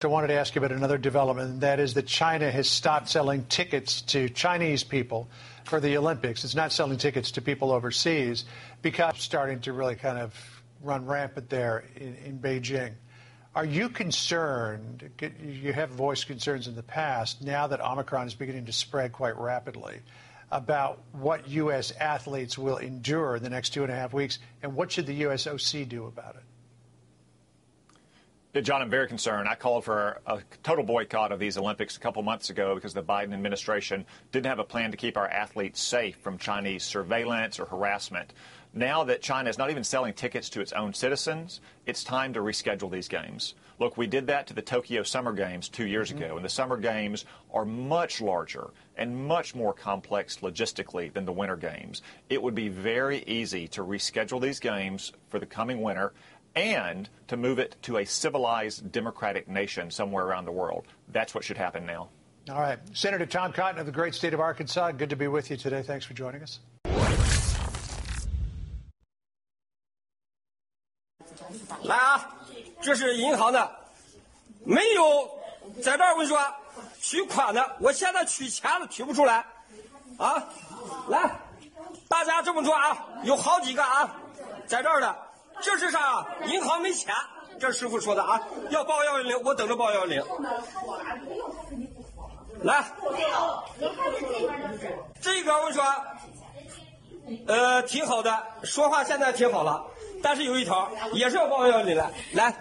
I wanted to ask you about another development, and that is that China has stopped selling tickets to Chinese people for the Olympics. It's not selling tickets to people overseas because starting to really kind of run rampant there in, in Beijing. Are you concerned? You have voiced concerns in the past. Now that Omicron is beginning to spread quite rapidly, about what U.S. athletes will endure in the next two and a half weeks, and what should the USOC do about it? John, I'm very concerned. I called for a total boycott of these Olympics a couple months ago because the Biden administration didn't have a plan to keep our athletes safe from Chinese surveillance or harassment. Now that China is not even selling tickets to its own citizens, it's time to reschedule these games. Look, we did that to the Tokyo Summer Games two years mm-hmm. ago, and the Summer Games are much larger and much more complex logistically than the Winter Games. It would be very easy to reschedule these games for the coming winter and to move it to a civilized democratic nation somewhere around the world. That's what should happen now. All right. Senator Tom Cotton of the great state of Arkansas, good to be with you today. Thanks for joining us. 来啊，这是银行的，没有在这儿我跟你说取款的，我现在取钱了取不出来，啊，来，大家这么做啊，有好几个啊，在这儿的， 这是啥？银行没钱，这师傅说的啊，要报幺幺零，我等着报幺幺零。来，这个我跟你说，呃，挺好的，说话现在挺好了，但是有一条也是要报幺幺零的。来，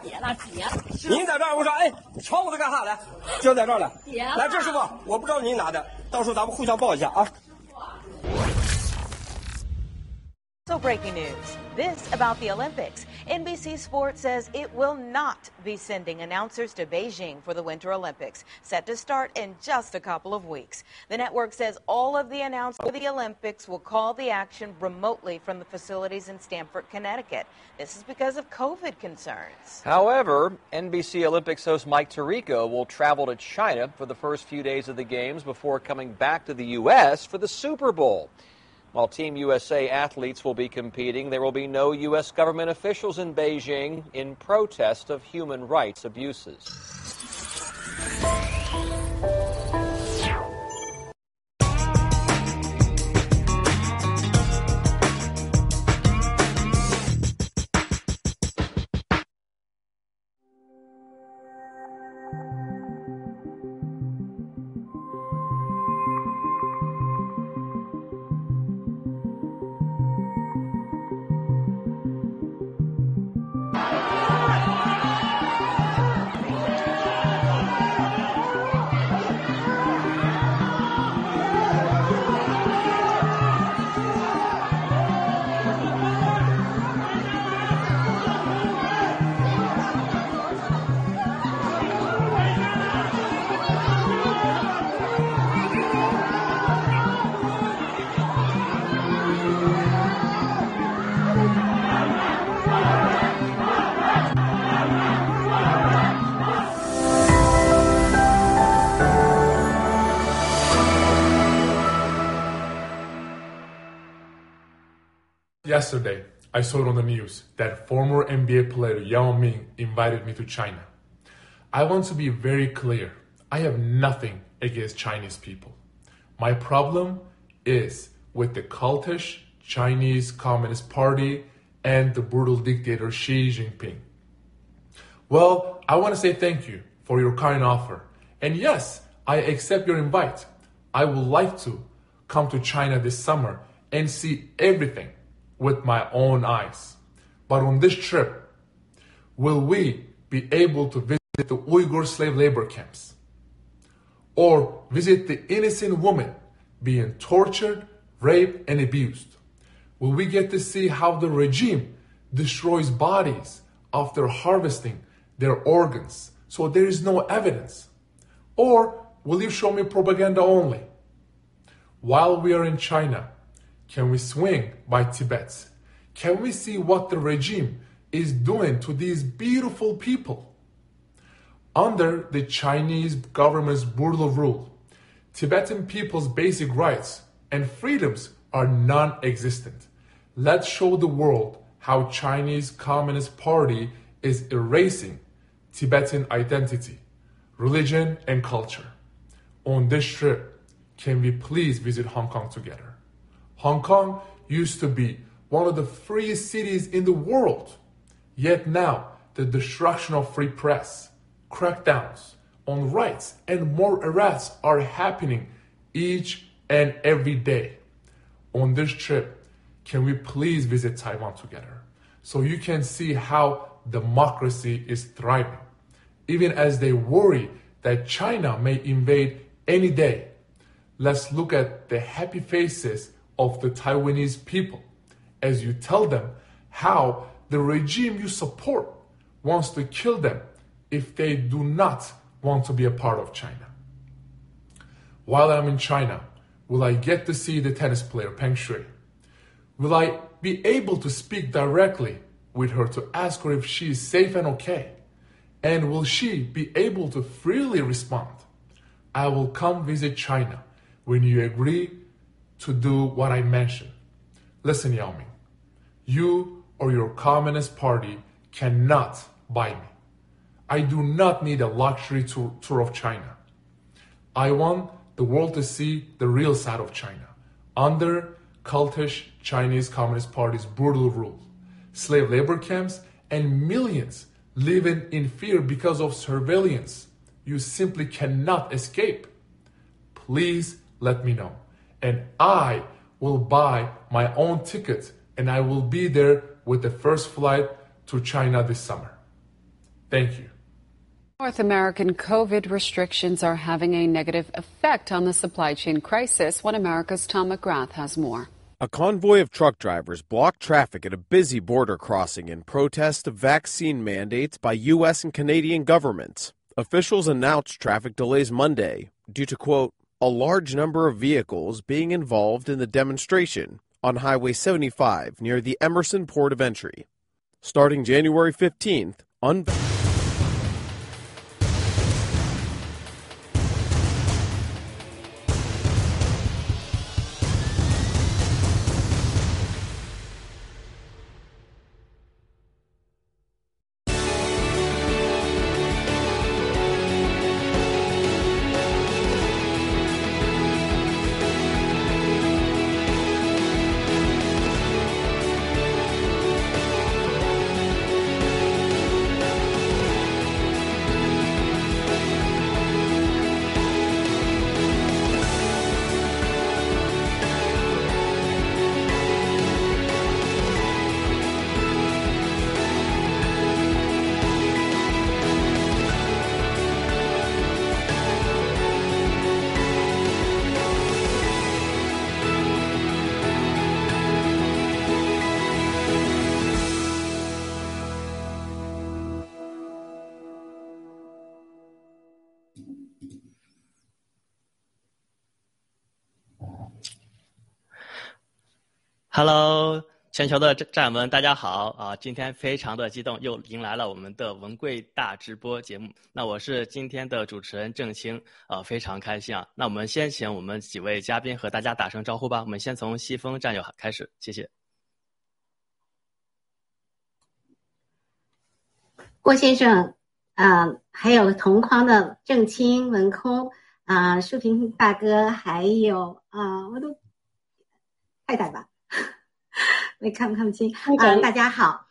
您在这儿，我说，哎，瞧我这干啥来？就在这儿了。来，这师傅，我不知道您拿的，到时候咱们互相报一下啊。So breaking news. This about the Olympics. NBC Sports says it will not be sending announcers to Beijing for the Winter Olympics, set to start in just a couple of weeks. The network says all of the announcers for the Olympics will call the action remotely from the facilities in Stamford, Connecticut. This is because of COVID concerns. However, NBC Olympics host Mike Tirico will travel to China for the first few days of the Games before coming back to the U.S. for the Super Bowl. While Team USA athletes will be competing, there will be no U.S. government officials in Beijing in protest of human rights abuses. Yesterday, I saw it on the news that former NBA player Yao Ming invited me to China. I want to be very clear. I have nothing against Chinese people. My problem is with the cultish Chinese Communist Party and the brutal dictator Xi Jinping. Well, I want to say thank you for your kind offer. And yes, I accept your invite. I would like to come to China this summer and see everything with my own eyes. But on this trip, will we be able to visit the Uyghur slave labor camps? Or visit the innocent women being tortured, raped, and abused? Will we get to see how the regime destroys bodies after harvesting their organs so there is no evidence? Or will you show me propaganda only? While we are in China, can we swing by Tibet? Can we see what the regime is doing to these beautiful people? Under the Chinese government's brutal rule, Tibetan people's basic rights and freedoms are non existent. Let's show the world how Chinese Communist Party is erasing Tibetan identity. religion, and culture. On this trip, can we please visit Hong Kong together? Hong Kong used to be one of the freest cities in the world. Yet now, the destruction of free press, crackdowns on rights, and more arrests are happening each and every day. On this trip, can we please visit Taiwan together so you can see how democracy is thriving, even as they worry that China may invade any day? Let's look at the happy faces of the Taiwanese people as you tell them how the regime you support wants to kill them if they do not want to be a part of China. While I'm in China, will I get to see the tennis player Peng Shui? Will I be able to speak directly with her to ask her if she is safe and okay? And will she be able to freely respond? I will come visit China when you agree to do what I mentioned. Listen, Yao Ming, you or your Communist Party cannot buy me. I do not need a luxury tour, tour of China. I want the world to see the real side of China under cultish Chinese Communist Party's brutal rule. Slave labor camps and millions living in fear because of surveillance. You simply cannot escape. Please let me know. And I will buy my own ticket and I will be there with the first flight to China this summer. Thank you. North American COVID restrictions are having a negative effect on the supply chain crisis. One America's Tom McGrath has more. A convoy of truck drivers blocked traffic at a busy border crossing in protest of vaccine mandates by U.S. and Canadian governments. Officials announced traffic delays Monday due to, quote, a large number of vehicles being involved in the demonstration on Highway 75 near the Emerson port of entry. Starting January 15th, unvaccinated Hello，全球的战友们，大家好啊！今天非常的激动，又迎来了我们的文贵大直播节目。那我是今天的主持人郑清，啊，非常开心啊！那我们先请我们几位嘉宾和大家打声招呼吧。我们先从西风战友开始，谢谢。郭先生，啊，还有同框的郑清、文空，啊，竖屏大哥，还有啊，我都太太吧。没看不看不清啊！大家好，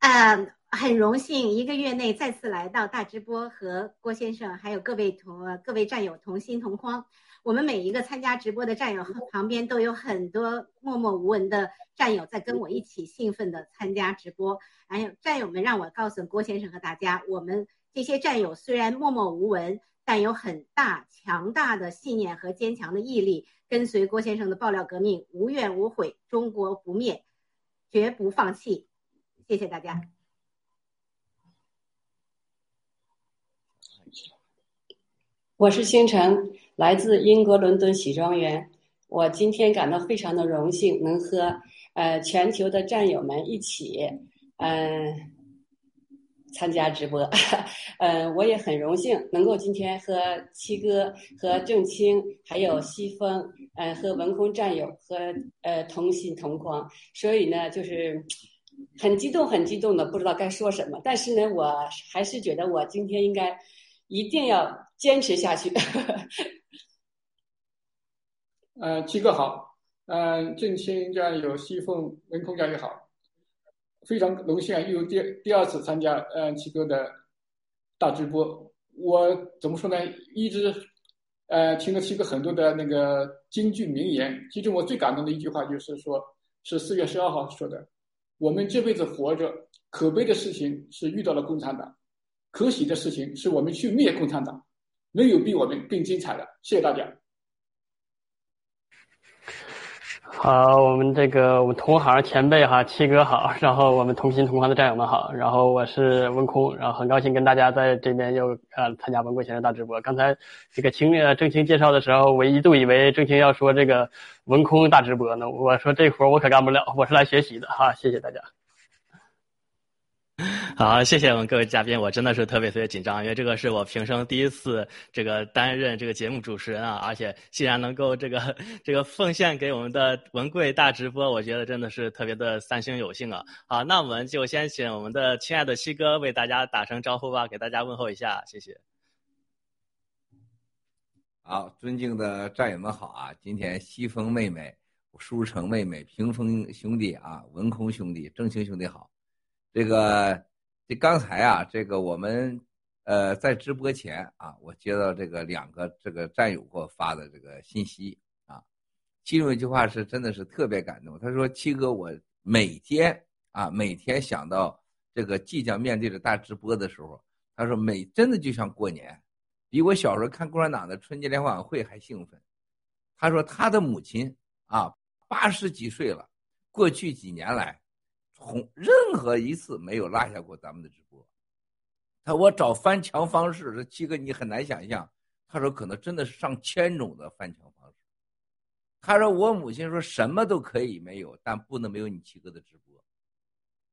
呃，很荣幸一个月内再次来到大直播，和郭先生还有各位同各位战友同心同框。我们每一个参加直播的战友旁边都有很多默默无闻的战友在跟我一起兴奋的参加直播。还有战友们让我告诉郭先生和大家，我们这些战友虽然默默无闻，但有很大强大的信念和坚强的毅力。跟随郭先生的爆料革命，无怨无悔，中国不灭，绝不放弃。谢谢大家。我是星辰，来自英国伦敦喜庄园。我今天感到非常的荣幸，能和呃全球的战友们一起，嗯。参加直播，嗯，我也很荣幸能够今天和七哥、和郑清、还有西风，嗯，和文空战友和呃同心同框，所以呢，就是很激动，很激动的，不知道该说什么。但是呢，我还是觉得我今天应该一定要坚持下去。呃，七哥好，嗯，郑清战友、西凤、文空战友好，非常荣幸啊，又第第二次参加呃七哥的大直播。我怎么说呢？一直呃听了七哥很多的那个京剧名言，其中我最感动的一句话就是说，是四月十二号说的：“我们这辈子活着，可悲的事情是遇到了共产党，可喜的事情是我们去灭共产党，没有比我们更精彩的。”谢谢大家。好，我们这个我们同行前辈哈，七哥好，然后我们同心同行的战友们好，然后我是文空，然后很高兴跟大家在这边又呃参加文贵先生大直播。刚才这个清呃郑清介绍的时候，我一度以为郑清要说这个文空大直播呢，我说这活我可干不了，我是来学习的哈，谢谢大家。好，谢谢我们各位嘉宾，我真的是特别特别紧张，因为这个是我平生第一次这个担任这个节目主持人啊，而且既然能够这个这个奉献给我们的文贵大直播，我觉得真的是特别的三星有幸啊。好，那我们就先请我们的亲爱的西哥为大家打声招呼吧，给大家问候一下，谢谢。好，尊敬的战友们好啊，今天西风妹妹、书城妹妹、屏风兄弟啊、文空兄弟、正清兄弟好。这个，这刚才啊，这个我们，呃，在直播前啊，我接到这个两个这个战友给我发的这个信息啊，其中一句话是真的是特别感动。他说：“七哥，我每天啊，每天想到这个即将面对着大直播的时候，他说每真的就像过年，比我小时候看共产党的春节联欢晚会还兴奋。”他说他的母亲啊，八十几岁了，过去几年来。红任何一次没有落下过咱们的直播。他我找翻墙方式，这七哥你很难想象。他说可能真的是上千种的翻墙方式。他说我母亲说什么都可以没有，但不能没有你七哥的直播。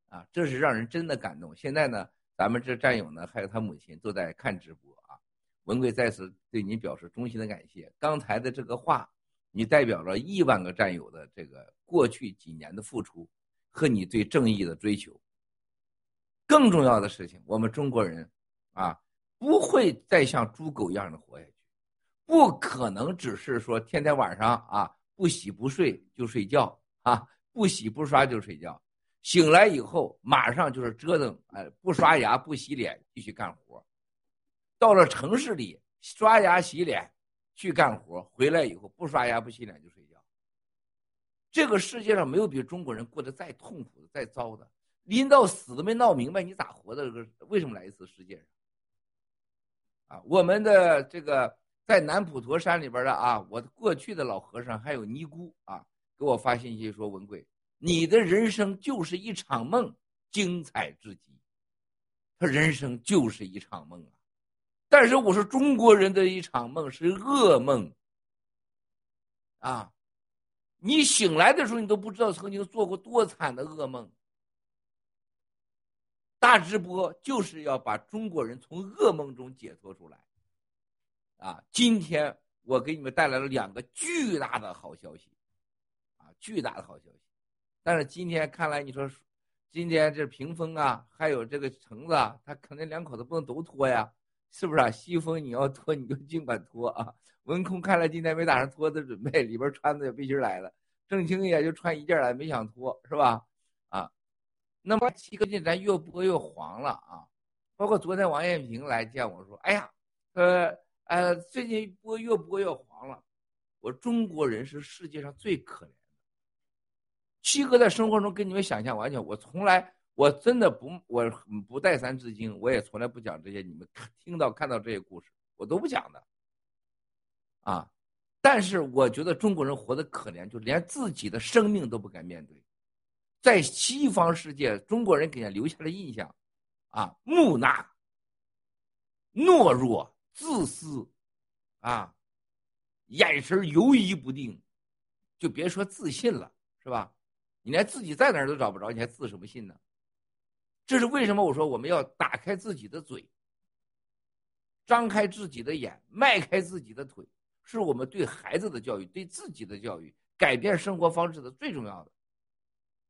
啊，这是让人真的感动。现在呢，咱们这战友呢，还有他母亲都在看直播啊。文贵在此对您表示衷心的感谢。刚才的这个话，你代表了亿万个战友的这个过去几年的付出。和你对正义的追求。更重要的事情，我们中国人，啊，不会再像猪狗一样的活下去，不可能只是说天天晚上啊不洗不睡就睡觉啊，不洗不刷就睡觉，醒来以后马上就是折腾，哎，不刷牙不洗脸继续干活，到了城市里刷牙洗脸去干活，回来以后不刷牙不洗脸就睡觉。这个世界上没有比中国人过得再痛苦的、再糟的。临到死都没闹明白，你咋活的？这个为什么来一次世界上？啊，我们的这个在南普陀山里边的啊，我过去的老和尚还有尼姑啊，给我发信息说：“文贵，你的人生就是一场梦，精彩至极。”他人生就是一场梦啊，但是我说中国人的一场梦是噩梦啊。你醒来的时候，你都不知道曾经做过多惨的噩梦。大直播就是要把中国人从噩梦中解脱出来。啊，今天我给你们带来了两个巨大的好消息，啊，巨大的好消息。但是今天看来，你说今天这屏风啊，还有这个橙子啊，他肯定两口子不能都脱呀，是不是啊？西风你要脱你就尽管脱啊。文空看来今天没打算脱的准备，里边穿的背心来了。郑清也就穿一件来，没想脱，是吧？啊，那么七哥进咱越播越黄了啊！包括昨天王艳平来见我说：“哎呀，呃呃，最近播越播越黄了。”我中国人是世界上最可怜的。七哥在生活中跟你们想象完全，我从来我真的不我不带三字经，我也从来不讲这些你们听到看到这些故事，我都不讲的。啊，但是我觉得中国人活得可怜，就连自己的生命都不敢面对。在西方世界，中国人给人留下的印象，啊，木讷、懦弱、自私，啊，眼神犹疑不定，就别说自信了，是吧？你连自己在哪儿都找不着，你还自什么信呢？这是为什么？我说我们要打开自己的嘴，张开自己的眼，迈开自己的腿。是我们对孩子的教育，对自己的教育，改变生活方式的最重要的。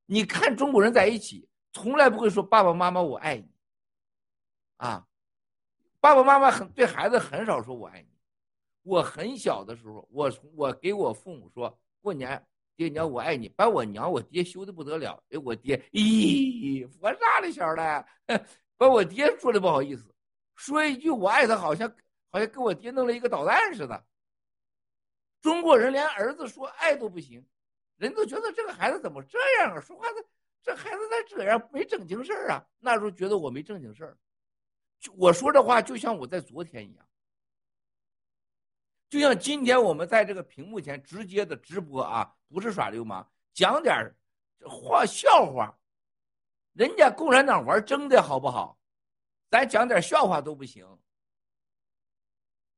你看中国人在一起，从来不会说爸爸妈妈我爱你。啊，爸爸妈妈很对孩子很少说我爱你。我很小的时候，我我给我父母说过年，爹娘我爱你，把我娘我爹羞的不得了。哎，我爹，咦，我啥的小的，把我爹说的不好意思，说一句我爱他，好像好像跟我爹弄了一个导弹似的。中国人连儿子说爱都不行，人都觉得这个孩子怎么这样啊？说话的这孩子咋这样？没正经事儿啊？那时候觉得我没正经事儿。我说这话就像我在昨天一样，就像今天我们在这个屏幕前直接的直播啊，不是耍流氓，讲点话笑话。人家共产党玩真的好不好？咱讲点笑话都不行。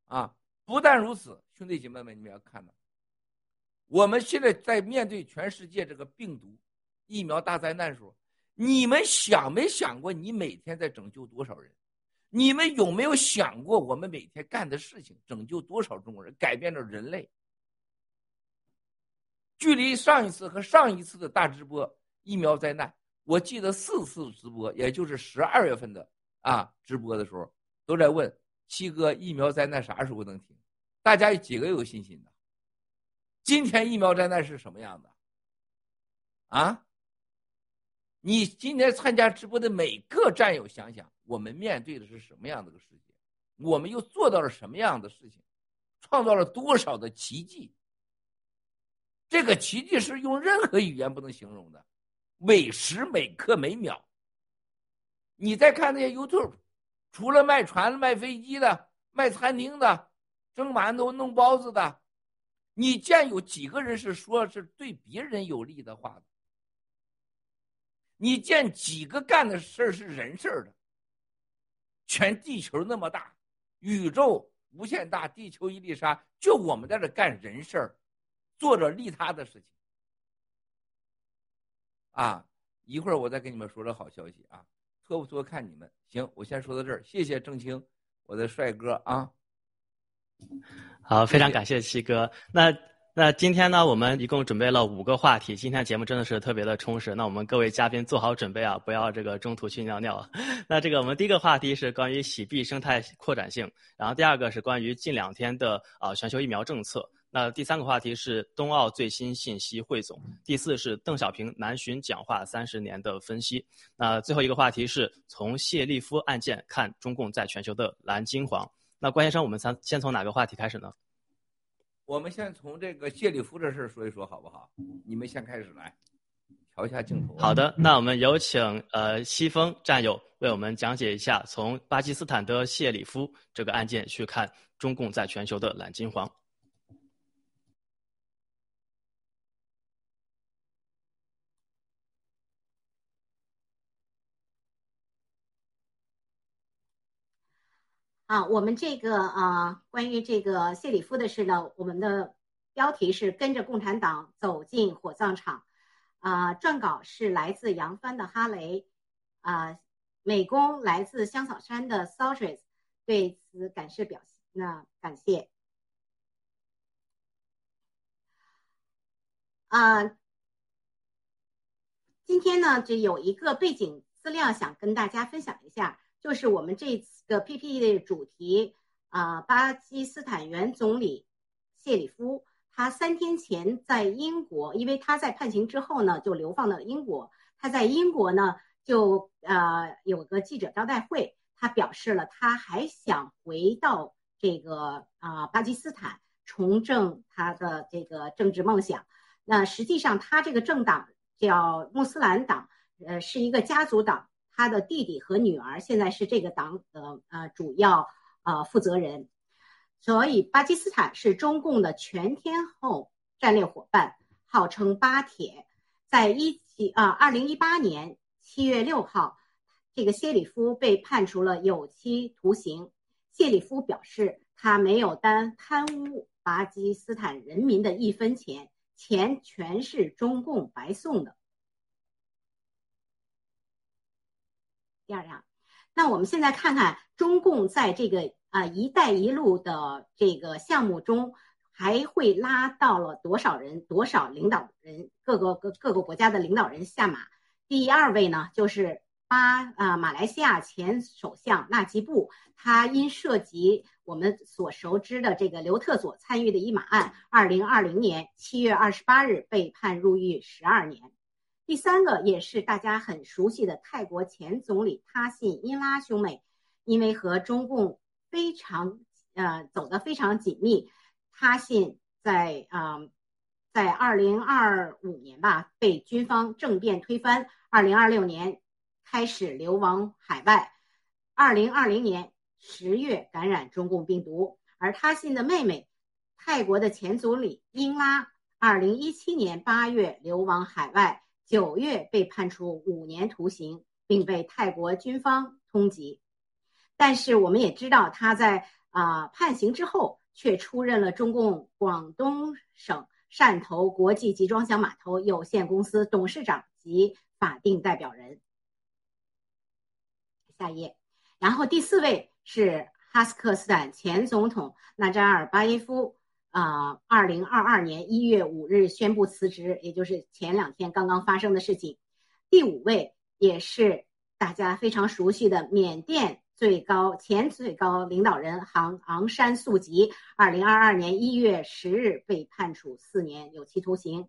啊，不但如此，兄弟姐妹们，你们要看到，我们现在在面对全世界这个病毒疫苗大灾难时候，你们想没想过，你每天在拯救多少人？你们有没有想过，我们每天干的事情拯救多少中国人，改变了人类？距离上一次和上一次的大直播疫苗灾难，我记得四次直播，也就是十二月份的啊直播的时候，都在问七哥疫苗灾难啥时候能停？大家有几个有信心的？今天疫苗灾难是什么样的？啊？你今天参加直播的每个战友，想想我们面对的是什么样的个世界？我们又做到了什么样的事情？创造了多少的奇迹？这个奇迹是用任何语言不能形容的，每时每刻每秒。你再看那些 YouTube，除了卖船、卖飞机的、卖餐厅的、蒸馒头、弄包子的，你见有几个人是说是对别人有利的话的？你见几个干的事儿是人事儿的？全地球那么大，宇宙无限大，地球一粒沙，就我们在这干人事儿，做着利他的事情。啊，一会儿我再跟你们说这好消息啊，拖不拖看你们。行，我先说到这儿，谢谢郑清，我的帅哥啊。好，非常感谢七哥。那。那今天呢，我们一共准备了五个话题。今天节目真的是特别的充实。那我们各位嘉宾做好准备啊，不要这个中途去尿尿。那这个我们第一个话题是关于洗币生态扩展性，然后第二个是关于近两天的啊全球疫苗政策。那第三个话题是冬奥最新信息汇总。第四是邓小平南巡讲话三十年的分析。那最后一个话题是从谢立夫案件看中共在全球的蓝金黄。那关先生，我们先先从哪个话题开始呢？我们先从这个谢里夫这事儿说一说，好不好？你们先开始来，调一下镜头。好的，那我们有请呃西风战友为我们讲解一下，从巴基斯坦的谢里夫这个案件去看中共在全球的揽金黄。啊，我们这个啊，关于这个谢里夫的事呢，我们的标题是跟着共产党走进火葬场，啊，撰稿是来自扬帆的哈雷，啊，美工来自香草山的 s o r i s 对此感谢表那感谢。啊，今天呢，就有一个背景资料想跟大家分享一下。就是我们这次的 PPT 的主题啊，巴基斯坦原总理谢里夫，他三天前在英国，因为他在判刑之后呢，就流放到了英国。他在英国呢，就呃有个记者招待会，他表示了他还想回到这个啊巴基斯坦重振他的这个政治梦想。那实际上他这个政党叫穆斯兰党，呃，是一个家族党。他的弟弟和女儿现在是这个党的呃主要呃负责人，所以巴基斯坦是中共的全天候战略伙伴，号称巴铁。在一七啊二零一八年七月六号，这个谢里夫被判处了有期徒刑。谢里夫表示，他没有担贪污巴基斯坦人民的一分钱，钱全是中共白送的。第二样，那我们现在看看中共在这个啊“一带一路”的这个项目中，还会拉到了多少人、多少领导人、各个各各个国家的领导人下马。第二位呢就是巴啊马来西亚前首相纳吉布，他因涉及我们所熟知的这个刘特佐参与的一马案，二零二零年七月二十八日被判入狱十二年。第三个也是大家很熟悉的泰国前总理他信英拉兄妹，因为和中共非常呃走得非常紧密，他信在啊在二零二五年吧被军方政变推翻，二零二六年开始流亡海外，二零二零年十月感染中共病毒，而他信的妹妹泰国的前总理英拉，二零一七年八月流亡海外。九月被判处五年徒刑，并被泰国军方通缉。但是我们也知道，他在啊判刑之后，却出任了中共广东省汕头国际集装箱码头有限公司董事长及法定代表人。下一页，然后第四位是哈萨克斯坦前总统纳扎尔巴耶夫。啊，二零二二年一月五日宣布辞职，也就是前两天刚刚发生的事情。第五位也是大家非常熟悉的缅甸最高前最高领导人昂昂山素季，二零二二年一月十日被判处四年有期徒刑。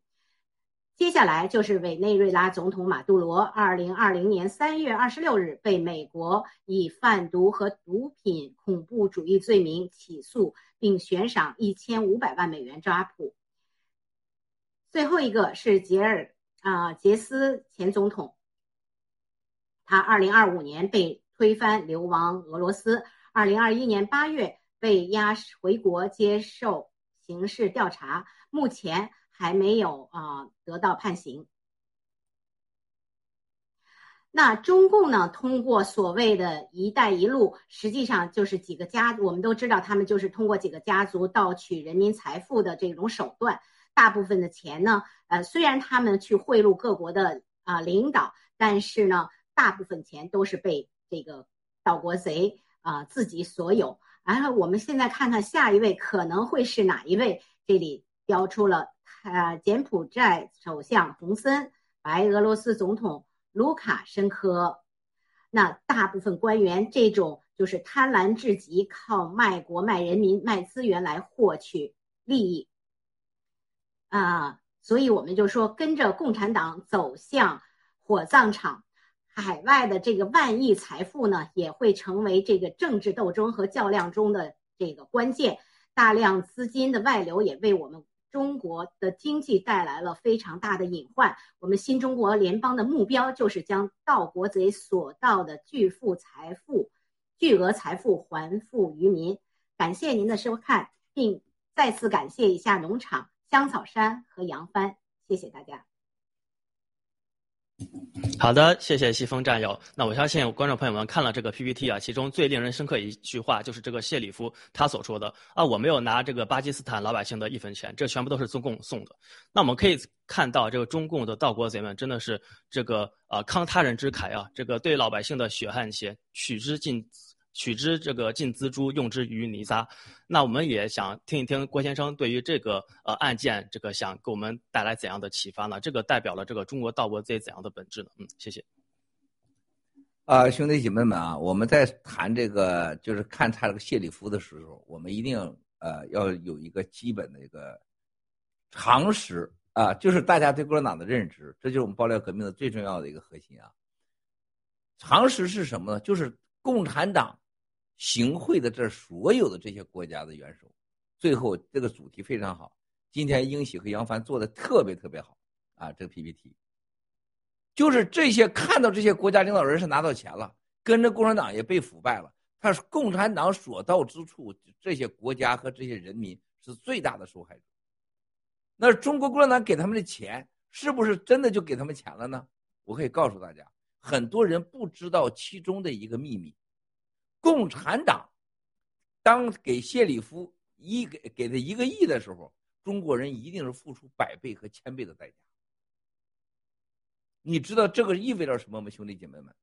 接下来就是委内瑞拉总统马杜罗，二零二零年三月二十六日被美国以贩毒和毒品恐怖主义罪名起诉，并悬赏一千五百万美元抓捕。最后一个是杰尔啊杰斯前总统，他二零二五年被推翻流亡俄罗斯，二零二一年八月被押回国接受刑事调查，目前。还没有啊得到判刑。那中共呢？通过所谓的一带一路，实际上就是几个家，我们都知道，他们就是通过几个家族盗取人民财富的这种手段。大部分的钱呢，呃，虽然他们去贿赂各国的啊领导，但是呢，大部分钱都是被这个盗国贼啊自己所有。然后我们现在看看下一位可能会是哪一位？这里标出了。啊，柬埔寨首相洪森、白俄罗斯总统卢卡申科，那大部分官员这种就是贪婪至极，靠卖国、卖人民、卖资源来获取利益啊，所以我们就说，跟着共产党走向火葬场，海外的这个万亿财富呢，也会成为这个政治斗争和较量中的这个关键。大量资金的外流也为我们。中国的经济带来了非常大的隐患。我们新中国联邦的目标就是将盗国贼所盗的巨富财富、巨额财富还富于民。感谢您的收看，并再次感谢一下农场香草山和杨帆，谢谢大家。好的，谢谢西风战友。那我相信观众朋友们看了这个 PPT 啊，其中最令人深刻一句话就是这个谢里夫他所说的啊，我没有拿这个巴基斯坦老百姓的一分钱，这全部都是中共送的。那我们可以看到，这个中共的盗国贼们真的是这个啊慷他人之慨啊，这个对老百姓的血汗钱取之尽。取之这个尽锱铢，用之于泥沙。那我们也想听一听郭先生对于这个呃案件，这个想给我们带来怎样的启发呢？这个代表了这个中国盗国贼怎样的本质呢？嗯，谢谢。啊，兄弟姐妹们啊，我们在谈这个就是看他这个谢里夫的时候，我们一定呃要有一个基本的一个常识啊，就是大家对共产党的认知，这就是我们爆料革命的最重要的一个核心啊。常识是什么呢？就是共产党。行贿的这所有的这些国家的元首，最后这个主题非常好。今天英喜和杨帆做的特别特别好啊！这个 PPT，就是这些看到这些国家领导人是拿到钱了，跟着共产党也被腐败了。他是共产党所到之处，这些国家和这些人民是最大的受害者。那中国共产党给他们的钱，是不是真的就给他们钱了呢？我可以告诉大家，很多人不知道其中的一个秘密。共产党当给谢里夫一给给他一个亿的时候，中国人一定是付出百倍和千倍的代价。你知道这个意味着什么吗，兄弟姐妹们？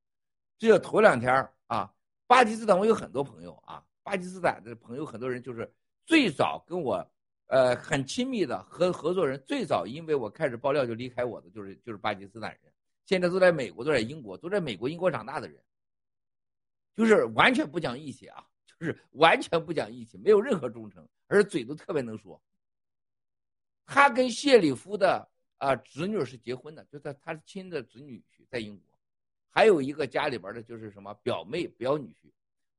这头两天啊，巴基斯坦我有很多朋友啊，巴基斯坦的朋友很多人就是最早跟我呃很亲密的合合作人，最早因为我开始爆料就离开我的就是就是巴基斯坦人。现在都在美国，都在英国，都在美国、英国长大的人，就是完全不讲义气啊，就是完全不讲义气，没有任何忠诚，而嘴都特别能说。他跟谢里夫的啊侄女是结婚的，就在他亲的侄女婿在英国，还有一个家里边的就是什么表妹表女婿。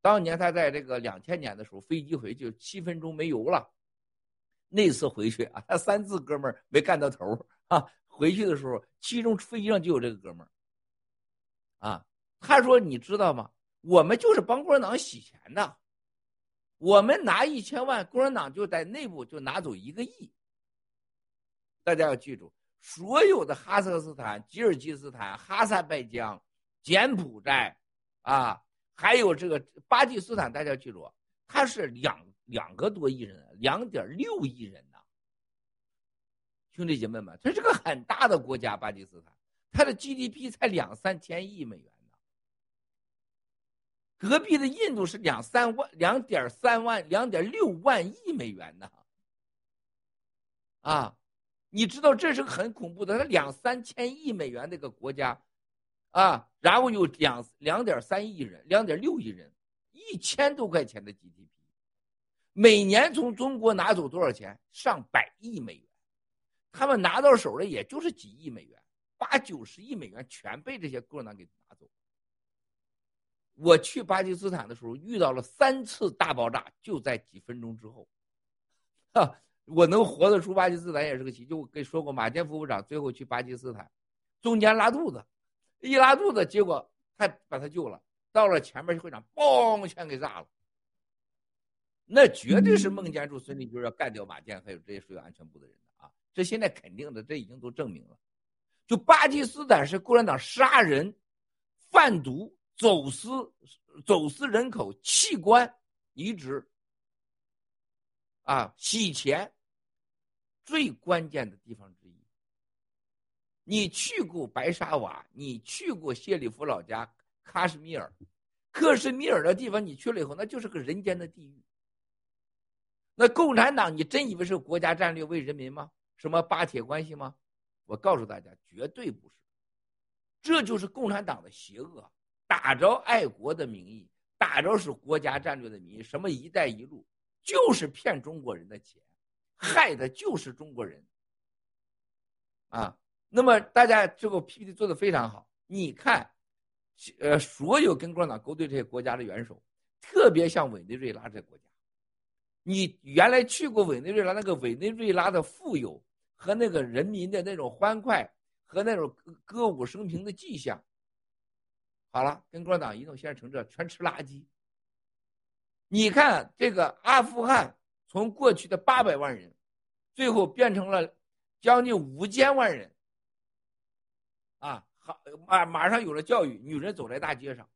当年他在这个两千年的时候，飞机回去七分钟没油了。那次回去啊，他三次哥们儿没干到头啊。回去的时候，其中飞机上就有这个哥们儿。啊，他说：“你知道吗？我们就是帮共产党洗钱的。我们拿一千万，共产党就在内部就拿走一个亿。大家要记住，所有的哈萨克斯坦、吉尔吉斯坦、哈萨拜疆、柬埔寨，啊。”还有这个巴基斯坦，大家记住，它是两两个多亿人，两点六亿人呢。兄弟姐妹们，它是个很大的国家，巴基斯坦，它的 GDP 才两三千亿美元。隔壁的印度是两三万，两点三万，两点六万亿美元呢。啊，你知道这是个很恐怖的，它两三千亿美元的一个国家。啊，然后有两两点三亿人，两点六亿人，一千多块钱的 GDP，每年从中国拿走多少钱？上百亿美元，他们拿到手的也就是几亿美元，八九十亿美元全被这些共产党给拿走。我去巴基斯坦的时候遇到了三次大爆炸，就在几分钟之后，哈，我能活得出巴基斯坦也是个奇迹。我跟你说过，马建副部长最后去巴基斯坦，中间拉肚子。一拉肚子，结果他把他救了。到了前面会场，嘣，全给炸了。那绝对是孟建柱、孙立军要干掉马建，还有这些属于安全部的人的啊！这现在肯定的，这已经都证明了。就巴基斯坦是共产党杀人、贩毒、走私、走私人口、器官移植啊、洗钱最关键的地方之一。你去过白沙瓦，你去过谢里夫老家喀什米尔，克什米尔的地方，你去了以后，那就是个人间的地狱。那共产党，你真以为是国家战略为人民吗？什么巴铁关系吗？我告诉大家，绝对不是。这就是共产党的邪恶，打着爱国的名义，打着是国家战略的名义，什么“一带一路”，就是骗中国人的钱，害的就是中国人。啊。那么大家这个 PPT 做的非常好，你看，呃，所有跟共产党勾兑这些国家的元首，特别像委内瑞拉这个国家，你原来去过委内瑞拉，那个委内瑞拉的富有和那个人民的那种欢快和那种歌舞升平的迹象，好了，跟共产党一弄，现在成这全吃垃圾。你看这个阿富汗，从过去的八百万人，最后变成了将近五千万人。啊，好，马马上有了教育，女人走在大街上，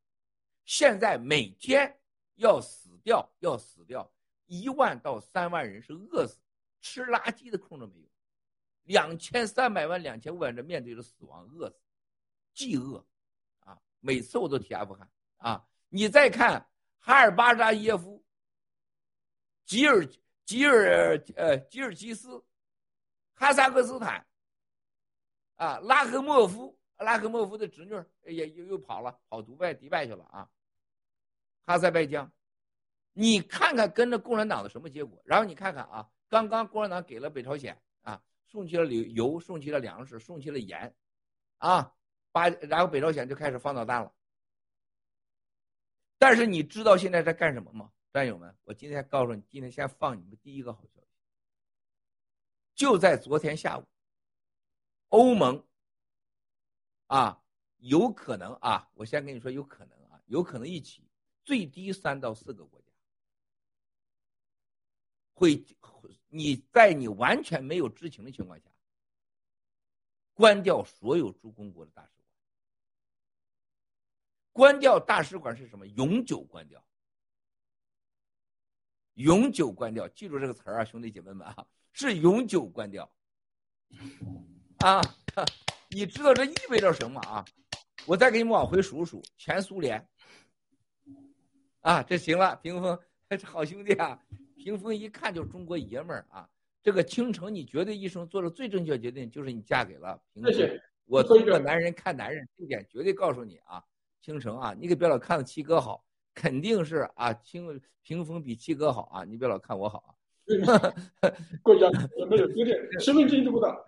现在每天要死掉，要死掉一万到三万人是饿死，吃垃圾的空都没有，两千三百万、两千五百人面对着死亡，饿死，饥饿，每次我都提阿富汗啊，你再看哈尔巴扎耶夫、吉尔吉尔呃吉尔吉斯、哈萨克斯坦。啊，拉赫莫夫，拉赫莫夫的侄女也又又跑了，跑独拜迪拜去了啊。哈萨拜疆，你看看跟着共产党的什么结果？然后你看看啊，刚刚共产党给了北朝鲜啊，送去了油，送去了粮食，送去了盐，啊，把然后北朝鲜就开始放导弹了。但是你知道现在在干什么吗，战友们？我今天告诉你，今天先放你们第一个好消息，就在昨天下午。欧盟啊，有可能啊，我先跟你说，有可能啊，有可能一起，最低三到四个国家会，你在你完全没有知情的情况下，关掉所有驻中国的大使。关掉大使馆是什么？永久关掉，永久关掉，记住这个词儿啊，兄弟姐妹们啊，是永久关掉。啊，你知道这意味着什么啊？我再给你们往回数数，全苏联。啊，这行了，屏风，好兄弟啊！屏风一看就是中国爷们儿啊。这个倾城，你绝对一生做的最正确决定就是你嫁给了屏风。我作为一个男人看男人，这点绝对告诉你啊，倾城啊，你可别老看到七哥好，肯定是啊，清屏风比七哥好啊，你别老看我好啊。国家没有有点身份证都不到。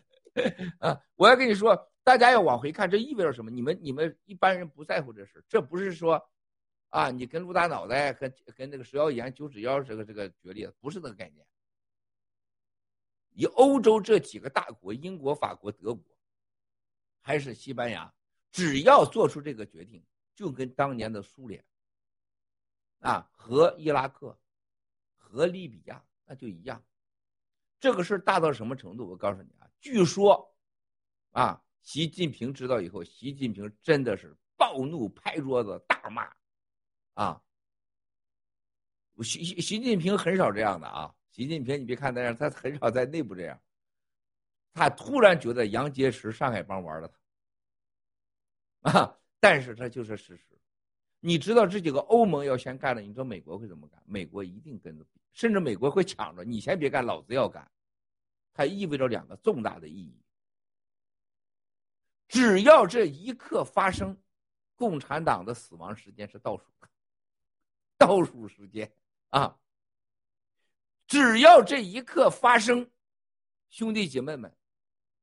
啊，我要跟你说，大家要往回看，这意味着什么？你们你们一般人不在乎这事，这不是说，啊，你跟陆大脑袋跟跟那个蛇妖岩九指妖这个这个决裂，不是那个概念。以欧洲这几个大国，英国、法国、德国，还是西班牙，只要做出这个决定，就跟当年的苏联，啊，和伊拉克，和利比亚，那就一样。这个事大到什么程度？我告诉你啊，据说，啊，习近平知道以后，习近平真的是暴怒，拍桌子大骂，啊，习习习近平很少这样的啊。习近平，你别看那样，他很少在内部这样。他突然觉得杨洁篪上海帮玩了他，啊！但是这就是事实。你知道这几个欧盟要先干了，你说美国会怎么干？美国一定跟着，甚至美国会抢着你先别干，老子要干。它意味着两个重大的意义。只要这一刻发生，共产党的死亡时间是倒数，倒数时间啊！只要这一刻发生，兄弟姐妹们，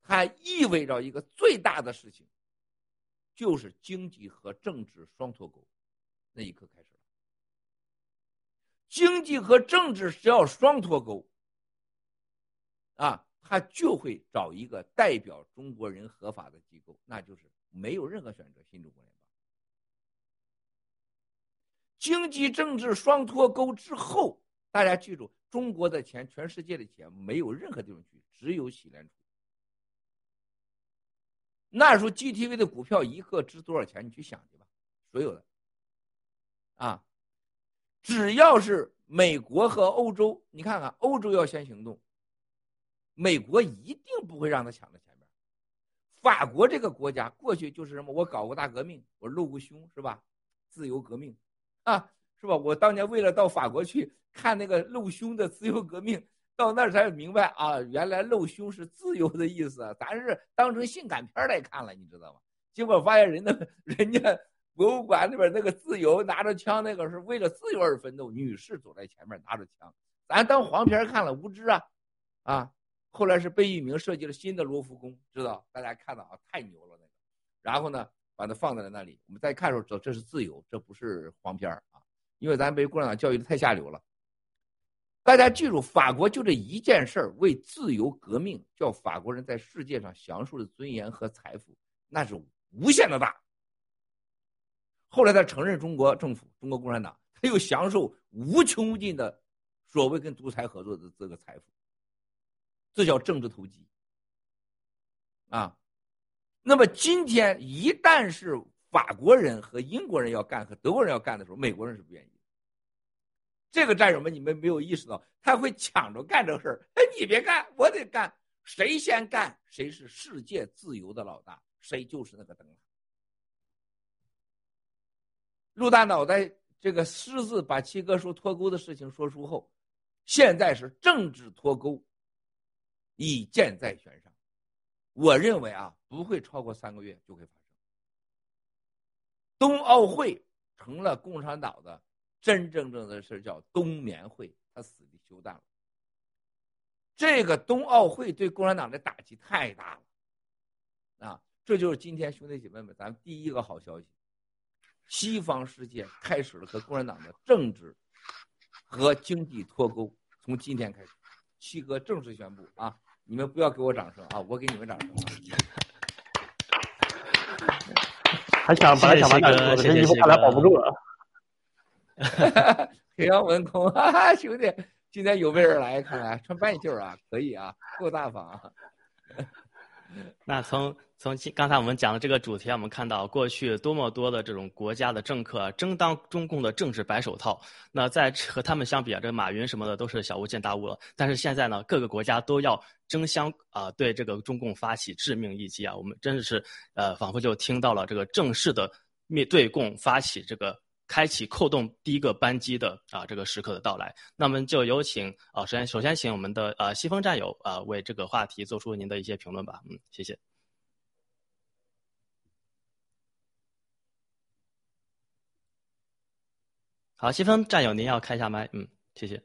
它意味着一个最大的事情，就是经济和政治双脱钩。那一刻开始了，经济和政治只要双脱钩，啊，他就会找一个代表中国人合法的机构，那就是没有任何选择，新中国联邦。经济政治双脱钩之后，大家记住。中国的钱，全世界的钱，没有任何地方去，只有洗联储。那时候 GTV 的股票一个值多少钱？你去想去吧，所有的，啊，只要是美国和欧洲，你看看，欧洲要先行动，美国一定不会让他抢在前面。法国这个国家过去就是什么？我搞过大革命，我露过胸是吧？自由革命，啊。是吧？我当年为了到法国去看那个露胸的自由革命，到那儿才明白啊，原来露胸是自由的意思，咱是当成性感片来看了，你知道吗？结果发现人的人家博物馆里边那个自由拿着枪，那个是为了自由而奋斗，女士走在前面拿着枪，咱当黄片看了，无知啊，啊！后来是贝聿铭设计了新的罗浮宫，知道？大家看到啊，太牛了那个。然后呢，把它放在了那里，我们再看的时候知道这是自由，这不是黄片啊。因为咱被共产党教育的太下流了，大家记住，法国就这一件事儿为自由革命，叫法国人在世界上享受的尊严和财富，那是无限的大。后来他承认中国政府、中国共产党，他又享受无穷无尽的所谓跟独裁合作的这个财富，这叫政治投机啊。那么今天一旦是。法国人和英国人要干，和德国人要干的时候，美国人是不愿意。这个战友们，你们没有意识到，他会抢着干这个事儿。哎，你别干，我得干。谁先干，谁是世界自由的老大，谁就是那个灯塔。陆大脑袋这个私自把七哥说脱钩的事情说出后，现在是政治脱钩，已箭在弦上。我认为啊，不会超过三个月就会发生。冬奥会成了共产党的真真正的事叫冬眠会，他死的休战了。这个冬奥会对共产党的打击太大了，啊，这就是今天兄弟姐妹们，咱们第一个好消息：西方世界开始了和共产党的政治和经济脱钩。从今天开始，七哥正式宣布啊！你们不要给我掌声啊，我给你们掌声。还想本来想把他说的，这衣服看来保不住了。黑羊文空，哈哈，兄弟，今天有备而来，看来穿半袖啊，可以啊，够大方啊。那从从刚才我们讲的这个主题，我们看到过去多么多的这种国家的政客争当中共的政治白手套。那在和他们相比啊，这马云什么的都是小巫见大巫了。但是现在呢，各个国家都要争相啊对这个中共发起致命一击啊！我们真的是呃，仿佛就听到了这个正式的灭对共发起这个。开启扣动第一个扳机的啊这个时刻的到来。那么就有请啊首先首先请我们的啊西风战友啊为这个话题做出您的一些评论吧。嗯谢谢。好西风战友您要开一下麦。嗯谢谢。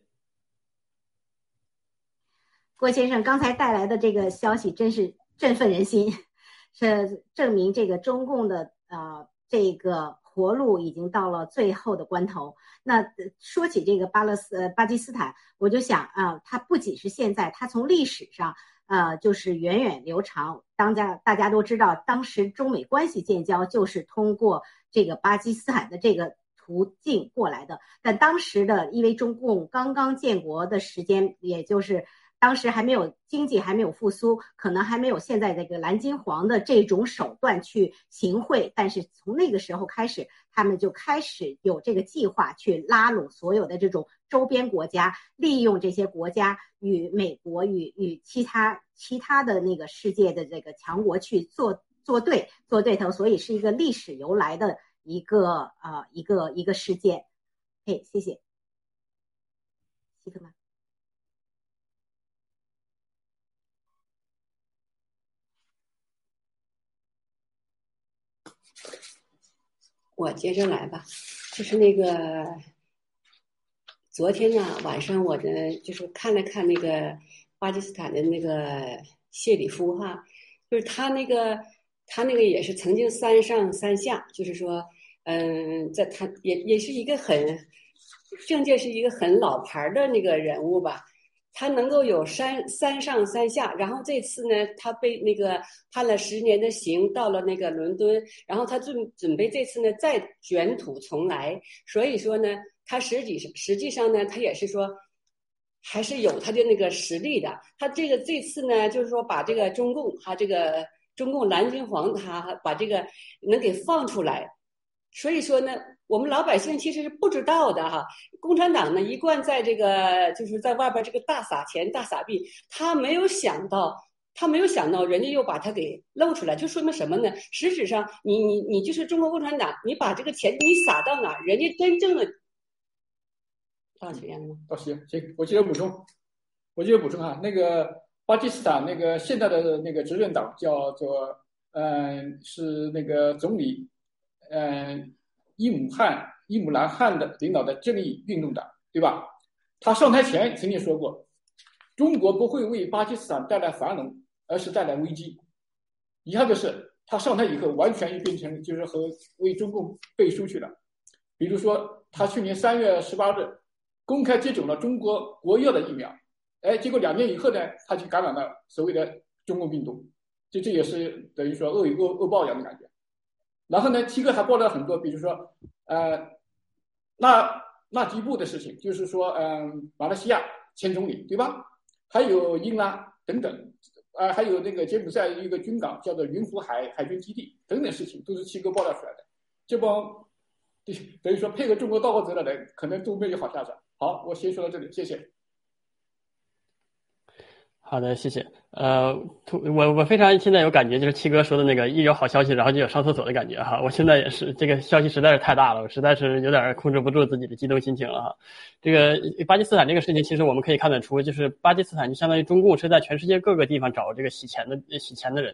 郭先生刚才带来的这个消息真是振奋人心是证明这个中共的啊这个活路已经到了最后的关头。那说起这个巴勒斯呃巴基斯坦，我就想啊，它不仅是现在，它从历史上呃就是源远流长。当家大家都知道，当时中美关系建交就是通过这个巴基斯坦的这个途径过来的。但当时的因为中共刚刚建国的时间，也就是。当时还没有经济还没有复苏，可能还没有现在这个蓝金黄的这种手段去行贿，但是从那个时候开始，他们就开始有这个计划去拉拢所有的这种周边国家，利用这些国家与美国与与其他其他的那个世界的这个强国去做做对做对头，所以是一个历史由来的一个呃一个一个事件。嘿，谢谢，希特曼。我接着来吧，就是那个昨天呢晚上，我的就是看了看那个巴基斯坦的那个谢里夫哈，就是他那个他那个也是曾经三上三下，就是说，嗯，在他也也是一个很政界是一个很老牌的那个人物吧。他能够有三三上三下，然后这次呢，他被那个判了十年的刑，到了那个伦敦，然后他准准备这次呢再卷土重来，所以说呢，他实际上实际上呢，他也是说，还是有他的那个实力的。他这个这次呢，就是说把这个中共他这个中共蓝军黄他把这个能给放出来，所以说呢。我们老百姓其实是不知道的哈，共产党呢一贯在这个就是在外边这个大撒钱大撒币，他没有想到，他没有想到人家又把他给露出来，就说明什么呢？实质上，你你你就是中国共产党，你把这个钱你撒到哪，人家真正的到时间了吗？到时间，行，我接着补充，我接着补充啊，那个巴基斯坦那个现在的那个执政党叫做嗯是那个总理嗯。伊姆汗、伊姆兰汗的领导的正义运动党，对吧？他上台前曾经说过，中国不会为巴基斯坦带来繁荣，而是带来危机。遗憾的是，他上台以后完全变成就是和为中共背书去了。比如说，他去年三月十八日公开接种了中国国药的疫苗，哎，结果两年以后呢，他就感染了所谓的中共病毒，就这也是等于说恶有恶恶报一样的感觉。然后呢，七哥还报了很多，比如说，呃，那那吉布的事情，就是说，嗯，马来西亚前总理对吧？还有英拉等等，啊，还有那个柬埔寨一个军港叫做云浮海海军基地等等事情，都是七哥爆料出来的。这帮，等于说配合中国盗国贼的人，可能都没有好下场。好，我先说到这里，谢谢。好的，谢谢。呃，我我非常现在有感觉，就是七哥说的那个一有好消息，然后就有上厕所的感觉哈。我现在也是，这个消息实在是太大了，我实在是有点控制不住自己的激动心情了哈。这个巴基斯坦这个事情，其实我们可以看得出，就是巴基斯坦就相当于中共是在全世界各个地方找这个洗钱的洗钱的人。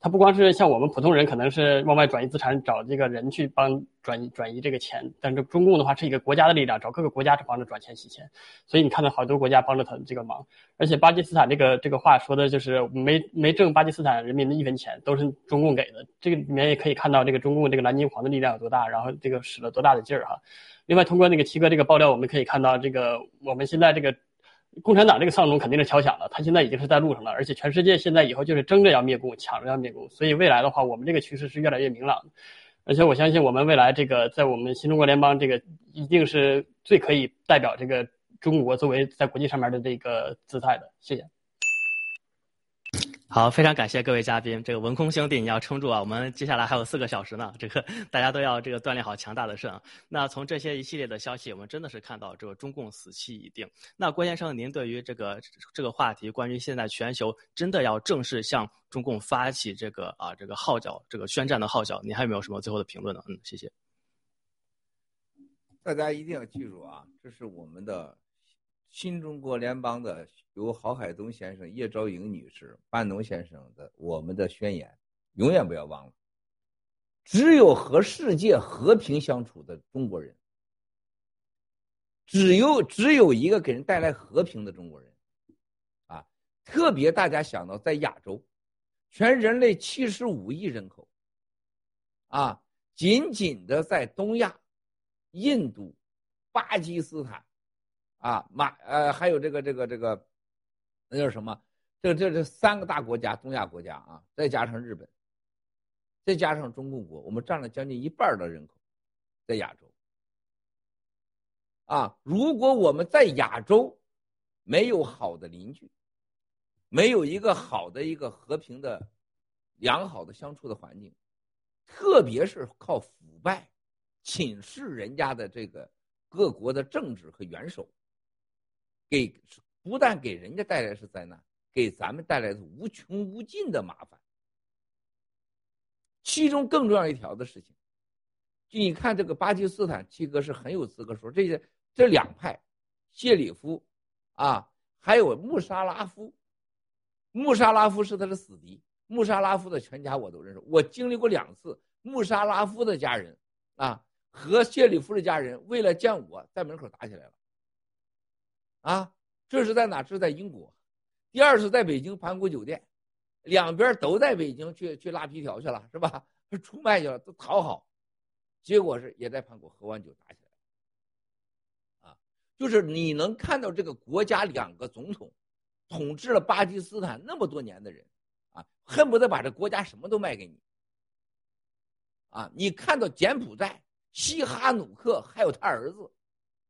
他不光是像我们普通人，可能是往外转移资产，找这个人去帮转移转移这个钱。但是中共的话是一个国家的力量，找各个国家帮着转钱洗钱。所以你看到好多国家帮着他这个忙。而且巴基斯坦这个这个话说的就就是没没挣巴基斯坦人民的一分钱，都是中共给的。这个里面也可以看到这个中共这个蓝金黄的力量有多大，然后这个使了多大的劲儿哈。另外，通过那个七哥这个爆料，我们可以看到这个我们现在这个。共产党这个丧钟肯定是敲响了，他现在已经是在路上了，而且全世界现在以后就是争着要灭共，抢着要灭共，所以未来的话，我们这个趋势是越来越明朗的，而且我相信我们未来这个在我们新中国联邦这个一定是最可以代表这个中国作为在国际上面的这个姿态的。谢谢。好，非常感谢各位嘉宾。这个文空兄弟，你要撑住啊！我们接下来还有四个小时呢，这个大家都要这个锻炼好强大的肾。那从这些一系列的消息，我们真的是看到这个中共死期已定。那郭先生，您对于这个这个话题，关于现在全球真的要正式向中共发起这个啊这个号角，这个宣战的号角，你还有没有什么最后的评论呢？嗯，谢谢。大家一定要记住啊，这是我们的。新中国联邦的由郝海东先生、叶兆莹女士、班农先生的我们的宣言，永远不要忘了。只有和世界和平相处的中国人，只有只有一个给人带来和平的中国人，啊，特别大家想到在亚洲，全人类七十五亿人口，啊，仅仅的在东亚、印度、巴基斯坦，啊马呃还有这个这个这个，那叫什么？这这这三个大国家，东亚国家啊，再加上日本，再加上中共国，我们占了将近一半的人口，在亚洲。啊，如果我们在亚洲没有好的邻居，没有一个好的一个和平的、良好的相处的环境，特别是靠腐败、侵蚀人家的这个各国的政治和元首，给不但给人家带来是灾难，给咱们带来的无穷无尽的麻烦。其中更重要一条的事情，就你看这个巴基斯坦，七哥是很有资格说这些。这两派，谢里夫，啊，还有穆沙拉夫，穆沙拉夫是他的死敌。穆沙拉夫的全家我都认识，我经历过两次。穆沙拉夫的家人，啊，和谢里夫的家人为了见我在门口打起来了。啊，这是在哪？这是在英国。第二次在北京盘古酒店，两边都在北京去去拉皮条去了，是吧？出卖去了，都讨好，结果是也在盘古喝完酒打起来了。啊。就是你能看到这个国家两个总统统治了巴基斯坦那么多年的人，啊，恨不得把这国家什么都卖给你。啊，你看到柬埔寨西哈努克还有他儿子，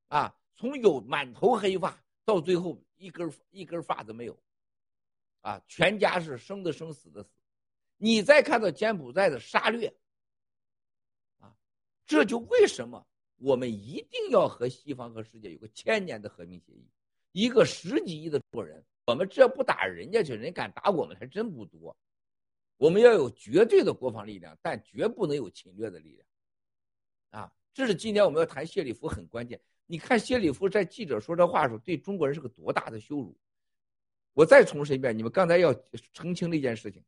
啊，从有满头黑发到最后一根一根发都没有，啊，全家是生的生死的死。你再看到柬埔寨的杀掠，啊，这就为什么？我们一定要和西方和世界有个千年的和平协议。一个十几亿的中国人，我们这不打人家去，人敢打我们还真不多。我们要有绝对的国防力量，但绝不能有侵略的力量。啊，这是今天我们要谈谢里夫很关键。你看谢里夫在记者说这话的时候，对中国人是个多大的羞辱。我再重申一遍，你们刚才要澄清的一件事情：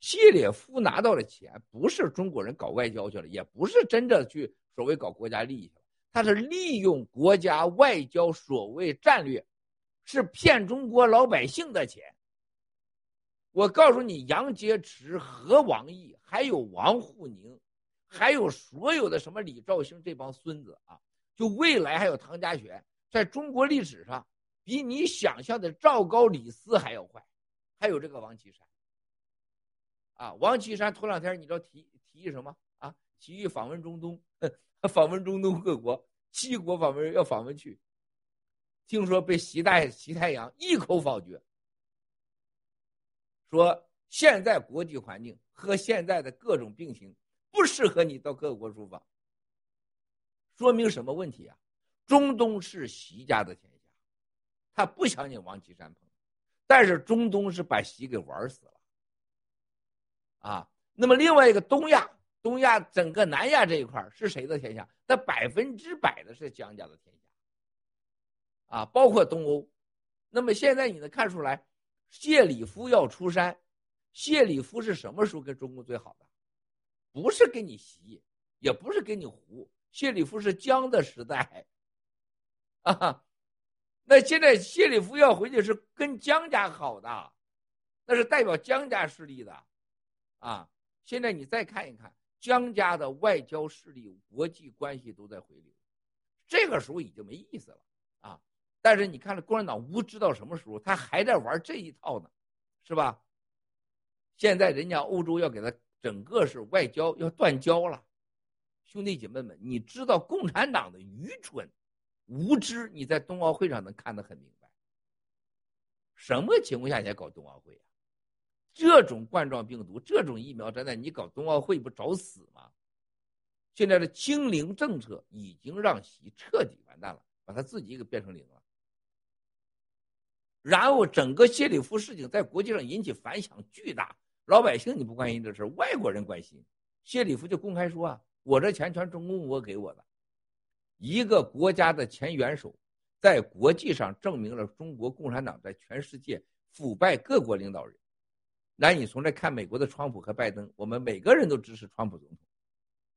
谢里夫拿到的钱不是中国人搞外交去了，也不是真的去。所谓搞国家利益去了，他是利用国家外交所谓战略，是骗中国老百姓的钱。我告诉你，杨洁篪和王毅，还有王沪宁，还有所有的什么李兆星这帮孙子啊，就未来还有唐家璇，在中国历史上比你想象的赵高、李斯还要坏，还有这个王岐山。啊，王岐山头两天你知道提提议什么啊？提议访问中东。访问中东各国，七国访问要访问去，听说被习大习太阳一口否决，说现在国际环境和现在的各种病情不适合你到各国出访。说明什么问题啊？中东是习家的天下，他不想你王岐山碰，但是中东是把习给玩死了，啊，那么另外一个东亚。东亚整个南亚这一块是谁的天下？那百分之百的是江家的天下，啊，包括东欧。那么现在你能看出来，谢里夫要出山，谢里夫是什么时候跟中国最好的？不是跟你习，也不是跟你胡，谢里夫是江的时代，啊，那现在谢里夫要回去是跟江家好的，那是代表江家势力的，啊，现在你再看一看。江家的外交势力、国际关系都在回流，这个时候已经没意思了啊！但是你看，这共产党无知到什么时候，他还在玩这一套呢，是吧？现在人家欧洲要给他整个是外交要断交了，兄弟姐妹们，你知道共产党的愚蠢、无知，你在冬奥会上能看得很明白。什么情况下才搞冬奥会啊？这种冠状病毒，这种疫苗真的，你搞冬奥会不找死吗？现在的清零政策已经让习彻底完蛋了，把他自己给变成零了。然后整个谢里夫事情在国际上引起反响巨大，老百姓你不关心这事外国人关心。谢里夫就公开说啊，我这钱全中共国给我的，一个国家的前元首，在国际上证明了中国共产党在全世界腐败各国领导人。那你从这看美国的川普和拜登，我们每个人都支持川普总统，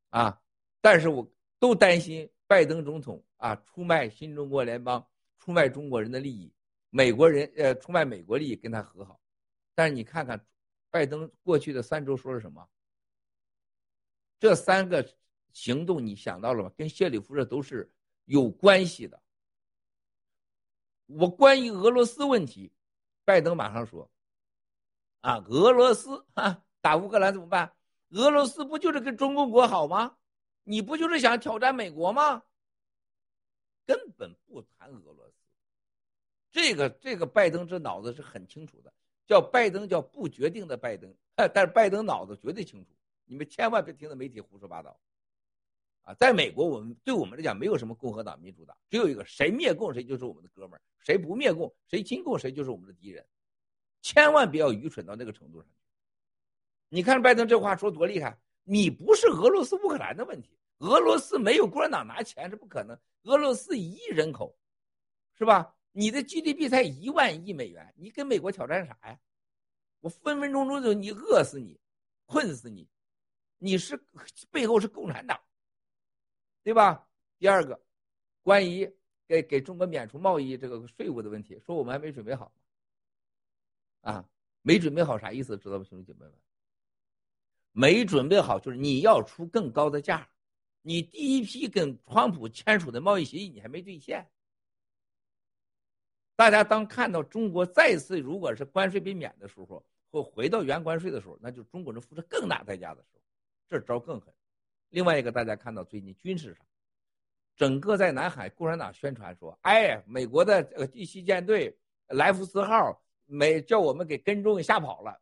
啊，但是我都担心拜登总统啊出卖新中国联邦，出卖中国人的利益，美国人呃出卖美国利益跟他和好，但是你看看，拜登过去的三周说了什么？这三个行动你想到了吗？跟谢里夫这都是有关系的。我关于俄罗斯问题，拜登马上说：“啊，俄罗斯啊，打乌克兰怎么办？俄罗斯不就是跟中共国好吗？你不就是想挑战美国吗？根本不谈俄罗斯。这个这个拜登这脑子是很清楚的，叫拜登叫不决定的拜登，但是拜登脑子绝对清楚。”你们千万别听着媒体胡说八道，啊，在美国，我们对我们来讲没有什么共和党、民主党，只有一个，谁灭共谁就是我们的哥们儿，谁不灭共，谁亲共谁就是我们的敌人，千万不要愚蠢到那个程度上去。你看拜登这话说多厉害，你不是俄罗斯乌克兰的问题，俄罗斯没有共产党拿钱是不可能，俄罗斯一亿人口，是吧？你的 GDP 才一万亿美元，你跟美国挑战啥呀？我分分钟钟就你饿死你，困死你。你是背后是共产党，对吧？第二个，关于给给中国免除贸易这个税务的问题，说我们还没准备好，啊，没准备好啥意思？知道吗，兄弟姐妹们？没准备好就是你要出更高的价，你第一批跟川普签署的贸易协议你还没兑现。大家当看到中国再次如果是关税被免的时候，或回到原关税的时候，那就中国人付出更大代价的时候。这招更狠。另外一个，大家看到最近军事上，整个在南海，共产党宣传说：“哎，美国的呃第七舰队莱福斯号，没叫我们给跟踪给吓跑了。”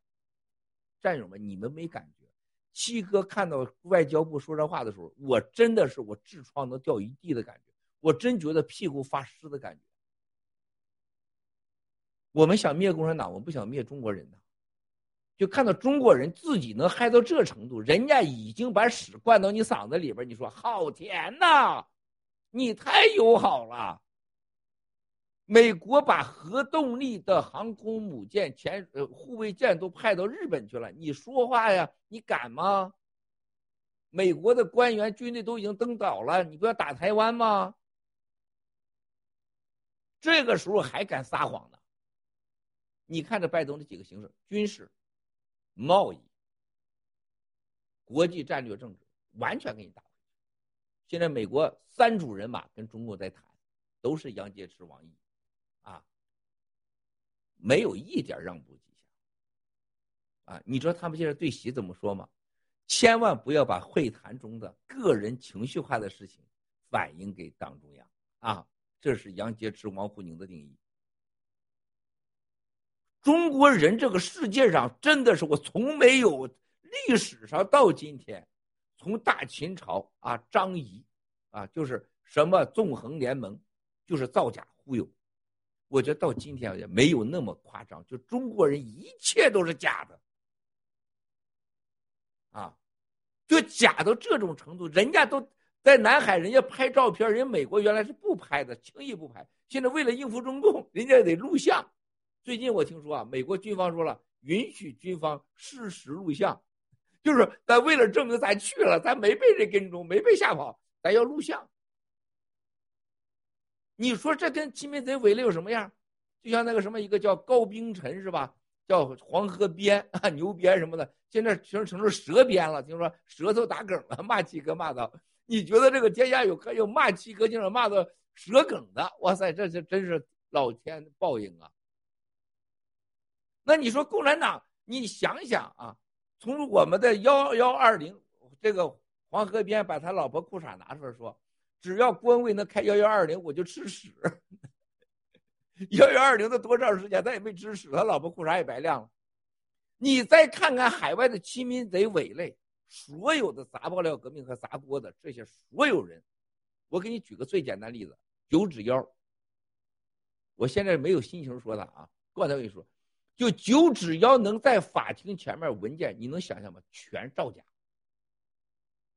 战友们，你们没感觉？七哥看到外交部说这话的时候，我真的是我痔疮能掉一地的感觉，我真觉得屁股发湿的感觉。我们想灭共产党，我们不想灭中国人呐。就看到中国人自己能嗨到这程度，人家已经把屎灌到你嗓子里边，你说好甜呐，你太友好了。美国把核动力的航空母舰、前呃护卫舰都派到日本去了，你说话呀，你敢吗？美国的官员、军队都已经登岛了，你不要打台湾吗？这个时候还敢撒谎呢？你看这拜登的几个形式，军事。贸易、国际战略政治完全给你打回去。现在美国三组人马跟中国在谈，都是杨洁篪、王毅，啊，没有一点让步迹象。啊，你知道他们现在对习怎么说吗？千万不要把会谈中的个人情绪化的事情反映给党中央啊！这是杨洁篪、王沪宁的定义。中国人这个世界上真的是我从没有历史上到今天，从大秦朝啊张仪啊就是什么纵横联盟，就是造假忽悠，我觉得到今天也没有那么夸张，就中国人一切都是假的，啊，就假到这种程度，人家都在南海，人家拍照片，人美国原来是不拍的，轻易不拍，现在为了应付中共，人家得录像。最近我听说啊，美国军方说了，允许军方实时录像，就是咱为了证明咱去了，咱没被人跟踪，没被吓跑，咱要录像。你说这跟亲民贼伪了有什么样？就像那个什么一个叫高冰晨是吧？叫黄河边 啊牛鞭什么的，现在成成了蛇鞭了。听说舌头打梗了，骂七哥骂到，你觉得这个天下有可有骂七哥竟然骂到舌梗的？哇塞，这是真是老天报应啊！那你说共产党，你想想啊，从我们的幺幺二零这个黄河边把他老婆裤衩拿出来说，只要官位能开幺幺二零，我就吃屎。幺幺二零的多长时间，他也没吃屎，他老婆裤衩也白晾了。你再看看海外的亲民贼伪类，所有的砸爆料革命和砸锅的这些所有人，我给你举个最简单例子，九指妖。我现在没有心情说他啊，刚才我跟你说。就九指妖能在法庭前面文件，你能想象吗？全造假，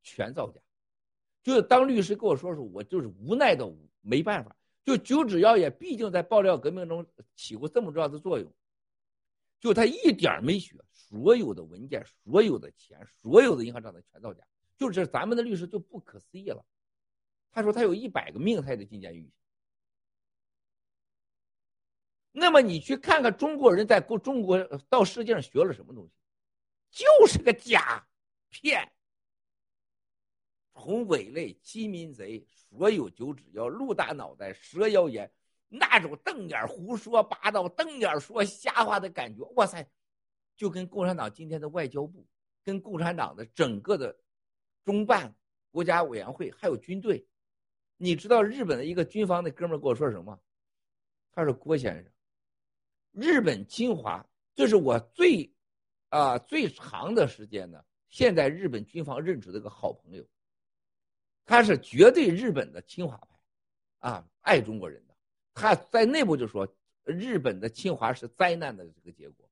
全造假。就是当律师跟我说说，我就是无奈的没办法。就九指妖也毕竟在爆料革命中起过这么重要的作用，就他一点没学，所有的文件、所有的钱、所有的银行账单全造假，就是咱们的律师就不可思议了。他说他有一百个命，他也得进监狱。那么你去看看中国人在中国到世界上学了什么东西，就是个假骗。从伪类、欺民贼，所有九指妖，鹿大脑袋，蛇妖言，那种瞪眼胡说八道、瞪眼说瞎话的感觉，哇塞，就跟共产党今天的外交部，跟共产党的整个的中办、国家委员会还有军队，你知道日本的一个军方的哥们跟我说什么？他说：“郭先生。”日本侵华，这是我最，啊最长的时间呢。现在日本军方任职的一个好朋友，他是绝对日本的侵华派，啊爱中国人的。他在内部就说日本的侵华是灾难的这个结果，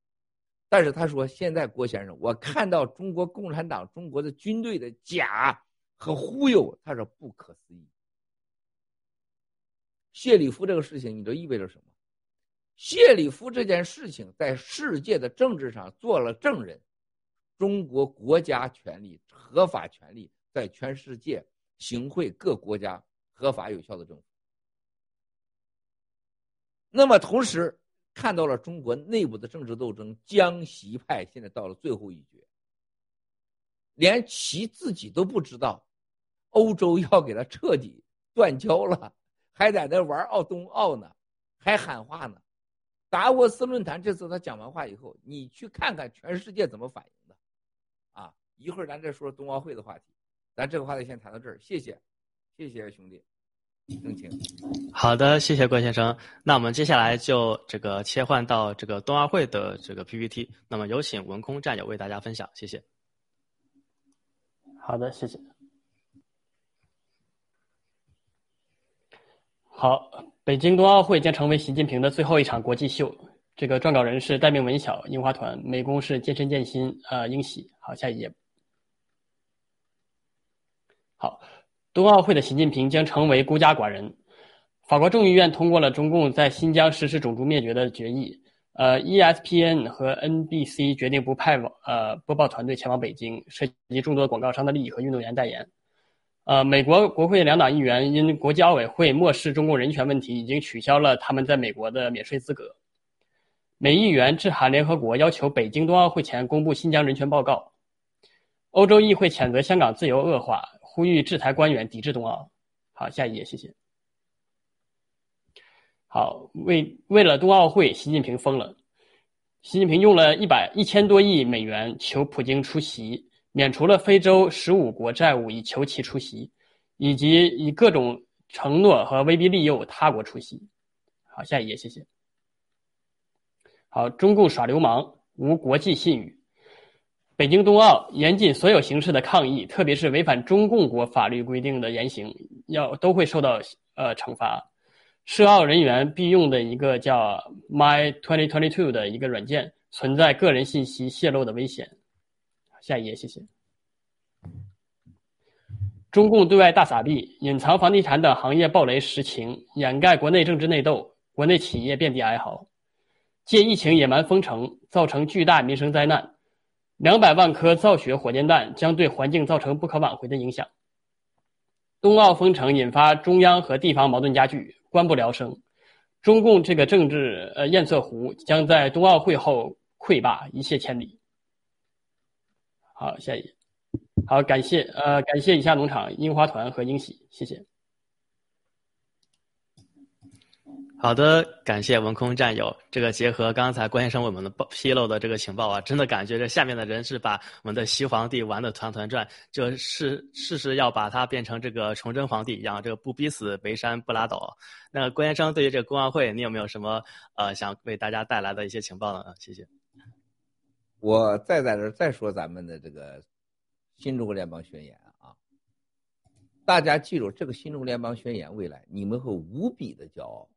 但是他说现在郭先生，我看到中国共产党、中国的军队的假和忽悠，他说不可思议。谢里夫这个事情，你知道意味着什么？谢里夫这件事情在世界的政治上做了证人，中国国家权力、合法权力在全世界行贿各国家合法有效的政府。那么同时看到了中国内部的政治斗争，江习派现在到了最后一绝，连其自己都不知道，欧洲要给他彻底断交了，还在那玩奥冬奥呢，还喊话呢。达沃斯论坛这次他讲完话以后，你去看看全世界怎么反应的，啊！一会儿咱再说冬奥会的话题，咱这个话题先谈到这儿，谢谢，谢谢兄弟，郑清。好的，谢谢郭先生。那我们接下来就这个切换到这个冬奥会的这个 PPT，那么有请文空战友为大家分享，谢谢。好的，谢谢。好，北京冬奥会将成为习近平的最后一场国际秀。这个撰稿人是戴明文晓，樱花团，美工是健身健心，呃，英喜。好，下一页。好，冬奥会的习近平将成为孤家寡人。法国众议院通过了中共在新疆实施种族灭绝的决议。呃，ESPN 和 NBC 决定不派网呃播报团队前往北京，涉及众多广告商的利益和运动员代言。呃，美国国会两党议员因国际奥委会漠视中共人权问题，已经取消了他们在美国的免税资格。美议员致函联合国，要求北京冬奥会前公布新疆人权报告。欧洲议会谴责香港自由恶化，呼吁制裁官员抵制冬奥。好，下一页，谢谢。好，为为了冬奥会，习近平疯了。习近平用了一百一千多亿美元求普京出席。免除了非洲十五国债务以求其出席，以及以各种承诺和威逼利诱他国出席。好，下一页，谢谢。好，中共耍流氓，无国际信誉。北京冬奥严禁所有形式的抗议，特别是违反中共国法律规定的言行，要都会受到呃惩罚。涉奥人员必用的一个叫 My Twenty Twenty Two 的一个软件，存在个人信息泄露的危险。下一页，谢谢。中共对外大撒币，隐藏房地产等行业暴雷实情，掩盖国内政治内斗，国内企业遍地哀嚎。借疫情野蛮封城，造成巨大民生灾难。两百万颗造血火箭弹将对环境造成不可挽回的影响。冬奥封城引发中央和地方矛盾加剧，官不聊生。中共这个政治呃堰塞湖将在冬奥会后溃坝，一泻千里。好，下一页。好，感谢呃，感谢以下农场樱花团和英喜，谢谢。好的，感谢文空战友。这个结合刚才关先生为我们的披露的这个情报啊，真的感觉这下面的人是把我们的西皇帝玩的团团转，就是事事要把他变成这个崇祯皇帝一样，这个不逼死眉山不拉倒。那关先生对于这个冬奥会，你有没有什么呃想为大家带来的一些情报呢？谢谢。我再在这再说咱们的这个新中国联邦宣言啊，大家记住这个新中国联邦宣言，未来你们会无比的骄傲。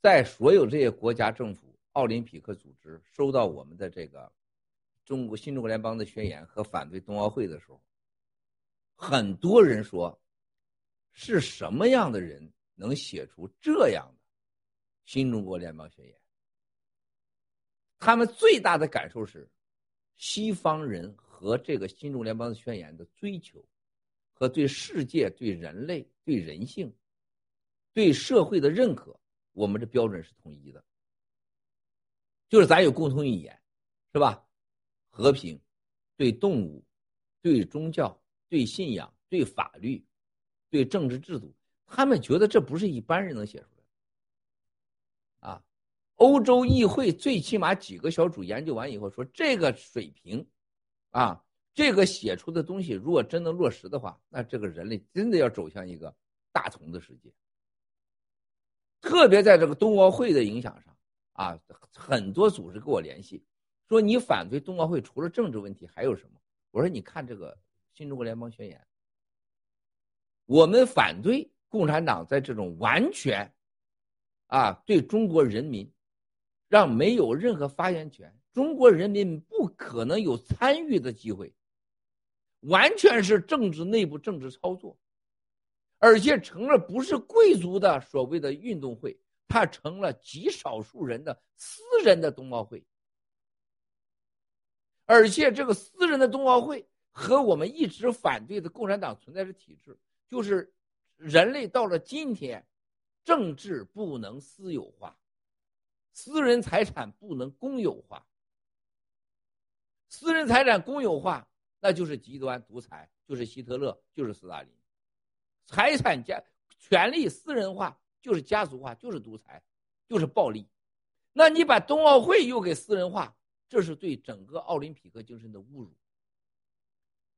在所有这些国家政府、奥林匹克组织收到我们的这个中国新中国联邦的宣言和反对冬奥会的时候，很多人说，是什么样的人能写出这样的新中国联邦宣言？他们最大的感受是，西方人和这个新中联邦的宣言的追求，和对世界、对人类对人性、对社会的认可，我们的标准是统一的，就是咱有共同语言，是吧？和平，对动物，对宗教，对信仰，对法律，对政治制度，他们觉得这不是一般人能写出来的。啊，欧洲议会最起码几个小组研究完以后说，这个水平，啊。这个写出的东西，如果真能落实的话，那这个人类真的要走向一个大同的世界。特别在这个冬奥会的影响上啊，很多组织跟我联系，说你反对冬奥会除了政治问题还有什么？我说你看这个新中国联邦宣言，我们反对共产党在这种完全啊对中国人民让没有任何发言权，中国人民不可能有参与的机会。完全是政治内部政治操作，而且成了不是贵族的所谓的运动会，它成了极少数人的私人的冬奥会。而且这个私人的冬奥会和我们一直反对的共产党存在的体制，就是人类到了今天，政治不能私有化，私人财产不能公有化，私人财产公有化。那就是极端独裁，就是希特勒，就是斯大林。财产家权力私人化，就是家族化，就是独裁，就是暴力。那你把冬奥会又给私人化，这是对整个奥林匹克精神的侮辱。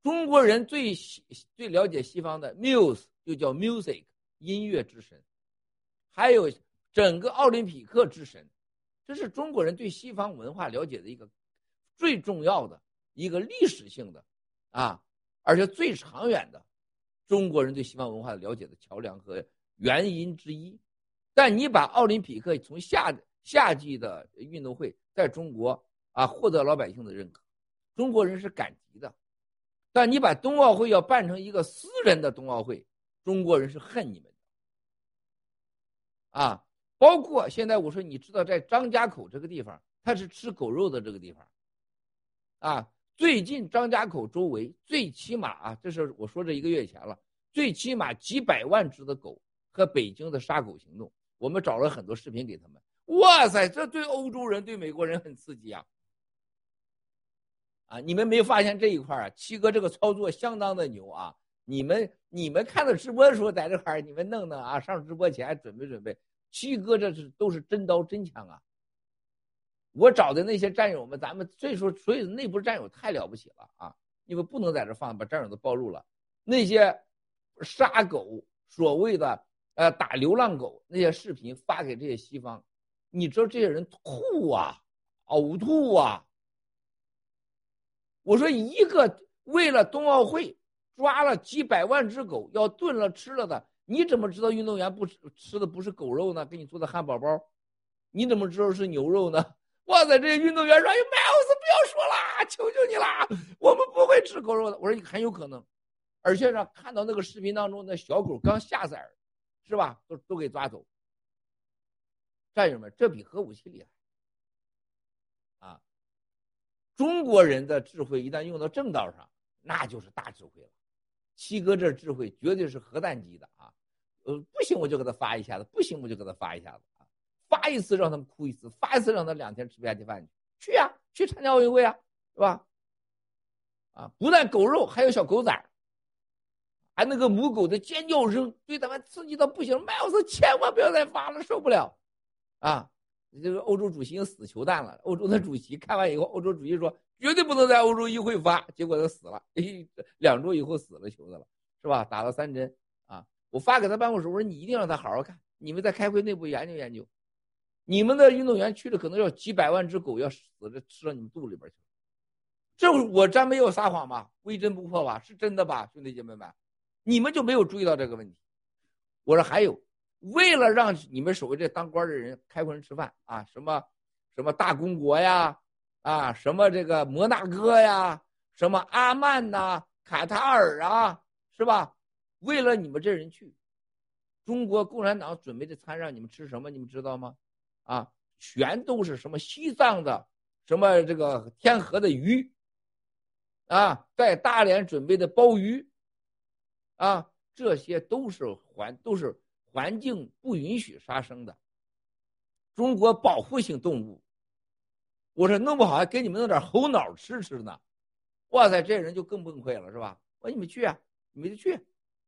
中国人最最了解西方的 muse 就叫 music 音乐之神，还有整个奥林匹克之神，这是中国人对西方文化了解的一个最重要的一个历史性的。啊，而且最长远的，中国人对西方文化的了解的桥梁和原因之一。但你把奥林匹克从夏夏季的运动会在中国啊获得老百姓的认可，中国人是感激的。但你把冬奥会要办成一个私人的冬奥会，中国人是恨你们的。啊，包括现在我说，你知道在张家口这个地方，他是吃狗肉的这个地方，啊。最近张家口周围最起码啊，这是我说这一个月前了，最起码几百万只的狗和北京的杀狗行动，我们找了很多视频给他们。哇塞，这对欧洲人、对美国人很刺激啊！啊，你们没发现这一块啊？七哥这个操作相当的牛啊！你们你们看到直播的时候在这块儿你们弄弄啊，上直播前准备准备。七哥这是都是真刀真枪啊！我找的那些战友们，咱们所以说，所以内部战友太了不起了啊！你们不能在这放，把战友都暴露了。那些杀狗、所谓的呃打流浪狗那些视频发给这些西方，你知道这些人吐啊、呕吐啊。我说一个为了冬奥会抓了几百万只狗要炖了吃了的，你怎么知道运动员不吃吃的不是狗肉呢？给你做的汉堡包，你怎么知道是牛肉呢？哇塞！这些运动员说：“哎，Miles，不要说啦，求求你啦，我们不会吃狗肉的。”我说：“很有可能，而且呢，看到那个视频当中，那小狗刚下崽，是吧？都都给抓走。战友们，这比核武器厉害啊！中国人的智慧一旦用到正道上，那就是大智慧了。七哥这智慧绝对是核弹级的啊！呃，不行我就给他发一下子，不行我就给他发一下子啊。”发一次让他们哭一次，发一次让他两天吃不下去饭去，去呀，去参加奥运会啊，是吧？啊，不但狗肉，还有小狗崽还那个母狗的尖叫声，对咱们刺激到不行。麦老师千万不要再发了，受不了！啊，这个欧洲主席死球蛋了。欧洲的主席看完以后，欧洲主席说绝对不能在欧洲议会发，结果他死了，两周以后死了球的了，是吧？打了三针！我发给他办公室，我说你一定让他好好看，你们在开会内部研究研究。你们的运动员去了，可能要几百万只狗要死着吃到你们肚里边去，这我真没有撒谎吧？微真不破吧？是真的吧，兄弟姐妹们？你们就没有注意到这个问题？我说还有，为了让你们所谓这当官的人开会人吃饭啊，什么什么大公国呀，啊，什么这个摩纳哥呀，什么阿曼呐，卡塔尔啊，是吧？为了你们这人去，中国共产党准备的餐让你们吃什么？你们知道吗？啊，全都是什么西藏的，什么这个天河的鱼，啊，在大连准备的鲍鱼，啊，这些都是环都是环境不允许杀生的。中国保护性动物，我说弄不好还给你们弄点猴脑吃吃呢。哇塞，这人就更崩溃了，是吧？我说你们去啊，你们就去。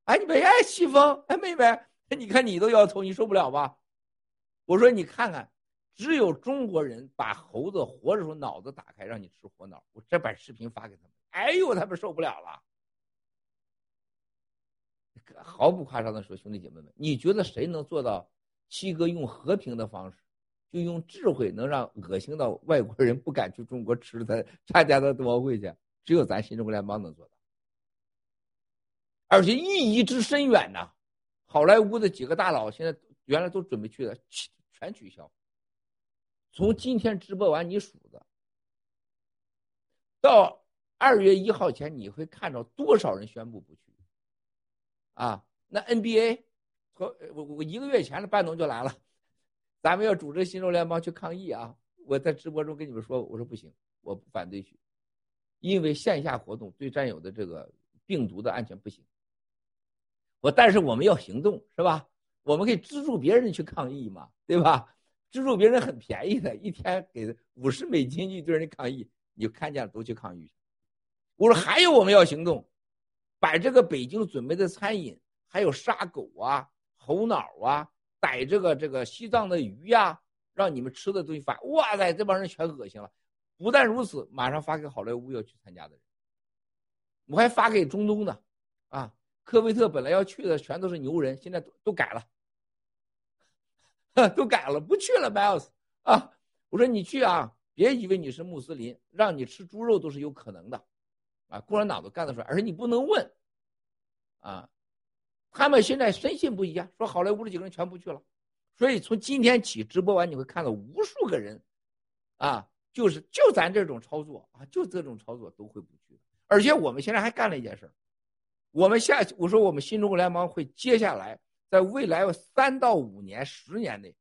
哎，你别哎，西风，哎，妹妹，你看你都摇头，你受不了吧？我说你看看，只有中国人把猴子活着时候脑子打开，让你吃活脑。我这把视频发给他们，哎呦，他们受不了了。毫不夸张的说，兄弟姐妹们，你觉得谁能做到七哥用和平的方式，就用智慧，能让恶心到外国人不敢去中国吃他参加的冬奥会去？只有咱新中国联邦能做到，而且意义之深远呐！好莱坞的几个大佬现在原来都准备去的，全取消。从今天直播完你数着，到二月一号前，你会看到多少人宣布不去。啊，那 NBA 和我我一个月前的班农就来了，咱们要组织新州联邦去抗议啊！我在直播中跟你们说，我说不行，我不反对去，因为线下活动对战友的这个病毒的安全不行。我但是我们要行动是吧？我们可以资助别人去抗议嘛，对吧？资助别人很便宜的，一天给五十美金一堆人抗议，你就看见了都去抗议。我说还有我们要行动。把这个北京准备的餐饮，还有杀狗啊、猴脑啊、逮这个这个西藏的鱼呀，让你们吃的东西发，哇塞，这帮人全恶心了。不但如此，马上发给好莱坞要去参加的人，我还发给中东的，啊，科威特本来要去的全都是牛人，现在都都改了，都改了，不去了，Miles。啊，我说你去啊，别以为你是穆斯林，让你吃猪肉都是有可能的。啊，共产党都干得出来，而且你不能问，啊，他们现在深信不疑啊，说好莱坞这几个人全部去了，所以从今天起直播完，你会看到无数个人，啊，就是就咱这种操作啊，就这种操作都会不去，而且我们现在还干了一件事儿我们下我说我们新中国联邦会接下来在未来三到五年、十年内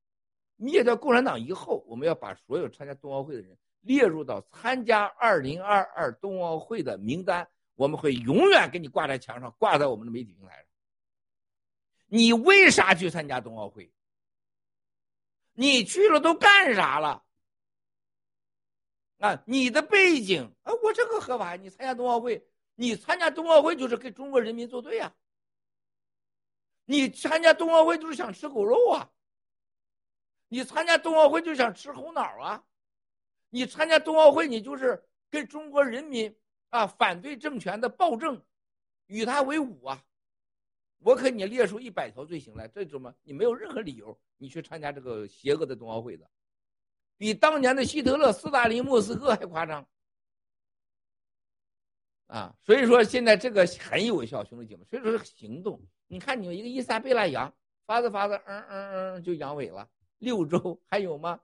灭掉共产党以后，我们要把所有参加冬奥会的人。列入到参加二零二二冬奥会的名单，我们会永远给你挂在墙上，挂在我们的媒体平台上。你为啥去参加冬奥会？你去了都干啥了？啊，你的背景啊，我这个合法。你参加冬奥会，你参加冬奥会就是给中国人民作对呀。你参加冬奥会就是想吃狗肉啊。你参加冬奥会就想吃猴脑啊。你参加冬奥会，你就是跟中国人民啊反对政权的暴政，与他为伍啊！我可你列出一百条罪行来，这怎么你没有任何理由你去参加这个邪恶的冬奥会的，比当年的希特勒、斯大林、莫斯科还夸张啊！所以说现在这个很有效，兄弟姐妹，所以说行动。你看你们一个伊莎贝拉羊，发着发着，嗯嗯嗯，就阳痿了，六周还有吗？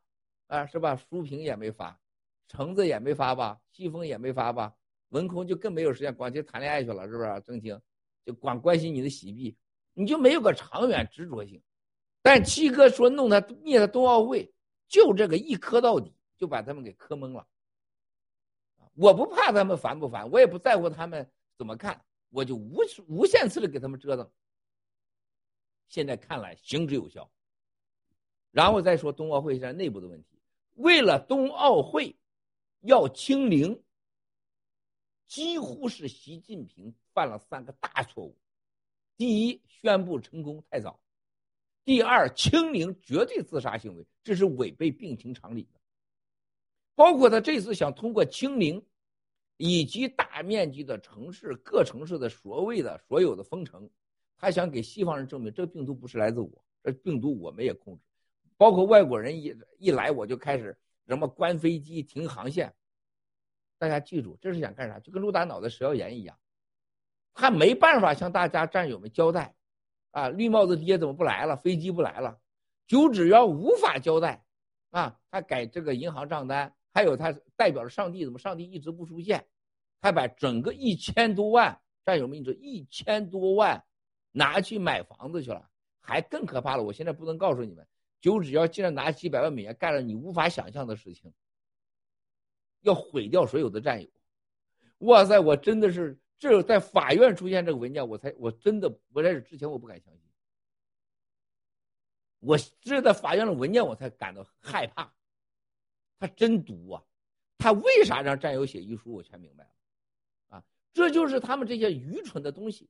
啊，是吧？书评也没发，橙子也没发吧，西风也没发吧，文空就更没有时间，光去谈恋爱去了，是不是？郑清就光关心你的喜币，你就没有个长远执着性。但七哥说弄他灭他冬奥会，就这个一磕到底，就把他们给磕懵了。我不怕他们烦不烦，我也不在乎他们怎么看，我就无无限次的给他们折腾。现在看来行之有效，然后再说冬奥会现在内部的问题。为了冬奥会要清零，几乎是习近平犯了三个大错误：第一，宣布成功太早；第二，清零绝对自杀行为，这是违背病情常理的。包括他这次想通过清零，以及大面积的城市各城市的所谓的所有的封城，他想给西方人证明，这个病毒不是来自我，这病毒我们也控制。包括外国人一一来，我就开始什么关飞机、停航线。大家记住，这是想干啥？就跟陆大脑的食药盐一样，他没办法向大家战友们交代，啊，绿帽子爹怎么不来了？飞机不来了，九指妖无法交代，啊，他改这个银行账单，还有他代表了上帝，怎么上帝一直不出现？他把整个一千多万战友们，你说一千多万拿去买房子去了，还更可怕了。我现在不能告诉你们。就只要竟然拿几百万美元干了你无法想象的事情，要毁掉所有的战友，哇塞！我真的是只有在法院出现这个文件，我才我真的我在这之前我不敢相信。我只有在法院的文件，我才感到害怕。他真毒啊！他为啥让战友写遗书？我全明白了。啊，这就是他们这些愚蠢的东西，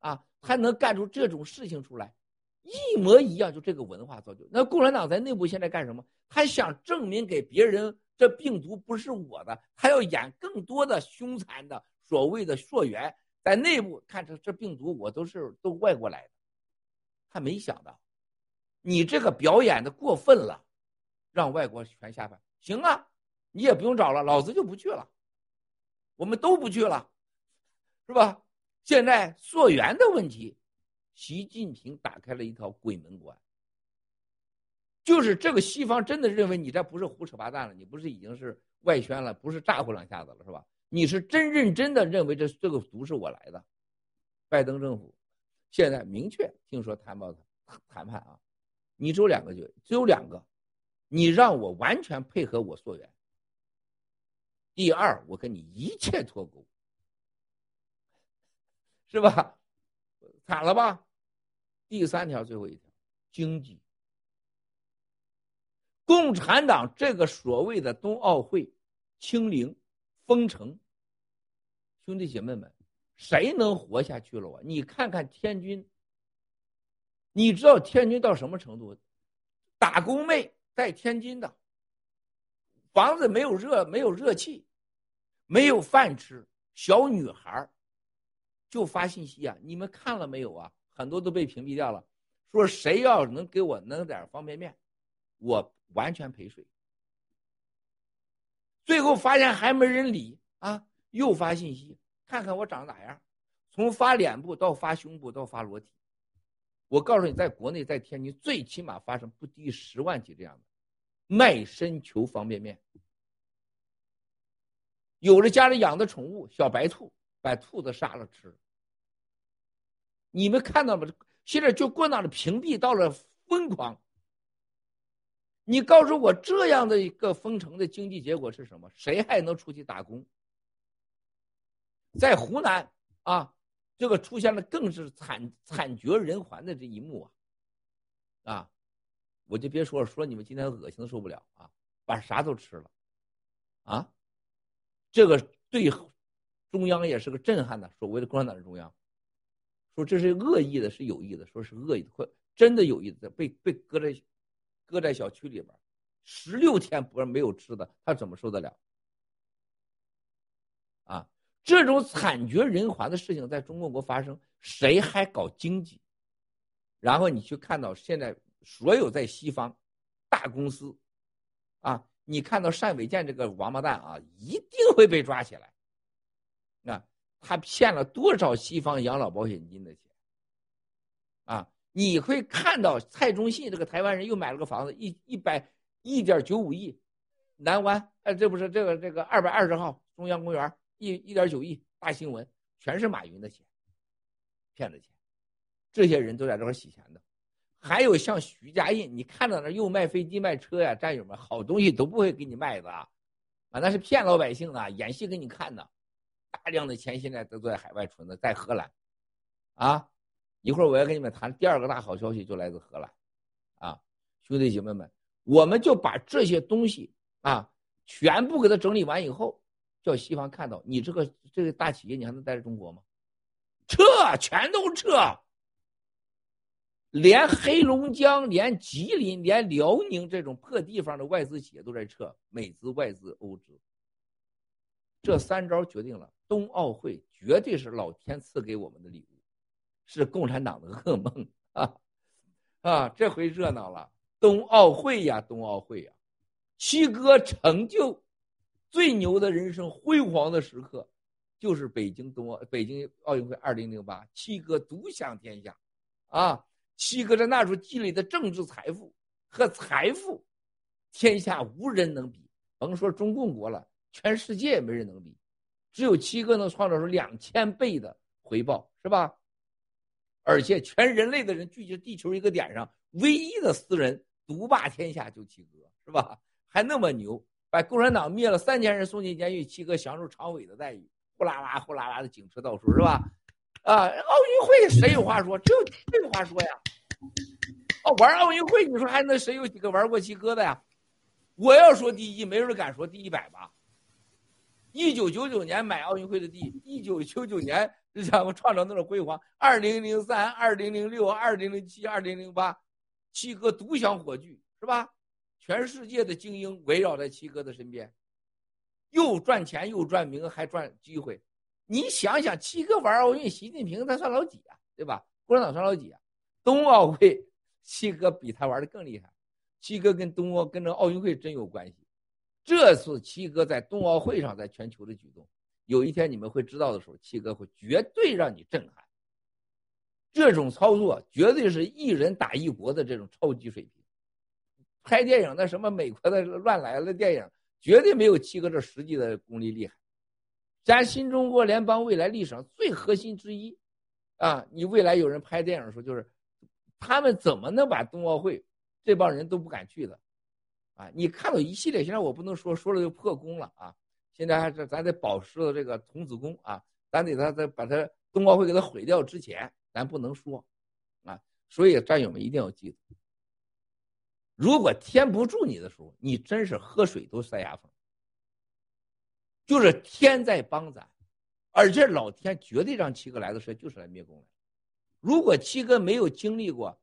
啊，还能干出这种事情出来，一模一样。就这个文化造就。那共产党在内部现在干什么？他想证明给别人，这病毒不是我的，他要演更多的凶残的所谓的溯源，在内部看这这病毒我都是都外国来的。他没想到。你这个表演的过分了，让外国全下班。行啊，你也不用找了，老子就不去了，我们都不去了，是吧？现在溯源的问题，习近平打开了一条鬼门关。就是这个西方真的认为你这不是胡扯八蛋了，你不是已经是外宣了，不是咋呼两下子了，是吧？你是真认真的认为这这个毒是我来的。拜登政府现在明确听说谈判谈判啊。你只有两个就只有两个，你让我完全配合我溯源。第二，我跟你一切脱钩，是吧？惨了吧？第三条，最后一条，经济。共产党这个所谓的冬奥会、清零、封城，兄弟姐妹们，谁能活下去了啊？你看看天津。你知道天津到什么程度？打工妹在天津的房子没有热，没有热气，没有饭吃。小女孩就发信息啊，你们看了没有啊？很多都被屏蔽掉了。说谁要能给我弄点方便面，我完全陪睡。最后发现还没人理啊，又发信息，看看我长咋样？从发脸部到发胸部到发裸体。我告诉你，在国内，在天津，最起码发生不低于十万起这样的卖身求方便面。有的家里养的宠物小白兔，把兔子杀了吃。你们看到吗？现在就过那的屏蔽到了疯狂。你告诉我，这样的一个封城的经济结果是什么？谁还能出去打工？在湖南啊。这个出现了更是惨惨绝人寰的这一幕啊！啊，我就别说了，说你们今天恶心的受不了啊，把啥都吃了，啊，这个对中央也是个震撼的。所谓的共产党的中央，说这是恶意的，是有意的，说是恶意的，或真的有意的，被被搁在搁在小区里边，十六天不是没有吃的，他怎么受得了？啊！这种惨绝人寰的事情在中国国发生，谁还搞经济？然后你去看到现在所有在西方大公司，啊，你看到单伟建这个王八蛋啊，一定会被抓起来。那他骗了多少西方养老保险金的钱？啊，你会看到蔡中信这个台湾人又买了个房子，一一百一点九五亿，南湾，哎，这不是这个这个二百二十号中央公园。一一点九亿大新闻，全是马云的钱，骗的钱，这些人都在这块洗钱的。还有像徐家印，你看到那又卖飞机卖车呀，战友们，好东西都不会给你卖的啊，那是骗老百姓的，演戏给你看的。大量的钱现在都在海外存的，在荷兰，啊，一会儿我要跟你们谈第二个大好消息，就来自荷兰，啊，兄弟姐妹们，我们就把这些东西啊，全部给它整理完以后。叫西方看到你这个这个大企业，你还能待在中国吗？撤，全都撤。连黑龙江、连吉林、连辽宁这种破地方的外资企业都在撤，美资、外资、欧资。这三招决定了，冬奥会绝对是老天赐给我们的礼物，是共产党的噩梦啊！啊，这回热闹了，冬奥会呀，冬奥会呀，七哥成就。最牛的人生辉煌的时刻，就是北京冬奥北京奥运会二零零八，七哥独享天下，啊，七哥在那时候积累的政治财富和财富，天下无人能比。甭说中共国了，全世界也没人能比，只有七哥能创造出两千倍的回报，是吧？而且全人类的人聚集地球一个点上，唯一的私人独霸天下就七哥，是吧？还那么牛。把共产党灭了，三千人送进监狱，七哥享受常委的待遇，呼啦啦呼啦啦的警车到处是吧？啊，奥运会谁有话说？只有谁有话说呀？哦，玩奥运会，你说还能谁有几个玩过七哥的呀？我要说第一，没人敢说第一百吧？一九九九年买奥运会的地，一九九九年让我创造那种辉煌。二零零三、二零零六、二零零七、二零零八，七哥独享火炬，是吧？全世界的精英围绕在七哥的身边，又赚钱又赚名还赚机会。你想想，七哥玩奥运，习近平他算老几啊？对吧？共产党算老几啊？冬奥会，七哥比他玩的更厉害。七哥跟冬奥跟这奥运会真有关系。这次七哥在冬奥会上在全球的举动，有一天你们会知道的时候，七哥会绝对让你震撼。这种操作绝对是一人打一国的这种超级水平。拍电影那什么美国的乱来的电影，绝对没有七哥这实际的功力厉害。咱新中国联邦未来历史上最核心之一，啊，你未来有人拍电影的时候，就是他们怎么能把冬奥会这帮人都不敢去的，啊，你看到一系列，现在我不能说说了就破功了啊，现在还是咱得保持了这个童子功啊，咱得他再把他冬奥会给他毁掉之前，咱不能说，啊，所以战友们一定要记住。如果天不助你的时候，你真是喝水都塞牙缝。就是天在帮咱，而且老天绝对让七哥来的时候就是来灭共的。如果七哥没有经历过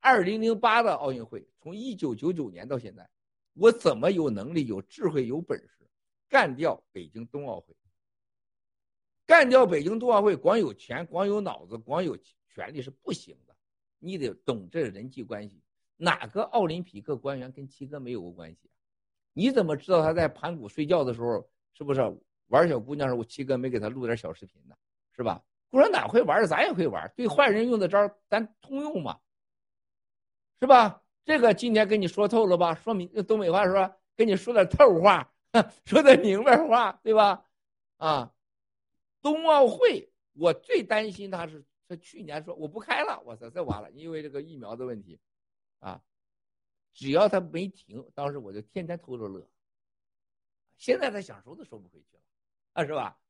二零零八的奥运会，从一九九九年到现在，我怎么有能力、有智慧、有本事干掉北京冬奥会？干掉北京冬奥会，光有钱、光有脑子、光有权力是不行的，你得懂这人际关系。哪个奥林匹克官员跟七哥没有过关系？你怎么知道他在盘古睡觉的时候是不是玩小姑娘时候七哥没给他录点小视频呢？是吧？共产党会玩，咱也会玩。对坏人用的招，咱通用嘛？是吧？这个今天跟你说透了吧？说明东北话说，跟你说点透话，说点明白话，对吧？啊，冬奥会我最担心他是他去年说我不开了，我操，这完了，因为这个疫苗的问题。啊，只要他没停，当时我就天天偷着乐。现在他想收都收不回去了，啊，是吧？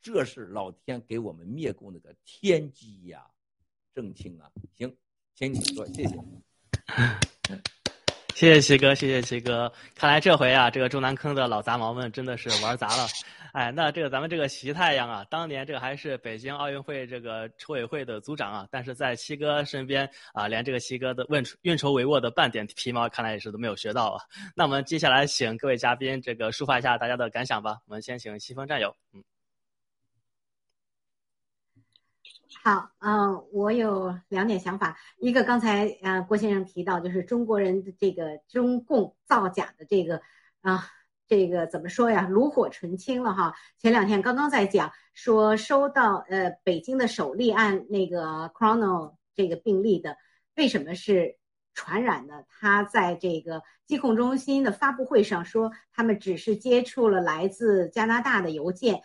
这是老天给我们灭共那个天机呀，正清啊！行，请你说，谢谢。谢谢齐哥，谢谢齐哥。看来这回啊，这个中南坑的老杂毛们真的是玩砸了。哎，那这个咱们这个习太阳啊，当年这个还是北京奥运会这个筹委会的组长啊，但是在七哥身边啊，连这个七哥的运运筹帷幄的半点皮毛，看来也是都没有学到啊。那我们接下来请各位嘉宾这个抒发一下大家的感想吧。我们先请西风战友，嗯。好，嗯，我有两点想法。一个刚才呃郭先生提到，就是中国人的这个中共造假的这个啊，这个怎么说呀？炉火纯青了哈。前两天刚刚在讲说收到呃北京的首例按那个 Chrono 这个病例的，为什么是传染的？他在这个疾控中心的发布会上说，他们只是接触了来自加拿大的邮件。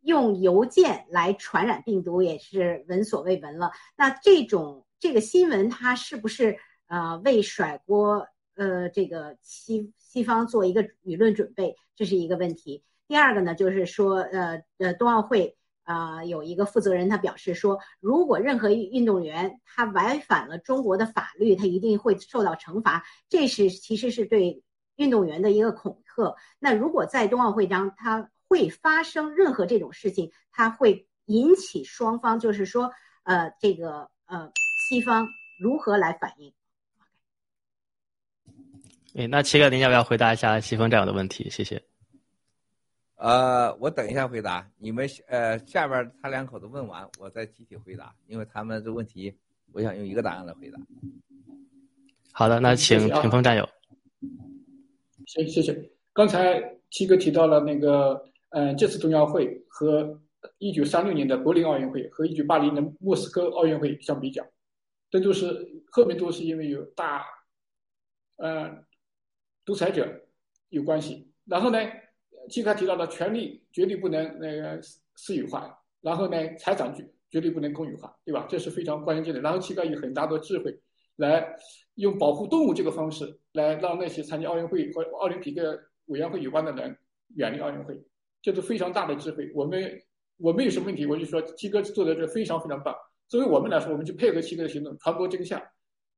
用邮件来传染病毒也是闻所未闻了。那这种这个新闻，它是不是呃为甩锅呃这个西西方做一个舆论准备？这是一个问题。第二个呢，就是说呃呃冬奥会啊有一个负责人他表示说，如果任何运动员他违反了中国的法律，他一定会受到惩罚。这是其实是对运动员的一个恐吓。那如果在冬奥会上他。会发生任何这种事情，它会引起双方，就是说，呃，这个呃，西方如何来反应？哎，那七哥，您要不要回答一下西方战友的问题？谢谢。呃，我等一下回答你们。呃，下边他两口子问完，我再集体回答，因为他们这问题，我想用一个答案来回答。好的，那请屏风战友。行，谢谢。刚才七哥提到了那个。嗯，这次冬奥会和一九三六年的柏林奥运会和一九八零年莫斯科奥运会相比较，这都是后面都是因为有大，呃，独裁者有关系。然后呢，其他提到的权利绝对不能那个私私有化，然后呢，财产绝绝对不能公有化，对吧？这是非常关键的。然后七哥有很大的智慧，来用保护动物这个方式来让那些参加奥运会和奥林匹克委员会有关的人远离奥运会。这是非常大的智慧。我们我没有什么问题，我就说七哥做的这非常非常棒。作为我们来说，我们就配合七哥的行动，传播真相。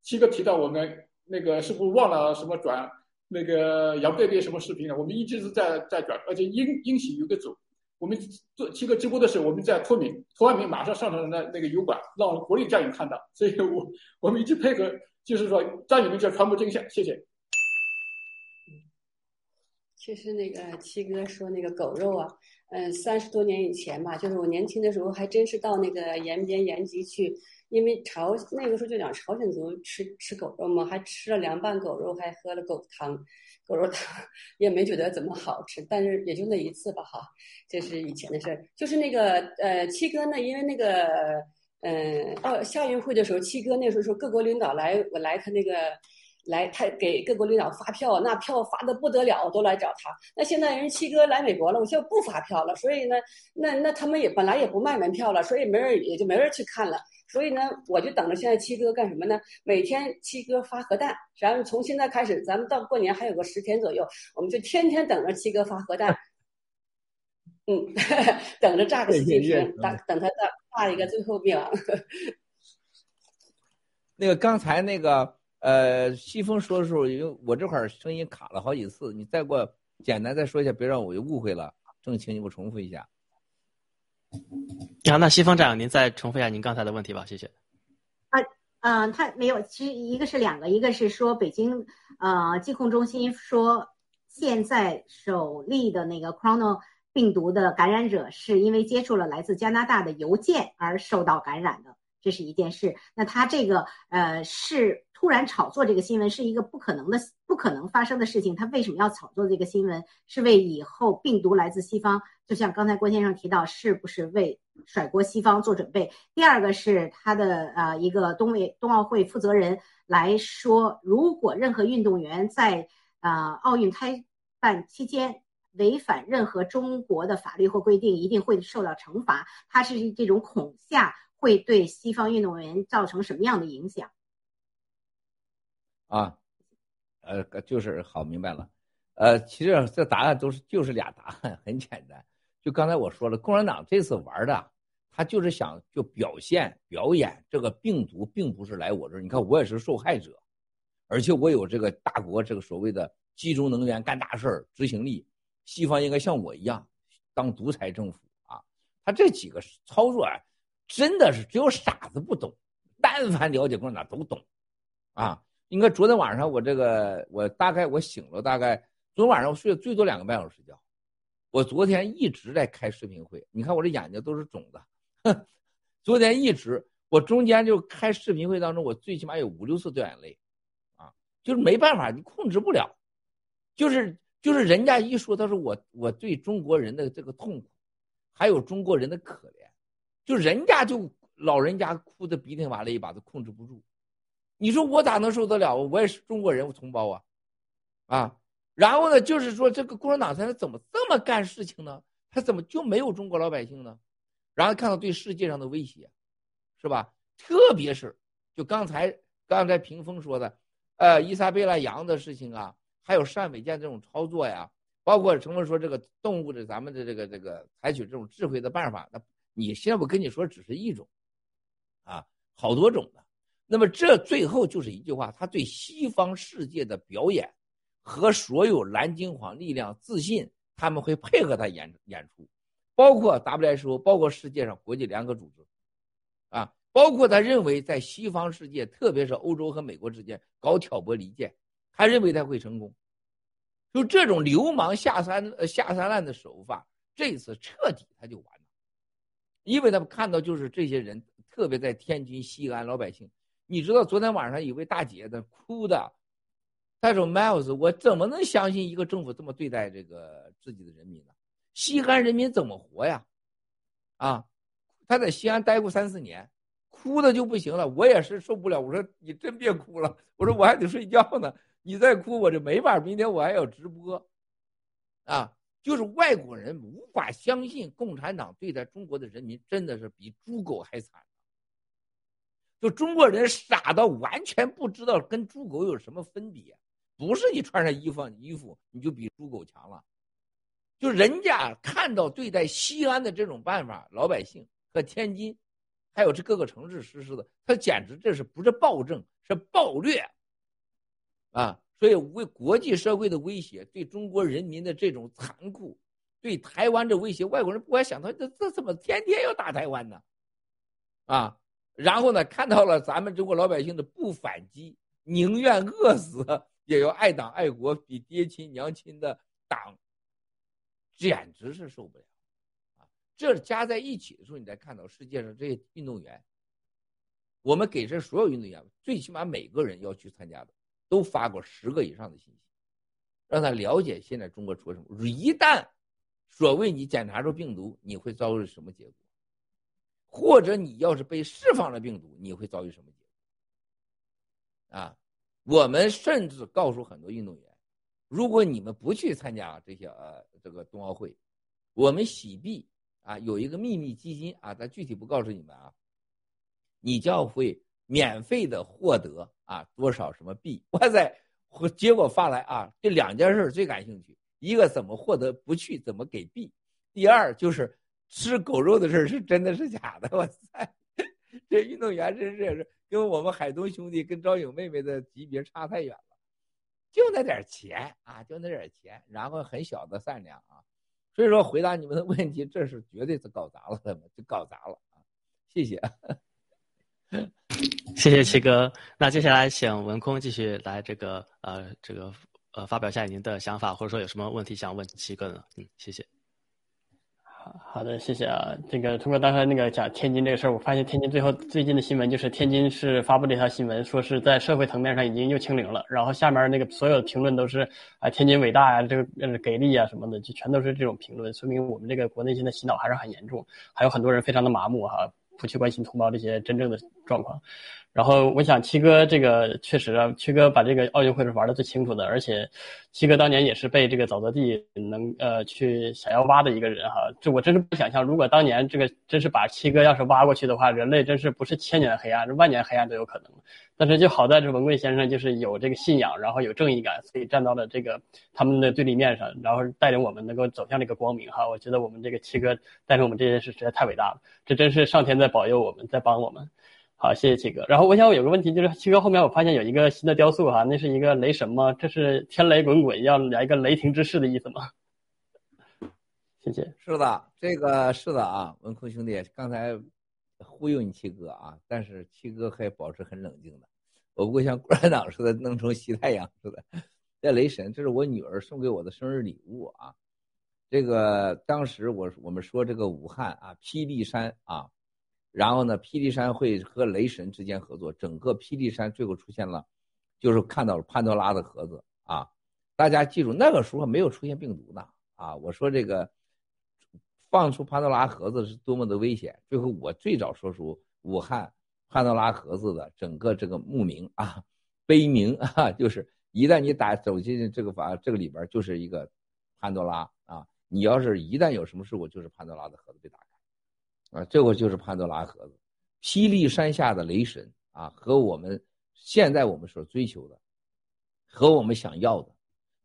七哥提到我们那个是不是忘了什么转那个杨贝贝什么视频了？我们一直是在在转，而且英英喜有个组，我们做七哥直播的时候，我们在脱敏，脱完敏马上上传那那个油管，让国内战友看到。所以我我们一直配合，就是说战友们在传播真相。谢谢。其实那个七哥说那个狗肉啊，嗯，三十多年以前吧，就是我年轻的时候，还真是到那个延边延吉去，因为朝那个时候就讲朝鲜族吃吃狗肉嘛，还吃了凉拌狗肉，还喝了狗汤，狗肉汤也没觉得怎么好吃，但是也就那一次吧，哈，这是以前的事儿。就是那个呃，七哥呢，因为那个嗯，奥夏运会的时候，七哥那时候说各国领导来，我来他那个。来，他给各国领导发票，那票发的不得了，都来找他。那现在人七哥来美国了，我现在不发票了，所以呢，那那他们也本来也不卖门票了，所以没人也就没人去看了。所以呢，我就等着现在七哥干什么呢？每天七哥发核弹，然后从现在开始，咱们到过年还有个十天左右，我们就天天等着七哥发核弹。嗯，等着炸个习近平，等等他炸炸一个最后灭亡。那个刚才那个。呃，西风说的时候，因为我这块儿声音卡了好几次，你再给我简单再说一下，别让我又误会了。正清，你给我重复一下。好，那西风长，您再重复一下您刚才的问题吧，谢谢。啊，嗯，他没有，其实一个是两个，一个是说北京呃疾控中心说现在首例的那个 Corona 病毒的感染者是因为接触了来自加拿大的邮件而受到感染的，这是一件事。那他这个呃是。突然炒作这个新闻是一个不可能的、不可能发生的事情。他为什么要炒作这个新闻？是为以后病毒来自西方，就像刚才郭先生提到，是不是为甩锅西方做准备？第二个是他的呃一个冬委冬奥会负责人来说，如果任何运动员在呃奥运开办期间违反任何中国的法律或规定，一定会受到惩罚。他是这种恐吓会对西方运动员造成什么样的影响？啊，呃，就是好明白了，呃，其实这答案都是就是俩答案，很简单。就刚才我说了，共产党这次玩的，他就是想就表现表演这个病毒并不是来我这儿，你看我也是受害者，而且我有这个大国这个所谓的集中能源干大事儿执行力，西方应该像我一样当独裁政府啊。他这几个操作啊，真的是只有傻子不懂，但凡了解共产党都懂，啊。应该昨天晚上我这个我大概我醒了大概昨天晚上我睡了最多两个半小时觉，我昨天一直在开视频会，你看我这眼睛都是肿的，昨天一直我中间就开视频会当中我最起码有五六次掉眼泪，啊，就是没办法你控制不了，就是就是人家一说他说我我对中国人的这个痛苦，还有中国人的可怜，就人家就老人家哭的鼻涕哇了一把都控制不住。你说我咋能受得了？我也是中国人，我同胞啊，啊，然后呢，就是说这个共产党他怎么这么干事情呢？他怎么就没有中国老百姓呢？然后看到对世界上的威胁，是吧？特别是就刚才刚才屏风说的，呃，伊莎贝拉杨的事情啊，还有单伟建这种操作呀，包括什么说这个动物的咱们的这个这个采取这种智慧的办法，那你现在我跟你说只是一种，啊，好多种的。那么这最后就是一句话，他对西方世界的表演和所有蓝金黄力量自信，他们会配合他演演出，包括 W.S.O，包括世界上国际联合组织，啊，包括他认为在西方世界，特别是欧洲和美国之间搞挑拨离间，他认为他会成功，就这种流氓下三下三滥的手法，这次彻底他就完了，因为他们看到就是这些人，特别在天津西安老百姓。你知道昨天晚上有位大姐在哭的，她说：“Miles，我怎么能相信一个政府这么对待这个自己的人民呢？西安人民怎么活呀？”啊，她在西安待过三四年，哭的就不行了。我也是受不了。我说：“你真别哭了。”我说：“我还得睡觉呢。你再哭我就没法。明天我还要直播。”啊，就是外国人无法相信共产党对待中国的人民真的是比猪狗还惨。就中国人傻到完全不知道跟猪狗有什么分别，不是你穿上衣服衣服你就比猪狗强了，就人家看到对待西安的这种办法，老百姓和天津，还有这各个城市实施的，他简直这是不是暴政，是暴虐啊！所以为国际社会的威胁，对中国人民的这种残酷，对台湾的威胁，外国人不敢想到，这这怎么天天要打台湾呢？啊！然后呢，看到了咱们中国老百姓的不反击，宁愿饿死也要爱党爱国，比爹亲娘亲的党。简直是受不了，啊！这加在一起的时候，你再看到世界上这些运动员，我们给这所有运动员，最起码每个人要去参加的，都发过十个以上的信息，让他了解现在中国出了什么。一旦所谓你检查出病毒，你会遭遇什么结果？或者你要是被释放了病毒，你会遭遇什么？啊！我们甚至告诉很多运动员。如果你们不去参加这些呃这个冬奥会，我们喜币啊有一个秘密基金啊，咱具体不告诉你们啊，你将会免费的获得啊多少什么币？哇塞，结果发来啊，这两件事最感兴趣，一个怎么获得不去怎么给币，第二就是吃狗肉的事是真的是假的？哇塞，这运动员真是跟我们海东兄弟跟赵颖妹妹的级别差太远了。就那点钱啊，就那点钱，然后很小的善良啊，所以说回答你们的问题，这是绝对是搞砸了他们，就搞砸了啊！谢谢，谢谢七哥。那接下来请文空继续来这个呃这个呃发表一下您的想法，或者说有什么问题想问七哥呢？嗯，谢谢。好的，谢谢啊。这个通过刚才那个讲天津这个事儿，我发现天津最后最近的新闻就是天津市发布了一条新闻，说是在社会层面上已经又清零了。然后下面那个所有的评论都是啊天津伟大呀，这个呃给力啊什么的，就全都是这种评论，说明我们这个国内现在洗脑还是很严重，还有很多人非常的麻木哈，不去关心同胞这些真正的状况。然后我想七哥这个确实啊，七哥把这个奥运会是玩的最清楚的，而且七哥当年也是被这个沼泽地能呃去想要挖的一个人哈。这我真是不想象，如果当年这个真是把七哥要是挖过去的话，人类真是不是千年黑暗，是万年黑暗都有可能。但是就好在这文贵先生就是有这个信仰，然后有正义感，所以站到了这个他们的对立面上，然后带领我们能够走向这个光明哈。我觉得我们这个七哥带领我们这件事实在太伟大了，这真是上天在保佑我们，在帮我们。好，谢谢七哥。然后我想有个问题，就是七哥后面我发现有一个新的雕塑哈，那是一个雷神吗？这是天雷滚滚要来一个雷霆之势的意思吗？谢谢。是的，这个是的啊，文空兄弟刚才忽悠你七哥啊，但是七哥还保持很冷静的，我不会像共产党似的弄成西太阳似的。这雷神，这是我女儿送给我的生日礼物啊。这个当时我我们说这个武汉啊，霹雳山啊。然后呢，霹雳山会和雷神之间合作，整个霹雳山最后出现了，就是看到了潘多拉的盒子啊！大家记住，那个时候没有出现病毒呢啊！我说这个放出潘多拉盒子是多么的危险。最后我最早说出武汉潘多拉盒子的整个这个墓名啊，碑铭啊，就是一旦你打走进这个房这个里边，就是一个潘多拉啊！你要是一旦有什么事故，就是潘多拉的盒子被打开。啊，这个就是潘多拉盒子，霹雳山下的雷神啊，和我们现在我们所追求的，和我们想要的，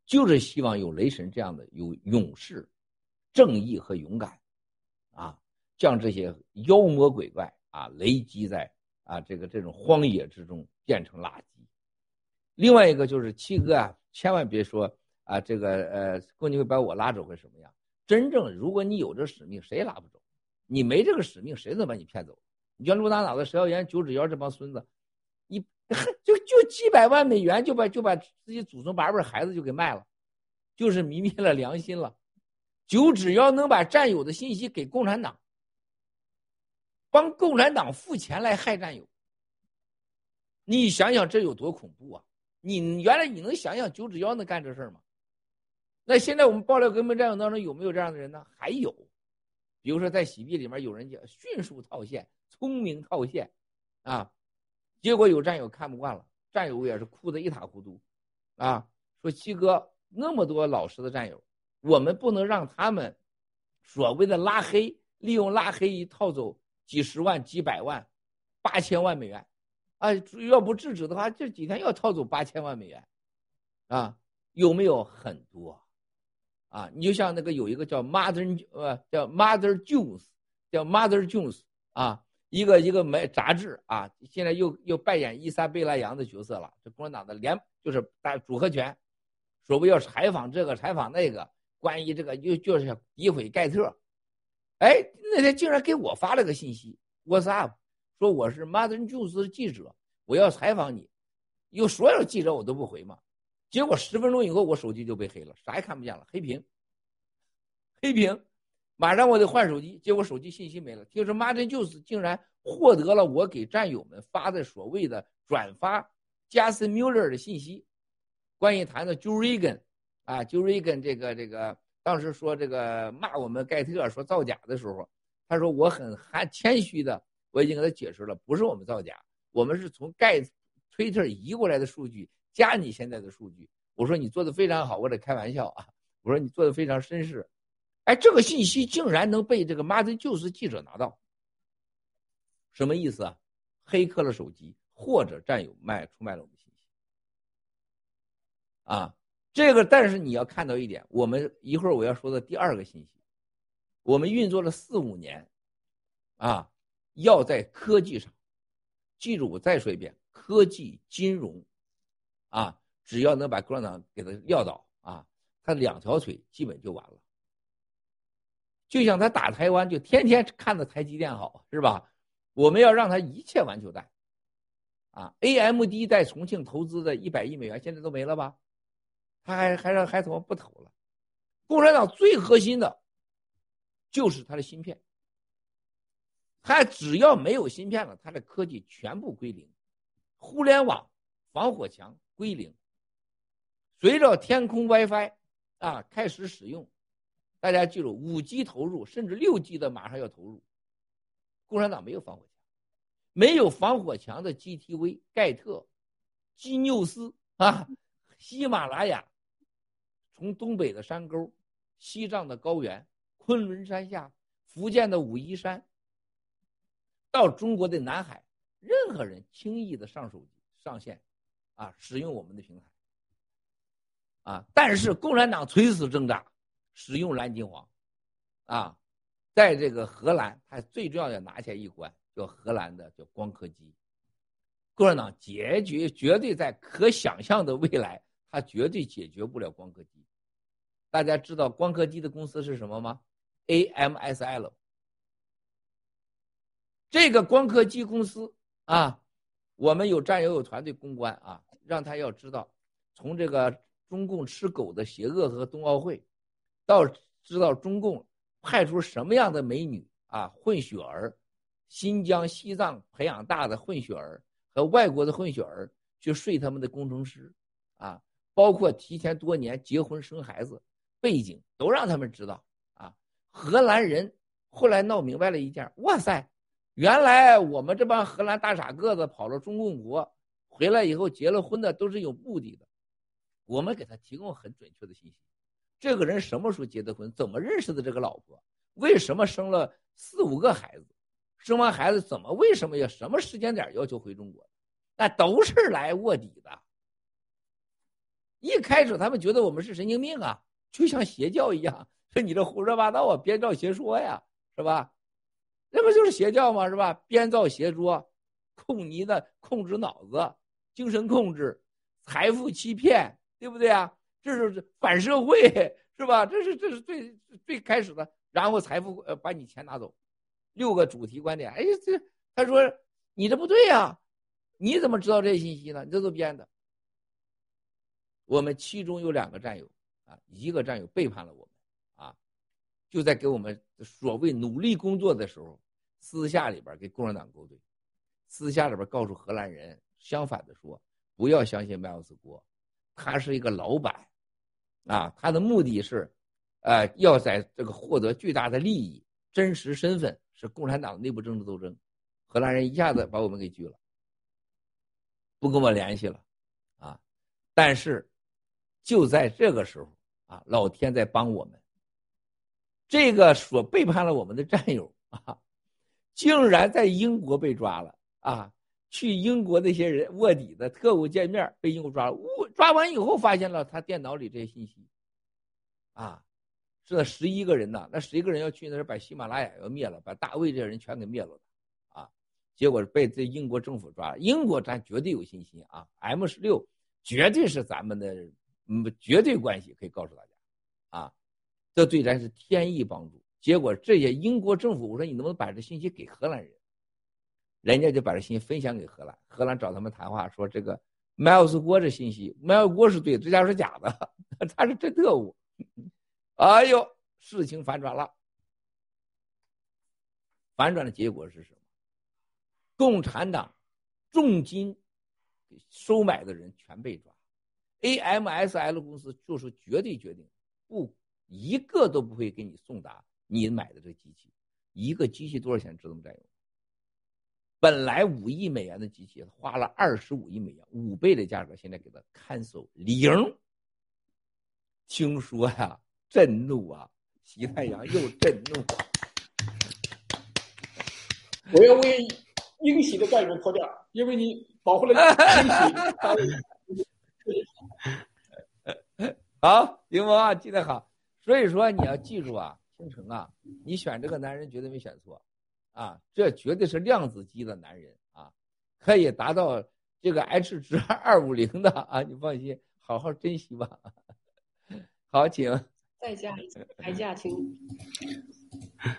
就是希望有雷神这样的有勇士、正义和勇敢，啊，将这些妖魔鬼怪啊雷击在啊这个这种荒野之中变成垃圾。另外一个就是七哥啊，千万别说啊这个呃，共你会把我拉走会什么样？真正如果你有这使命，谁也拉不走。你没这个使命，谁能把你骗走？你像陆大脑袋石耀岩、九指妖这帮孙子，你就就几百万美元就把就把自己祖宗八辈孩子就给卖了，就是泯灭了良心了。九指妖能把战友的信息给共产党，帮共产党付钱来害战友，你想想这有多恐怖啊！你原来你能想想九指妖能干这事吗？那现在我们爆料革命战友当中有没有这样的人呢？还有。比如说，在洗币里面有人讲迅速套现、聪明套现，啊，结果有战友看不惯了，战友也是哭得一塌糊涂，啊，说七哥那么多老实的战友，我们不能让他们所谓的拉黑，利用拉黑一套走几十万、几百万、八千万美元，啊，要不制止的话，这几天要套走八千万美元，啊，有没有很多？啊，你就像那个有一个叫 Mother 呃叫 Mother Jones，叫 Mother Jones 啊，一个一个媒杂志啊，现在又又扮演伊莎贝拉杨的角色了，这共产党的联就是大组合拳，说我要采访这个采访那个，关于这个就就是诋毁盖特，哎，那天竟然给我发了个信息，What's up？说我是 Mother Jones 的记者，我要采访你，有所有记者我都不回嘛。结果十分钟以后，我手机就被黑了，啥也看不见了，黑屏。黑屏，马上我得换手机，结果手机信息没了。听说 Martin Jones 竟然获得了我给战友们发的所谓的转发 Justin Muller 的信息，关于谈的 Joe Regan 啊，Joe Regan 这个这个当时说这个骂我们盖特说造假的时候，他说我很含谦虚的，我已经给他解释了，不是我们造假，我们是从盖 Twitter 移过来的数据。加你现在的数据，我说你做的非常好，我得开玩笑啊，我说你做的非常绅士，哎，这个信息竟然能被这个 Martin 救世记者拿到，什么意思啊？黑客了手机，或者战友卖出卖了我们信息，啊，这个但是你要看到一点，我们一会儿我要说的第二个信息，我们运作了四五年，啊，要在科技上，记住我再说一遍，科技金融。啊，只要能把共产党给他撂倒啊，他两条腿基本就完了。就像他打台湾，就天天看着台积电好，是吧？我们要让他一切完球带。啊，AMD 在重庆投资的一百亿美元，现在都没了吧？他还还让还怎么不投了？共产党最核心的，就是他的芯片。他只要没有芯片了，他的科技全部归零，互联网、防火墙。归零。随着天空 WiFi 啊开始使用，大家记住，五 G 投入，甚至六 G 的马上要投入。共产党没有防火墙，没有防火墙的 GTV、盖特、基纽斯啊，喜马拉雅，从东北的山沟、西藏的高原、昆仑山下、福建的武夷山，到中国的南海，任何人轻易的上手机上线。啊，使用我们的平台，啊，但是共产党垂死挣扎，使用蓝金黄，啊，在这个荷兰，他最重要的拿下一关，叫荷兰的叫光刻机。共产党解决绝对在可想象的未来，他绝对解决不了光刻机。大家知道光刻机的公司是什么吗？AMSL。这个光刻机公司啊。我们有战友有团队公关啊，让他要知道，从这个中共吃狗的邪恶和冬奥会，到知道中共派出什么样的美女啊混血儿，新疆西藏培养大的混血儿和外国的混血儿去睡他们的工程师，啊，包括提前多年结婚生孩子背景都让他们知道啊。荷兰人后来闹明白了一件，哇塞！原来我们这帮荷兰大傻个子跑了中共国，回来以后结了婚的都是有目的的。我们给他提供很准确的信息：这个人什么时候结的婚？怎么认识的这个老婆？为什么生了四五个孩子？生完孩子怎么？为什么要什么时间点要求回中国？那都是来卧底的。一开始他们觉得我们是神经病啊，就像邪教一样，说你这胡说八道啊，编造邪说呀，是吧？那不就是邪教吗？是吧？编造邪说，控你的控制脑子，精神控制，财富欺骗，对不对啊？这是反社会，是吧？这是这是最最开始的，然后财富呃把你钱拿走，六个主题观点。哎，这他说你这不对呀，你怎么知道这些信息呢？你这都编的。我们其中有两个战友啊，一个战友背叛了我，就在给我们所谓努力工作的时候。私下里边给共产党勾兑，私下里边告诉荷兰人，相反的说，不要相信麦克斯国，他是一个老板，啊，他的目的是，呃，要在这个获得巨大的利益，真实身份是共产党内部政治斗争。荷兰人一下子把我们给拒了，不跟我联系了，啊，但是就在这个时候啊，老天在帮我们，这个所背叛了我们的战友啊。竟然在英国被抓了啊！去英国那些人卧底的特务见面，被英国抓了。呜抓完以后，发现了他电脑里这些信息，啊，是那十一个人呐，那十一个人要去那是把喜马拉雅要灭了，把大卫这些人全给灭了啊！结果被这英国政府抓了。英国咱绝对有信心啊，M 十六绝对是咱们的嗯绝对关系，可以告诉大家啊，这对咱是天意帮助。结果这些英国政府，我说你能不能把这信息给荷兰人？人家就把这信息分享给荷兰，荷兰找他们谈话说这个迈尔斯郭这信息，迈尔斯郭是对，这家是假的，他是真特务。哎呦，事情反转了，反转的结果是什么？共产党重金收买的人全被抓，AMSL 公司就是绝对决定，不一个都不会给你送达。你买的这机器，一个机器多少钱？知道吗？战友，本来五亿美元的机器，花了二十五亿美元，五倍的价格，现在给他 cancel 零。听说呀，震怒啊！西太阳又震怒。我要为英喜的战友们脱掉，因为你保护了英喜。好，行吗？记得好。所以说，你要记住啊。星辰啊，你选这个男人绝对没选错，啊，这绝对是量子级的男人啊，可以达到这个 H 值二五零的啊，你放心，好好珍惜吧。好，请再加再加，请。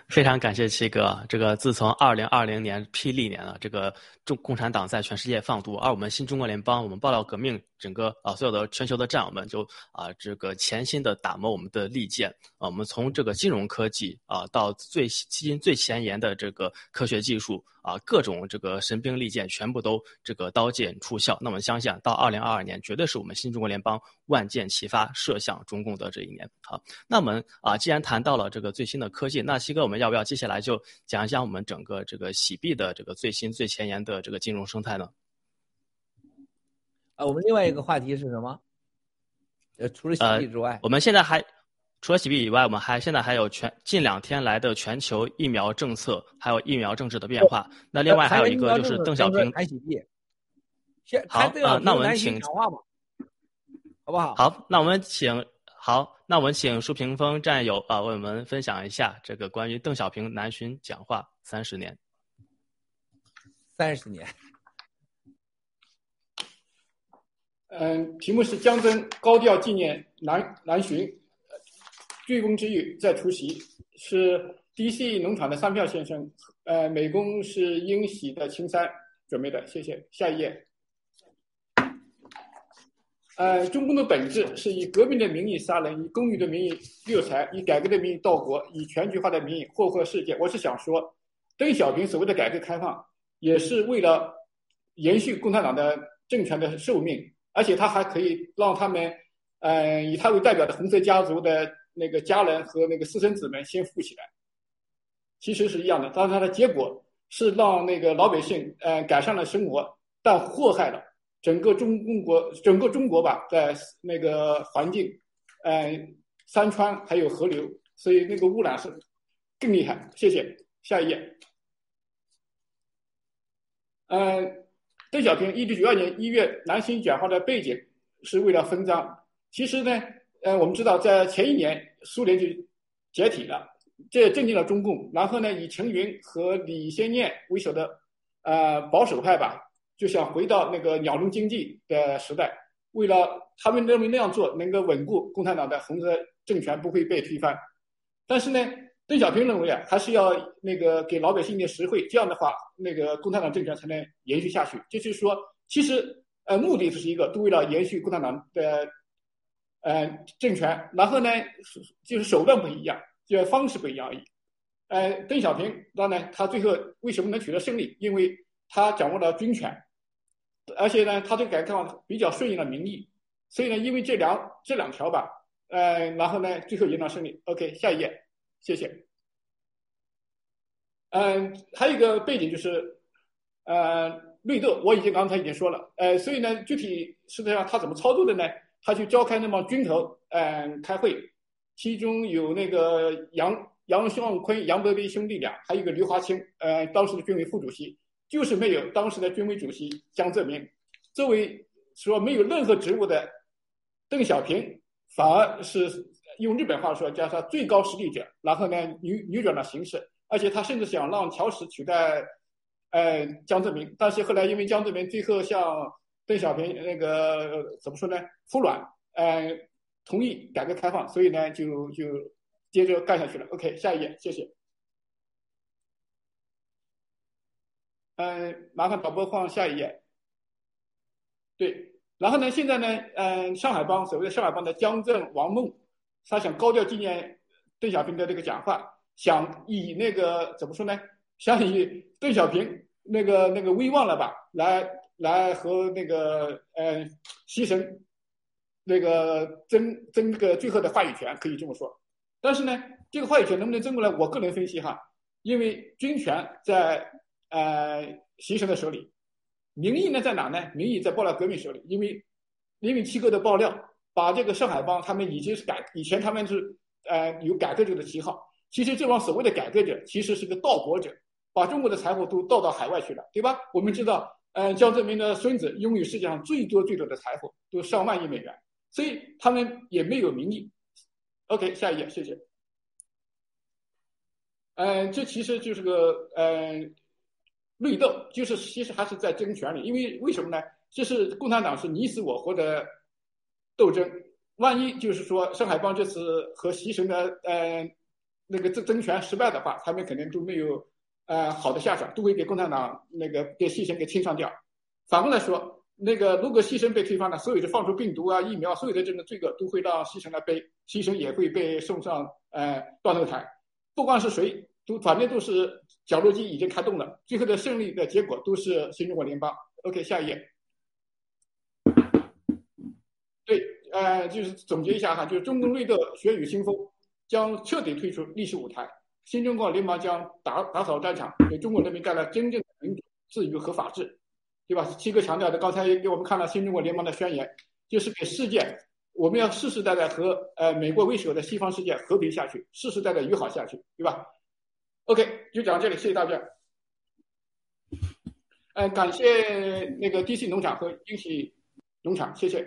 非常感谢七哥。这个自从二零二零年霹雳年了，这个中共产党在全世界放毒，而我们新中国联邦，我们爆料革命，整个啊所有的全球的战友们就啊这个潜心的打磨我们的利剑啊，我们从这个金融科技啊到最基金最前沿的这个科学技术啊，各种这个神兵利剑全部都这个刀剑出鞘。那我们相信啊到二零二二年，绝对是我们新中国联邦万箭齐发射向中共的这一年。好，那我们啊既然谈到了这个最新的科技，那西哥我们要不要？接下来就讲一讲我们整个这个洗币的这个最新最前沿的这个金融生态呢？啊，我们另外一个话题是什么？呃，除了洗币之外，我们现在还除了洗币以外，我们还现在还有全近两天来的全球疫苗政策，还有疫苗政治的变化。那另外还有一个就是邓小平谈洗币。好啊，那我们请讲话吧，好不好？好，那我们请。好，那我们请舒平峰战友啊，为我们分享一下这个关于邓小平南巡讲话三十年。三十年。嗯，题目是江真高调纪念南南巡，醉翁之意在出席，是 DC 农场的三票先生，呃，美工是英喜的青山准备的，谢谢。下一页。呃，中共的本质是以革命的名义杀人，以公益的名义掠财，以改革的名义盗国，以全局化的名义祸祸世界。我是想说，邓小平所谓的改革开放，也是为了延续共产党的政权的寿命，而且他还可以让他们，呃，以他为代表的红色家族的那个家人和那个私生子们先富起来。其实是一样的，但是它的结果是让那个老百姓呃改善了生活，但祸害了。整个中共国，整个中国吧，在那个环境，呃，山川还有河流，所以那个污染是更厉害。谢谢，下一页。嗯，邓小平一九九二年一月南巡讲话的背景是为了分赃。其实呢，呃，我们知道在前一年苏联就解体了，这也镇定了中共。然后呢，以陈云和李先念为首的呃保守派吧。就想回到那个鸟笼经济的时代，为了他们认为那样做能够稳固共产党的红色政权不会被推翻，但是呢，邓小平认为啊，还是要那个给老百姓一点实惠，这样的话，那个共产党政权才能延续下去。就是说，其实呃目的只是一个，都为了延续共产党的呃政权，然后呢，就是手段不一样，就方式不一样而已。呃，邓小平当然他最后为什么能取得胜利？因为他掌握了军权。而且呢，他对改革开放比较顺应了民意，所以呢，因为这两这两条吧，呃，然后呢，最后赢得胜利。OK，下一页，谢谢。嗯，还有一个背景就是，呃，绿豆我已经刚才已经说了，呃，所以呢，具体实际上他怎么操作的呢？他去召开那帮军头，嗯，开会，其中有那个杨杨尚昆、杨伯威兄弟俩，还有一个刘华清，呃，当时的军委副主席。就是没有当时的军委主席江泽民，作为说没有任何职务的邓小平反而是用日本话说叫他最高实力者，然后呢扭扭转了形势，而且他甚至想让乔石取代呃江泽民，但是后来因为江泽民最后向邓小平那个怎么说呢服软，呃同意改革开放，所以呢就就接着干下去了。OK，下一页，谢谢。嗯，麻烦导播放下一页。对，然后呢，现在呢，嗯，上海帮所谓的上海帮的江镇王梦，他想高调纪念邓小平的这个讲话，想以那个怎么说呢？想以邓小平那个那个威望了吧，来来和那个呃牺牲那个争争这个最后的话语权，可以这么说。但是呢，这个话语权能不能争过来？我个人分析哈，因为军权在。呃，西神的手里，民意呢在哪呢？民意在爆料革命手里，因为因为七哥的爆料，把这个上海帮他们已经是改，以前他们是呃有改革者的旗号，其实这帮所谓的改革者其实是个盗国者，把中国的财富都盗到海外去了，对吧？我们知道，呃，江泽民的孙子拥有世界上最多最多的财富，都上万亿美元，所以他们也没有民意。OK，下一页，谢谢。嗯，这其实就是个嗯。内斗就是其实还是在争权力，因为为什么呢？这是共产党是你死我活的斗争。万一就是说上海帮这次和习神的呃那个争争权失败的话，他们肯定都没有呃好的下场，都会给共产党那个给牺牲给清上掉。反过来说，那个如果牺牲被推翻了，所有的放出病毒啊、疫苗，所有的这个罪恶都会让牺牲来背，牺牲也会被送上呃断头台。不管是谁，都反正都是。绞肉机已经开动了，最后的胜利的结果都是新中国联邦。OK，下一页。对，呃，就是总结一下哈，就是中共内斗血雨腥风将彻底退出历史舞台，新中国联盟将打打扫战场，给中国人民带来真正的民主、自由和法治，对吧？七哥强调的，刚才给我们看了新中国联邦的宣言，就是给世界，我们要世世代代和呃美国为首的西方世界和平下去，世世代代友好下去，对吧？OK，就讲到这里，谢谢大家。嗯，感谢那个 DC 农场和英喜农场，谢谢。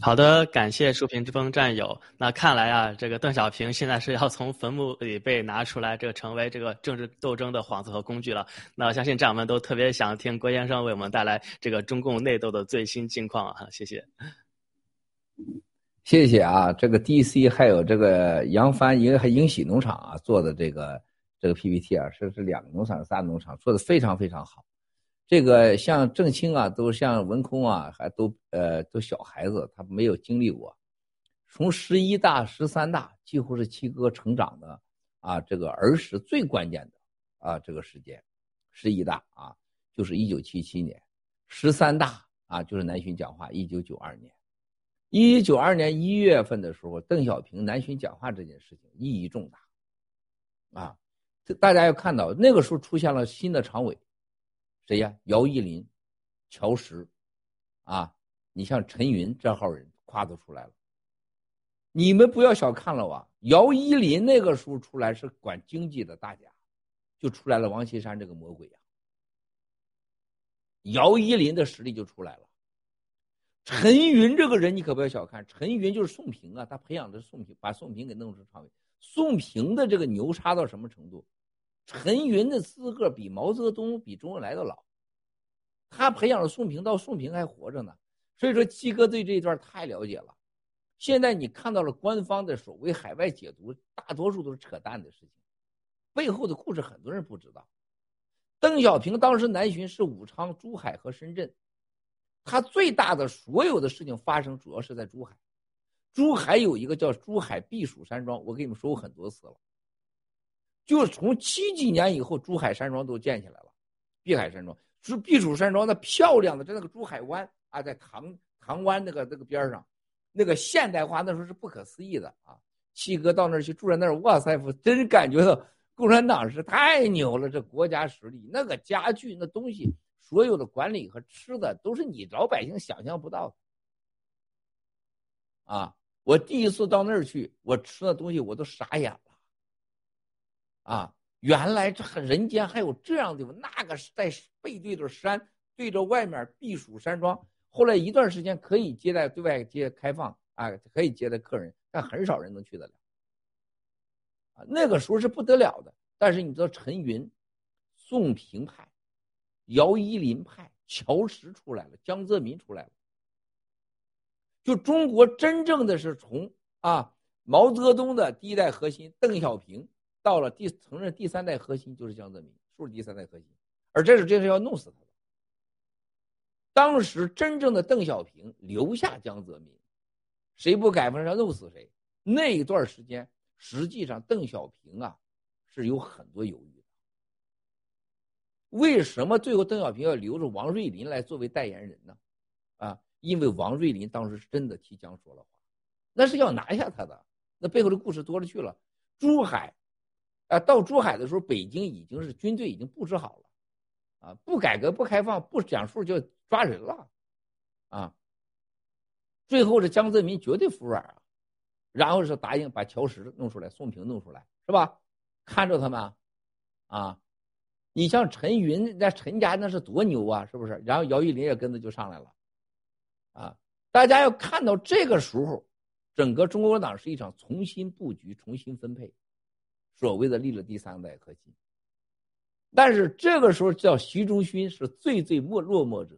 好的，感谢树屏之风战友。那看来啊，这个邓小平现在是要从坟墓里被拿出来，这个成为这个政治斗争的幌子和工具了。那相信战友们都特别想听郭先生为我们带来这个中共内斗的最新近况啊，谢谢。谢谢啊，这个 DC 还有这个杨帆英还英喜农场啊做的这个这个 PPT 啊，是是两个农场仨农场做的非常非常好。这个像郑清啊，都像文空啊，还都呃都小孩子，他没有经历过，从十一大十三大几乎是七哥成长的啊，这个儿时最关键的啊这个时间，十一大啊就是一九七七年，十三大啊就是南巡讲话一九九二年。一九九二年一月份的时候，邓小平南巡讲话这件事情意义重大，啊，大家要看到那个时候出现了新的常委，谁呀？姚依林、乔石，啊，你像陈云这号人夸都出来了。你们不要小看了我，姚依林那个时候出来是管经济的大家，就出来了王岐山这个魔鬼呀。姚依林的实力就出来了。陈云这个人你可不要小看，陈云就是宋平啊，他培养的宋平，把宋平给弄成常委。宋平的这个牛叉到什么程度？陈云的资格比毛泽东、比周恩来都老，他培养了宋平，到宋平还活着呢。所以说，七哥对这一段太了解了。现在你看到了官方的所谓海外解读，大多数都是扯淡的事情，背后的故事很多人不知道。邓小平当时南巡是武昌、珠海和深圳。他最大的所有的事情发生，主要是在珠海。珠海有一个叫珠海避暑山庄，我跟你们说过很多次了。就是从七几年以后，珠海山庄都建起来了。碧海山庄是避暑山庄，那漂亮的，在那个珠海湾啊，在塘塘湾那个那个边上，那个现代化那时候是不可思议的啊。七哥到那儿去住在那儿，哇塞，我真感觉到共产党是太牛了，这国家实力，那个家具那东西。所有的管理和吃的都是你老百姓想象不到的，啊！我第一次到那儿去，我吃的东西我都傻眼了，啊！原来这人间还有这样的地方，那个是在背对着山，对着外面避暑山庄，后来一段时间可以接待对外接开放啊，可以接待客人，但很少人能去得了。啊，那个时候是不得了的。但是你知道陈云、宋平派、姚依林派、乔石出来了，江泽民出来了，就中国真正的是从啊毛泽东的第一代核心邓小平，到了第承认第三代核心就是江泽民，是第三代核心，而这是这是要弄死他的。当时真正的邓小平留下江泽民，谁不改方要弄死谁。那一段时间，实际上邓小平啊。是有很多犹豫的。为什么最后邓小平要留着王瑞林来作为代言人呢？啊，因为王瑞林当时是真的替江说了话，那是要拿下他的。那背后的故事多了去了。珠海，啊，到珠海的时候，北京已经是军队已经布置好了，啊，不改革不开放不讲数就抓人了，啊。最后是江泽民绝对服软啊，然后是答应把乔石弄出来，宋平弄出来，是吧？看着他们，啊，你像陈云，那陈家那是多牛啊，是不是？然后姚玉林也跟着就上来了，啊，大家要看到这个时候，整个中国党是一场重新布局、重新分配，所谓的立了第三代核心。但是这个时候叫习仲勋是最最没落寞者，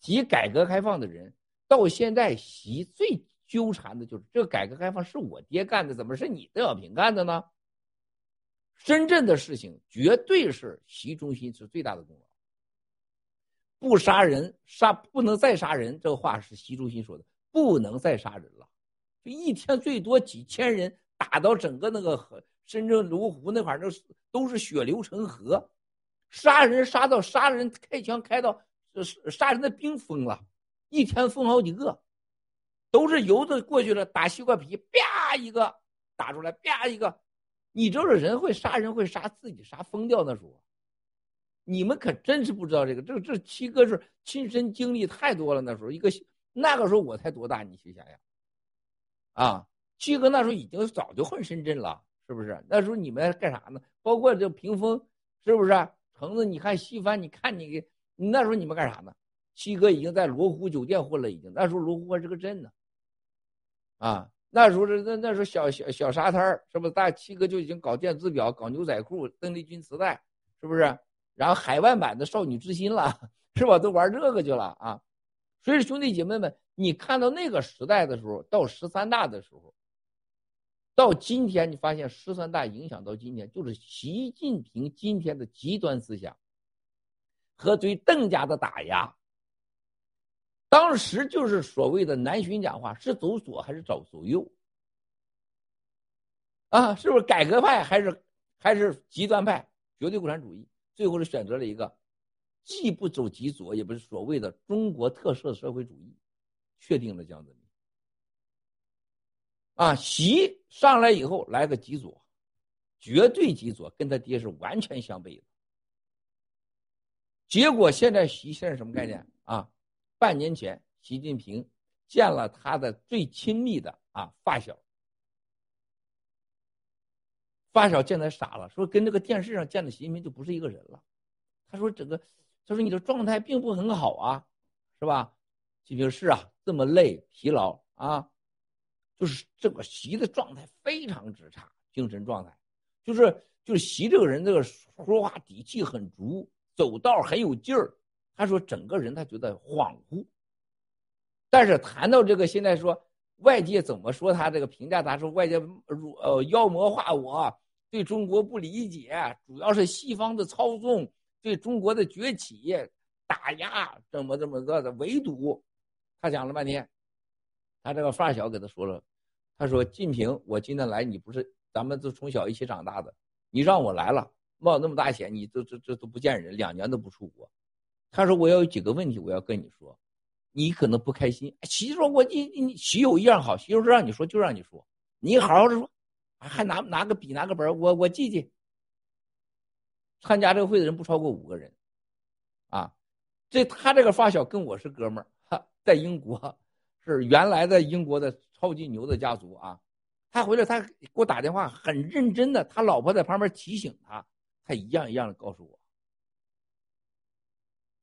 提改革开放的人，到现在习最纠缠的就是这改革开放是我爹干的，怎么是你邓小平干的呢？深圳的事情绝对是习中心是最大的功劳。不杀人，杀不能再杀人，这个话是习中心说的，不能再杀人了。就一天最多几千人，打到整个那个河深圳罗湖那块儿，那都是血流成河。杀人杀到杀人，开枪开到杀人的兵疯了，一天疯好几个，都是游子过去了，打西瓜皮，啪一个打出来，啪一个。你知道人会杀人会杀自己杀疯掉那时候，你们可真是不知道这个。这这七哥是亲身经历太多了。那时候一个那个时候我才多大，你去想想，啊，七哥那时候已经早就混深圳了，是不是？那时候你们干啥呢？包括这屏风，是不是？橙子，你看西番，你看你你那时候你们干啥呢？七哥已经在罗湖酒店混了，已经那时候罗湖还是个镇呢，啊。那时候是那那时候小小小沙滩是不是？大七哥就已经搞电子表、搞牛仔裤、邓丽君磁带，是不是？然后海外版的少女之心了，是吧？都玩这个去了啊！所以兄弟姐妹们，你看到那个时代的时候，到十三大的时候，到今天，你发现十三大影响到今天，就是习近平今天的极端思想和对邓家的打压。当时就是所谓的南巡讲话，是走左还是走走右？啊，是不是改革派还是还是极端派？绝对共产主义，最后是选择了一个，既不走极左，也不是所谓的中国特色社会主义，确定了江泽民。啊，习上来以后来个极左，绝对极左，跟他爹是完全相悖的。结果现在习现在什么概念啊？半年前，习近平见了他的最亲密的啊发小，发小见他傻了，说跟这个电视上见的习近平就不是一个人了。他说：“整个，他说你的状态并不很好啊，是吧？”习近平是啊，这么累、疲劳啊，就是这个习的状态非常之差，精神状态，就是就是习这个人，这个说话底气很足，走道很有劲儿。他说：“整个人他觉得恍惚，但是谈到这个，现在说外界怎么说他这个评价？他说外界呃妖魔化我，对中国不理解，主要是西方的操纵，对中国的崛起打压，怎么怎么个的围堵。他讲了半天，他这个发小给他说了，他说：‘晋平，我今天来，你不是咱们都从小一起长大的，你让我来了，冒那么大险，你这这这都不见人，两年都不出国。’”他说：“我要有几个问题，我要跟你说，你可能不开心。”媳妇说：“我你你媳有一样好，媳妇说让你说就让你说，你好好的说，还拿拿个笔拿个本我我记记。参加这个会的人不超过五个人，啊，这他这个发小跟我是哥们儿，在英国是原来的英国的超级牛的家族啊。他回来他给我打电话，很认真的，他老婆在旁边提醒他，他一样一样的告诉我。”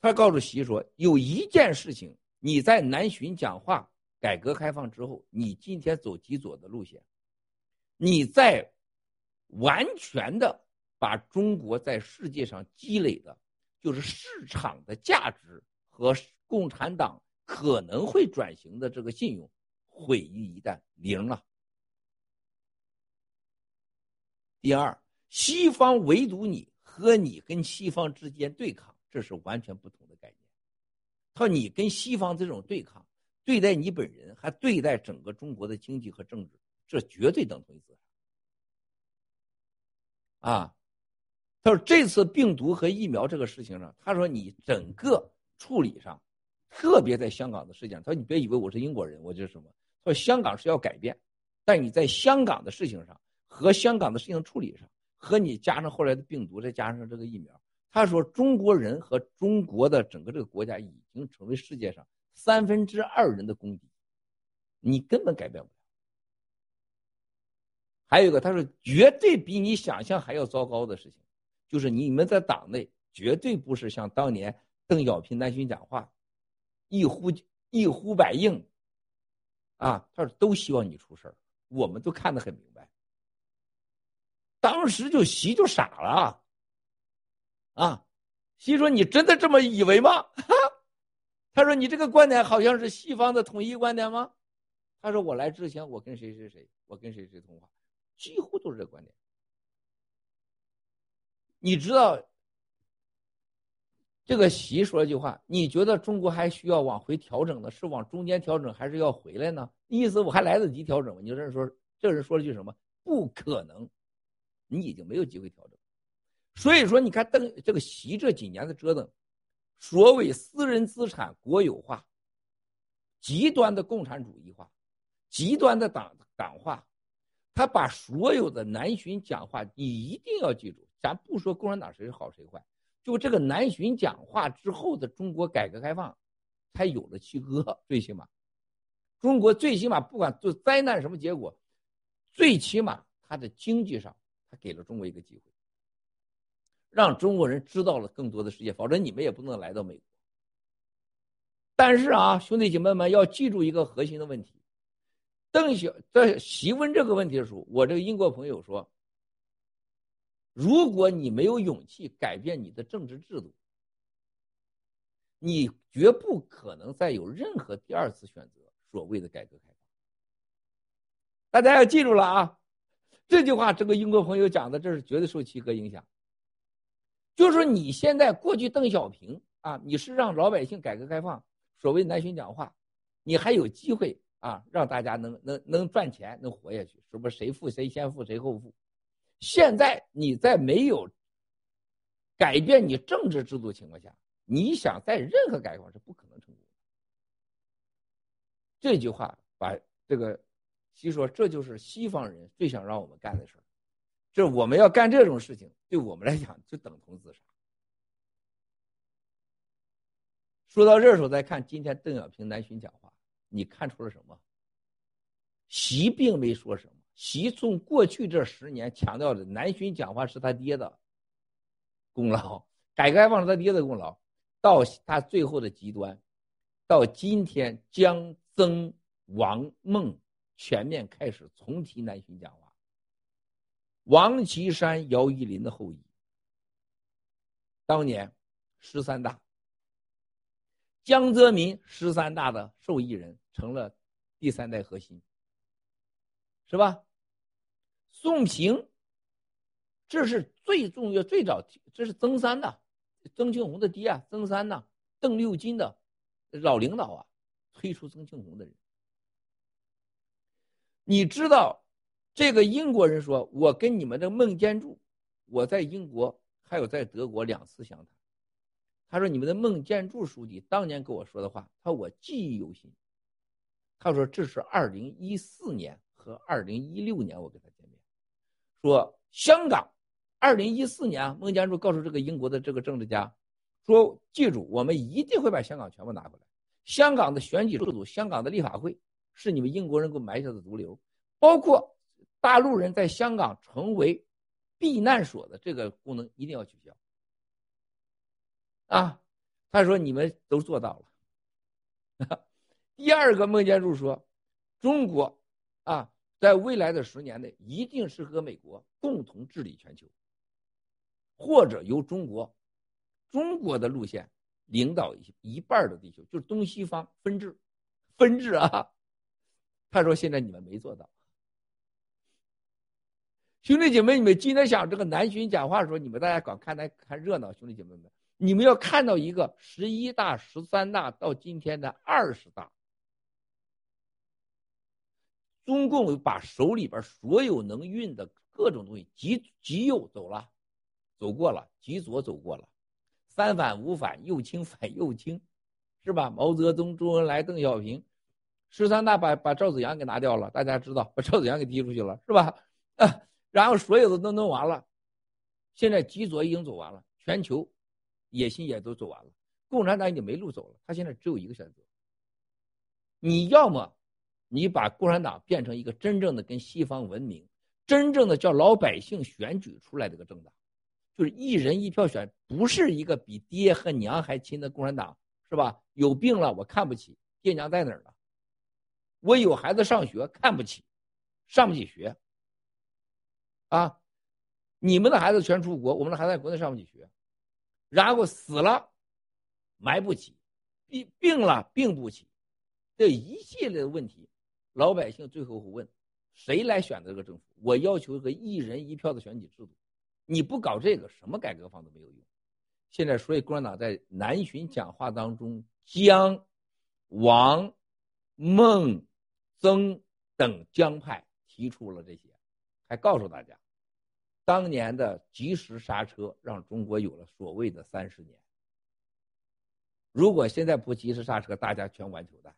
他告诉习说：“有一件事情你在南巡讲话，改革开放之后，你今天走极左的路线，你在完全的把中国在世界上积累的，就是市场的价值和共产党可能会转型的这个信用，毁于一旦，零了。第二，西方唯独你和你跟西方之间对抗，这是完全不同的概念。他说你跟西方这种对抗，对待你本人，还对待整个中国的经济和政治，这绝对等同于自杀。啊，他说这次病毒和疫苗这个事情上，他说你整个处理上，特别在香港的事情，他说你别以为我是英国人，我就是什么？他说香港是要改变，但你在香港的事情上。和香港的事情处理上，和你加上后来的病毒，再加上这个疫苗，他说中国人和中国的整个这个国家已经成为世界上三分之二人的公敌，你根本改变不了。还有一个，他说绝对比你想象还要糟糕的事情，就是你们在党内绝对不是像当年邓小平南巡讲话，一呼一呼百应，啊，他说都希望你出事儿，我们都看得很明白。当时就习就傻了，啊，习说：“你真的这么以为吗？” 他说：“你这个观点好像是西方的统一观点吗？”他说：“我来之前，我跟谁谁谁，我跟谁谁通话，几乎都是这观点。你知道，这个习说了句话，你觉得中国还需要往回调整呢？是往中间调整，还是要回来呢？意思我还来得及调整吗？你这人说，这人说了句什么？不可能。”你已经没有机会调整，所以说你看邓这个习这几年的折腾，所谓私人资产国有化，极端的共产主义化，极端的党党化，他把所有的南巡讲话，你一定要记住，咱不说共产党谁好谁坏，就这个南巡讲话之后的中国改革开放，才有了七哥，最起码，中国最起码不管做灾难什么结果，最起码它的经济上。他给了中国一个机会，让中国人知道了更多的世界，否则你们也不能来到美国。但是啊，兄弟姐妹们要记住一个核心的问题：邓小在习问这个问题的时候，我这个英国朋友说，如果你没有勇气改变你的政治制度，你绝不可能再有任何第二次选择所谓的改革开放。大家要记住了啊！这句话，这个英国朋友讲的，这是绝对受七哥影响。就是说，你现在过去邓小平啊，你是让老百姓改革开放，所谓南巡讲话，你还有机会啊，让大家能能能赚钱，能活下去，是不？谁富谁先富谁后富？现在你在没有改变你政治制度情况下，你想在任何改革是不可能成功的。这句话把这个。其说这就是西方人最想让我们干的事儿，这我们要干这种事情，对我们来讲就等同自杀。说到这时候再看今天邓小平南巡讲话，你看出了什么？习并没说什么，习从过去这十年强调的南巡讲话是他爹的功劳，改革开放是他爹的功劳，到他最后的极端，到今天将曾王孟。全面开始重提南巡讲话。王岐山、姚依林的后裔，当年十三大，江泽民十三大的受益人成了第三代核心，是吧？宋平，这是最重要、最早，这是曾三的，曾庆红的爹啊，曾三呐，邓六金的老领导啊，推出曾庆红的人。你知道，这个英国人说：“我跟你们的孟建柱，我在英国还有在德国两次相谈。”他说：“你们的孟建柱书记当年跟我说的话，他说我记忆犹新。”他说：“这是二零一四年和二零一六年我跟他，说香港，二零一四年孟建柱告诉这个英国的这个政治家，说记住，我们一定会把香港全部拿回来。香港的选举制度，香港的立法会。”是你们英国人给我埋下的毒瘤，包括大陆人在香港成为避难所的这个功能一定要取消。啊，他说你们都做到了，第二个，孟建柱说，中国啊，在未来的十年内，一定是和美国共同治理全球，或者由中国，中国的路线领导一一半的地球，就是东西方分治，分治啊。他说现在你们没做到。兄弟姐妹，你们今天想这个南巡讲话的时候，你们大家光看来看热闹。兄弟姐妹们，你们要看到一个十一大、十三大到今天的二十大，中共把手里边所有能运的各种东西，极极右走了，走过了，极左走过了，三反五反，右倾反右倾，是吧？毛泽东、周恩来、邓小平，十三大把把赵子阳给拿掉了，大家知道，把赵子阳给踢出去了，是吧？啊。然后所有的都弄完了，现在极左已经走完了，全球野心也都走完了，共产党已经没路走了。他现在只有一个选择：你要么你把共产党变成一个真正的跟西方文明、真正的叫老百姓选举出来的一个政党，就是一人一票选，不是一个比爹和娘还亲的共产党，是吧？有病了我看不起，爹娘在哪儿呢？我有孩子上学看不起，上不起学。啊，你们的孩子全出国，我们的孩子在国内上不起学，然后死了，埋不起，病病了病不起，这一系列的问题，老百姓最后会问：谁来选这个政府？我要求一个一人一票的选举制度，你不搞这个，什么改革方都没有用。现在，所以共产党在南巡讲话当中，江、王、孟、曾等江派提出了这些。还告诉大家，当年的及时刹车让中国有了所谓的三十年。如果现在不及时刹车，大家全完球蛋。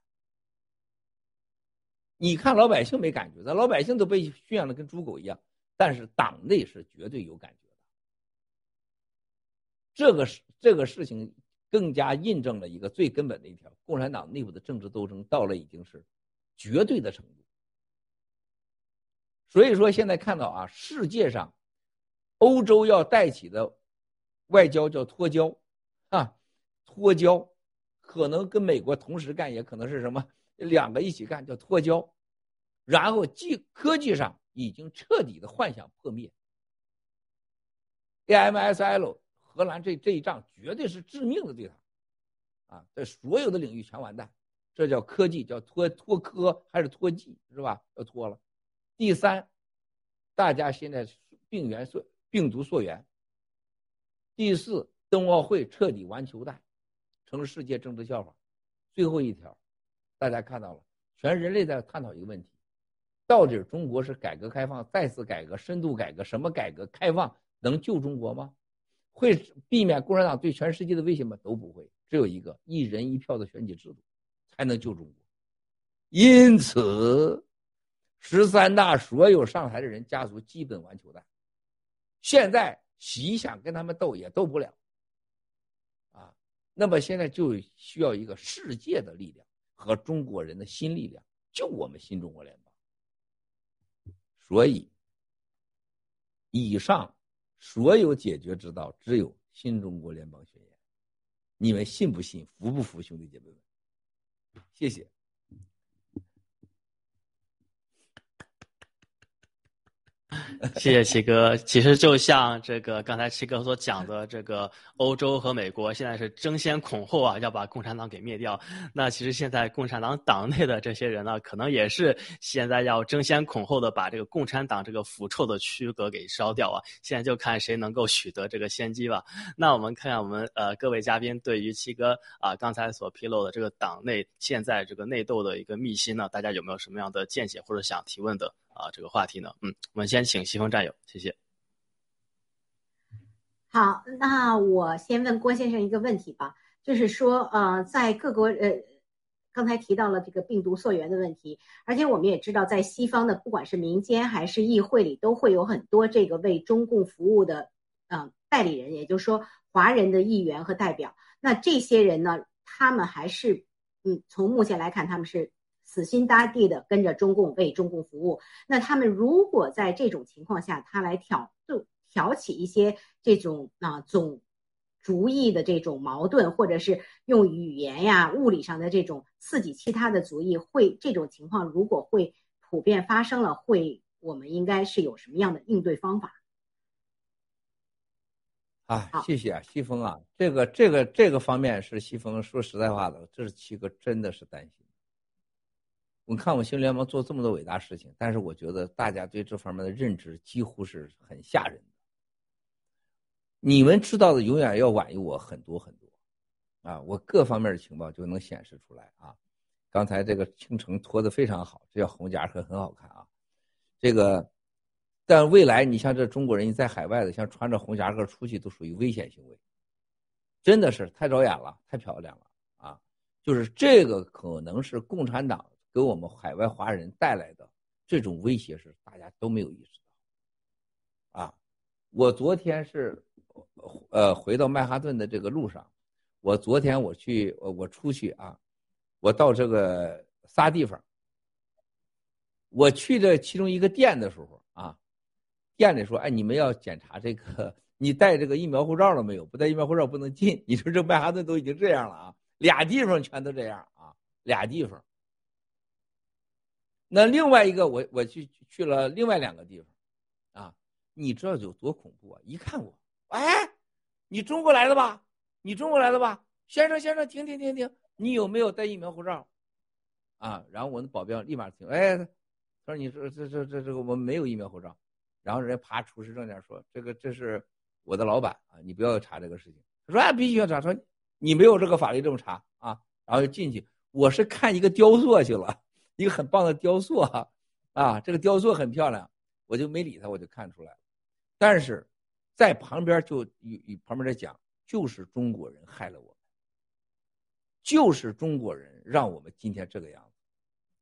你看老百姓没感觉，咱老百姓都被驯养的跟猪狗一样，但是党内是绝对有感觉的。这个事这个事情更加印证了一个最根本的一条：共产党内部的政治斗争到了已经是绝对的程度。所以说，现在看到啊，世界上，欧洲要带起的外交叫脱交，啊，脱交，可能跟美国同时干，也可能是什么两个一起干，叫脱胶。然后技科技上已经彻底的幻想破灭。AMSL 荷兰这这一仗绝对是致命的对他，啊，在所有的领域全完蛋。这叫科技，叫脱脱科还是脱技是吧？要脱了。第三，大家现在病源溯病毒溯源。第四，冬奥会彻底完球蛋，成了世界政治笑话。最后一条，大家看到了，全人类在探讨一个问题：到底中国是改革开放、再次改革、深度改革，什么改革开放能救中国吗？会避免共产党对全世界的威胁吗？都不会。只有一个一人一票的选举制度，才能救中国。因此。十三大所有上台的人家族基本完球蛋，现在习想跟他们斗也斗不了，啊，那么现在就需要一个世界的力量和中国人的新力量，就我们新中国联邦。所以，以上所有解决之道只有新中国联邦宣言，你们信不信？服不服，兄弟姐妹们？谢谢。谢谢七哥。其实就像这个刚才七哥所讲的，这个欧洲和美国现在是争先恐后啊，要把共产党给灭掉。那其实现在共产党党内的这些人呢，可能也是现在要争先恐后的把这个共产党这个腐臭的躯壳给烧掉啊。现在就看谁能够取得这个先机吧。那我们看看我们呃各位嘉宾对于七哥啊刚才所披露的这个党内现在这个内斗的一个秘辛呢，大家有没有什么样的见解或者想提问的？啊，这个话题呢，嗯，我们先请西风战友，谢谢。好，那我先问郭先生一个问题吧，就是说，呃，在各国，呃，刚才提到了这个病毒溯源的问题，而且我们也知道，在西方的不管是民间还是议会里，都会有很多这个为中共服务的，呃，代理人，也就是说，华人的议员和代表。那这些人呢，他们还是，嗯，从目前来看，他们是。死心塌地的跟着中共为中共服务，那他们如果在这种情况下，他来挑就挑起一些这种啊总主义的这种矛盾，或者是用语言呀、物理上的这种刺激其他的族裔，会这种情况如果会普遍发生了，会我们应该是有什么样的应对方法？啊，谢谢啊，西风啊，这个这个这个方面是西风说实在话的，这是七哥真的是担心。我看我们新联盟做这么多伟大事情，但是我觉得大家对这方面的认知几乎是很吓人的。你们知道的永远要晚于我很多很多，啊，我各方面的情报就能显示出来啊。刚才这个青城拖得非常好，这叫红夹克，很好看啊。这个。但未来，你像这中国人，你在海外的，像穿着红夹克出去，都属于危险行为。真的是太招眼了，太漂亮了啊！就是这个可能是共产党给我们海外华人带来的这种威胁，是大家都没有意识到。啊，我昨天是呃回到曼哈顿的这个路上，我昨天我去我出去啊，我到这个仨地方，我去的其中一个店的时候啊。店里说：“哎，你们要检查这个，你带这个疫苗护照了没有？不带疫苗护照不能进。你说这曼哈顿都已经这样了啊，俩地方全都这样啊，俩地方。那另外一个，我我去去了另外两个地方，啊，你知道有多恐怖啊？一看我，哎，你中国来的吧？你中国来的吧？先生先生，停停停停，你有没有带疫苗护照？啊，然后我的保镖立马停，哎，他说你说这这这这个我们没有疫苗护照。”然后人家爬厨师证件说：“这个这是我的老板啊，你不要查这个事情。”他说：“啊，必须要查。”说你没有这个法律这么查啊。然后就进去，我是看一个雕塑去了，一个很棒的雕塑啊，啊，这个雕塑很漂亮，我就没理他，我就看出来了。但是在旁边就与与旁边在讲，就是中国人害了我们，就是中国人让我们今天这个样子。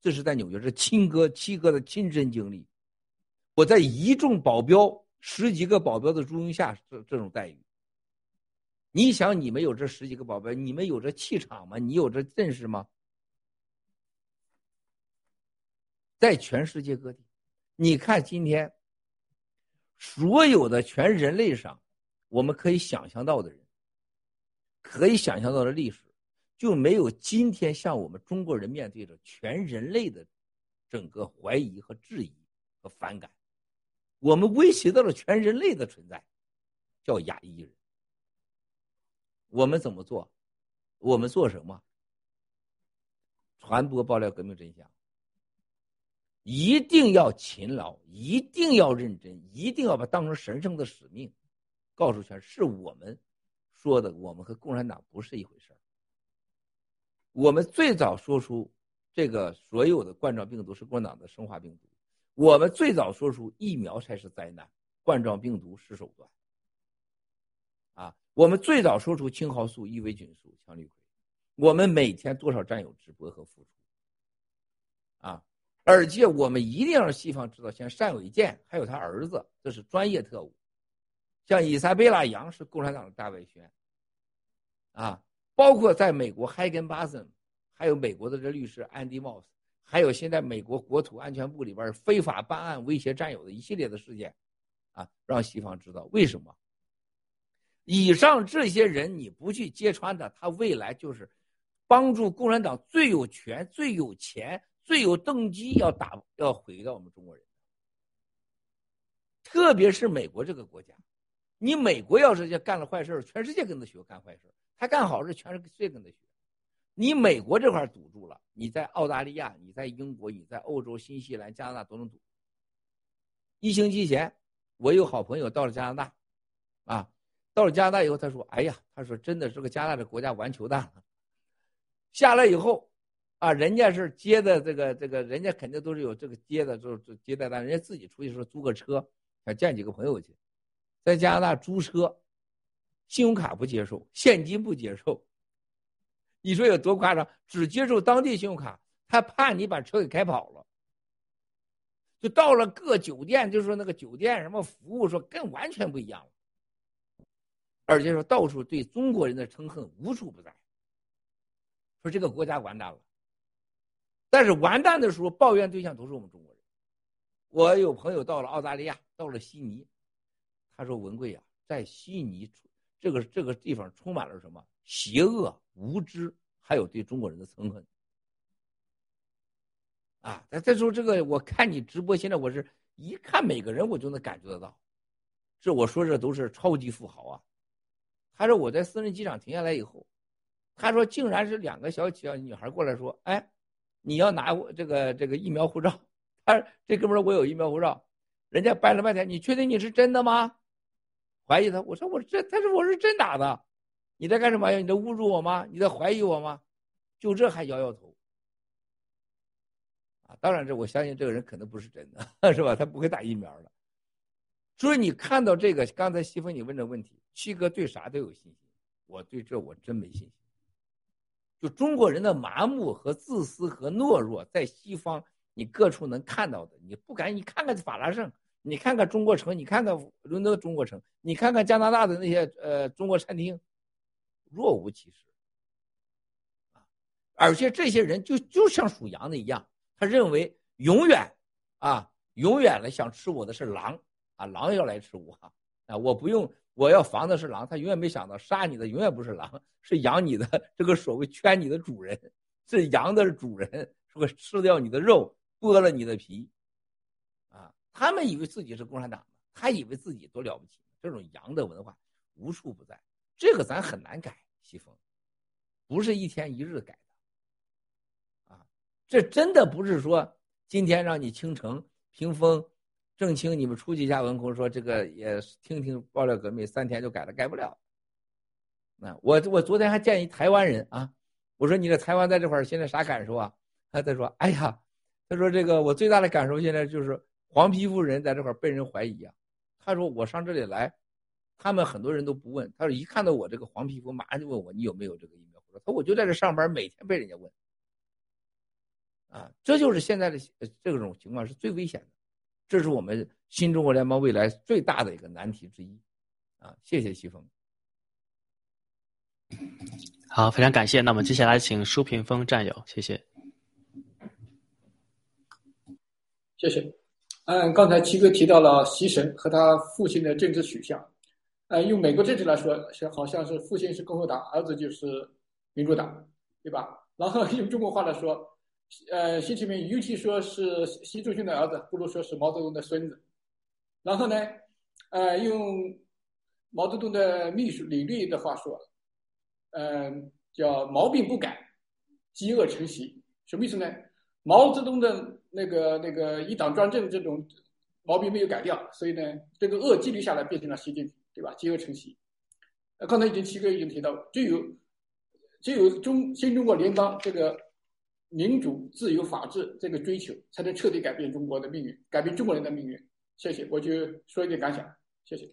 这是在纽约，是亲哥七哥的亲身经历。我在一众保镖、十几个保镖的簇拥下，这这种待遇，你想，你们有这十几个保镖，你们有这气场吗？你有这阵势吗？在全世界各地，你看今天，所有的全人类上，我们可以想象到的人，可以想象到的历史，就没有今天像我们中国人面对着全人类的整个怀疑和质疑和反感。我们威胁到了全人类的存在，叫亚裔人。我们怎么做？我们做什么？传播爆料革命真相，一定要勤劳，一定要认真，一定要把当成神圣的使命，告诉全是我们说的，我们和共产党不是一回事我们最早说出这个所有的冠状病毒是共产党的生化病毒。我们最早说出疫苗才是灾难，冠状病毒是手段。啊，我们最早说出青蒿素、伊维菌素、羟氯喹。我们每天多少战友直播和付出。啊，而且我们一定要让西方知道，像单伟建还有他儿子，这是专业特务。像伊莎贝拉·杨是共产党的大外宣。啊，包括在美国海根巴森，还有美国的这律师安迪·莫斯。还有现在美国国土安全部里边非法办案、威胁战友的一系列的事件，啊，让西方知道为什么。以上这些人你不去揭穿他，他未来就是帮助共产党最有权、最有钱、最有动机要打、要毁掉我们中国人。特别是美国这个国家，你美国要是要干了坏事，全世界跟他学干坏事；他干好事，全世界跟他学。你美国这块堵住了，你在澳大利亚、你在英国、你在欧洲、新西兰、加拿大都能堵。一星期前，我有好朋友到了加拿大，啊，到了加拿大以后，他说：“哎呀，他说真的，这个加拿大的国家完球蛋了。”下来以后，啊，人家是接的这个这个，人家肯定都是有这个接的，就是接待单，人家自己出去说租个车，想见几个朋友去，在加拿大租车，信用卡不接受，现金不接受。你说有多夸张？只接受当地信用卡，他怕你把车给开跑了。就到了各酒店，就说那个酒店什么服务，说跟完全不一样了。而且说到处对中国人的憎恨无处不在。说这个国家完蛋了。但是完蛋的时候，抱怨对象都是我们中国人。我有朋友到了澳大利亚，到了悉尼，他说：“文贵呀，在悉尼这个这个地方充满了什么邪恶、无知，还有对中国人的憎恨。啊，再再说这个，我看你直播，现在我是一看每个人，我就能感觉得到，这我说这都是超级富豪啊。他说我在私人机场停下来以后，他说竟然是两个小小女孩过来说，哎，你要拿我这个这个疫苗护照？他这哥们说我有疫苗护照，人家掰了半天，你确定你是真的吗？怀疑他，我说我这，他说我是真打的，你在干什么呀？你在侮辱我吗？你在怀疑我吗？就这还摇摇头。啊当然，这我相信这个人可能不是真的，是吧？他不会打疫苗的。所以你看到这个，刚才西风你问的问题，七哥对啥都有信心，我对这我真没信心。就中国人的麻木和自私和懦弱，在西方你各处能看到的，你不敢，你看看法拉盛，你看看中国城，你看看伦敦中国城，你看看加拿大的那些呃中国餐厅，若无其事。而且这些人就就像属羊的一样。他认为永远，啊，永远来想吃我的是狼，啊，狼要来吃我，啊，我不用，我要防的是狼。他永远没想到杀你的永远不是狼，是养你的这个所谓圈你的主人，是羊的主人，说吃掉你的肉，剥了你的皮，啊，他们以为自己是共产党，他以为自己多了不起。这种羊的文化无处不在，这个咱很难改，西风，不是一天一日改的，啊。这真的不是说今天让你倾城、屏风、郑清，你们出去一下文空，说这个也听听爆料革命，三天就改了，改不了。那我我昨天还见一台湾人啊，我说你这台湾在这块儿现在啥感受啊？他他说哎呀，他说这个我最大的感受现在就是黄皮肤人在这块儿被人怀疑啊。他说我上这里来，他们很多人都不问，他说一看到我这个黄皮肤，马上就问我你有没有这个疫苗。他说我就在这上班，每天被人家问。啊，这就是现在的这种情况是最危险的，这是我们新中国联邦未来最大的一个难题之一。啊，谢谢西风。好，非常感谢。那我们接下来请舒平峰战友，谢谢。谢谢。嗯，刚才七哥提到了习神和他父亲的政治取向。呃，用美国政治来说，是好像是父亲是共和党，儿子就是民主党，对吧？然后用中国话来说。呃，习近平与其说是习主席的儿子，不如说是毛泽东的孙子。然后呢，呃，用毛泽东的秘书李律的话说，嗯，叫毛病不改，饥饿成习。什么意思呢？毛泽东的那个那个一党专政这种毛病没有改掉，所以呢，这个恶积累下来变成了习近平，对吧？饥饿成习。呃，刚才已经七哥已经提到，只有只有中新中国联邦这个。民主、自由、法治这个追求，才能彻底改变中国的命运，改变中国人的命运。谢谢，我就说一点感想。谢谢。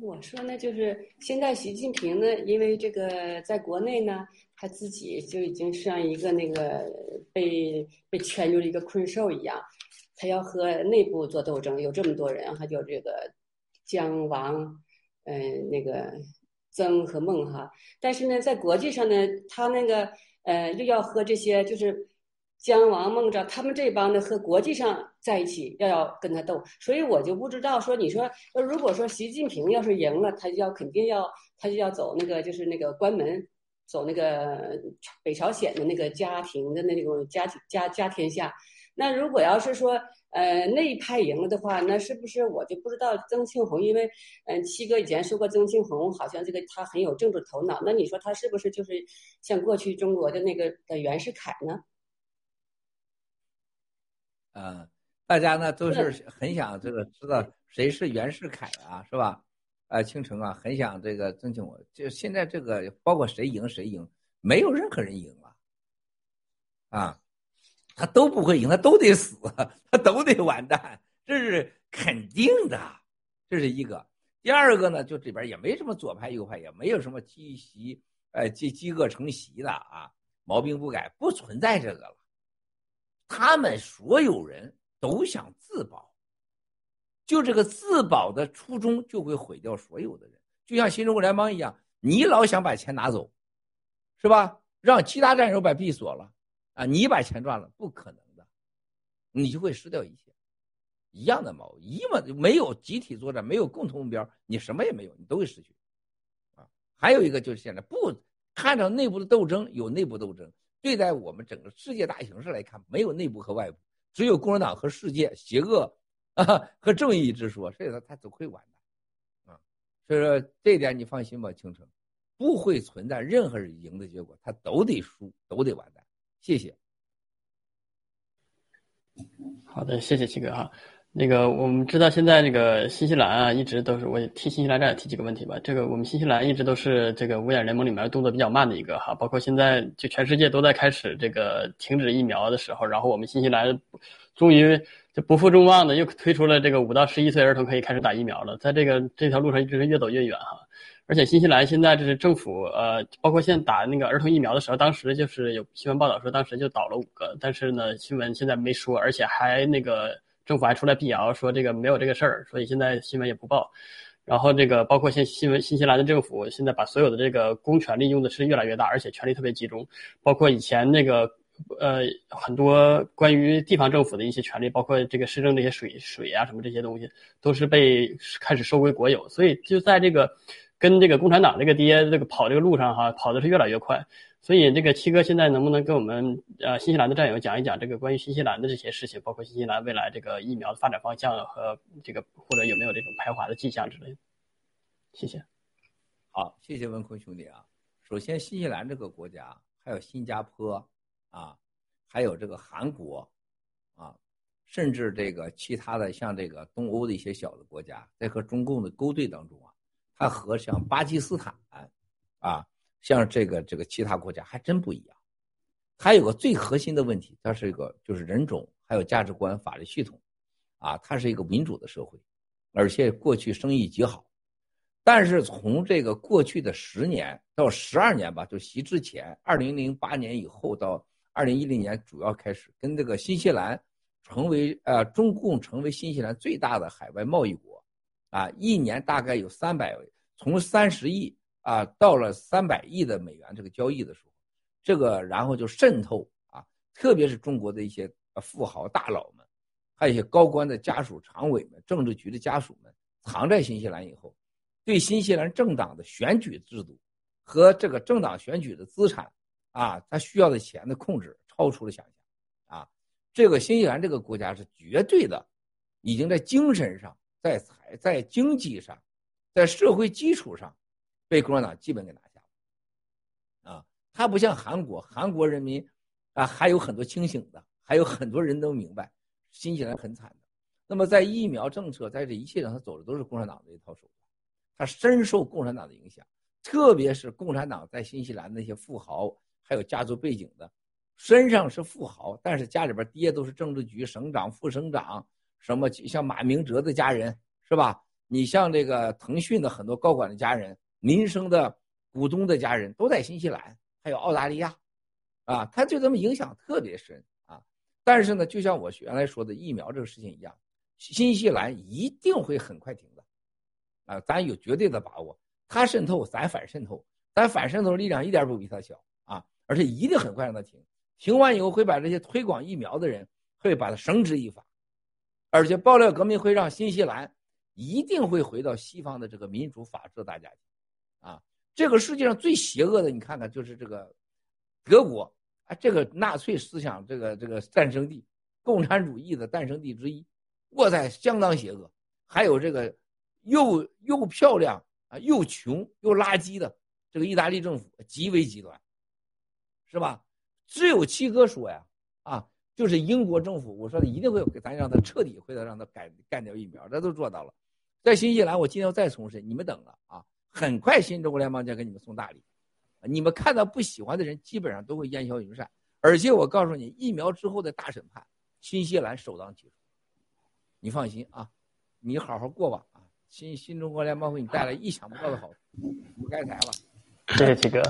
我说呢，就是现在习近平呢，因为这个在国内呢，他自己就已经像一个那个被被圈住了一个困兽一样，他要和内部做斗争。有这么多人，还有这个姜王，嗯，那个。曾和孟哈，但是呢，在国际上呢，他那个呃，又要和这些就是姜王孟赵他们这帮的和国际上在一起，要要跟他斗，所以我就不知道说，你说如果说习近平要是赢了，他就要肯定要他就要走那个就是那个关门，走那个北朝鲜的那个家庭的那种家家家天下。那如果要是说，呃，那一派赢了的话，那是不是我就不知道曾庆红？因为，嗯，七哥以前说过，曾庆红好像这个他很有政治头脑。那你说他是不是就是像过去中国的那个的袁世凯呢？啊，大家呢都是很想这个知道谁是袁世凯啊，是吧？啊，倾城啊，很想这个曾庆红。就现在这个，包括谁赢谁赢，没有任何人赢了，啊。他都不会赢，他都得死，他都得完蛋，这是肯定的，这是一个。第二个呢，就这边也没什么左派右派，也没有什么积习，呃，饥饥饿成习的啊，毛病不改，不存在这个了。他们所有人都想自保，就这个自保的初衷就会毁掉所有的人，就像新中国联邦一样，你老想把钱拿走，是吧？让其他战友把币锁了。啊，你把钱赚了，不可能的，你就会失掉一切，一样的毛，一嘛没有集体作战，没有共同目标，你什么也没有，你都会失去。啊，还有一个就是现在不看着内部的斗争，有内部斗争。对待我们整个世界大形势来看，没有内部和外部，只有共产党和世界邪恶啊和正义之说，所以说他总会完蛋啊。所以说这一点你放心吧，青城不会存在任何人赢的结果，他都得输，都得完蛋。谢谢。好的，谢谢七哥哈。那个我们知道现在这个新西兰啊，一直都是我替新西兰这提几个问题吧。这个我们新西兰一直都是这个五眼联盟里面动作比较慢的一个哈，包括现在就全世界都在开始这个停止疫苗的时候，然后我们新西兰终于就不负众望的又推出了这个五到十一岁儿童可以开始打疫苗了，在这个这条路上一直是越走越远哈。而且新西兰现在这是政府呃，包括现在打那个儿童疫苗的时候，当时就是有新闻报道说当时就倒了五个，但是呢新闻现在没说，而且还那个。政府还出来辟谣说这个没有这个事儿，所以现在新闻也不报。然后这个包括现新闻，新西兰的政府现在把所有的这个公权力用的是越来越大，而且权力特别集中。包括以前那个呃很多关于地方政府的一些权利，包括这个市政这些水水啊什么这些东西，都是被开始收归国有。所以就在这个跟这个共产党这个爹这个跑这个路上哈，跑的是越来越快。所以，这个七哥现在能不能跟我们呃新西兰的战友讲一讲这个关于新西兰的这些事情，包括新西兰未来这个疫苗的发展方向和这个或者有没有这种排华的迹象之类的？谢谢。好，谢谢文坤兄弟啊。首先，新西兰这个国家，还有新加坡啊，还有这个韩国啊，甚至这个其他的像这个东欧的一些小的国家，在和中共的勾兑当中啊，它和像巴基斯坦啊。像这个这个其他国家还真不一样，它有个最核心的问题，它是一个就是人种还有价值观法律系统，啊，它是一个民主的社会，而且过去生意极好，但是从这个过去的十年到十二年吧，就习之前，二零零八年以后到二零一零年，主要开始跟这个新西兰成为呃中共成为新西兰最大的海外贸易国，啊，一年大概有三百从三十亿。啊，到了三百亿的美元这个交易的时候，这个然后就渗透啊，特别是中国的一些富豪大佬们，还有一些高官的家属、常委们、政治局的家属们，藏在新西兰以后，对新西兰政党的选举制度和这个政党选举的资产啊，他需要的钱的控制超出了想象，啊，这个新西兰这个国家是绝对的，已经在精神上、在财、在经济上、在社会基础上。被共产党基本给拿下了，啊，他不像韩国，韩国人民啊还有很多清醒的，还有很多人都明白，新西兰很惨的。那么在疫苗政策，在这一切上，他走的都是共产党的一套手段，他深受共产党的影响，特别是共产党在新西兰那些富豪，还有家族背景的，身上是富豪，但是家里边爹都是政治局省长、副省长，什么像马明哲的家人是吧？你像这个腾讯的很多高管的家人。民生的股东的家人都在新西兰，还有澳大利亚，啊，他对他们影响特别深啊。但是呢，就像我原来说的疫苗这个事情一样，新西兰一定会很快停的，啊，咱有绝对的把握。他渗透，咱反渗透，咱反渗透力量一点不比他小啊，而且一定很快让他停。停完以后，会把这些推广疫苗的人会把他绳之以法，而且爆料革命会让新西兰一定会回到西方的这个民主法治大家庭。啊，这个世界上最邪恶的，你看看，就是这个德国啊，这个纳粹思想这个这个诞生地，共产主义的诞生地之一，哇塞，相当邪恶。还有这个又又漂亮啊，又穷又垃圾的这个意大利政府，极为极端，是吧？只有七哥说呀，就是英国政府，我说的一定会给咱让他彻底，会让他改干掉疫苗，这都做到了。在新西兰，我今天再重申，你们等着啊。很快，新中国联邦将给你们送大礼，你们看到不喜欢的人，基本上都会烟消云散。而且我告诉你，疫苗之后的大审判，新西兰首当其冲。你放心啊，你好好过吧啊！新新中国联邦会给你带来意想不到的好处。不该台了，谢谢七哥，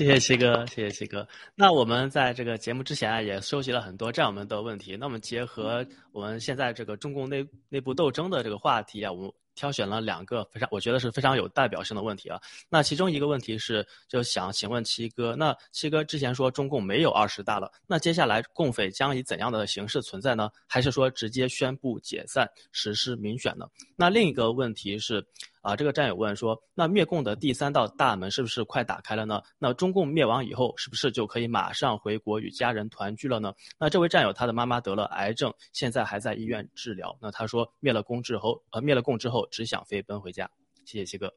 谢谢七哥，谢谢七哥。那我们在这个节目之前啊，也收集了很多战友们的问题。那我们结合我们现在这个中共内内部斗争的这个话题啊，我们。挑选了两个非常，我觉得是非常有代表性的问题啊。那其中一个问题是，就想请问七哥，那七哥之前说中共没有二十大了，那接下来共匪将以怎样的形式存在呢？还是说直接宣布解散，实施民选呢？那另一个问题是。啊，这个战友问说，那灭共的第三道大门是不是快打开了呢？那中共灭亡以后，是不是就可以马上回国与家人团聚了呢？那这位战友他的妈妈得了癌症，现在还在医院治疗。那他说灭了共之后，呃，灭了共之后只想飞奔回家。谢谢七哥。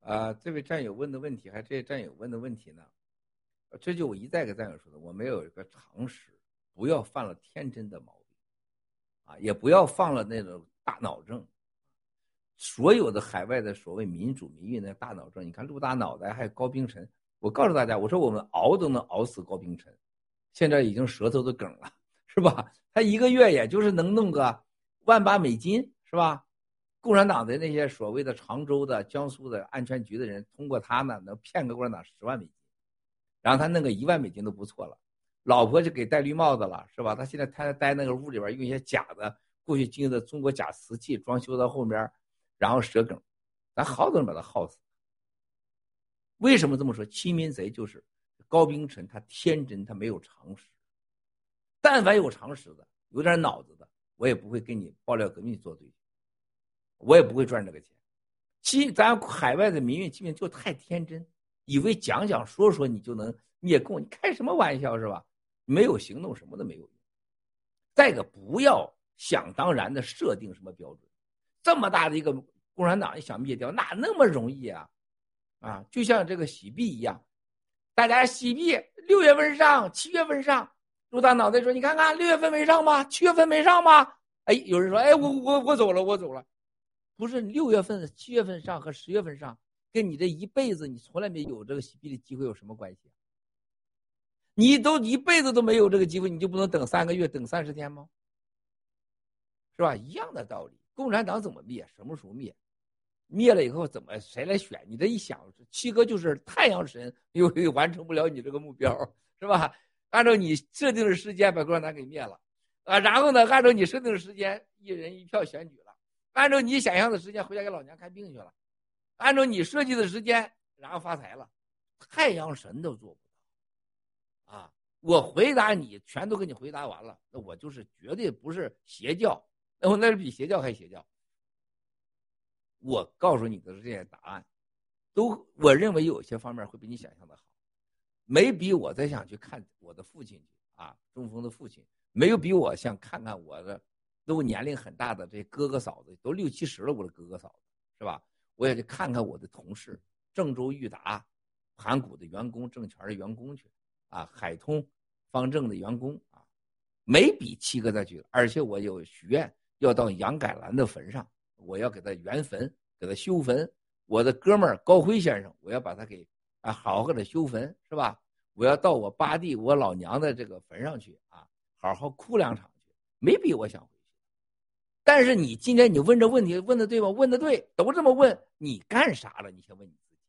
啊，这位战友问的问题，还这位战友问的问题呢？这就我一再给战友说的，我们有一个常识，不要犯了天真的毛病，啊，也不要犯了那种大脑症。所有的海外的所谓民主民运的大脑症，你看陆大脑袋还有高冰晨，我告诉大家，我说我们熬都能熬死高冰晨，现在已经舌头都梗了，是吧？他一个月也就是能弄个万把美金，是吧？共产党的那些所谓的常州的、江苏的安全局的人，通过他呢能骗个共产党十万美金，然后他弄个一万美金都不错了，老婆就给戴绿帽子了，是吧？他现在他待那个屋里边，用一些假的过去经营的中国假瓷器装修到后面。然后舌梗，咱好都能把他耗死。为什么这么说？亲民贼就是高冰晨，他天真，他没有常识。但凡有常识的、有点脑子的，我也不会跟你爆料革命作对，我也不会赚这个钱。其咱海外的民运亲民就太天真，以为讲讲说说你就能灭共，你开什么玩笑是吧？没有行动，什么都没有用。再个，不要想当然的设定什么标准。这么大的一个共产党，想灭掉，哪那么容易啊？啊，就像这个洗币一样，大家洗币六月份上，七月份上。陆大脑袋说：“你看看，六月份没上吗？七月份没上吗？”哎，有人说：“哎，我我我走了，我走了。”不是六月份、七月份上和十月份上，跟你这一辈子你从来没有这个洗币的机会有什么关系？你都一辈子都没有这个机会，你就不能等三个月、等三十天吗？是吧？一样的道理。共产党怎么灭？什么时候灭？灭了以后怎么谁来选？你这一想，七哥就是太阳神，又又完成不了你这个目标，是吧？按照你设定的时间把共产党给灭了，啊，然后呢，按照你设定的时间，一人一票选举了，按照你想象的时间回家给老娘看病去了，按照你设计的时间，然后发财了，太阳神都做不到，啊！我回答你，全都给你回答完了，那我就是绝对不是邪教。那我那是比邪教还邪教。我告诉你的这些答案，都我认为有些方面会比你想象的好。没比我再想去看我的父亲去啊，中风的父亲，没有比我想看看我的都年龄很大的这哥哥嫂子，都六七十了，我的哥哥嫂子是吧？我也去看看我的同事，郑州裕达、盘古的员工、证券的员工去啊，海通、方正的员工啊，没比七哥再去，而且我有许愿。要到杨改兰的坟上，我要给他圆坟，给他修坟。我的哥们高辉先生，我要把他给啊好好给他修坟，是吧？我要到我八弟我老娘的这个坟上去啊，好好哭两场去。没比我想回去。但是你今天你问这问题问的对吗？问的对，都这么问，你干啥了？你先问你自己。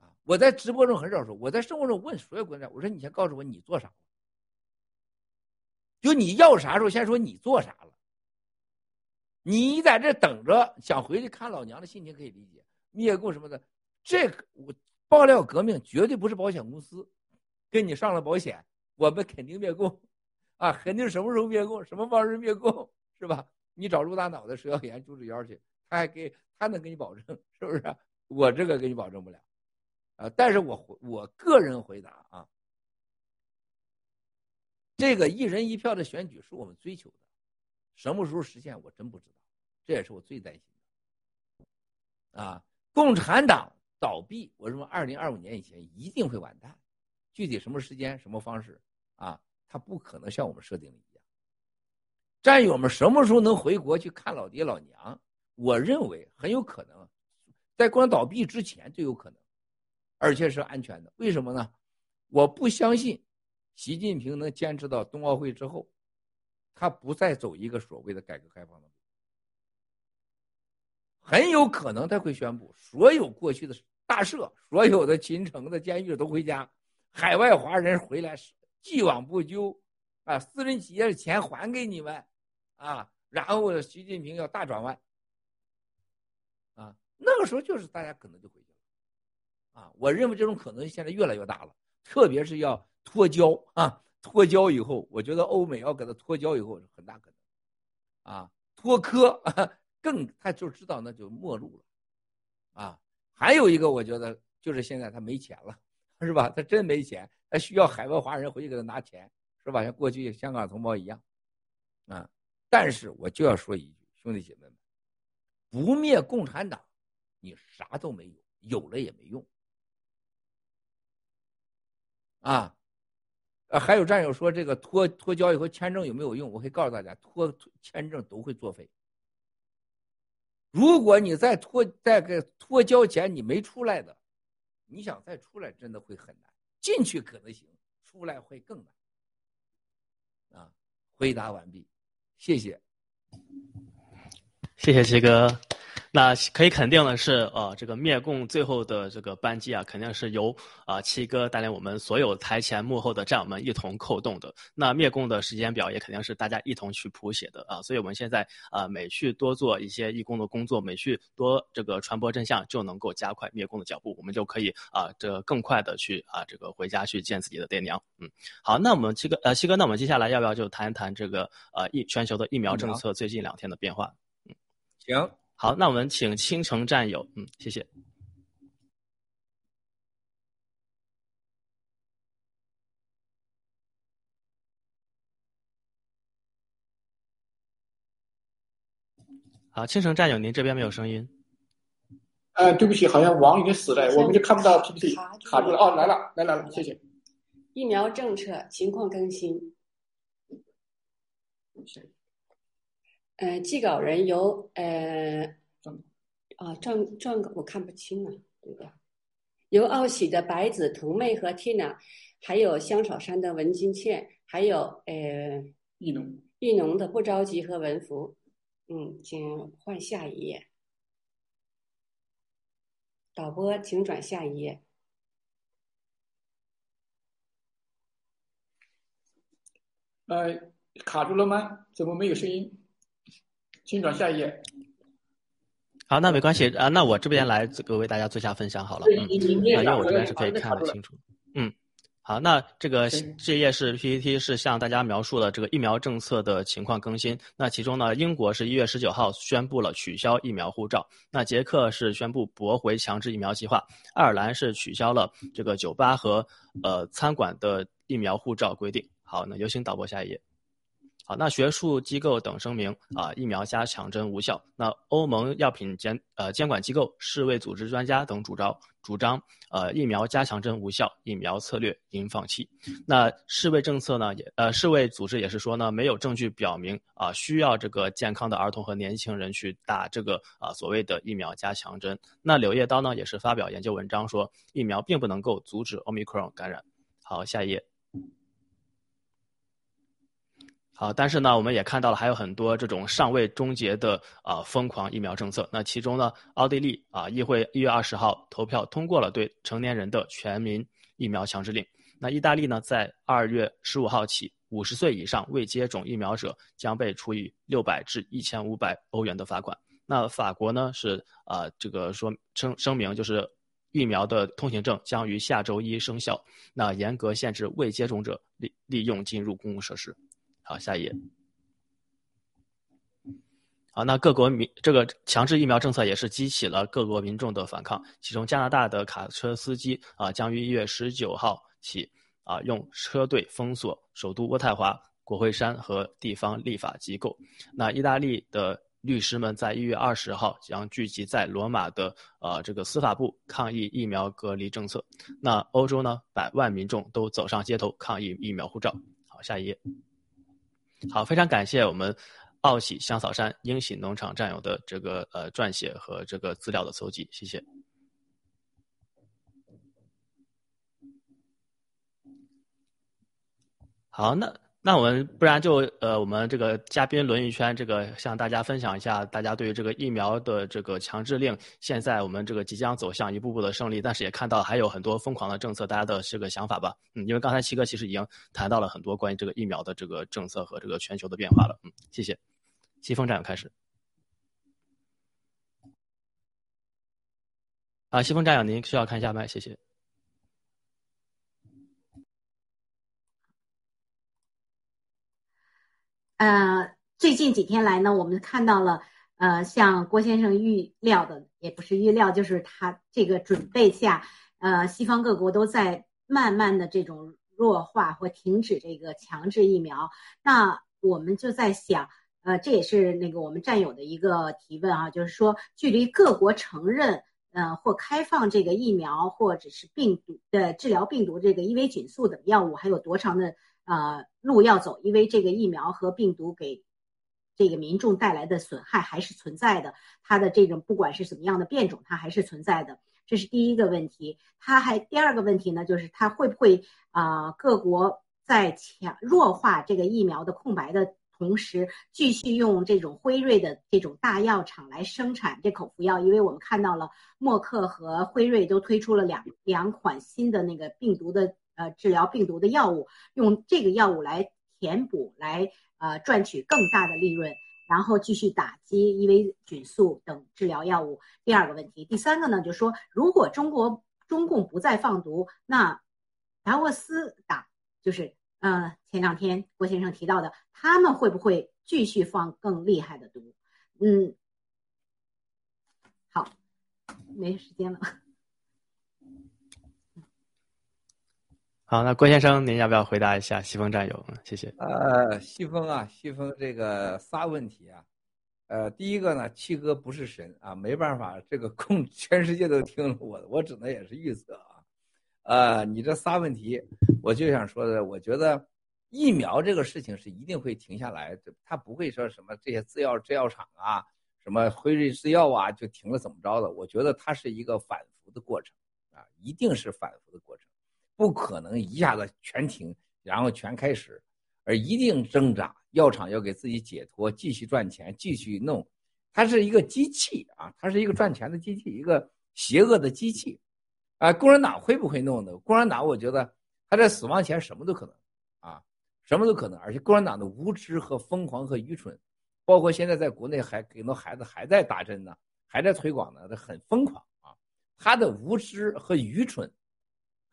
啊，我在直播中很少说，我在生活中问所有观众，我说你先告诉我你做啥。就你要啥时候先说你做啥了，你在这等着想回去看老娘的心情可以理解，灭共什么的，这我爆料革命绝对不是保险公司，跟你上了保险，我们肯定灭共，啊，肯定什么时候灭共，什么方式灭共，是吧？你找陆大脑袋、蛇耀岩、朱志尧去，他还给他能给你保证，是不是？我这个给你保证不了，啊，但是我回我个人回答啊。这个一人一票的选举是我们追求的，什么时候实现我真不知道，这也是我最担心的。啊，共产党倒闭，我认为二零二五年以前一定会完蛋，具体什么时间、什么方式啊，他不可能像我们设定的一样。战友们什么时候能回国去看老爹老娘？我认为很有可能，在共产党倒闭之前就有可能，而且是安全的。为什么呢？我不相信。习近平能坚持到冬奥会之后，他不再走一个所谓的改革开放的路，很有可能他会宣布所有过去的大赦，所有的秦城的监狱都回家，海外华人回来既往不咎，啊，私人企业的钱还给你们，啊，然后习近平要大转弯，啊，那个时候就是大家可能就回去了，啊，我认为这种可能性现在越来越大了，特别是要脱胶啊，脱胶以后，我觉得欧美要给他脱胶以后是很大可能，啊，脱科啊更他就知道那就末路了，啊，还有一个我觉得就是现在他没钱了，是吧？他真没钱，他需要海外华人回去给他拿钱，是吧？像过去香港同胞一样，啊。但是我就要说一句，兄弟姐妹们，不灭共产党，你啥都没有，有了也没用。啊，呃，还有战友说这个脱脱交以后签证有没有用？我可以告诉大家，脱签证都会作废。如果你在脱在给脱交前你没出来的，你想再出来真的会很难。进去可能行，出来会更难。啊，回答完毕。谢谢，谢谢七哥。那可以肯定的是，呃，这个灭共最后的这个扳机啊，肯定是由啊七哥带领我们所有台前幕后的战友们一同扣动的。那灭共的时间表也肯定是大家一同去谱写的啊。所以我们现在啊，每去多做一些义工的工作，每去多这个传播真相，就能够加快灭共的脚步，我们就可以啊，这更快的去啊，这个回家去见自己的爹娘。嗯，好，那我们七哥呃七哥，那我们接下来要不要就谈一谈这个呃疫全球的疫苗政策最近两天的变化？嗯，行。好，那我们请倾城战友，嗯，谢谢。好，青城战友，您这边没有声音。呃，对不起，好像网已经死了，我们就看不到 PPT，卡住了。哦，来了，来来了，谢谢。疫苗政策情况更新。呃，寄稿人由呃。啊，状状我看不清了，对吧？由奥喜的白子童妹和 Tina，还有香草山的文金倩，还有呃艺农艺农的不着急和文福，嗯，请换下一页。导播，请转下一页。呃，卡住了吗？怎么没有声音？请转下一页。好，那没关系啊。那我这边来这个为大家做下分享好了。嗯，因为我这边是可以看得清楚。嗯，好，那这个这页是 PPT，是向大家描述了这个疫苗政策的情况更新。那其中呢，英国是一月十九号宣布了取消疫苗护照，那捷克是宣布驳回强制疫苗计划，爱尔兰是取消了这个酒吧和呃餐馆的疫苗护照规定。好，那有请导播下一页。那学术机构等声明啊，疫苗加强针无效。那欧盟药品监呃监管机构、世卫组织专家等主张主张呃疫苗加强针无效，疫苗策略应放弃。那世卫政策呢也呃世卫组织也是说呢，没有证据表明啊需要这个健康的儿童和年轻人去打这个啊所谓的疫苗加强针。那柳叶刀呢也是发表研究文章说，疫苗并不能够阻止奥密克戎感染。好，下一页。啊，但是呢，我们也看到了还有很多这种尚未终结的啊疯狂疫苗政策。那其中呢，奥地利啊议会一月二十号投票通过了对成年人的全民疫苗强制令。那意大利呢，在二月十五号起，五十岁以上未接种疫苗者将被处以六百至一千五百欧元的罚款。那法国呢是啊这个说声声明就是疫苗的通行证将于下周一生效。那严格限制未接种者利利用进入公共设施。好，下一页。好，那各国民这个强制疫苗政策也是激起了各国民众的反抗。其中，加拿大的卡车司机啊，将于一月十九号起啊，用车队封锁首都渥太华、国会山和地方立法机构。那意大利的律师们在一月二十号将聚集在罗马的呃这个司法部抗议疫苗隔离政策。那欧洲呢，百万民众都走上街头抗议疫苗护照。好，下一页。好，非常感谢我们奥喜香草山英喜农场战友的这个呃撰写和这个资料的搜集，谢谢。好，那。那我们不然就呃，我们这个嘉宾轮一圈，这个向大家分享一下，大家对于这个疫苗的这个强制令，现在我们这个即将走向一步步的胜利，但是也看到还有很多疯狂的政策，大家的这个想法吧。嗯，因为刚才七哥其实已经谈到了很多关于这个疫苗的这个政策和这个全球的变化了。嗯，谢谢。西风战友开始。啊，西风战友，您需要看一下麦，谢谢。呃，最近几天来呢，我们看到了，呃，像郭先生预料的，也不是预料，就是他这个准备下，呃，西方各国都在慢慢的这种弱化或停止这个强制疫苗。那我们就在想，呃，这也是那个我们战友的一个提问啊，就是说，距离各国承认，呃，或开放这个疫苗或者是病毒的治疗病毒这个伊维菌素等药物还有多长的？呃，路要走，因为这个疫苗和病毒给这个民众带来的损害还是存在的。它的这种不管是什么样的变种，它还是存在的。这是第一个问题。它还第二个问题呢，就是它会不会啊？各国在强弱化这个疫苗的空白的同时，继续用这种辉瑞的这种大药厂来生产这口服药？因为我们看到了默克和辉瑞都推出了两两款新的那个病毒的。呃，治疗病毒的药物，用这个药物来填补，来呃赚取更大的利润，然后继续打击伊维菌素等治疗药物。第二个问题，第三个呢，就是说，如果中国中共不再放毒，那达沃斯党就是呃前两天郭先生提到的，他们会不会继续放更厉害的毒？嗯，好，没时间了。好，那郭先生，您要不要回答一下西风战友？谢谢。呃，西风啊，西风这个仨问题啊，呃，第一个呢，七哥不是神啊，没办法，这个控 全世界都听了我的，我只能也是预测啊。呃，你这仨问题，我就想说的，我觉得疫苗这个事情是一定会停下来，它不会说什么这些制药制药厂啊，什么辉瑞制药啊就停了怎么着的？我觉得它是一个反复的过程啊，一定是反复的过程。不可能一下子全停，然后全开始，而一定挣扎。药厂要给自己解脱，继续赚钱，继续弄。它是一个机器啊，它是一个赚钱的机器，一个邪恶的机器。啊，共产党会不会弄的？共产党，我觉得他在死亡前什么都可能啊，什么都可能。而且共产党的无知和疯狂和愚蠢，包括现在在国内还给那孩子还在打针呢，还在推广呢，这很疯狂啊。他的无知和愚蠢。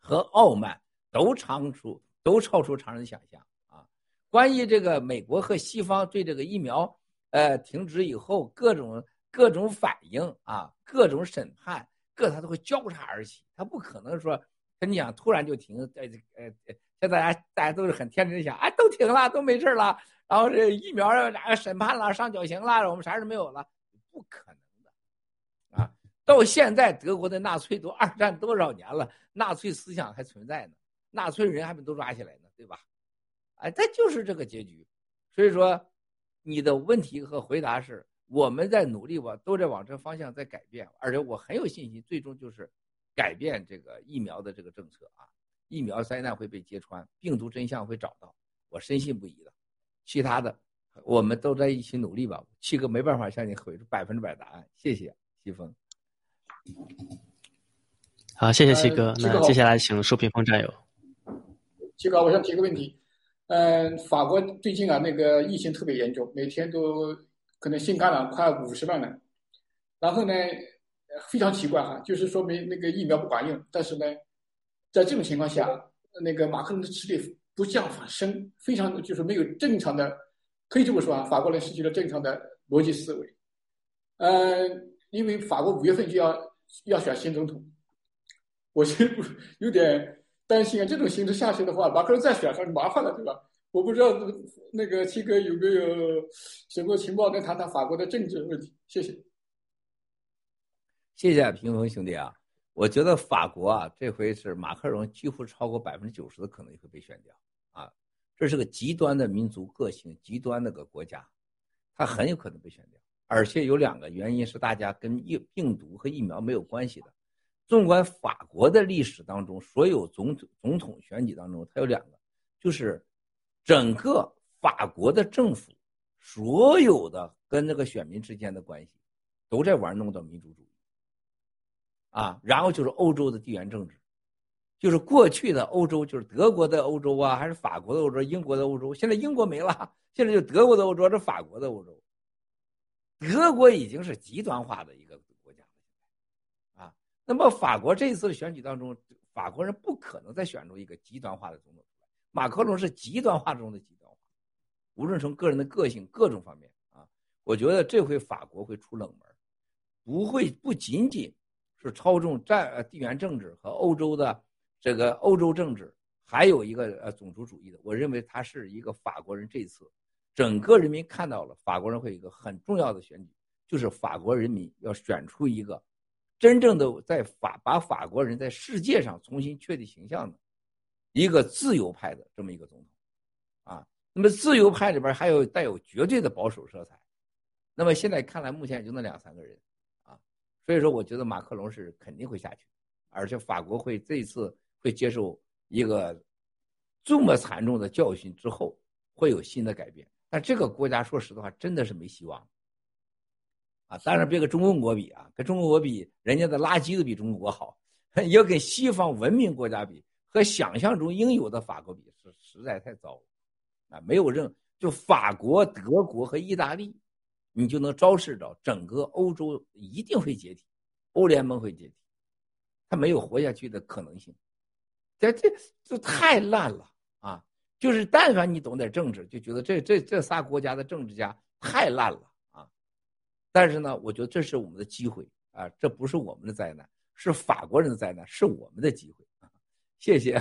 和傲慢都超出都超出常人想象啊！关于这个美国和西方对这个疫苗呃停止以后各种各种反应啊，各种审判，各他都会交叉而起，他不可能说跟你讲突然就停。呃呃，像大家大家都是很天真的想，哎，都停了，都没事了，然后这疫苗审判了，上绞刑了，我们啥事没有了，不可能。到现在，德国的纳粹都二战多少年了，纳粹思想还存在呢，纳粹人还没都抓起来呢，对吧？哎，这就是这个结局。所以说，你的问题和回答是我们在努力吧，都在往这方向在改变，而且我很有信心，最终就是改变这个疫苗的这个政策啊，疫苗灾难会被揭穿，病毒真相会找到，我深信不疑的。其他的，我们都在一起努力吧。七哥没办法向你回出百分之百答案，谢谢西风。好，谢谢七哥。那接下来请竖屏风战友。七哥，我想提个问题。嗯，法国最近啊，那个疫情特别严重，每天都可能新感染快五十万人。然后呢，非常奇怪哈，就是说明那个疫苗不管用。但是呢，在这种情况下，那个马克龙的势力不降反升，非常就是没有正常的，可以这么说啊，法国人失去了正常的逻辑思维。嗯，因为法国五月份就要。要选新总统，我其实有点担心啊。这种形势下去的话，马克龙再选上就麻烦了，对吧？我不知道那个七哥有没有什么情报能谈谈法国的政治问题？谢谢。谢谢平衡兄弟啊！我觉得法国啊，这回是马克龙几乎超过百分之九十的可能会被选掉啊。这是个极端的民族个性，极端的个国家，他很有可能被选掉。而且有两个原因是大家跟疫病毒和疫苗没有关系的。纵观法国的历史当中，所有总统总统选举当中，它有两个，就是整个法国的政府所有的跟那个选民之间的关系，都在玩弄到民主主义。啊，然后就是欧洲的地缘政治，就是过去的欧洲，就是德国的欧洲啊，还是法国的欧洲、英国的欧洲，现在英国没了，现在就德国的欧洲，是法国的欧洲。德国已经是极端化的一个国家了，啊，那么法国这一次的选举当中，法国人不可能再选出一个极端化的总统出来。马克龙是极端化中的极端化，无论从个人的个性各种方面啊，我觉得这回法国会出冷门，不会不仅仅是操纵战地缘政治和欧洲的这个欧洲政治。还有一个呃种族主义的，我认为他是一个法国人。这次，整个人民看到了法国人会有一个很重要的选举，就是法国人民要选出一个真正的在法把法国人在世界上重新确立形象的一个自由派的这么一个总统，啊，那么自由派里边还有带有绝对的保守色彩，那么现在看来目前也就那两三个人，啊，所以说我觉得马克龙是肯定会下去，而且法国会这一次会接受。一个这么惨重的教训之后，会有新的改变。但这个国家说实话，真的是没希望啊！当然别跟中国比啊，跟中国比，人家的垃圾都比中国好；要跟西方文明国家比，和想象中应有的法国比，是实在太糟了啊！没有任就法国、德国和意大利，你就能昭示着整个欧洲一定会解体，欧联盟会解体，它没有活下去的可能性。这这就太烂了！就是但凡你懂点政治，就觉得这这这仨国家的政治家太烂了啊！但是呢，我觉得这是我们的机会啊！这不是我们的灾难，是法国人的灾难，是我们的机会啊！谢谢，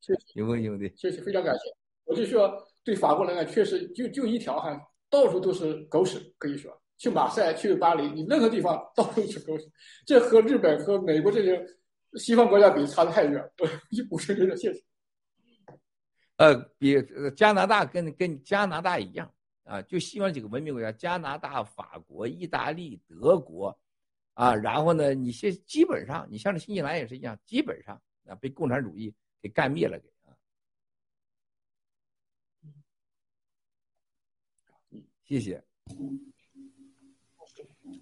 谢谢，有没兄弟？谢谢，非常感谢。我就说，对法国人啊，确实就就一条哈，到处都是狗屎，可以说，去马赛，去巴黎，你任何地方到处是狗屎。这和日本和美国这些。西方国家比差的太远，我 就不是这个现实。呃，比加拿大跟跟加拿大一样啊，就西方几个文明国家，加拿大、法国、意大利、德国，啊，然后呢，你现基本上，你像这新西兰也是一样，基本上啊被共产主义给干灭了，给啊。谢谢。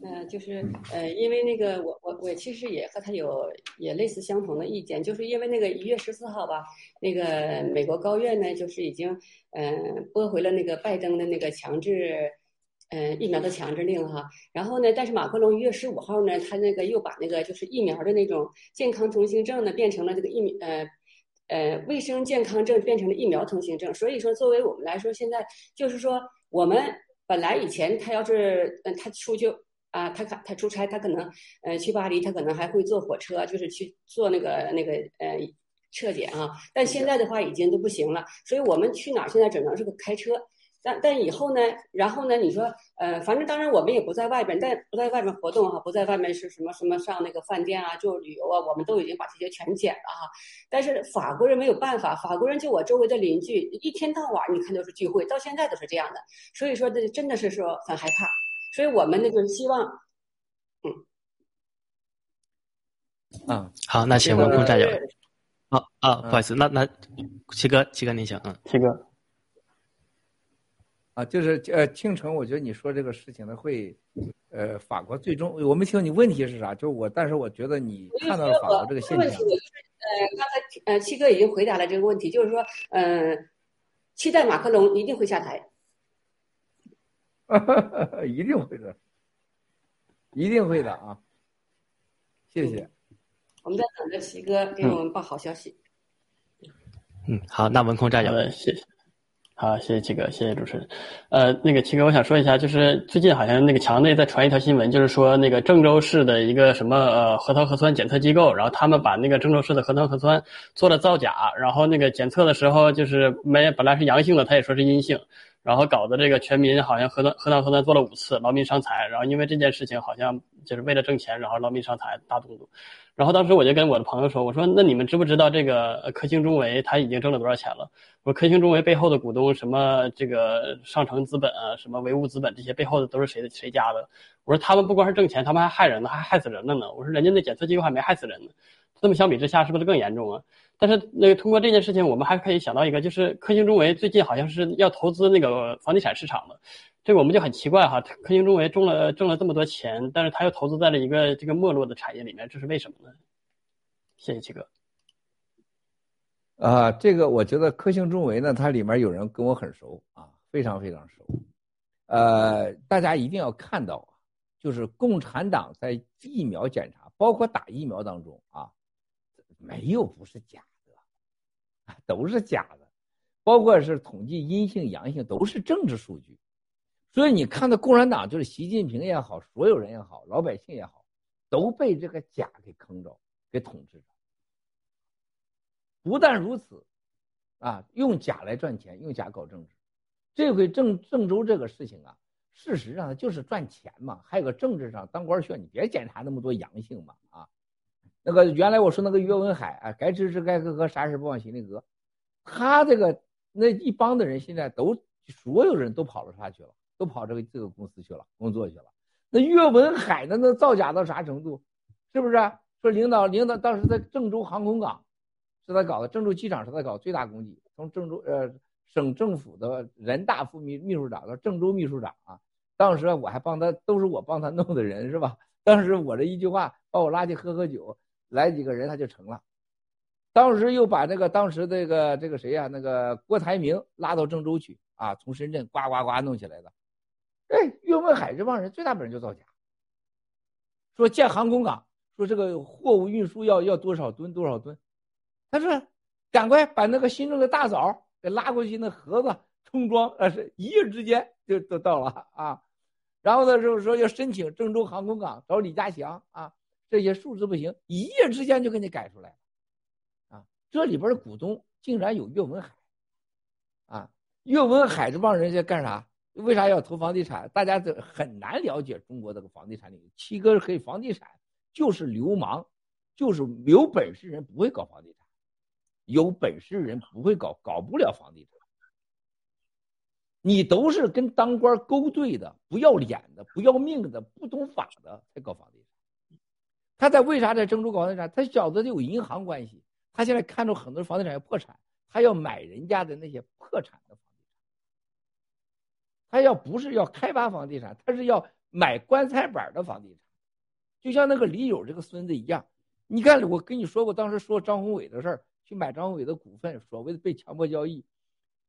呃，就是呃，因为那个我我我其实也和他有也类似相同的意见，就是因为那个一月十四号吧，那个美国高院呢，就是已经嗯驳回了那个拜登的那个强制嗯疫苗的强制令哈，然后呢，但是马克龙一月十五号呢，他那个又把那个就是疫苗的那种健康通行证呢变成了这个疫苗呃呃卫生健康证变成了疫苗通行证，所以说作为我们来说，现在就是说我们本来以前他要是嗯他出去。啊，他他他出差，他可能，呃，去巴黎，他可能还会坐火车，就是去坐那个那个呃车检啊。但现在的话已经都不行了，所以我们去哪儿现在只能是个开车。但但以后呢，然后呢，你说，呃，反正当然我们也不在外边，但不在外面活动哈，不在外面是什么什么上那个饭店啊，就旅游啊，我们都已经把这些全减了哈。但是法国人没有办法，法国人就我周围的邻居，一天到晚你看都是聚会，到现在都是这样的，所以说这真的是说很害怕。所以我们那个希望，嗯，嗯，好，那请文空战友，好啊，不好意思，那那七哥，七哥您请，嗯，七哥，啊，就是呃，庆城，我觉得你说这个事情呢，会，呃，法国最终，我没听你问题是啥，就是我，但是我觉得你看到了法国这个现象。呃，刚才呃七哥已经回答了这个问题，就是说，嗯，期待马克龙一定会下台。一定会的，一定会的啊！谢谢。我们在等着齐哥给我们报好消息。嗯，好，那文空战友，谢谢。好，谢谢七哥，谢谢主持人。呃，那个七哥，我想说一下，就是最近好像那个墙内在传一条新闻，就是说那个郑州市的一个什么呃核桃核酸检测机构，然后他们把那个郑州市的核桃核酸做了造假，然后那个检测的时候就是没本来是阳性的，他也说是阴性。然后搞得这个全民好像核酸核酸核酸做了五次，劳民伤财。然后因为这件事情，好像就是为了挣钱，然后劳民伤财，大动作。然后当时我就跟我的朋友说：“我说那你们知不知道这个科兴中维他已经挣了多少钱了？我说科兴中维背后的股东什么这个上城资本啊，什么唯物资本这些背后的都是谁的谁家的？我说他们不光是挣钱，他们还害人呢，还害死人了呢。我说人家那检测机构还没害死人呢，这么相比之下是不是更严重啊？”但是那个通过这件事情，我们还可以想到一个，就是科兴中维最近好像是要投资那个房地产市场了，这个我们就很奇怪哈。科兴中维中了挣了这么多钱，但是他又投资在了一个这个没落的产业里面，这是为什么呢？谢谢七哥。啊，这个我觉得科兴中维呢，它里面有人跟我很熟啊，非常非常熟。呃，大家一定要看到啊，就是共产党在疫苗检查，包括打疫苗当中啊，没有不是假的，都是假的，包括是统计阴性、阳性，都是政治数据。所以你看到共产党，就是习近平也好，所有人也好，老百姓也好，都被这个假给坑着，给统治着。不但如此，啊，用假来赚钱，用假搞政治。这回郑郑州这个事情啊，事实上就是赚钱嘛。还有个政治上当官需要，你别检查那么多阳性嘛，啊。那个原来我说那个岳文海啊，该支持该喝喝，啥事不往心里搁。他这个那一帮的人现在都所有人都跑到他去了。都跑这个这个公司去了，工作去了。那岳文海那造假到啥程度？是不是？说领导领导当时在郑州航空港是他搞的，郑州机场是他搞最大功绩。从郑州呃省政府的人大副秘秘书长到郑州秘书长啊，当时我还帮他，都是我帮他弄的人是吧？当时我这一句话把我拉去喝喝酒，来几个人他就成了。当时又把那个当时这个这个谁呀，那个郭台铭拉到郑州去啊，从深圳呱呱呱弄起来的。哎，岳文海这帮人最大本事就造假，说建航空港，说这个货物运输要要多少吨多少吨，他说赶快把那个新郑的大枣给拉过去，那盒子充装，呃，是一夜之间就都到了啊。然后呢，就是说要申请郑州航空港找李家祥啊，这些数字不行，一夜之间就给你改出来啊。这里边的股东竟然有岳文海，啊，岳文海这帮人在干啥？为啥要投房地产？大家这很难了解中国这个房地产领域。七哥可以，房地产就是流氓，就是没有本事人不会搞房地产，有本事人不会搞，搞不了房地产。你都是跟当官勾兑的，不要脸的，不要命的，不懂法的才搞房地产。他在为啥在郑州搞房地产？他小子有银行关系，他现在看着很多房地产要破产，他要买人家的那些破产的房。他要不是要开发房地产，他是要买棺材板的房地产，就像那个李友这个孙子一样。你看，我跟你说过，当时说张宏伟的事儿，去买张宏伟的股份，所谓的被强迫交易。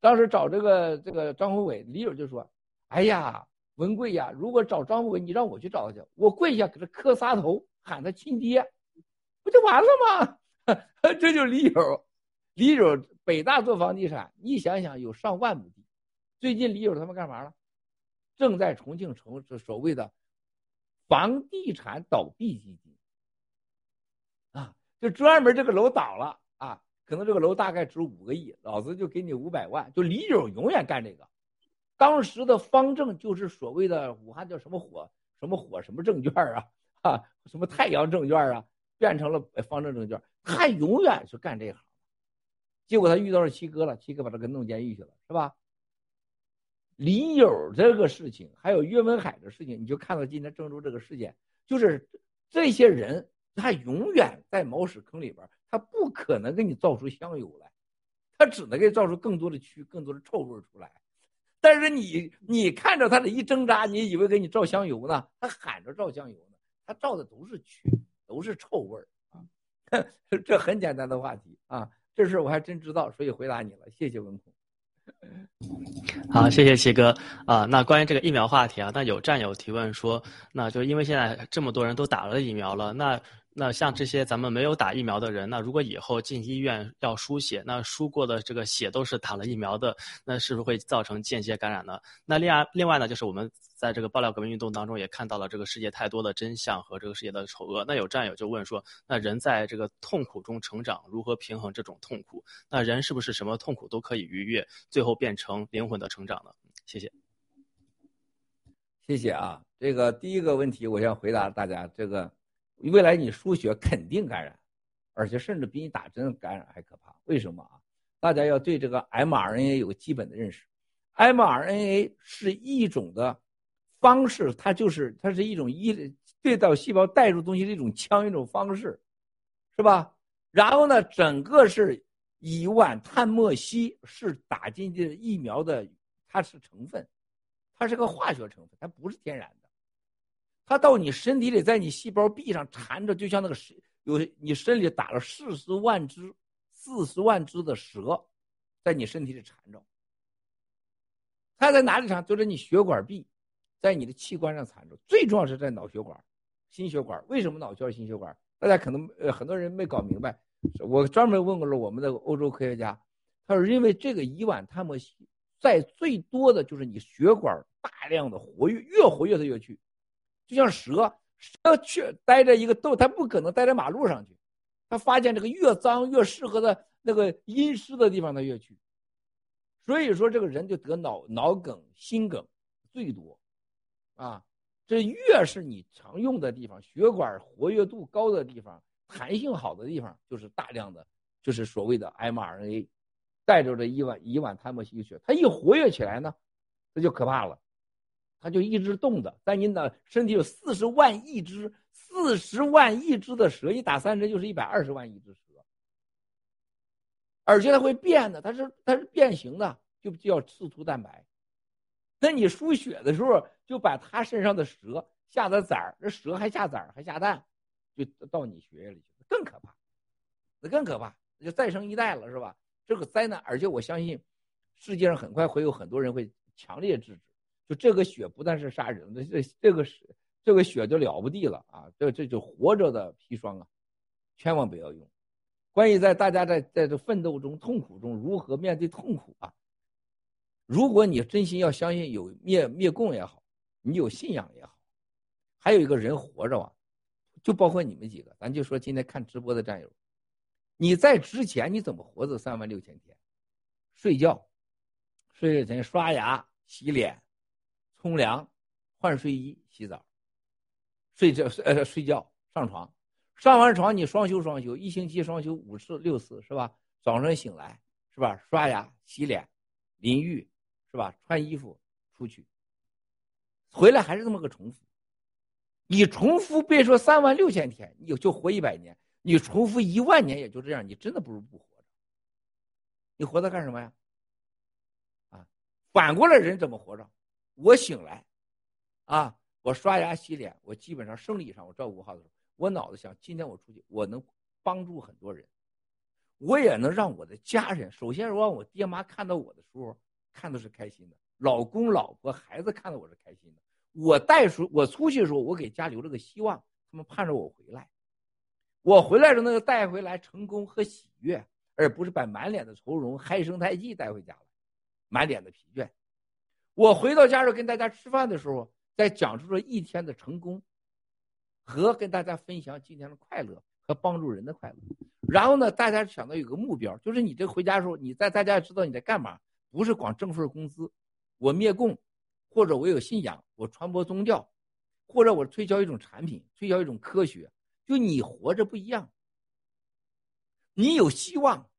当时找这个这个张宏伟，李友就说：“哎呀，文贵呀，如果找张宏伟，你让我去找他去，我跪下给他磕仨头，喊他亲爹，不就完了吗？” 这就是李友，李友北大做房地产，你想想有上万亩地。最近李友他们干嘛了？正在重庆成这所谓的房地产倒闭基金啊，就专门这个楼倒了啊，可能这个楼大概值五个亿，老子就给你五百万。就李友永远干这个。当时的方正就是所谓的武汉叫什么火什么火什么证券啊啊，什么太阳证券啊，变成了方正证券。他永远是干这行，结果他遇到了七哥了，七哥把他给弄监狱去了，是吧？李友这个事情，还有岳文海的事情，你就看到今天郑州这个事件，就是这些人他永远在茅屎坑里边，他不可能给你造出香油来，他只能给你造出更多的蛆、更多的臭味出来。但是你你看着他的一挣扎，你以为给你照香油呢？他喊着照香油呢，他照的都是蛆，都是臭味儿啊！这很简单的话题啊，这事我还真知道，所以回答你了，谢谢文空。好，谢谢齐哥啊。那关于这个疫苗话题啊，那有战友提问说，那就因为现在这么多人都打了疫苗了，那。那像这些咱们没有打疫苗的人，那如果以后进医院要输血，那输过的这个血都是打了疫苗的，那是不是会造成间接感染呢？那另外另外呢，就是我们在这个爆料革命运动当中也看到了这个世界太多的真相和这个世界的丑恶。那有战友就问说，那人在这个痛苦中成长，如何平衡这种痛苦？那人是不是什么痛苦都可以逾越，最后变成灵魂的成长呢？谢谢。谢谢啊，这个第一个问题，我想回答大家这个。未来你输血肯定感染，而且甚至比你打针感染还可怕。为什么啊？大家要对这个 mRNA 有个基本的认识。mRNA 是一种的方式，它就是它是一种一对到细胞带入东西的一种枪，一种方式，是吧？然后呢，整个是乙烷碳莫烯是打进去疫苗的，它是成分，它是个化学成分，它不是天然的。它到你身体里，在你细胞壁上缠着，就像那个，有你身体打了四十万只、四十万只的蛇，在你身体里缠着。它在哪里缠？就在你血管壁在你的器官上缠着，最重要是在脑血管、心血管。为什么脑血管、心血管？大家可能呃很多人没搞明白。我专门问过了我们的欧洲科学家，他说因为这个乙烷碳末烯在最多的就是你血管大量的活跃，越活跃它越去，就像蛇，蛇去待在一个洞，它不可能待在马路上去，它发现这个越脏越适合的那个阴湿的地方它越去，所以说这个人就得脑脑梗、心梗最多，啊，这越是你常用的地方，血管活跃度高的地方。弹性好的地方就是大量的，就是所谓的 mRNA，带着这一碗一碗碳末烯血，它一活跃起来呢，那就可怕了，它就一直动的。在你的身体有四十万亿只、四十万亿只的蛇，一打三针就是一百二十万亿只蛇，而且它会变的，它是它是变形的，就叫刺突蛋白。那你输血的时候，就把它身上的蛇下的崽儿，这蛇还下崽儿还下蛋。就到你血液里去，更可怕，那更可怕，那就再生一代了，是吧？这个灾难，而且我相信，世界上很快会有很多人会强烈制止。就这个血不但是杀人的，这这个是这个血就了不地了啊！这这就活着的砒霜啊，千万不要用。关于在大家在在这奋斗中、痛苦中如何面对痛苦啊？如果你真心要相信有灭灭共也好，你有信仰也好，还有一个人活着啊。就包括你们几个，咱就说今天看直播的战友，你在之前你怎么活着三万六千天？睡觉，睡前刷牙、洗脸、冲凉、换睡衣、洗澡，睡觉呃睡觉上床，上完床你双休双休，一星期双休五次六次是吧？早上醒来是吧？刷牙、洗脸、淋浴是吧？穿衣服出去，回来还是这么个重复。你重复别说三万六千天，你就活一百年；你重复一万年也就这样，你真的不如不活着。你活着干什么呀？啊，反过来人怎么活着？我醒来，啊，我刷牙洗脸，我基本上生理上我照顾好的时候，我脑子想，今天我出去，我能帮助很多人，我也能让我的家人，首先让我爹妈看到我的时候看的是开心的，老公老婆孩子看到我是开心的。我带出我出去的时候，我给家留了个希望，他们盼着我回来。我回来的时候，那个带回来成功和喜悦，而不是把满脸的愁容、嗨声胎气带回家了，满脸的疲倦。我回到家时候跟大家吃饭的时候，再讲述了一天的成功，和跟大家分享今天的快乐和帮助人的快乐。然后呢，大家想到有个目标，就是你这回家的时候，你在大家知道你在干嘛，不是光挣份工资，我灭共。或者我有信仰，我传播宗教，或者我推销一种产品，推销一种科学，就你活着不一样，你有希望，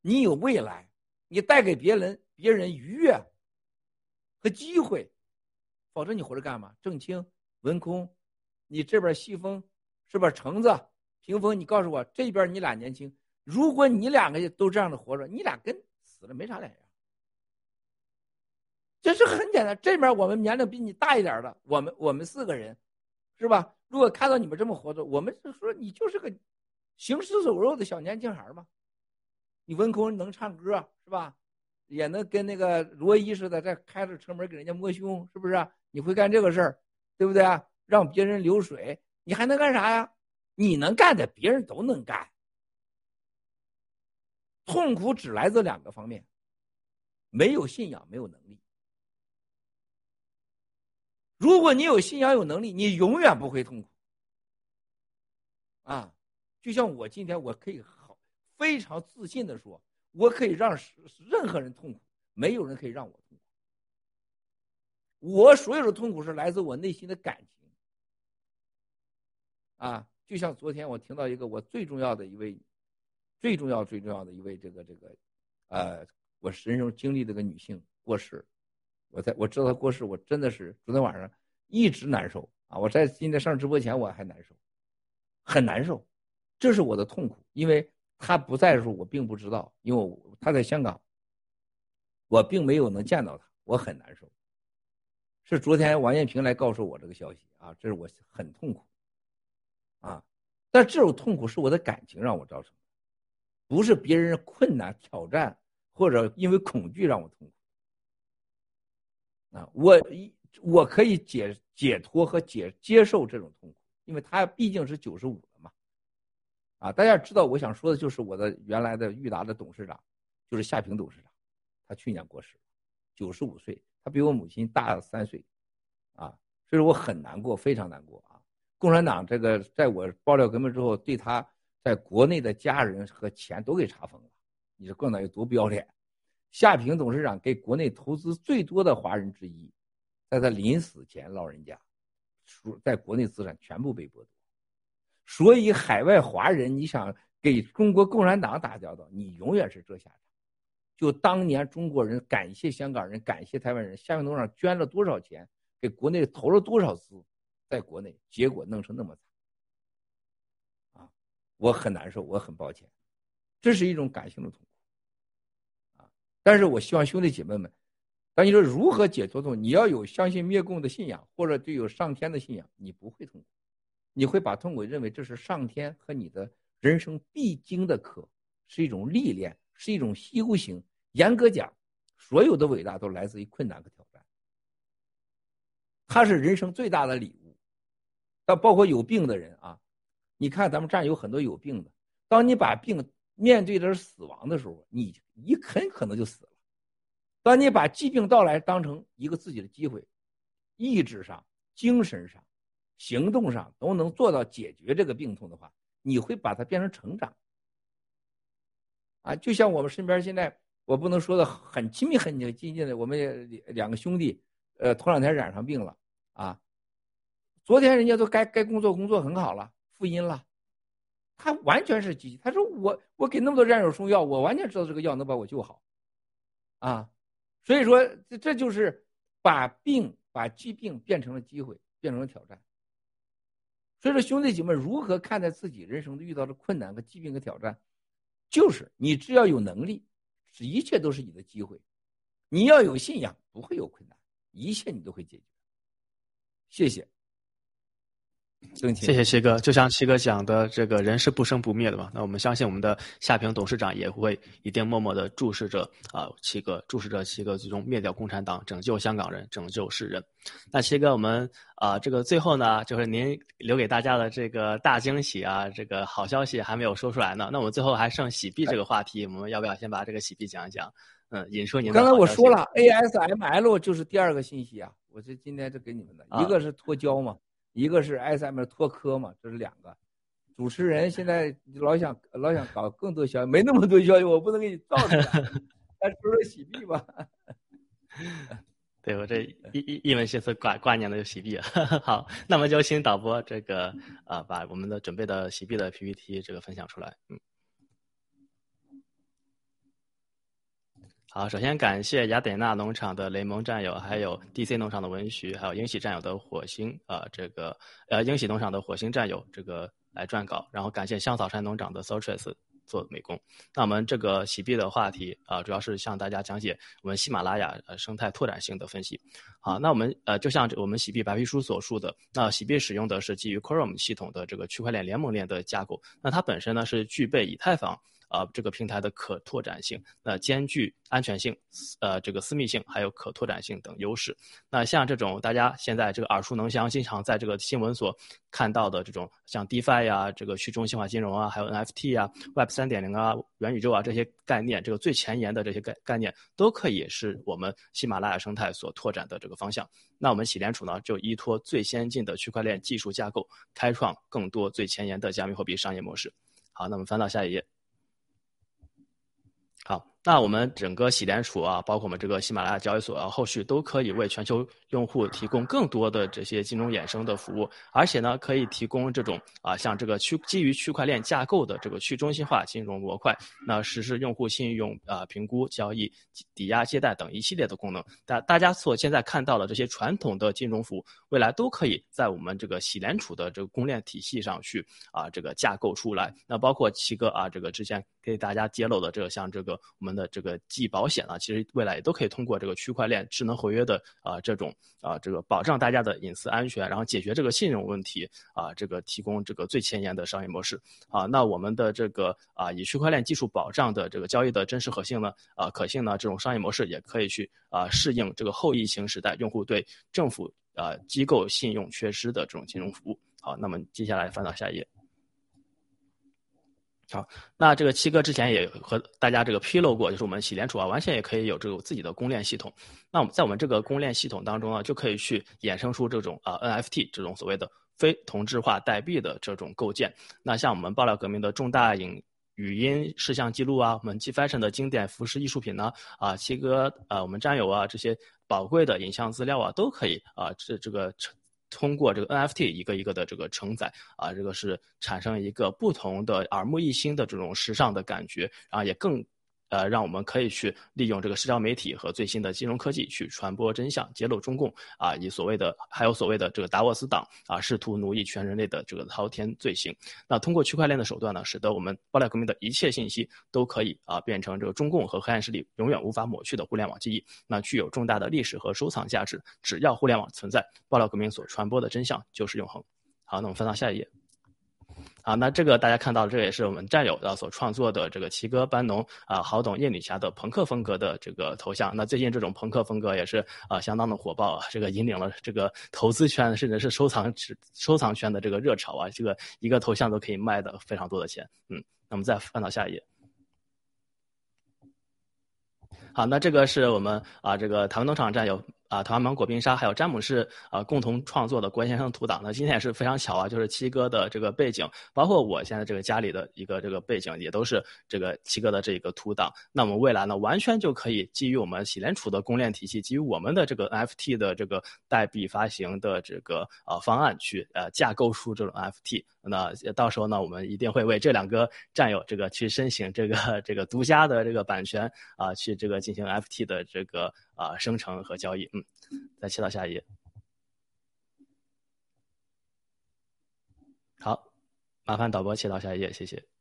你有未来，你带给别人别人愉悦和机会，否则你活着干嘛？郑清、文空，你这边西风是吧？橙子、屏风，你告诉我这边你俩年轻，如果你两个都这样的活着，你俩跟死了没啥两样。这是很简单，这面我们年龄比你大一点的，我们我们四个人，是吧？如果看到你们这么活着，我们就说你就是个行尸走肉的小年轻孩嘛。你文空能唱歌是吧？也能跟那个罗伊似的，在开着车门给人家摸胸，是不是？你会干这个事儿，对不对啊？让别人流水，你还能干啥呀？你能干的，别人都能干。痛苦只来自两个方面：没有信仰，没有能力。如果你有信仰、有能力，你永远不会痛苦。啊，就像我今天，我可以好非常自信的说，我可以让任何人痛苦，没有人可以让我痛苦。我所有的痛苦是来自我内心的感情。啊，就像昨天我听到一个我最重要的一位，最重要、最重要的一位这个这个，呃，我人生经历这个女性过世。我在我知道她过世，我真的是昨天晚上一直难受啊！我在今天上直播前我还难受，很难受，这是我的痛苦。因为他不在的时候，我并不知道，因为他在香港，我并没有能见到他，我很难受。是昨天王艳平来告诉我这个消息啊，这是我很痛苦啊！但这种痛苦是我的感情让我造成的，不是别人困难挑战或者因为恐惧让我痛苦。啊，我一我可以解解脱和解接受这种痛苦，因为他毕竟是九十五。啊，大家知道我想说的就是我的原来的裕达的董事长，就是夏平董事长，他去年过世，九十五岁，他比我母亲大三岁，啊，所以我很难过，非常难过啊。共产党这个在我爆料革命之后，对他在国内的家人和钱都给查封了，你说共产党有多不要脸？夏平董事长给国内投资最多的华人之一，在他临死前，老人家说在国内资产全部被剥夺，所以海外华人，你想给中国共产党打交道，你永远是这下场。就当年中国人感谢香港人，感谢台湾人，夏平董事长捐了多少钱，给国内投了多少资，在国内，结果弄成那么惨，啊，我很难受，我很抱歉，这是一种感性的痛苦啊。但是我希望兄弟姐妹们，当你说如何解脱痛，你要有相信灭共的信仰，或者对有上天的信仰，你不会痛苦，你会把痛苦认为这是上天和你的人生必经的课，是一种历练，是一种修行。严格讲，所有的伟大都来自于困难和挑战，它是人生最大的礼物。但包括有病的人啊，你看咱们这儿有很多有病的，当你把病。面对着死亡的时候，你你很可能就死了。当你把疾病到来当成一个自己的机会，意志上、精神上、行动上都能做到解决这个病痛的话，你会把它变成成长。啊，就像我们身边现在，我不能说的很亲密、很亲近的，我们两个兄弟，呃，头两天染上病了，啊，昨天人家都该该工作工作很好了，复阴了。他完全是积极。他说：“我我给那么多战友送药，我完全知道这个药能把我救好，啊，所以说这这就是把病把疾病变成了机会，变成了挑战。所以说兄弟姐妹如何看待自己人生遇到的困难和疾病和挑战，就是你只要有能力，一切都是你的机会。你要有信仰，不会有困难，一切你都会解决。谢谢。”谢谢七哥，就像七哥讲的，这个人是不生不灭的嘛。那我们相信我们的夏平董事长也会一定默默的注视着啊，七哥注视着七哥最终灭掉共产党，拯救香港人，拯救世人。那七哥，我们啊，这个最后呢，就是您留给大家的这个大惊喜啊，这个好消息还没有说出来呢。那我们最后还剩洗币这个话题，我们要不要先把这个洗币讲一讲？嗯，引出您。刚才我说了，ASML 就是第二个信息啊，我这今天就给你们的，一个是脱胶嘛。一个是 S M 脱科嘛，这是两个。主持人现在老想老想搞更多消息，没那么多消息，我不能给你造出来。来说说洗币吧。对我这一一一门心思挂挂念的就洗币。好，那么就请导播这个啊，把我们的准备的洗币的 P P T 这个分享出来。嗯。好，首先感谢雅典娜农场的雷蒙战友，还有 DC 农场的文徐，还有英喜战友的火星啊，这个呃英喜农场的火星战友这个来撰稿，然后感谢香草山农场的 s o t r e s 做美工。那我们这个洗币的话题啊，主要是向大家讲解我们喜马拉雅呃生态拓展性的分析。好，那我们呃就像我们洗币白皮书所述的，那洗币使用的是基于 Chrome 系统的这个区块链联盟链的架构，那它本身呢是具备以太坊。啊，这个平台的可拓展性，那兼具安全性、呃，这个私密性，还有可拓展性等优势。那像这种大家现在这个耳熟能详，经常在这个新闻所看到的这种，像 DeFi 呀，这个去中心化金融啊，还有 NFT 啊、Web 三点零啊、元宇宙啊这些概念，这个最前沿的这些概概念，都可以是我们喜马拉雅生态所拓展的这个方向。那我们喜联储呢，就依托最先进的区块链技术架构，开创更多最前沿的加密货币商业模式。好，那我们翻到下一页。好。那我们整个喜联储啊，包括我们这个喜马拉雅交易所啊，后续都可以为全球用户提供更多的这些金融衍生的服务，而且呢，可以提供这种啊，像这个区基于区块链架构的这个去中心化金融模块，那实施用户信用啊评估、交易、抵押、借贷等一系列的功能。大大家所现在看到的这些传统的金融服务，未来都可以在我们这个喜联储的这个公链体系上去啊这个架构出来。那包括七哥啊，这个之前给大家揭露的这个像这个我们的这个记忆保险啊，其实未来也都可以通过这个区块链智能合约的啊这种啊这个保障大家的隐私安全，然后解决这个信任问题啊，这个提供这个最前沿的商业模式啊。那我们的这个啊以区块链技术保障的这个交易的真实可信呢啊可信呢这种商业模式也可以去啊适应这个后疫情时代用户对政府啊机构信用缺失的这种金融服务。好，那么接下来翻到下一页。好，那这个七哥之前也和大家这个披露过，就是我们洗联储啊，完全也可以有这个自己的公链系统。那我们在我们这个公链系统当中呢，就可以去衍生出这种啊 NFT 这种所谓的非同质化代币的这种构建。那像我们爆料革命的重大影语音视像记录啊，我们 G Fashion 的经典服饰艺术品呢，啊七哥啊，我们战友啊这些宝贵的影像资料啊，都可以啊这这个。通过这个 NFT 一个一个的这个承载啊，这个是产生一个不同的耳目一新的这种时尚的感觉，然后也更。呃，让我们可以去利用这个社交媒体和最新的金融科技去传播真相，揭露中共啊，以所谓的还有所谓的这个达沃斯党啊，试图奴役全人类的这个滔天罪行。那通过区块链的手段呢，使得我们爆料革命的一切信息都可以啊变成这个中共和黑暗势力永远无法抹去的互联网记忆。那具有重大的历史和收藏价值。只要互联网存在，爆料革命所传播的真相就是永恒。好，那我们翻到下一页。啊，那这个大家看到，这也是我们战友的所创作的这个奇哥班农啊，好懂叶女侠的朋克风格的这个头像。那最近这种朋克风格也是啊相当的火爆啊，这个引领了这个投资圈甚至是收藏收藏圈的这个热潮啊，这个一个头像都可以卖的非常多的钱。嗯，那么再翻到下一页。好，那这个是我们啊这个台湾农场战友。啊，台湾芒果冰沙还有詹姆士啊，共同创作的郭先生图档。那今天也是非常巧啊，就是七哥的这个背景，包括我现在这个家里的一个这个背景，也都是这个七哥的这个图档。那我们未来呢，完全就可以基于我们洗联储的公链体系，基于我们的这个 NFT 的这个代币发行的这个呃方案去呃架构出这种 NFT。那到时候呢，我们一定会为这两个战友这个去申请这个这个独家的这个版权啊，去这个进行 FT 的这个。啊，生成和交易，嗯，再切到下一页。好，麻烦导播切到下一页，谢谢。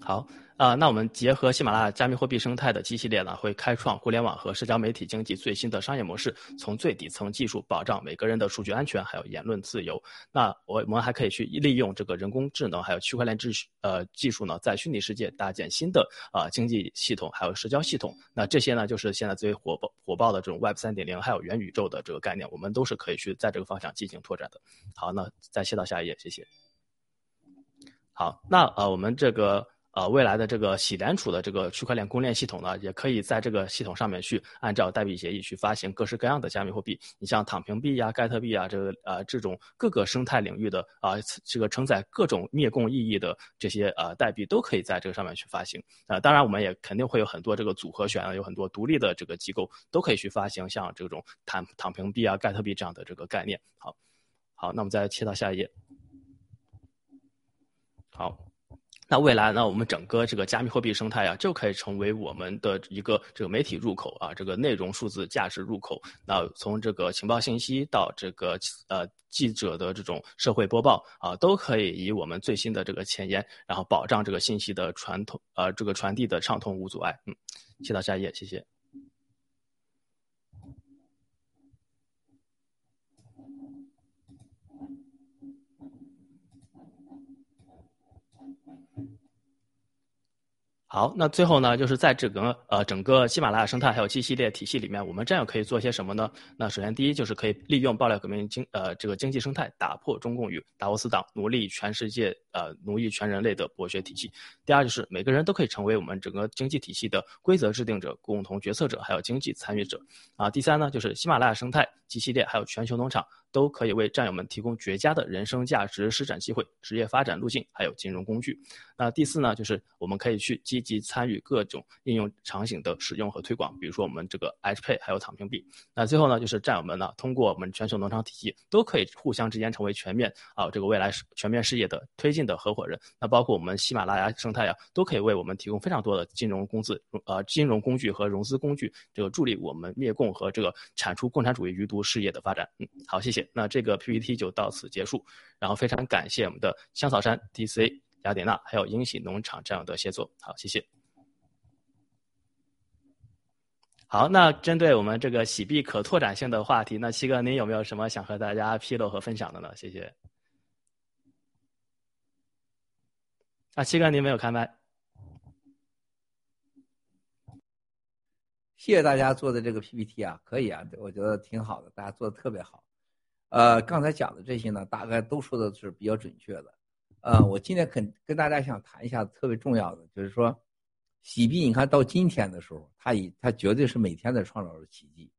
好。啊，那我们结合喜马拉雅加密货币生态的 G 系列呢，会开创互联网和社交媒体经济最新的商业模式，从最底层技术保障每个人的数据安全，还有言论自由。那我我们还可以去利用这个人工智能，还有区块链技术呃技术呢，在虚拟世界搭建新的啊经济系统，还有社交系统。那这些呢，就是现在最火爆火爆的这种 Web 三点零，还有元宇宙的这个概念，我们都是可以去在这个方向进行拓展的。好，那再切到下一页，谢谢。好，那呃我们这个。呃，未来的这个洗联储的这个区块链公链系统呢，也可以在这个系统上面去按照代币协议去发行各式各样的加密货币。你像躺平币呀、盖特币啊，这个呃这种各个生态领域的啊，这个承载各种灭共意义的这些呃代币，都可以在这个上面去发行。啊，当然我们也肯定会有很多这个组合选，有很多独立的这个机构都可以去发行像这种躺躺平币啊、盖特币这样的这个概念。好，好，那我们再切到下一页。好。那未来呢，我们整个这个加密货币生态啊，就可以成为我们的一个这个媒体入口啊，这个内容数字价值入口。那从这个情报信息到这个呃记者的这种社会播报啊，都可以以我们最新的这个前沿，然后保障这个信息的传统呃这个传递的畅通无阻碍。嗯，切到下一页，谢谢。好，那最后呢，就是在这个呃整个喜马拉雅生态还有 G 系列体系里面，我们战友可以做些什么呢？那首先第一就是可以利用爆料革命经呃这个经济生态，打破中共与达沃斯党奴隶全世界呃奴役全人类的剥削体系。第二就是每个人都可以成为我们整个经济体系的规则制定者、共同决策者，还有经济参与者。啊，第三呢就是喜马拉雅生态 G 系列还有全球农场。都可以为战友们提供绝佳的人生价值施展机会、职业发展路径，还有金融工具。那第四呢，就是我们可以去积极参与各种应用场景的使用和推广，比如说我们这个 H Pay 还有躺平币。那最后呢，就是战友们呢，通过我们全球农场体系，都可以互相之间成为全面啊这个未来全面事业的推进的合伙人。那包括我们喜马拉雅生态啊，都可以为我们提供非常多的金融工资呃金融工具和融资工具，这个助力我们灭共和这个铲除共产主义余毒事业的发展。嗯，好，谢谢。那这个 PPT 就到此结束，然后非常感谢我们的香草山 DC、雅典娜还有英喜农场战友的协作。好，谢谢。好，那针对我们这个洗币可拓展性的话题，那七哥您有没有什么想和大家披露和分享的呢？谢谢。啊，七哥您没有开麦。谢谢大家做的这个 PPT 啊，可以啊，我觉得挺好的，大家做的特别好。呃，刚才讲的这些呢，大概都说的是比较准确的。呃，我今天肯跟大家想谈一下特别重要的，就是说。洗币，你看到今天的时候，它已它绝对是每天在创造着奇迹。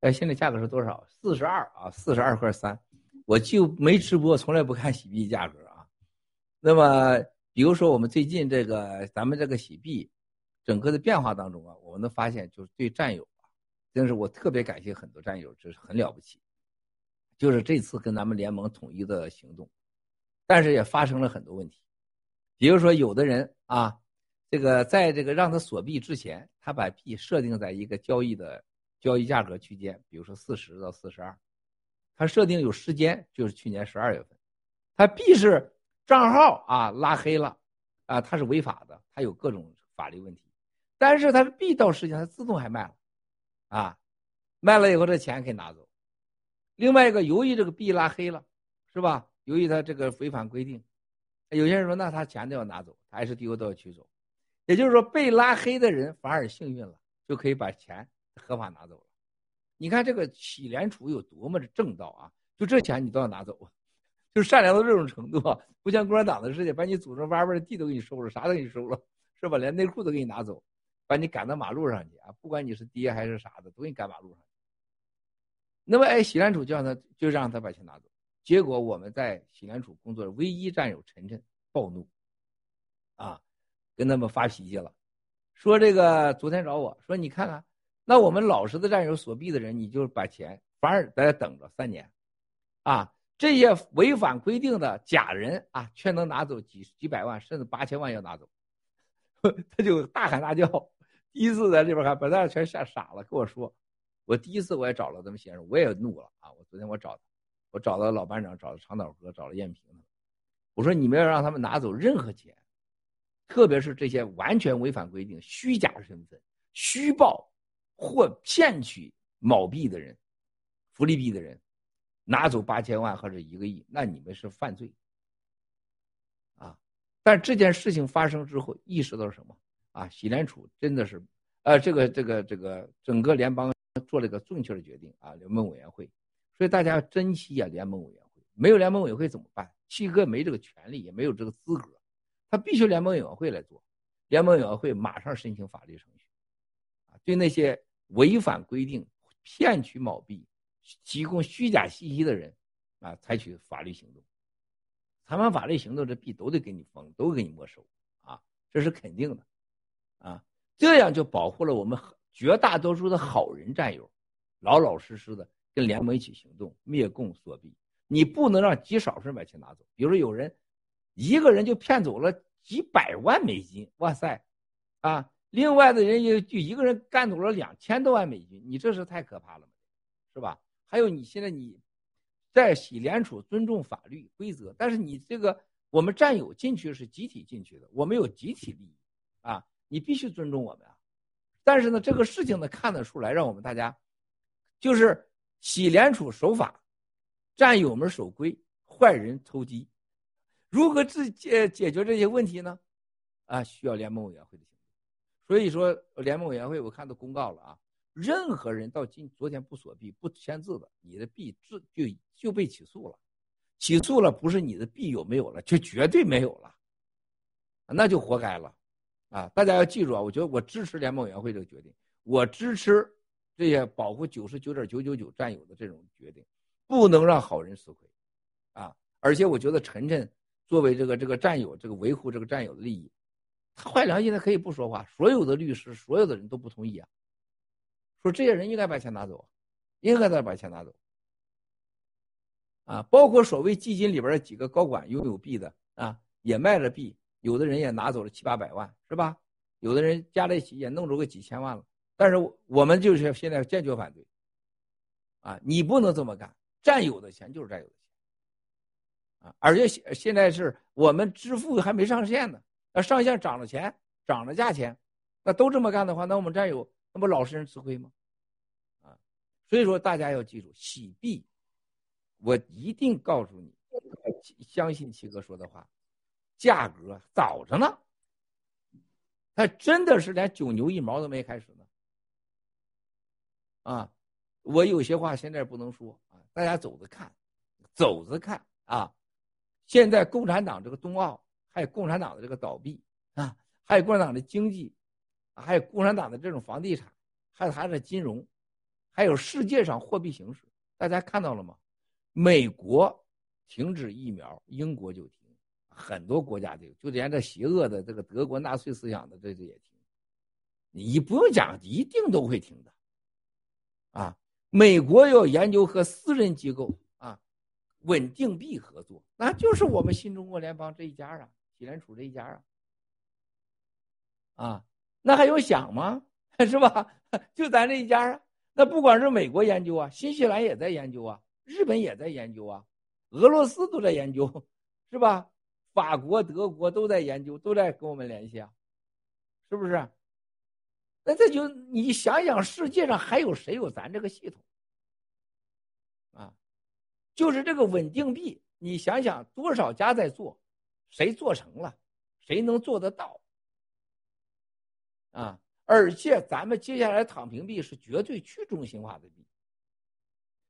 哎，现在价格是多少？四十二啊，四十二块三。我就没直播，从来不看洗币价格啊。那么，比如说我们最近这个咱们这个洗币，整个的变化当中啊，我们能发现，就是对战友啊，真是我特别感谢很多战友，这是很了不起。就是这次跟咱们联盟统一的行动，但是也发生了很多问题，比如说有的人啊。这个在这个让他锁币之前，他把币设定在一个交易的交易价格区间，比如说四十到四十二，他设定有时间，就是去年十二月份，他币是账号啊拉黑了，啊他是违法的，他有各种法律问题，但是他的币到时间他自动还卖了，啊，卖了以后这钱可以拿走。另外一个，由于这个币拉黑了，是吧？由于他这个违反规定，有些人说那他钱都要拿走，他还是 DO 都要取走。也就是说，被拉黑的人反而幸运了，就可以把钱合法拿走了。你看这个洗联储有多么的正道啊！就这钱你都要拿走，就善良到这种程度啊！不像共产党的似的，把你祖宗玩玩的地都给你收了，啥都给你收了，是吧？连内裤都给你拿走，把你赶到马路上去啊！不管你是爹还是啥的，都给你赶马路上。那么，哎，洗联储就让他就让他把钱拿走。结果我们在洗联储工作的唯一战友晨晨暴怒，啊！跟他们发脾气了，说这个昨天找我说你看看，那我们老实的战友锁币的人，你就把钱反而在这等着三年，啊，这些违反规定的假人啊，却能拿走几几百万甚至八千万要拿走，他就大喊大叫，第一次在这边看把大家全吓傻了，跟我说，我第一次我也找了他们先生，我也怒了啊，我昨天我找，我找到老班长，找了长岛哥，找了燕平，我说你们要让他们拿走任何钱。特别是这些完全违反规定、虚假身份、虚报或骗取某币的人、福利币的人，拿走八千万或者一个亿，那你们是犯罪啊！但这件事情发生之后，意识到什么啊？洗联储真的是，呃，这个这个这个整个联邦做了一个正确的决定啊！联盟委员会，所以大家要珍惜啊！联盟委员会没有联盟委员会怎么办？七哥没这个权利，也没有这个资格。他必须联盟委员会来做，联盟委员会马上申请法律程序，啊，对那些违反规定、骗取某币、提供虚假信息的人，啊，采取法律行动。采完法律行动，这币都得给你封，都给你没收，啊，这是肯定的，啊，这样就保护了我们绝大多数的好人战友，老老实实的跟联盟一起行动，灭共锁币。你不能让极少数人把钱拿走，比如说有人。一个人就骗走了几百万美金，哇塞，啊！另外的人也就一个人干走了两千多万美金，你这是太可怕了是吧？还有你现在你在洗联储尊重法律规则，但是你这个我们战友进去是集体进去的，我们有集体利益啊，你必须尊重我们啊！但是呢，这个事情呢看得出来，让我们大家就是洗联储守法，战友们守规，坏人偷鸡。如何自解解决这些问题呢？啊，需要联盟委员会的行动。所以说，联盟委员会我看到公告了啊，任何人到今昨天不锁币、不签字的，你的币就就就被起诉了。起诉了，不是你的币有没有了，就绝对没有了，那就活该了。啊，大家要记住啊，我觉得我支持联盟委员会这个决定，我支持这些保护九十九点九九九战友的这种决定，不能让好人吃亏，啊，而且我觉得晨晨。作为这个这个战友，这个维护这个战友的利益，他坏良心，他可以不说话。所有的律师，所有的人都不同意啊，说这些人应该把钱拿走，应该再把钱拿走。啊，包括所谓基金里边的几个高管拥有币的啊，也卖了币，有的人也拿走了七八百万，是吧？有的人加在一起也弄出个几千万了。但是我们就是现在坚决反对，啊，你不能这么干，占有的钱就是占有的钱，啊，而且现现在是我们支付还没上线呢，那上线涨了钱，涨了价钱，那都这么干的话，那我们占有那不老实人吃亏吗？啊，所以说大家要记住，洗币，我一定告诉你，相信七哥说的话，价格早着呢，还真的是连九牛一毛都没开始呢，啊。我有些话现在不能说啊，大家走着看，走着看啊。现在共产党这个冬奥，还有共产党的这个倒闭啊，还有共产党的经济，还有共产党的这种房地产，还有它的金融，还有世界上货币形势，大家看到了吗？美国停止疫苗，英国就停，很多国家就就连这邪恶的这个德国纳粹思想的这这也听，你不用讲，一定都会停的，啊。美国要研究和私人机构啊，稳定币合作，那就是我们新中国联邦这一家啊，美联储这一家啊，啊，那还用想吗？是吧？就咱这一家啊，那不管是美国研究啊，新西兰也在研究啊，日本也在研究啊，俄罗斯都在研究，是吧？法国、德国都在研究，都在跟我们联系啊，是不是？那这就你想想，世界上还有谁有咱这个系统？啊，就是这个稳定币，你想想多少家在做，谁做成了，谁能做得到？啊，而且咱们接下来躺平币是绝对去中心化的币，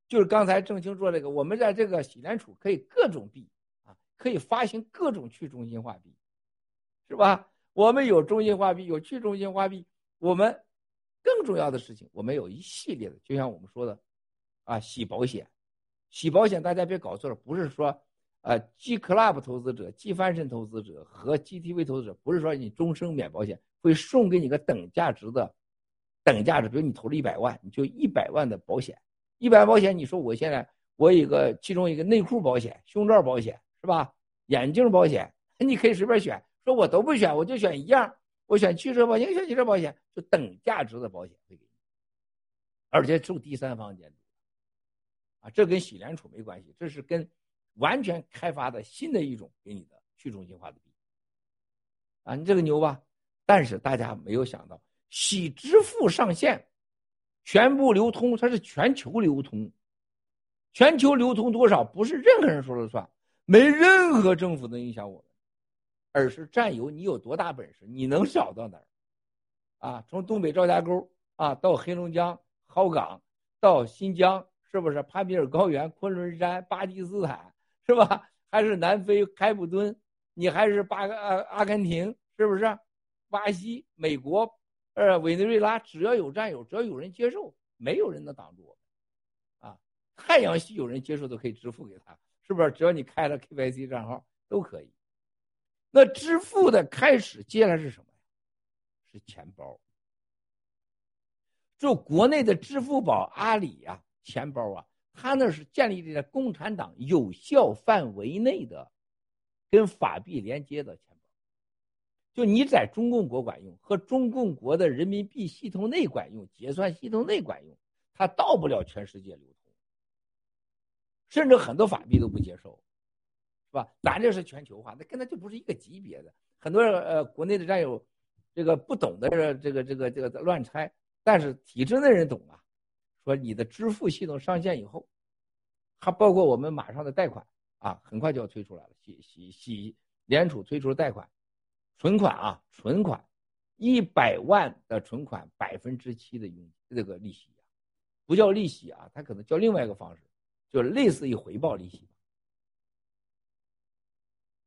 就是刚才郑清说这个，我们在这个美联储可以各种币，可以发行各种去中心化币，是吧？我们有中心化币，有去中心化币。我们更重要的事情，我们有一系列的，就像我们说的，啊，洗保险，洗保险，大家别搞错了，不是说，呃，G Club 投资者、G 翻身投资者和 GTV 投资者，不是说你终生免保险，会送给你个等价值的，等价值，比如你投了一百万，你就一百万的保险，一百万保险，你说我现在我有个其中一个内裤保险、胸罩保险是吧？眼镜保险，你可以随便选，说我都不选，我就选一样。我选汽车保险，选汽车保险就等价值的保险会给你，而且受第三方监督，啊，这跟美联储没关系，这是跟完全开发的新的一种给你的去中心化的币，啊，你这个牛吧？但是大家没有想到，喜支付上线，全部流通，它是全球流通，全球流通多少不是任何人说了算，没任何政府能影响我们。而是占有你有多大本事，你能找到哪儿？啊，从东北赵家沟啊到黑龙江蒿港，到新疆，是不是帕米尔高原、昆仑山、巴基斯坦，是吧？还是南非开普敦？你还是巴阿阿根廷，是不是？巴西、美国，呃，委内瑞拉，只要有战友，只要有人接受，没有人能挡住我们。啊，太阳系有人接受都可以支付给他，是不是？只要你开了 KYC 账号都可以。那支付的开始，接下来是什么？是钱包。就国内的支付宝、阿里呀，钱包啊，它那是建立在共产党有效范围内的，跟法币连接的钱包。就你在中共国管用，和中共国的人民币系统内管用，结算系统内管用，它到不了全世界流通，甚至很多法币都不接受。是吧？咱这是全球化，那跟他就不是一个级别的。很多呃国内的战友，这个不懂的这个这个这个乱猜，但是体制内人懂啊。说你的支付系统上线以后，还包括我们马上的贷款啊，很快就要推出来了。喜喜喜联储推出了贷款，存款啊，存款一百万的存款百分之七的佣这个利息啊，不叫利息啊，它可能叫另外一个方式，就类似于回报利息。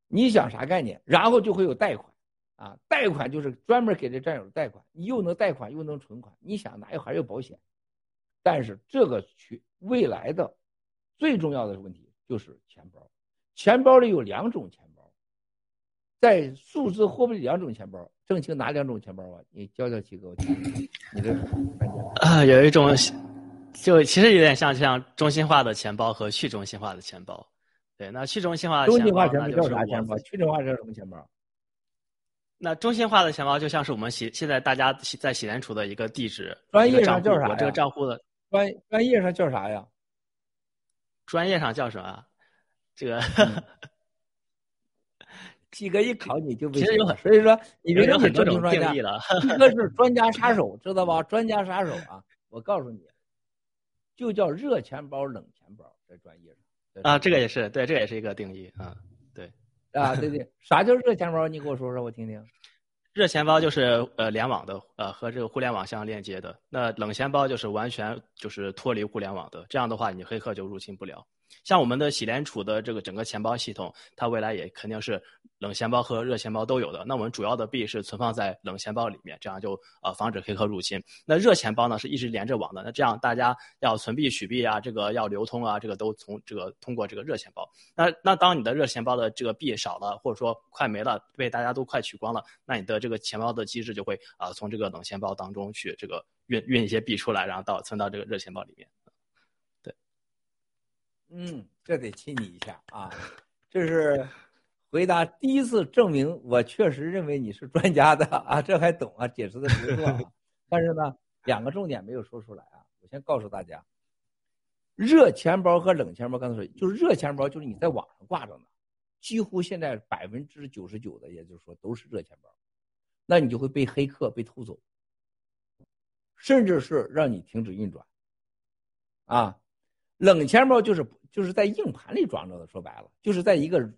你想啥概念？然后就会有贷款，啊，贷款就是专门给这战友贷款，你又能贷款又能存款，你想哪有还有保险？但是这个去未来的最重要的问题就是钱包，钱包里有两种钱包，在数字货币里两种钱包，正清哪两种钱包啊？你教教几个。你这啊，有一种就其实有点像像中心化的钱包和去中心化的钱包。对，那去中心化中心化钱包叫啥钱包？去中心化叫什么钱包？那中心化的钱包就像是我们洗现在大家在洗联储的一个地址，专业上叫啥这个账户的专专业上叫啥呀？专业上叫什么？这个。七哥一考你就其实有很，所以说你别有很多种定义了。七哥是专家杀手，知道吧？专家杀手啊！我告诉你，就叫热钱包、冷钱包，在专业上啊，这个也是对，这也是一个定义啊，对啊，对对，啥叫热钱包？你给我说说，我听听。热钱包就是呃联网的，呃和这个互联网相链接的。那冷钱包就是完全就是脱离互联网的，这样的话你黑客就入侵不了。像我们的喜联储的这个整个钱包系统，它未来也肯定是冷钱包和热钱包都有的。那我们主要的币是存放在冷钱包里面，这样就呃防止黑客入侵。那热钱包呢是一直连着网的，那这样大家要存币取币啊，这个要流通啊，这个都从这个通过这个热钱包。那那当你的热钱包的这个币少了，或者说快没了，被大家都快取光了，那你的这个钱包的机制就会啊从这个冷钱包当中去这个运运一些币出来，然后到存到这个热钱包里面。对嗯，这得亲你一下啊！这是回答第一次证明我确实认为你是专家的啊，这还懂啊，解释的不错。但是呢，两个重点没有说出来啊。我先告诉大家，热钱包和冷钱包，刚才说就是热钱包，就是你在网上挂着呢，几乎现在百分之九十九的，也就是说都是热钱包，那你就会被黑客被偷走，甚至是让你停止运转啊。冷钱包就是就是在硬盘里装着的，说白了就是在一个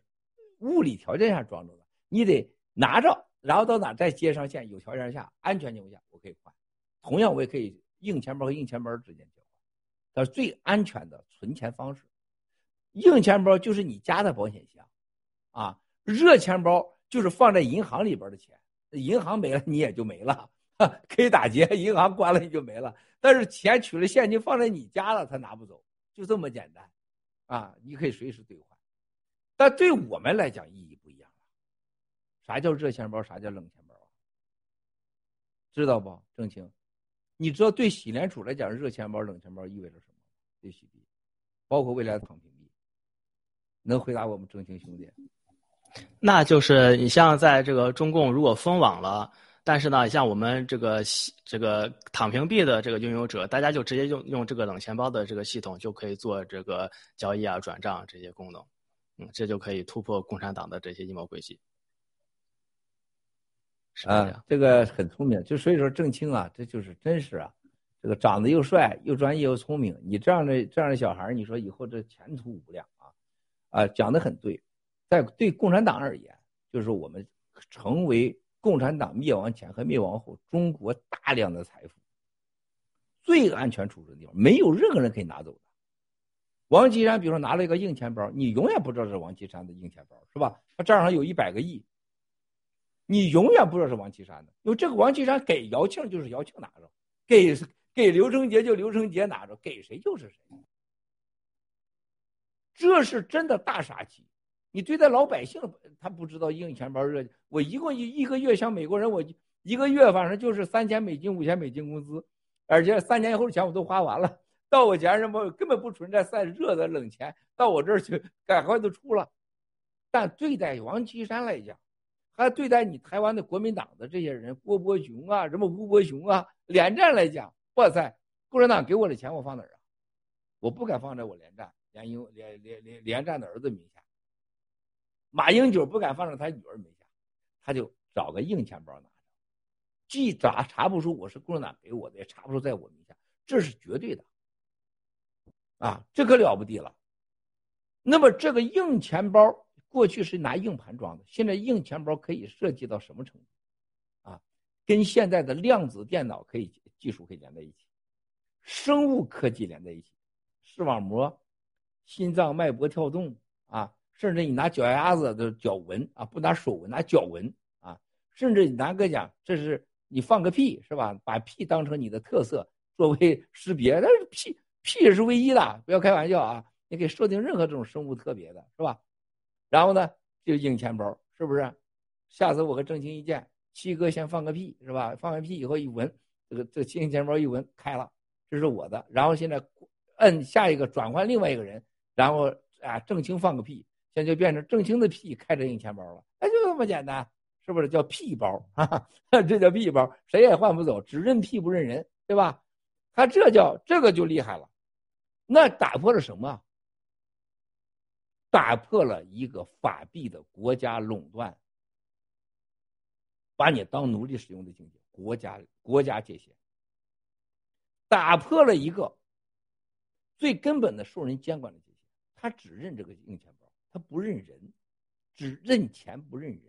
物理条件下装着的，你得拿着，然后到哪再接上线，有条件下安全情况下我可以换。同样我也可以硬钱包和硬钱包之间交换，它是最安全的存钱方式。硬钱包就是你家的保险箱，啊，热钱包就是放在银行里边的钱，银行没了你也就没了，可以打劫，银行关了你就没了。但是钱取了现金放在你家了，他拿不走。就这么简单，啊，你可以随时兑换，但对我们来讲意义不一样了。啥叫热钱包？啥叫冷钱包？知道不？郑清，你知道对洗联储来讲，热钱包、冷钱包意味着什么？对喜币，包括未来的躺平币，能回答我们郑清兄弟？那就是你像在这个中共如果封网了。但是呢，像我们这个这个躺平币的这个拥有者，大家就直接用用这个冷钱包的这个系统就可以做这个交易啊、转账这些功能，嗯，这就可以突破共产党的这些阴谋诡计。啊，这个很聪明，就所以说郑清啊，这就是真实啊，这个长得又帅又专业又聪明，你这样的这样的小孩你说以后这前途无量啊，啊，讲的很对，在对共产党而言，就是我们成为。共产党灭亡前和灭亡后，中国大量的财富最安全储存的地方，没有任何人可以拿走的。王岐山，比如说拿了一个硬钱包，你永远不知道是王岐山的硬钱包，是吧？他账上有一百个亿，你永远不知道是王岐山的，因为这个王岐山给姚庆就是姚庆拿着，给给刘成杰就刘成杰拿着，给谁就是谁。这是真的大杀器。你对待老百姓，他不知道硬钱包热。我一共一一个月像美国人，我一个月反正就是三千美金、五千美金工资，而且三年以后的钱我都花完了。到我家什么根本不存在散热的冷钱，到我这儿去赶快就出了。但对待王岐山来讲，还对待你台湾的国民党的这些人，郭伯雄啊，什么吴伯雄啊，连战来讲，哇塞，共产党给我的钱我放哪儿啊？我不敢放在我连战、连英、连连连连战的儿子名下。马英九不敢放在他女儿名下，他就找个硬钱包拿着，既查查不出我是共产党给我的，也查不出在我名下，这是绝对的。啊，这可了不地了。那么这个硬钱包过去是拿硬盘装的，现在硬钱包可以设计到什么程度？啊，跟现在的量子电脑可以技术可以连在一起，生物科技连在一起，视网膜、心脏脉搏跳动啊。甚至你拿脚丫子的脚纹啊，不拿手纹，拿脚纹啊。甚至你拿个讲，这是你放个屁是吧？把屁当成你的特色作为识别，但是屁屁是唯一的，不要开玩笑啊！你可以设定任何这种生物特别的，是吧？然后呢，就硬钱包，是不是？下次我和郑清一见，七哥先放个屁是吧？放完屁以后一闻，这个这硬钱包一闻开了，这是我的。然后现在摁下一个转换另外一个人，然后啊，郑清放个屁。现在就变成郑清的屁开着硬钱包了，哎，就这么简单，是不是叫屁包？哈，这叫屁包，谁也换不走，只认屁不认人，对吧？他这叫这个就厉害了，那打破了什么？打破了一个法币的国家垄断，把你当奴隶使用的境界，国家国家界限，打破了一个最根本的受人监管的界限。他只认这个硬钱包，他不认人，只认钱不认人。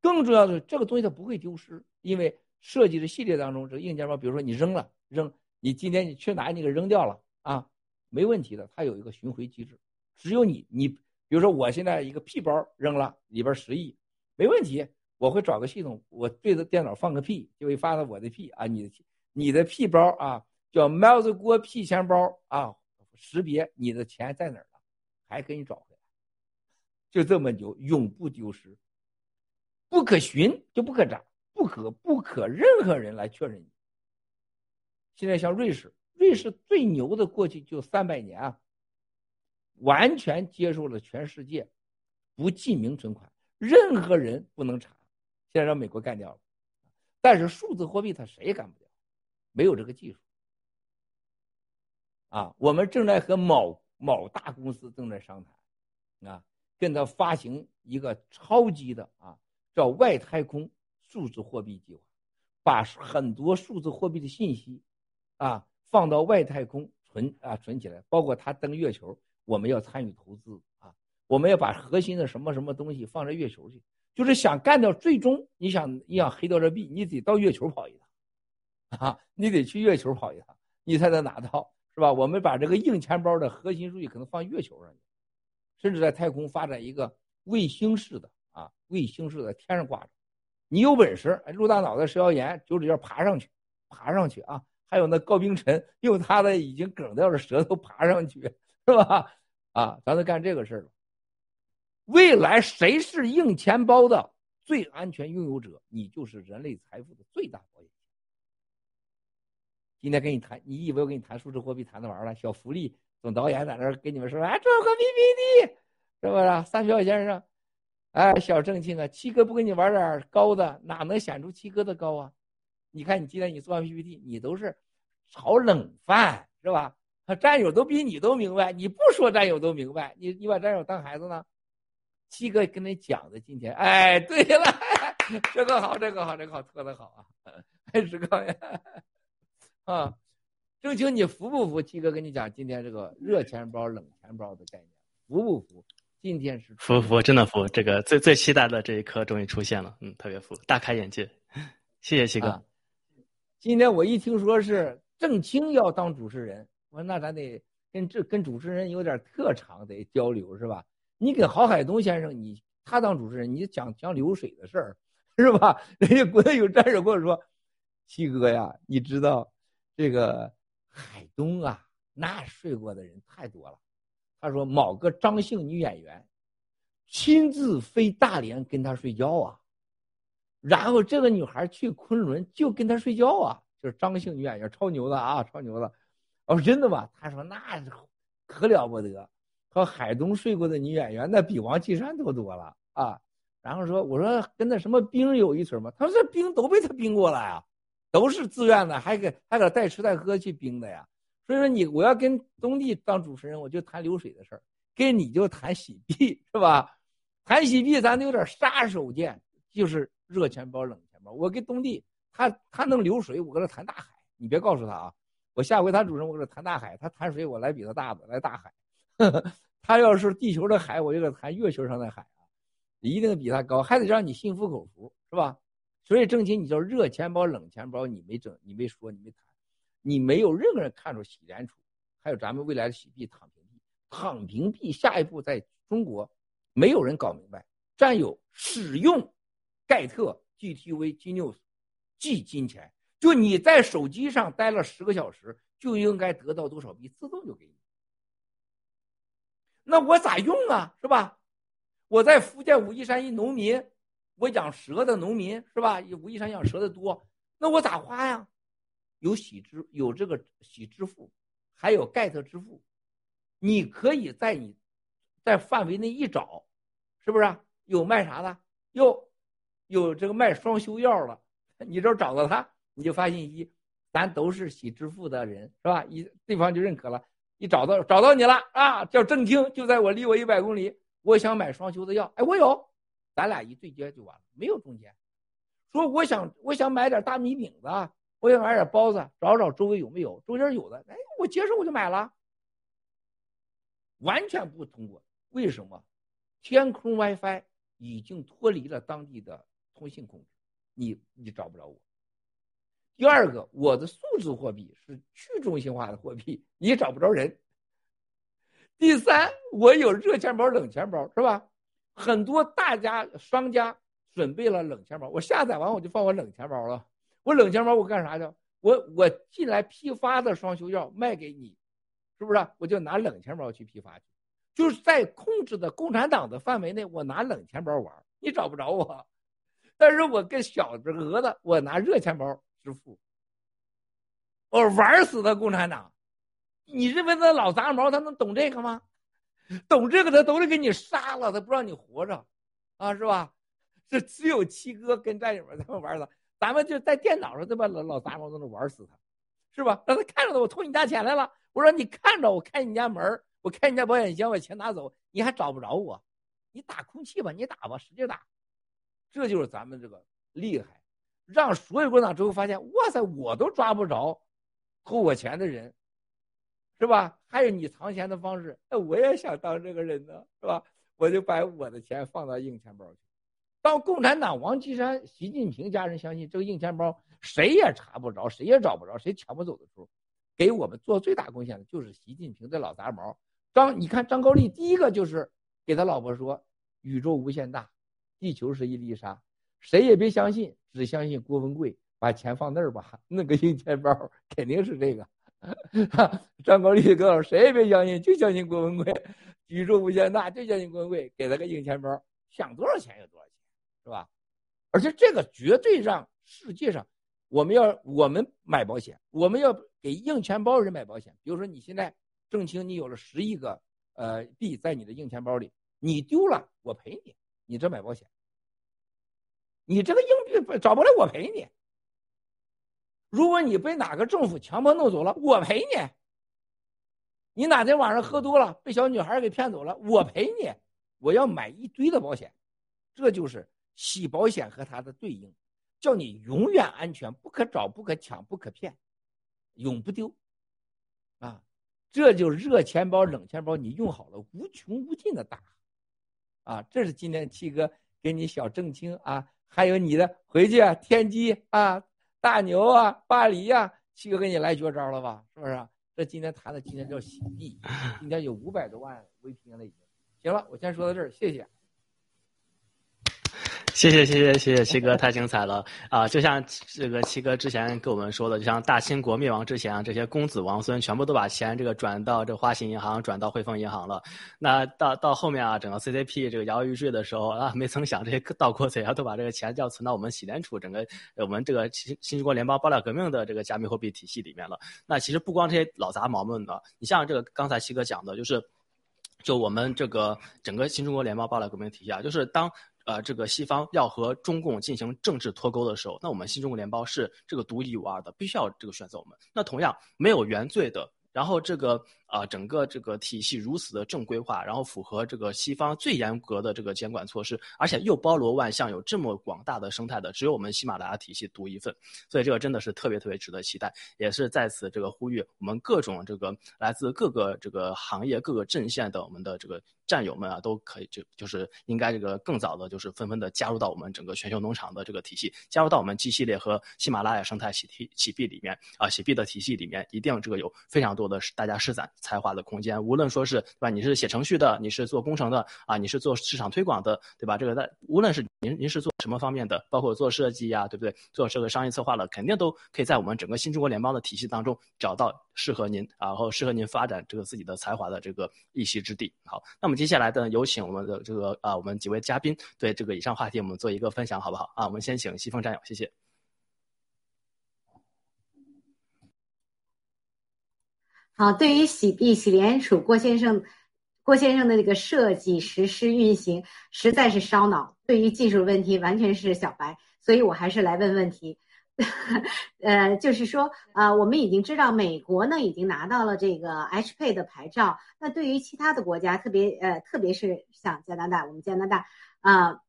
更重要的是，这个东西它不会丢失，因为设计的系列当中，这个硬件包，比如说你扔了扔，你今天你去哪你给扔掉了啊，没问题的，它有一个巡回机制。只有你你，比如说我现在一个屁包扔了，里边十亿，没问题，我会找个系统，我对着电脑放个屁，就会发到我的屁啊，你的你的屁包啊，叫喵子锅屁钱包啊，识别你的钱在哪儿了，还给你找回来，就这么久，永不丢失。不可寻就不可找，不可不可任何人来确认你。现在像瑞士，瑞士最牛的过去就三百年啊，完全接受了全世界不记名存款，任何人不能查。现在让美国干掉了，但是数字货币它谁也干不掉，没有这个技术。啊，我们正在和某某大公司正在商谈，啊，跟他发行一个超级的啊。叫外太空数字货币计划，把很多数字货币的信息，啊，放到外太空存啊存起来，包括他登月球，我们要参与投资啊，我们要把核心的什么什么东西放在月球去，就是想干掉最终你想你想黑到这币，你得到月球跑一趟，啊，你得去月球跑一趟，你才能拿到，是吧？我们把这个硬钱包的核心数据可能放月球上去，甚至在太空发展一个卫星式的。啊，卫星式的天上挂着，你有本事，陆大脑袋食谣言，九指要爬上去，爬上去啊！还有那高冰晨用他的已经梗掉的舌头爬上去，是吧？啊，咱都干这个事儿了。未来谁是硬钱包的最安全拥有者，你就是人类财富的最大保险。今天跟你谈，你以为我跟你谈数字货币谈的完了？小福利总导演在那儿给你们说，哎，做个 PPT，是不是？三票先生。哎，小正庆啊，七哥不跟你玩点高的，哪能显出七哥的高啊？你看你今天你做完 PPT，你都是炒冷饭是吧？战友都比你都明白，你不说战友都明白，你你把战友当孩子呢？七哥跟你讲的今天，哎，对了，这个好，这个好，这个好，特的好啊，还是高呀，啊，正清你服不服？七哥跟你讲今天这个热钱包、冷钱包的概念，服不服？今天是服服，真的服。这个最最期待的这一刻终于出现了，嗯，特别服，大开眼界。谢谢七哥。今天我一听说是郑清要当主持人，我说那咱得跟这跟主持人有点特长得交流是吧？你给郝海东先生，你他当主持人，你讲讲流水的事儿是吧？人家国内有战友跟我说，七哥呀，你知道这个海东啊，那睡过的人太多了。他说：“某个张姓女演员亲自飞大连跟他睡觉啊，然后这个女孩去昆仑就跟他睡觉啊，就是张姓女演员，超牛的啊，超牛的。我说真的吗？他说那可了不得，和海东睡过的女演员那比王岐山都多了啊。然后说我说跟那什么冰有一腿吗？他说这冰都被他冰过了呀，都是自愿的，还给还给带吃带喝去冰的呀。”所以说你我要跟东帝当主持人，我就谈流水的事儿；跟你就谈洗币，是吧？谈洗币咱得有点杀手锏，就是热钱包、冷钱包。我跟东弟，他他能流水，我跟他谈大海。你别告诉他啊，我下回他主持人，我跟他谈大海；他谈水，我来比他大的，来大海。他要是地球的海，我就给他谈月球上的海啊，一定比他高，还得让你心服口服，是吧？所以挣钱，你叫热钱包、冷钱包，你没整，你没说，你没谈。你没有任何人看出洗然楚，还有咱们未来的洗币躺平币，躺平币下一步在中国没有人搞明白。占有使用盖特 GTV Genius 寄金钱，就你在手机上待了十个小时，就应该得到多少币，自动就给你。那我咋用啊？是吧？我在福建武夷山一农民，我养蛇的农民是吧？武夷山养蛇的多，那我咋花呀？有喜支有这个喜支付，还有盖特支付，你可以在你，在范围内一找，是不是有卖啥的？有，有这个卖双休药的，你这找到他，你就发信息，咱都是喜支付的人，是吧？一对方就认可了，一找到找到你了啊，叫郑清，就在我离我一百公里，我想买双休的药，哎，我有，咱俩一对接就完了，没有中间。说我想我想买点大米饼子，我想买点包子，找找周围有没有，中间有的，哎，我接受我就买了，完全不通过，为什么？天空 WiFi 已经脱离了当地的通信控制，你你找不着我。第二个，我的数字货币是去中心化的货币，你找不着人。第三，我有热钱包、冷钱包，是吧？很多大家商家准备了冷钱包，我下载完我就放我冷钱包了。我冷钱包我干啥去？我我进来批发的双休药卖给你，是不是？我就拿冷钱包去批发去，就是在控制的共产党的范围内，我拿冷钱包玩，你找不着我。但是我跟小额的，我拿热钱包。支付，我玩死他共产党！你认为那老杂毛他能懂这个吗？懂这个他都得给你杀了，他不让你活着，啊，是吧？这只有七哥跟战友们他们玩的，咱们就在电脑上对吧？老老杂毛都能玩死他，是吧？让他看着他，我偷你家钱来了，我说你看着我开你家门我开你家保险箱，把钱拿走，你还找不着我，你打空气吧，你打吧，使劲打，这就是咱们这个厉害。让所有共产党之后发现，哇塞，我都抓不着偷我钱的人，是吧？还有你藏钱的方式，哎，我也想当这个人呢，是吧？我就把我的钱放到硬钱包去。当共产党王岐山、习近平家人相信这个硬钱包谁也查不着，谁也找不着，谁抢不走的时候，给我们做最大贡献的就是习近平的老杂毛张。你看张高丽第一个就是给他老婆说：“宇宙无限大，地球是一粒沙。”谁也别相信，只相信郭文贵，把钱放那儿吧，那个硬钱包肯定是这个。张高丽告诉谁也别相信，就相信郭文贵，宇宙无限大，就相信郭文贵，给他个硬钱包，想多少钱有多少钱，是吧？而且这个绝对让世界上，我们要我们买保险，我们要给硬钱包人买保险。比如说你现在郑清，你有了十亿个呃币在你的硬钱包里，你丢了我赔你，你这买保险。你这个硬币找不来，我赔你。如果你被哪个政府强迫弄走了，我赔你。你哪天晚上喝多了，被小女孩给骗走了，我赔你。我要买一堆的保险，这就是洗保险和它的对应，叫你永远安全，不可找、不可抢、不可骗，永不丢。啊，这就热钱包、冷钱包，你用好了，无穷无尽的大。啊，这是今天七哥给你小正清啊。还有你的回去啊，天机啊，大牛啊，巴黎呀，七哥给你来绝招了吧？是不是？这今天谈的今天叫喜地，今天有五百多万微评了已经。行了，我先说到这儿，谢谢。谢谢谢谢谢谢七哥，太精彩了啊！就像这个七哥之前跟我们说的，就像大清国灭亡之前啊，这些公子王孙全部都把钱这个转到这花旗银行，转到汇丰银行了。那到到后面啊，整个 CCP 这个摇摇欲坠的时候啊，没曾想这些盗国贼啊，都把这个钱要存到我们洗联储整个我们这个新新中国联邦爆料革命的这个加密货币体系里面了。那其实不光这些老杂毛们呢，你像这个刚才七哥讲的，就是就我们这个整个新中国联邦爆料革命体系啊，就是当。呃，这个西方要和中共进行政治脱钩的时候，那我们新中国联邦是这个独一无二的，必须要这个选择我们。那同样没有原罪的，然后这个。啊，整个这个体系如此的正规化，然后符合这个西方最严格的这个监管措施，而且又包罗万象，有这么广大的生态的，只有我们喜马拉雅体系独一份，所以这个真的是特别特别值得期待，也是在此这个呼吁我们各种这个来自各个这个行业各个阵线的我们的这个战友们啊，都可以就就是应该这个更早的，就是纷纷的加入到我们整个全球农场的这个体系，加入到我们 G 系列和喜马拉雅生态洗体洗币里面啊，洗币的体系里面，一定这个有非常多的大家施展。才华的空间，无论说是对吧？你是写程序的，你是做工程的啊，你是做市场推广的，对吧？这个在无论是您您是做什么方面的，包括做设计呀，对不对？做这个商业策划的，肯定都可以在我们整个新中国联邦的体系当中找到适合您，然后适合您发展这个自己的才华的这个一席之地。好，那么接下来的有请我们的这个啊，我们几位嘉宾对这个以上话题我们做一个分享，好不好？啊，我们先请西风战友，谢谢。好，对于洗币、洗联储，郭先生，郭先生的这个设计、实施、运行，实在是烧脑。对于技术问题，完全是小白，所以我还是来问问题。呃，就是说，呃，我们已经知道美国呢已经拿到了这个 H Pay 的牌照。那对于其他的国家，特别呃，特别是像加拿大，我们加拿大，啊，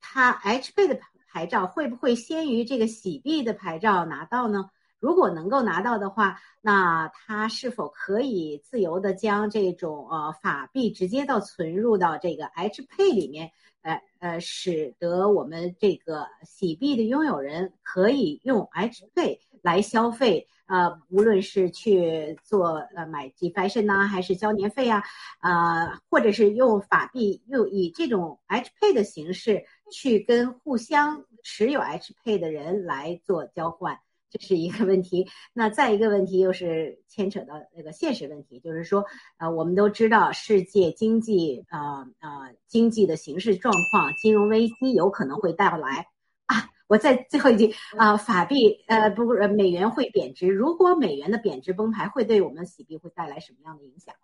它 H Pay 的牌照会不会先于这个洗币的牌照拿到呢？如果能够拿到的话，那他是否可以自由的将这种呃法币直接到存入到这个 H Pay 里面？呃呃，使得我们这个洗币的拥有人可以用 H Pay 来消费，呃，无论是去做呃买 G Fashion 呐，还是交年费啊，呃，或者是用法币，用以这种 H Pay 的形式去跟互相持有 H Pay 的人来做交换。这是一个问题，那再一个问题又是牵扯到那个现实问题，就是说，呃，我们都知道世界经济，呃呃，经济的形势状况，金融危机有可能会到来啊。我在最后一句啊，法币，呃，不，美元会贬值。如果美元的贬值崩盘，会对我们洗币会带来什么样的影响？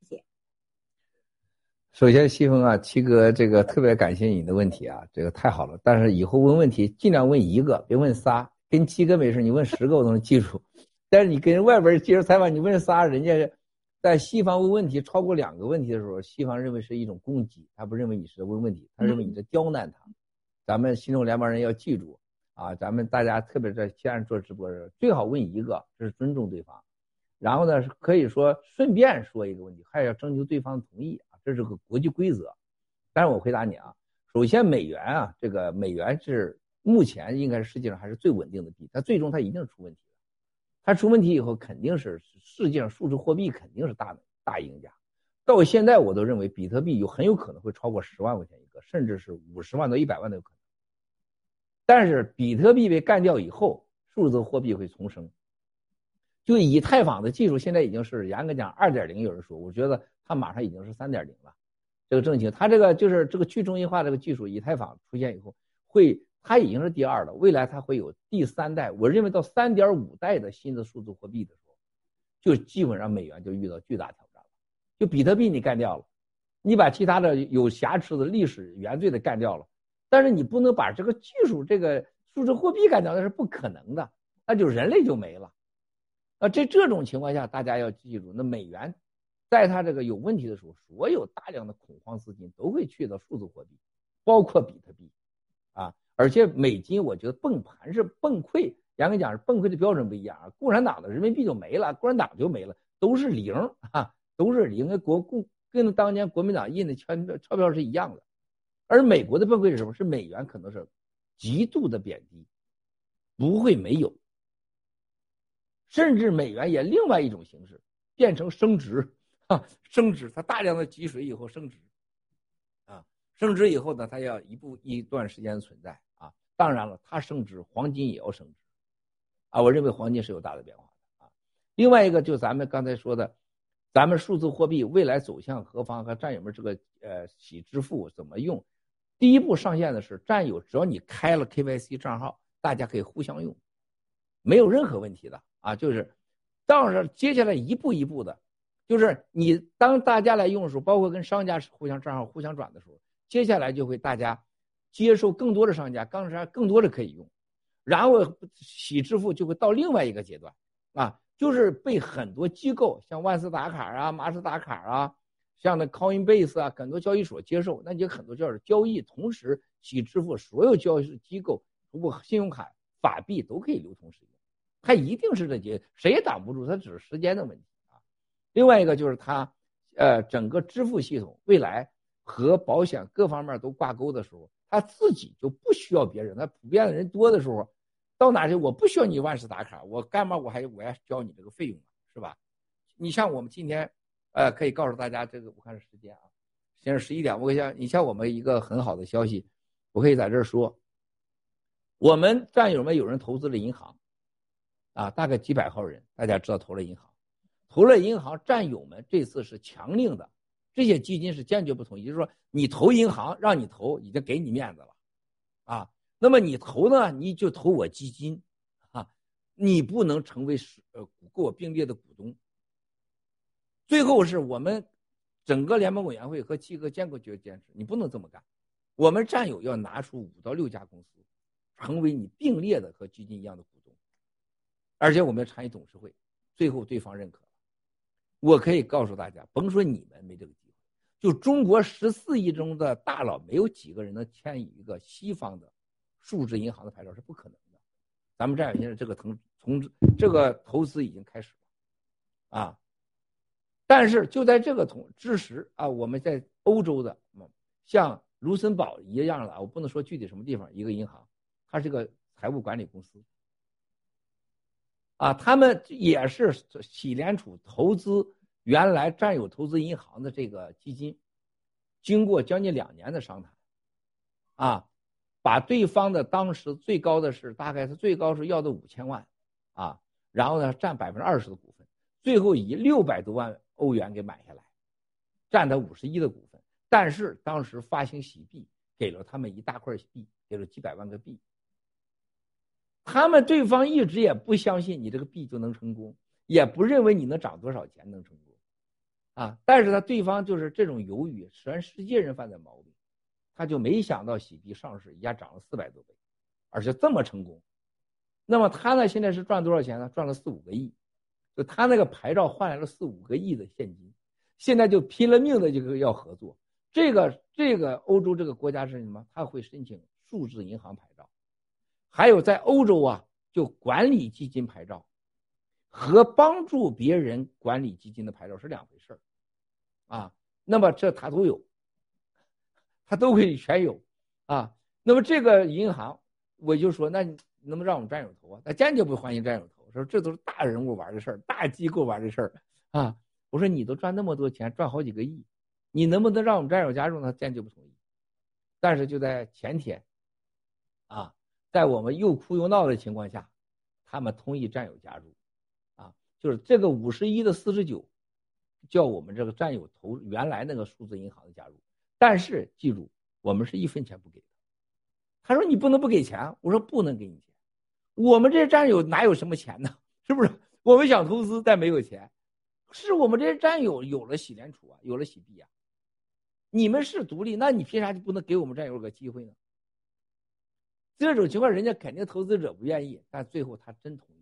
谢谢。首先，西风啊，七哥，这个特别感谢你的问题啊，这个太好了。但是以后问问题尽量问一个，别问仨。跟七哥没事，你问十个我都能记住。但是你跟外边接受采访，你问仨，人家在西方问问题超过两个问题的时候，西方认为是一种攻击，他不认为你是问问题，他认为你在刁难他。咱们新中联邦人要记住啊，咱们大家特别在西安做直播的时候，最好问一个，这是尊重对方。然后呢，可以说顺便说一个问题，还要征求对方同意啊，这是个国际规则。但是我回答你啊，首先美元啊，这个美元是。目前应该是世界上还是最稳定的币，它最终它一定是出问题了。它出问题以后，肯定是世界上数字货币肯定是大大赢家。到现在我都认为比特币有很有可能会超过十万块钱一个，甚至是五十万到一百万都有可能。但是比特币被干掉以后，数字货币会重生。就以太坊的技术，现在已经是严格讲二点零，有人说，我觉得它马上已经是三点零了。这个正经，它这个就是这个去中心化这个技术，以太坊出现以后会。它已经是第二了，未来它会有第三代。我认为到三点五代的新的数字货币的时候，就基本上美元就遇到巨大挑战了。就比特币你干掉了，你把其他的有瑕疵的历史原罪的干掉了，但是你不能把这个技术这个数字货币干掉，那是不可能的，那就人类就没了。啊，这这种情况下，大家要记住，那美元在它这个有问题的时候，所有大量的恐慌资金都会去到数字货币，包括比特币，而且美金，我觉得崩盘是崩溃，严格讲是崩溃的标准不一样啊。共产党的人民币就没了，共产党就没了，都是零啊，都是零。跟国共跟当年国民党印的钞票钞票是一样的。而美国的崩溃是什么？是美元可能是极度的贬低，不会没有，甚至美元也另外一种形式变成升值啊，升值，它大量的积水以后升值，啊，升值以后呢，它要一步一段时间存在。当然了，它升值，黄金也要升值，啊，我认为黄金是有大的变化的啊。另外一个就咱们刚才说的，咱们数字货币未来走向何方和战友们这个呃洗支付怎么用？第一步上线的是战友，只要你开了 KYC 账号，大家可以互相用，没有任何问题的啊。就是，到时接下来一步一步的，就是你当大家来用的时候，包括跟商家互相账号互相转的时候，接下来就会大家。接受更多的商家，刚才更多的可以用，然后洗支付就会到另外一个阶段，啊，就是被很多机构，像万斯达卡啊、马斯达卡啊，像那 Coinbase 啊，很多交易所接受，那就很多叫交易，同时洗支付，所有交易机构，通过信用卡、法币都可以流通使用，它一定是这些，谁也挡不住，它只是时间的问题啊。另外一个就是它，呃，整个支付系统未来和保险各方面都挂钩的时候。他自己就不需要别人，那普遍的人多的时候，到哪去我不需要你万事打卡，我干嘛我还我要交你这个费用啊是吧？你像我们今天，呃，可以告诉大家这个，我看是时间啊，现在十一点，我像你像我们一个很好的消息，我可以在这儿说，我们战友们有人投资了银行，啊，大概几百号人，大家知道投了银行，投了银行，战友们这次是强令的。这些基金是坚决不同意，就是说你投银行让你投，已经给你面子了，啊，那么你投呢，你就投我基金，啊，你不能成为是呃跟我并列的股东。最后是我们整个联盟委员会和七个监管局坚持，你不能这么干，我们战友要拿出五到六家公司，成为你并列的和基金一样的股东，而且我们要参与董事会，最后对方认可了。我可以告诉大家，甭说你们没这个机，就中国十四亿中的大佬，没有几个人能签一个西方的数字银行的牌照是不可能的。咱们战友现在这个从从这个投资已经开始了，啊，但是就在这个同之时啊，我们在欧洲的，像卢森堡一样的，我不能说具体什么地方，一个银行，它是个财务管理公司。啊，他们也是喜联储投资原来占有投资银行的这个基金，经过将近两年的商谈，啊，把对方的当时最高的是大概是最高是要的五千万，啊，然后呢占百分之二十的股份，最后以六百多万欧元给买下来，占他五十一的股份，但是当时发行喜币给了他们一大块币，给了几百万个币。他们对方一直也不相信你这个币就能成功，也不认为你能涨多少钱能成功，啊！但是他对方就是这种犹豫，全世界人犯的毛病，他就没想到喜币上市一下涨了四百多倍，而且这么成功。那么他呢，现在是赚多少钱呢？赚了四五个亿，就他那个牌照换来了四五个亿的现金，现在就拼了命的就要合作。这个这个欧洲这个国家是什么？他会申请数字银行牌照。还有在欧洲啊，就管理基金牌照，和帮助别人管理基金的牌照是两回事儿，啊，那么这他都有，他都可以全有，啊，那么这个银行，我就说，那你能不能让我们战友投啊？他坚决不欢迎战友投，说这都是大人物玩的事儿，大机构玩的事儿，啊，我说你都赚那么多钱，赚好几个亿，你能不能让我们战友加入呢？坚决不同意。但是就在前天，啊。在我们又哭又闹的情况下，他们同意战友加入，啊，就是这个五十一的四十九，叫我们这个战友投原来那个数字银行的加入，但是记住，我们是一分钱不给的。他说你不能不给钱，我说不能给你钱，我们这些战友哪有什么钱呢？是不是？我们想投资但没有钱，是我们这些战友有了喜联储啊，有了喜币啊，你们是独立，那你凭啥就不能给我们战友个机会呢？这种情况，人家肯定投资者不愿意，但最后他真同意，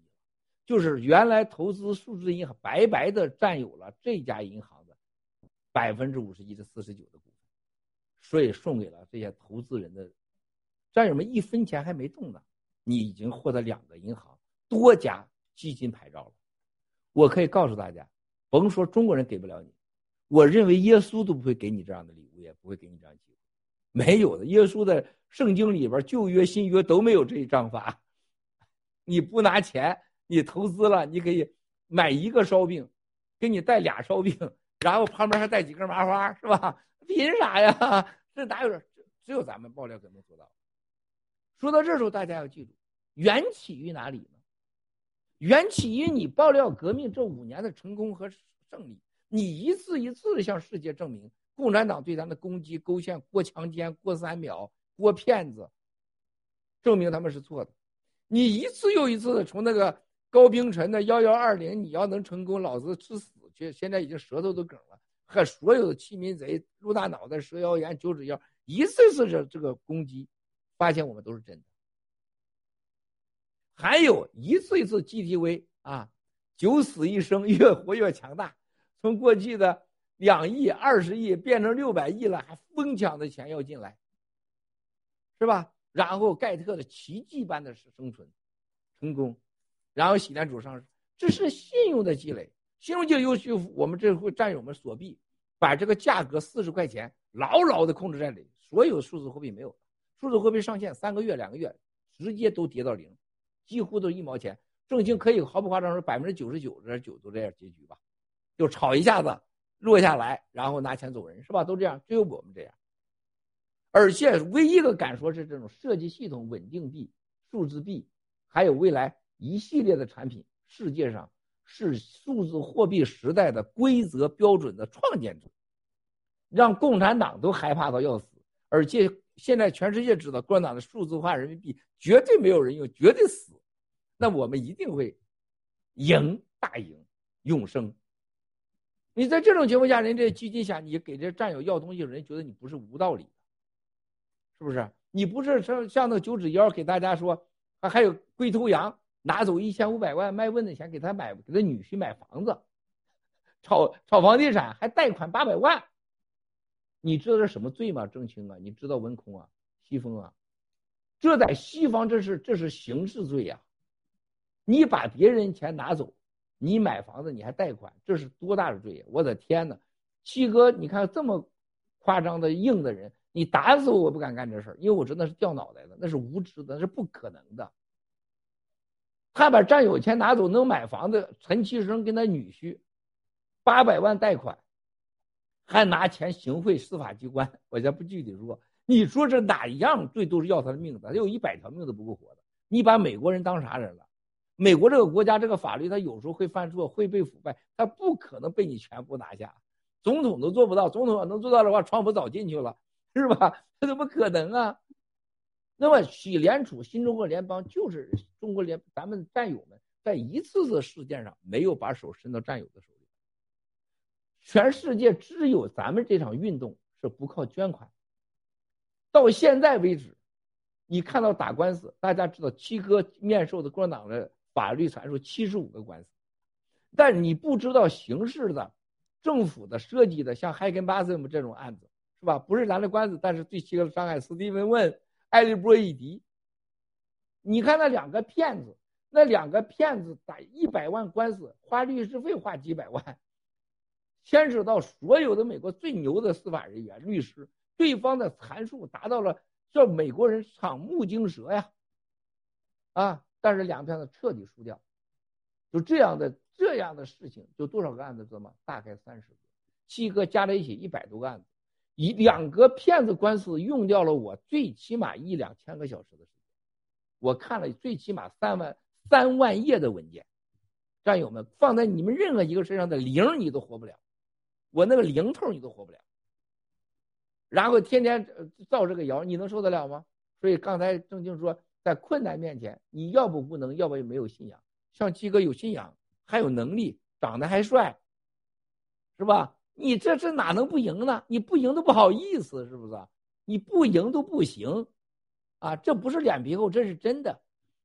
就是原来投资数字银行白白的占有了这家银行的百分之五十一至四十九的股份，所以送给了这些投资人的战友们一分钱还没动呢，你已经获得两个银行多家基金牌照了。我可以告诉大家，甭说中国人给不了你，我认为耶稣都不会给你这样的礼物，也不会给你这样机会，没有的，耶稣的。圣经里边旧约新约都没有这一章法，你不拿钱，你投资了，你可以买一个烧饼，给你带俩烧饼，然后旁边还带几根麻花，是吧？凭啥呀？这哪有？只有咱们爆料可能做到。说到这时候，大家要记住，缘起于哪里呢？缘起于你爆料革命这五年的成功和胜利，你一次一次的向世界证明，共产党对咱的攻击、勾线、过强奸、过三秒。过骗子，证明他们是错的。你一次又一次的从那个高冰晨的幺幺二零，你要能成功，老子吃死去！现在已经舌头都梗了，和所有的欺民贼、陆大脑袋、蛇妖言、九指妖，一次次这这个攻击，发现我们都是真的。还有一次一次 GTV 啊，九死一生，越活越强大，从过去的两亿、二十亿变成六百亿了，还疯抢的钱要进来。是吧？然后盖特的奇迹般的生存，成功，然后洗钱主上市，这是信用的积累。信用积累又去我们这会战友们锁币，把这个价格四十块钱牢牢的控制在里。所有数字货币没有，数字货币上线三个月、两个月，直接都跌到零，几乎都一毛钱。正经可以毫不夸张说百分之九十九点九都这样结局吧，就炒一下子落下来，然后拿钱走人，是吧？都这样，只有我们这样。而且唯一一个敢说是这种设计系统稳定币、数字币，还有未来一系列的产品，世界上是数字货币时代的规则标准的创建者，让共产党都害怕到要死。而且现在全世界知道共产党的数字化人民币绝对没有人用，绝对死。那我们一定会赢，大赢，永生。你在这种情况下，人这基金下，你给这战友要东西，人觉得你不是无道理。是不是？你不是像像那九指妖给大家说，还还有龟头羊，拿走一千五百万卖问的钱给他买给他女婿买房子，炒炒房地产还贷款八百万。你知道这什么罪吗？郑清啊，你知道文空啊，西风啊，这在西方这是这是刑事罪呀！你把别人钱拿走，你买房子你还贷款，这是多大的罪呀！我的天哪，七哥，你看这么夸张的硬的人，你打死我我不敢干这事儿，因为我知道那是掉脑袋的，那是无知的，那是不可能的。他把战友钱拿走能买房子，陈其生跟他女婿八百万贷款。还拿钱行贿司法机关，我先不具体说。你说这哪一样罪都是要他的命的？他有一百条命都不够活的。你把美国人当啥人了？美国这个国家这个法律，他有时候会犯错，会被腐败，他不可能被你全部拿下。总统都做不到，总统能做到的话，川普早进去了，是吧？这 怎么可能啊？那么，洗联储新中国联邦就是中国联咱们战友们在一次次事件上没有把手伸到战友的手里。全世界只有咱们这场运动是不靠捐款。到现在为止，你看到打官司，大家知道七哥面授的共产党的法律传授七十五个官司，但你不知道刑事的、政府的设计的，像海根巴森姆这种案子是吧？不是咱的官司，但是对七哥的伤害。斯蒂文问、艾利波伊迪，你看那两个骗子，那两个骗子打一百万官司，花律师费花几百万。牵扯到所有的美国最牛的司法人员、律师，对方的参数达到了叫美国人瞠目惊舌呀，啊！但是两片子彻底输掉，就这样的这样的事情，就多少个案子知道吗？大概三十个，七个加在一起一百多个案子，一两个骗子官司用掉了我最起码一两千个小时的时间，我看了最起码三万三万页的文件，战友们放在你们任何一个身上的零你都活不了。我那个零头你都活不了，然后天天造这个谣，你能受得了吗？所以刚才郑经说，在困难面前，你要不无能，要不就没有信仰。像七哥有信仰，还有能力，长得还帅，是吧？你这这哪能不赢呢？你不赢都不好意思，是不是？你不赢都不行，啊，这不是脸皮厚，这是真的。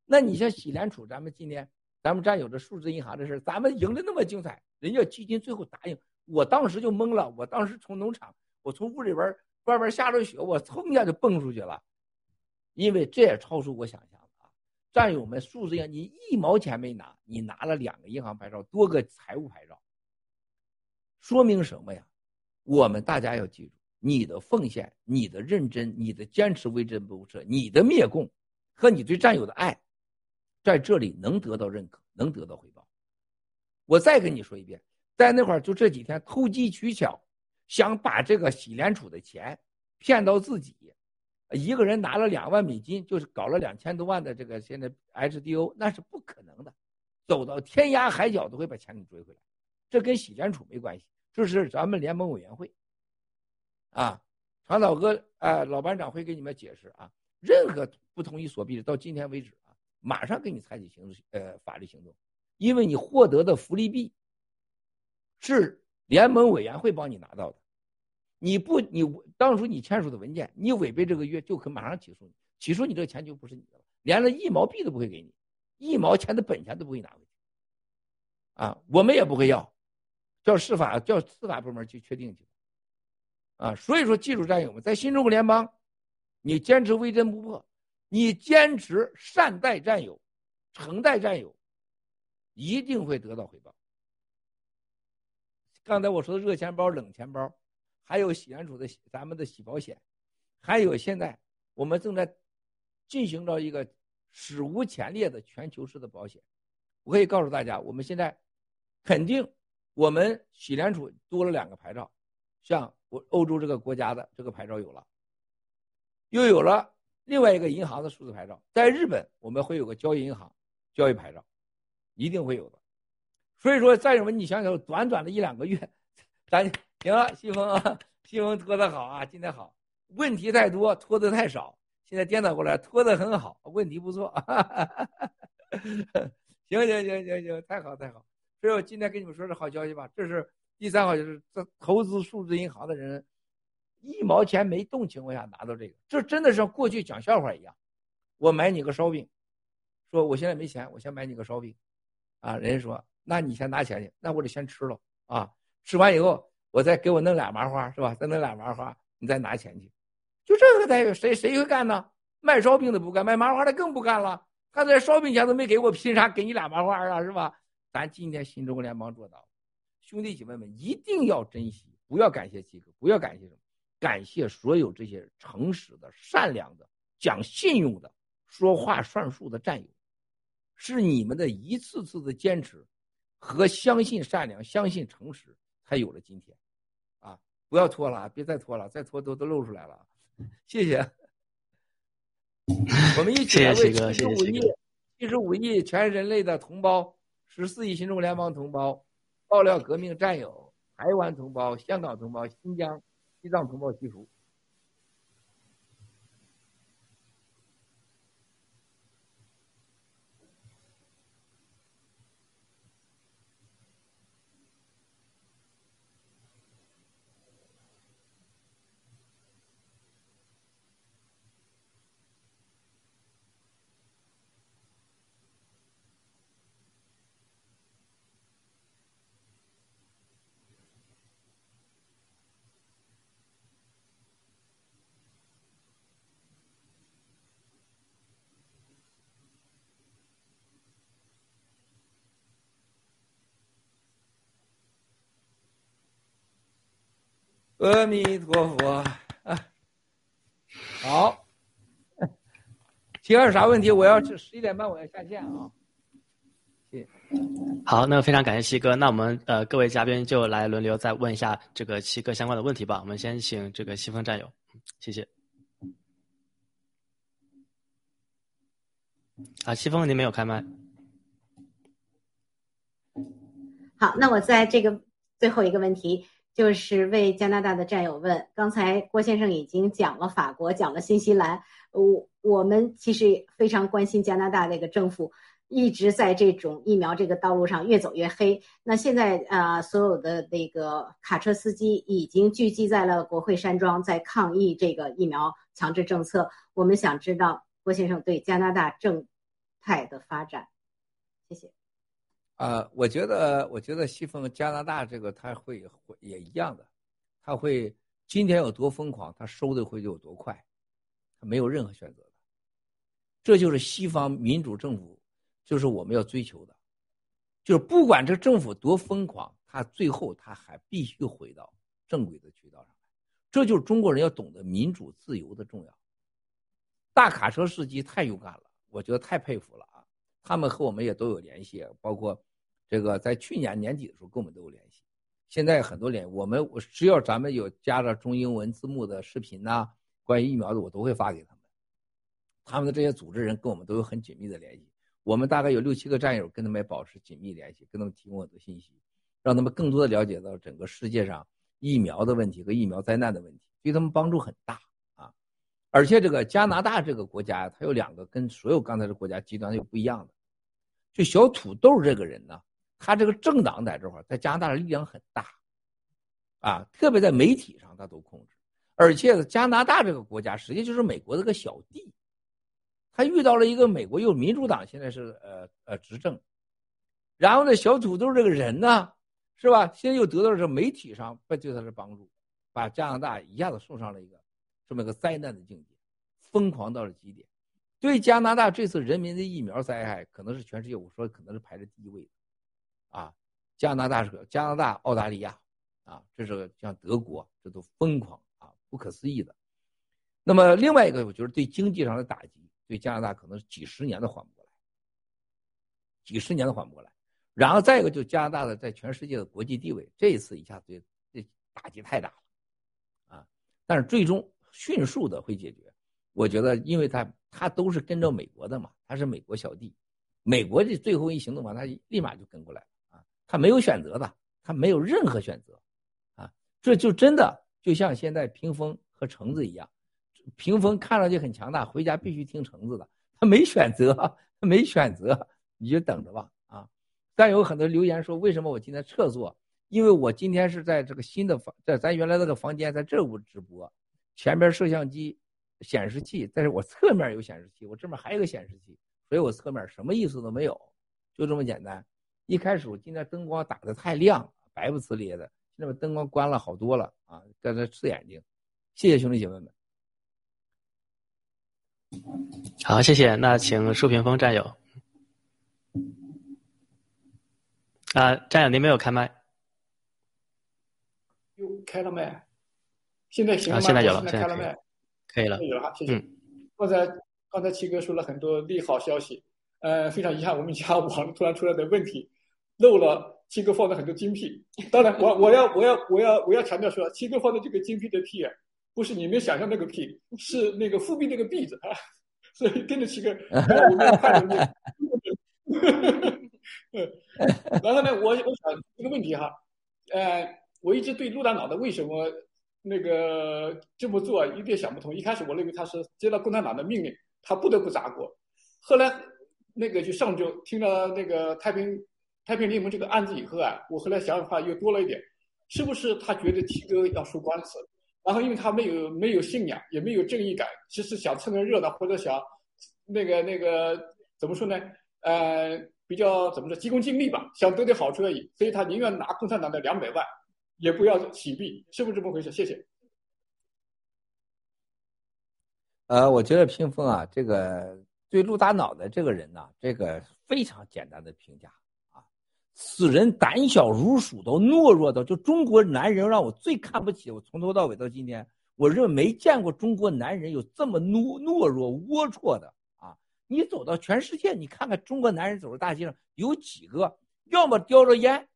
那你像喜联储，咱们今天咱们战友的数字银行的事咱们赢的那么精彩，人家基金最后答应。我当时就懵了，我当时从农场，我从屋里边外边下着雪，我噌一下就蹦出去了，因为这也超出我想象了啊！战友们，数字银行你一毛钱没拿，你拿了两个银行牌照，多个财务牌照，说明什么呀？我们大家要记住，你的奉献、你的认真、你的坚持为真不撤、你的灭共和你对战友的爱，在这里能得到认可，能得到回报。我再跟你说一遍。在那会儿，就这几天投机取巧，想把这个洗联储的钱骗到自己，一个人拿了两万美金，就是搞了两千多万的这个现在 HDO，那是不可能的，走到天涯海角都会把钱给追回来，这跟洗联储没关系，这是咱们联盟委员会，啊，长岛哥，啊，老班长会给你们解释啊，任何不同意锁币的，到今天为止啊，马上给你采取行动呃法律行动，因为你获得的福利币。是联盟委员会帮你拿到的，你不，你当初你签署的文件，你违背这个约，就可马上起诉你，起诉你这个钱就不是你的了，连了一毛币都不会给你，一毛钱的本钱都不会拿回去，啊，我们也不会要，叫司法叫司法部门去确定去，啊，所以说，记住战友们，在新中国联邦，你坚持微真不破，你坚持善待战友，诚待战友，一定会得到回报。刚才我说的热钱包、冷钱包，还有喜安储的咱们的喜保险，还有现在我们正在进行着一个史无前例的全球式的保险。我可以告诉大家，我们现在肯定我们喜联储多了两个牌照，像我欧洲这个国家的这个牌照有了，又有了另外一个银行的数字牌照。在日本，我们会有个交易银行交易牌照，一定会有的。所以说，战友们，你想想，短短的一两个月，咱行了。西风啊，西风拖的好啊，今天好。问题太多，拖的太少。现在颠倒过来，拖的很好，问题不错。行行行行行，太好太好。所以我今天跟你们说这好消息吧，这是第三好消息，这投资数字银行的人，一毛钱没动情况下拿到这个，这真的是像过去讲笑话一样。我买你个烧饼，说我现在没钱，我先买你个烧饼，啊，人家说那你先拿钱去，那我得先吃了啊，吃完以后我再给我弄俩麻花是吧？再弄俩麻花，你再拿钱去，就这个待遇，谁谁会干呢？卖烧饼的不干，卖麻花的更不干了。他这烧饼钱都没给我，凭啥给你俩麻花啊？是吧？咱今天新中国联邦做到，兄弟姐妹们一定要珍惜，不要感谢七哥，不要感谢什么，感谢所有这些诚实的、善良的、讲信用的、说话算数的战友，是你们的一次次的坚持和相信善良、相信诚实，才有了今天。啊，不要拖了，别再拖了，再拖都都露出来了。谢谢。我们一起来为七十五亿、七十五亿全人类的同胞。十四亿新中国联邦同胞、爆料革命战友、台湾同胞、香港同胞、新疆、西藏同胞祈福。阿弥陀佛，啊，好，第二啥问题？我要十一点半我要下线啊。谢。好，那非常感谢七哥。那我们呃各位嘉宾就来轮流再问一下这个七哥相关的问题吧。我们先请这个西风战友，谢谢。啊，西风，您没有开麦。好，那我在这个最后一个问题。就是为加拿大的战友问，刚才郭先生已经讲了法国，讲了新西兰，我我们其实非常关心加拿大那个政府一直在这种疫苗这个道路上越走越黑。那现在啊，所有的那个卡车司机已经聚集在了国会山庄，在抗议这个疫苗强制政策。我们想知道郭先生对加拿大政态的发展，谢谢。啊，我觉得，我觉得西方加拿大这个他会会也一样的，他会今天有多疯狂，他收的会就有多快，他没有任何选择的，这就是西方民主政府，就是我们要追求的，就是不管这政府多疯狂，他最后他还必须回到正规的渠道上来，这就是中国人要懂得民主自由的重要。大卡车司机太勇敢了，我觉得太佩服了啊，他们和我们也都有联系，包括。这个在去年年底的时候跟我们都有联系，现在很多联我们只要咱们有加了中英文字幕的视频呐，关于疫苗的我都会发给他们。他们的这些组织人跟我们都有很紧密的联系，我们大概有六七个战友跟他们也保持紧密联系，跟他们提供很多信息，让他们更多的了解到整个世界上疫苗的问题和疫苗灾难的问题，对他们帮助很大啊。而且这个加拿大这个国家，它有两个跟所有刚才的国家极端有不一样的，就小土豆这个人呢。他这个政党在这块在加拿大的力量很大，啊，特别在媒体上他都控制，而且加拿大这个国家实际就是美国这个小弟，他遇到了一个美国又民主党现在是呃呃执政，然后呢小土豆这个人呢，是吧？现在又得到了这媒体上对他的帮助，把加拿大一下子送上了一个这么一个灾难的境界，疯狂到了极点，对加拿大这次人民的疫苗灾害，可能是全世界我说可能是排在第一位的。啊，加拿大是加拿大、澳大利亚，啊，这是像德国，这都疯狂啊，不可思议的。那么另外一个，我觉得对经济上的打击，对加拿大可能是几十年都缓不过来，几十年都缓不过来。然后再一个，就加拿大的在全世界的国际地位，这一次一下子这打击太大了，啊，但是最终迅速的会解决。我觉得，因为他他都是跟着美国的嘛，他是美国小弟，美国这最后一行动嘛，他立马就跟过来。他没有选择的，他没有任何选择，啊，这就真的就像现在屏风和橙子一样，屏风看上去很强大，回家必须听橙子的，他没选择，他没选择，你就等着吧，啊！但有很多留言说，为什么我今天撤座？因为我今天是在这个新的房，在咱原来那个房间，在这屋直播，前边摄像机、显示器，但是我侧面有显示器，我这边还有个显示器，所以我侧面什么意思都没有，就这么简单。一开始我今天灯光打的太亮，白不呲咧的，现在把灯光关了好多了啊，在这刺眼睛。谢谢兄弟姐妹们。好，谢谢。那请舒平峰战友。啊，战友您没有开麦。又开了麦，现在行了吗？现在有了，现在开了麦，可以了。有了哈，谢谢。刚才刚才七哥说了很多利好消息，呃，非常遗憾，我们家网突然出来的问题，漏了七哥放的很多精辟。当然，我我要我要我要我要强调说，七哥放的这个精辟的屁，不是你们想象那个屁，是那个复辟那个币字啊。所以跟着七哥，我们看着你。然后呢，我我想一个问题哈，呃。我一直对陆大脑袋为什么那个这么做有点想不通。一开始我认为他是接到共产党的命令，他不得不砸锅。后来那个就上周听了那个太平太平联盟这个案子以后啊，我后来想法又多了一点，是不是他觉得七哥要输官司？然后因为他没有没有信仰，也没有正义感，其实想蹭个热闹或者想那个那个怎么说呢？呃，比较怎么说急功近利吧，想得点好处而已。所以他宁愿拿共产党的两百万。也不要洗币，是不是这么回事？谢谢。呃，我觉得屏风啊，这个对陆大脑的这个人呢，这个非常简单的评价啊，此人胆小如鼠，都懦弱到就中国男人让我最看不起。我从头到尾到今天，我认为没见过中国男人有这么懦懦弱龌龊的啊！你走到全世界，你看看中国男人走在大街上有几个，要么叼着烟。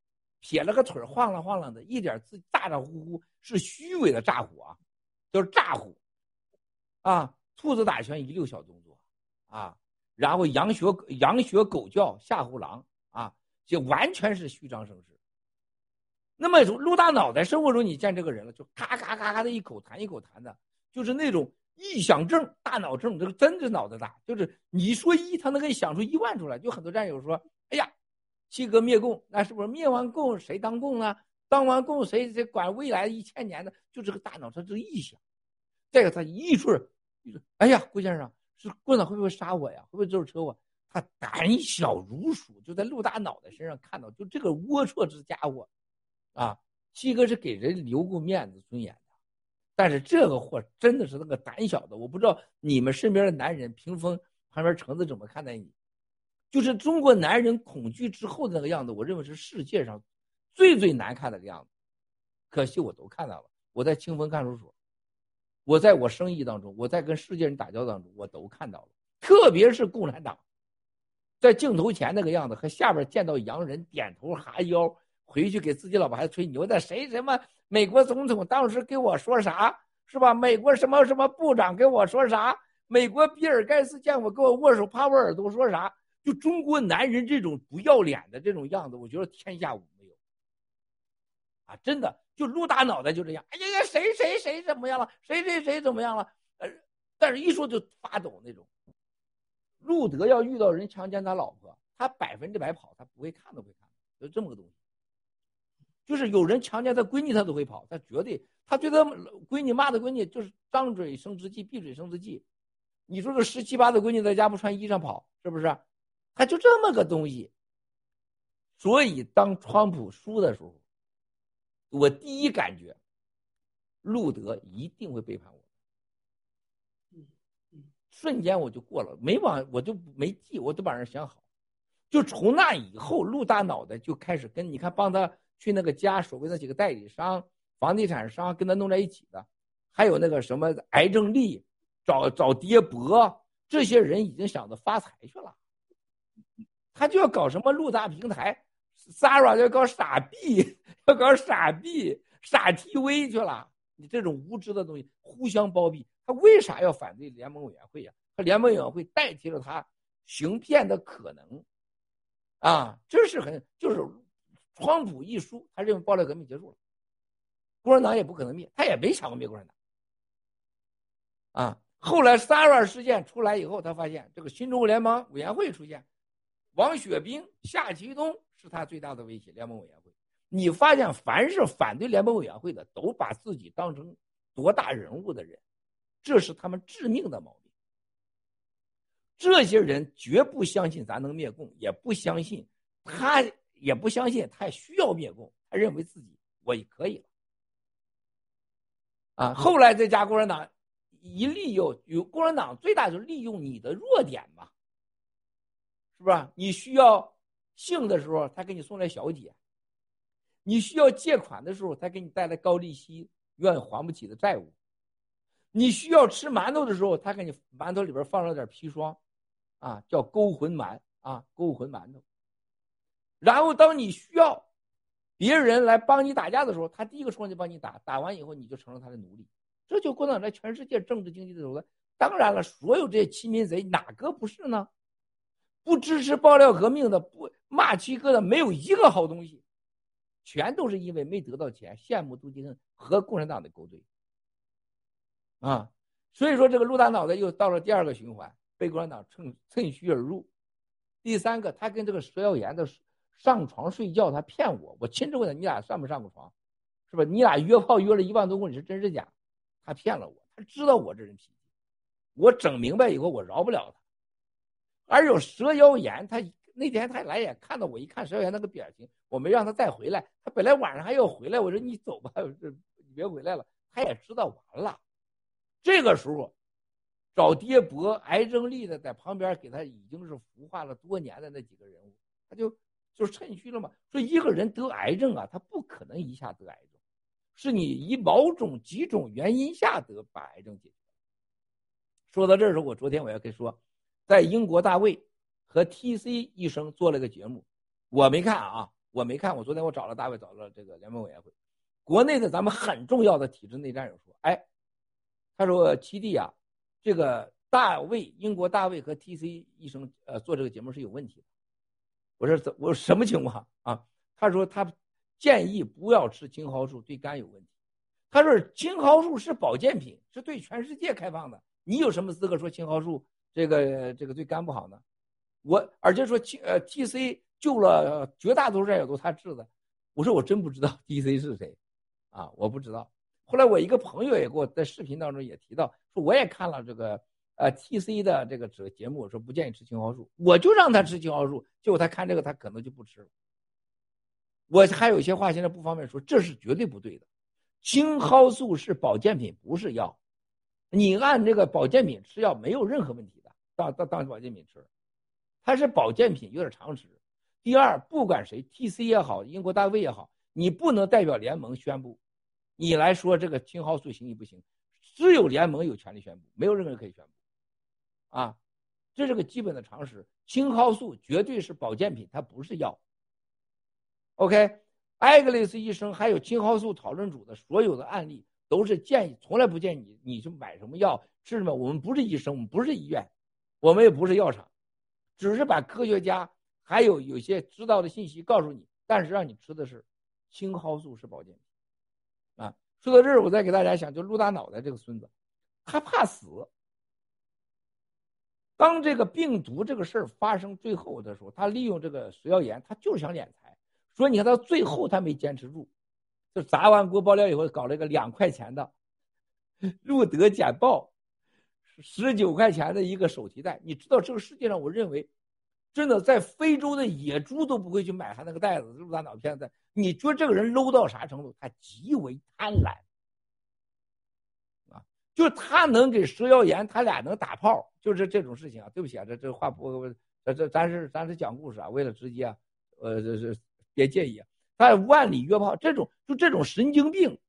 撇了个腿晃啷晃啷的，一点自咋咋呼呼，是虚伪的咋呼啊，就是咋呼，啊，兔子打拳一溜小动作，啊，然后羊学羊学狗叫吓唬狼就完全是虚张声势。那么陆大脑袋生活中你见这个人了，就咔咔咔咔的一口痰一口痰的，就是那种臆想症、大脑症，这个真是脑子大，就是你说一，他能给你想出一万出来。就很多战友说，哎呀。七哥灭共，那是不是灭完共谁当共呢？当完共谁谁管未来一千年的？就这个大脑，他这个臆想。再一个，他一说，哎呀，郭先生是共产党会不会杀我呀？会不会就是车我？他胆小如鼠，就在陆大脑袋身上看到，就这个龌龊之家伙，啊，七哥是给人留过面子尊严的，但是这个货真的是那个胆小的，我不知道你们身边的男人，屏风旁边橙子怎么看待你？就是中国男人恐惧之后的那个样子，我认为是世界上最最难看的个样子。可惜我都看到了，我在清风看守所，我在我生意当中，我在跟世界人打交道当中，我都看到了。特别是共产党在镜头前那个样子，和下边见到洋人点头哈腰，回去给自己老婆还吹牛的谁什么美国总统当时给我说啥是吧？美国什么什么部长给我说啥？美国比尔盖茨见我跟我握手趴我耳朵说啥？就中国男人这种不要脸的这种样子，我觉得天下无没有。啊，真的，就露大脑袋就这样。哎呀呀，谁谁谁怎么样了？谁谁谁怎么样了？呃，但是一说就发抖那种。路德要遇到人强奸他老婆，他百分之百跑，他不会看都不会看，就这么个东西。就是有人强奸他闺女，他都会跑，他绝对，他对他闺女骂他闺女就是张嘴生之气，闭嘴生之气。你说这十七八的闺女在家不穿衣裳跑，是不是？他就这么个东西，所以当川普输的时候，我第一感觉，路德一定会背叛我。瞬间我就过了，没往我就没记，我都把人想好。就从那以后，陆大脑袋就开始跟你看，帮他去那个家，所谓那几个代理商、房地产商跟他弄在一起的，还有那个什么癌症力，找找爹伯，这些人已经想着发财去了。他就要搞什么陆大平台，Sara 要搞傻币，要搞傻币、傻 TV 去了。你这种无知的东西，互相包庇。他为啥要反对联盟委员会呀？他联盟委员会代替了他行骗的可能，啊，这是很就是，川普一输，他认为暴力革命结束了，共产党也不可能灭，他也没想过灭共产党。啊，后来萨拉事件出来以后，他发现这个新中国联盟委员会出现。王雪冰、夏奇东是他最大的威胁。联盟委员会，你发现凡是反对联盟委员会的，都把自己当成多大人物的人，这是他们致命的毛病。这些人绝不相信咱能灭共，也不相信他，也不相信他也需要灭共，他认为自己我也可以了。啊，后来这家共产党一利用，有共产党最大就是利用你的弱点嘛，是不是？你需要性的时候，他给你送来小姐；你需要借款的时候，他给你带来高利息、愿意还不起的债务；你需要吃馒头的时候，他给你馒头里边放了点砒霜，啊，叫勾魂馒啊，勾魂馒头。然后当你需要。别人来帮你打架的时候，他第一个冲上去帮你打，打完以后你就成了他的奴隶。这就共产党在全世界政治经济的手段。当然了，所有这些欺民贼哪个不是呢？不支持爆料革命的，不骂七哥的，没有一个好东西，全都是因为没得到钱，羡慕妒忌恨和共产党的勾兑。啊，所以说这个陆大脑袋又到了第二个循环，被共产党趁趁虚而入。第三个，他跟这个佘耀岩的。上床睡觉，他骗我，我亲自问他，你俩上没上过床，是吧？你俩约炮约了一万多公里，是真是假？他骗了我，他知道我这人脾气，我整明白以后，我饶不了他。而有蛇妖言，他那天他来也看到我，一看蛇妖言那个表情，我没让他再回来。他本来晚上还要回来，我说你走吧，你别回来了。他也知道完了。这个时候，找爹伯癌症力的在旁边给他已经是孵化了多年的那几个人物，他就。就趁虚了嘛。说一个人得癌症啊，他不可能一下得癌症，是你以某种几种原因下得把癌症解决。说到这儿时候，我昨天我要跟说，在英国大卫和 T C 医生做了个节目，我没看啊，我没看。我昨天我找了大卫，找了这个联盟委员会，国内的咱们很重要的体制内战友说，哎，他说七弟啊，这个大卫英国大卫和 T C 医生呃做这个节目是有问题的。我说怎我说什么情况啊？他说他建议不要吃青蒿素，对肝有问题。他说青蒿素是保健品，是对全世界开放的。你有什么资格说青蒿素这个这个对肝不好呢？我而且说青呃 T C 救了绝大多数战友都他治的。我说我真不知道 T C 是谁，啊我不知道。后来我一个朋友也给我在视频当中也提到说我也看了这个。呃，T C 的这个这个节目说不建议吃青蒿素，我就让他吃青蒿素，结果他看这个他可能就不吃了。我还有些话现在不方便说，这是绝对不对的。青蒿素是保健品，不是药。你按这个保健品吃药没有任何问题的，当当当保健品吃，它是保健品，有点常识。第二，不管谁，T C 也好，英国大卫也好，你不能代表联盟宣布，你来说这个青蒿素行与不行，只有联盟有权利宣布，没有任何人可以宣布。啊，这是个基本的常识。青蒿素绝对是保健品，它不是药。OK，艾格雷斯医生还有青蒿素讨论组的所有的案例都是建议，从来不建议你你去买什么药吃什么。我们不是医生，我们不是医院，我们也不是药厂，只是把科学家还有有些知道的信息告诉你，但是让你吃的是青蒿素是保健品。说到这儿，我再给大家讲，就陆大脑袋这个孙子，他怕死。当这个病毒这个事儿发生最后的时候，他利用这个食药盐，他就是想敛财。所以你看到最后他没坚持住，就砸完锅爆料以后，搞了一个两块钱的路德简报，十九块钱的一个手提袋。你知道这个世界上，我认为真的在非洲的野猪都不会去买他那个袋子，陆大脑片子。你觉得这个人 low 到啥程度？他极为贪婪。啊就他能给蛇妖岩，他俩能打炮，就是这种事情啊。对不起啊，这这话不，这这咱是咱是讲故事啊，为了直接啊，呃，这是别介意啊。他万里约炮这种，就这种神经病，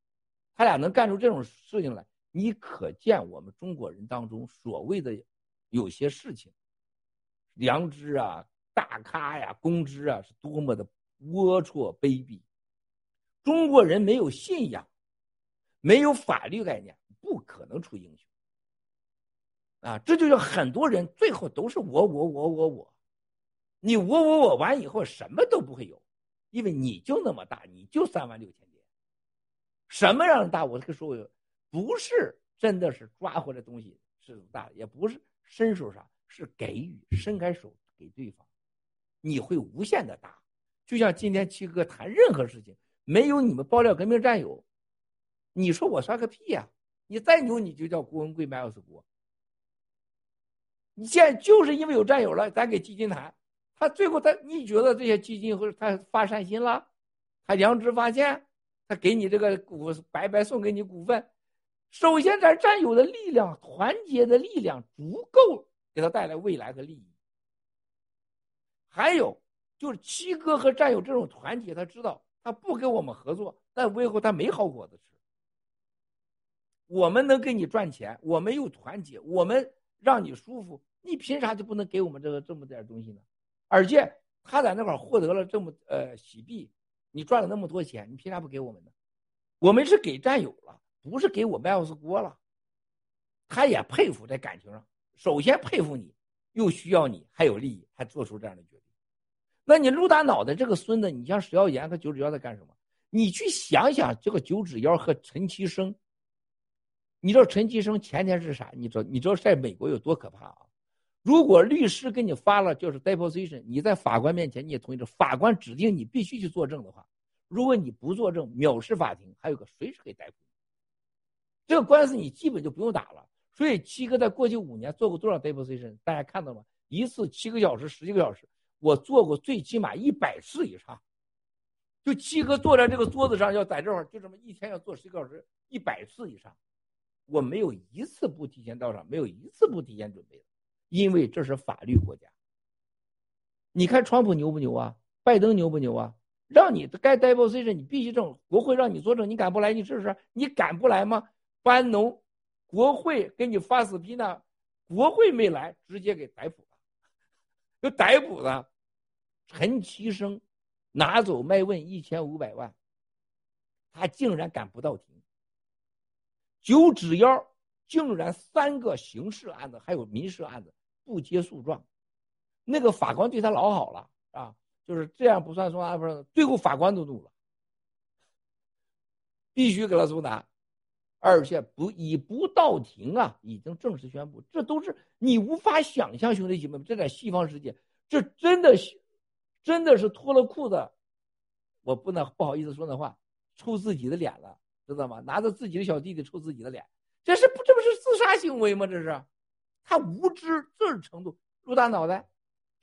他俩能干出这种事情来，你可见我们中国人当中所谓的有些事情，良知啊、大咖呀、公知啊，是多么的龌龊卑鄙。中国人没有信仰，没有法律概念。不可能出英雄啊！这就叫很多人最后都是我我我我我，你我我我完以后什么都不会有，因为你就那么大，你就三万六千点，什么让人大？我这个说，不是真的是抓回来东西是大，也不是身手上是给予，伸开手给对方，你会无限的大。就像今天七哥谈任何事情，没有你们爆料革命战友，你说我算个屁呀！你再牛，你就叫郭文贵、麦尔斯国。你现在就是因为有战友了，咱给基金谈，他最后他你觉得这些基金会他发善心了，他良知发现，他给你这个股白白送给你股份，首先咱战友的力量、团结的力量足够给他带来未来和利益。还有就是七哥和战友这种团结，他知道他不跟我们合作，但以后他没好果子吃。我们能给你赚钱，我们又团结，我们让你舒服，你凭啥就不能给我们这个这么点东西呢？而且他在那块获得了这么呃喜币，你赚了那么多钱，你凭啥不给我们呢？我们是给战友了，不是给我麦奥斯锅了。他也佩服在感情上，首先佩服你，又需要你，还有利益，还做出这样的决定。那你陆大脑袋这个孙子，你像石耀岩和九指妖在干什么？你去想想这个九指妖和陈其生。你知道陈其生前天是啥？你知道？你知道在美国有多可怕啊？如果律师给你发了就是 deposition，你在法官面前你也同意，这法官指定你必须去作证的话，如果你不作证，藐视法庭，还有个随时可以逮捕。这个官司你基本就不用打了。所以七哥在过去五年做过多少 deposition？大家看到了吗？一次七个小时、十几个小时。我做过最起码一百次以上，就七哥坐在这个桌子上，要在这儿就这么一天要做十几个小时，一百次以上，我没有一次不提前到场，没有一次不提前准备的，因为这是法律国家。你看川普牛不牛啊？拜登牛不牛啊？让你该 deposition 你必须证，国会让你作证，你敢不来？你试试，你敢不来吗？班农，国会给你发死批呢，国会没来，直接给逮捕了。就逮捕了陈其生，拿走麦问一千五百万，他竟然敢不到庭。九指妖竟然三个刑事案子还有民事案子不接诉状，那个法官对他老好了啊，就是这样不算送达，不是最后法官都怒了，必须给他送达，而且不以不到庭啊，已经正式宣布，这都是你无法想象，兄弟姐妹们，这在西方世界，这真的是，真的是脱了裤子，我不能不好意思说那话，抽自己的脸了，知道吗？拿着自己的小弟弟抽自己的脸，这是不这不是自杀行为吗？这是，他无知这程度，陆大脑袋，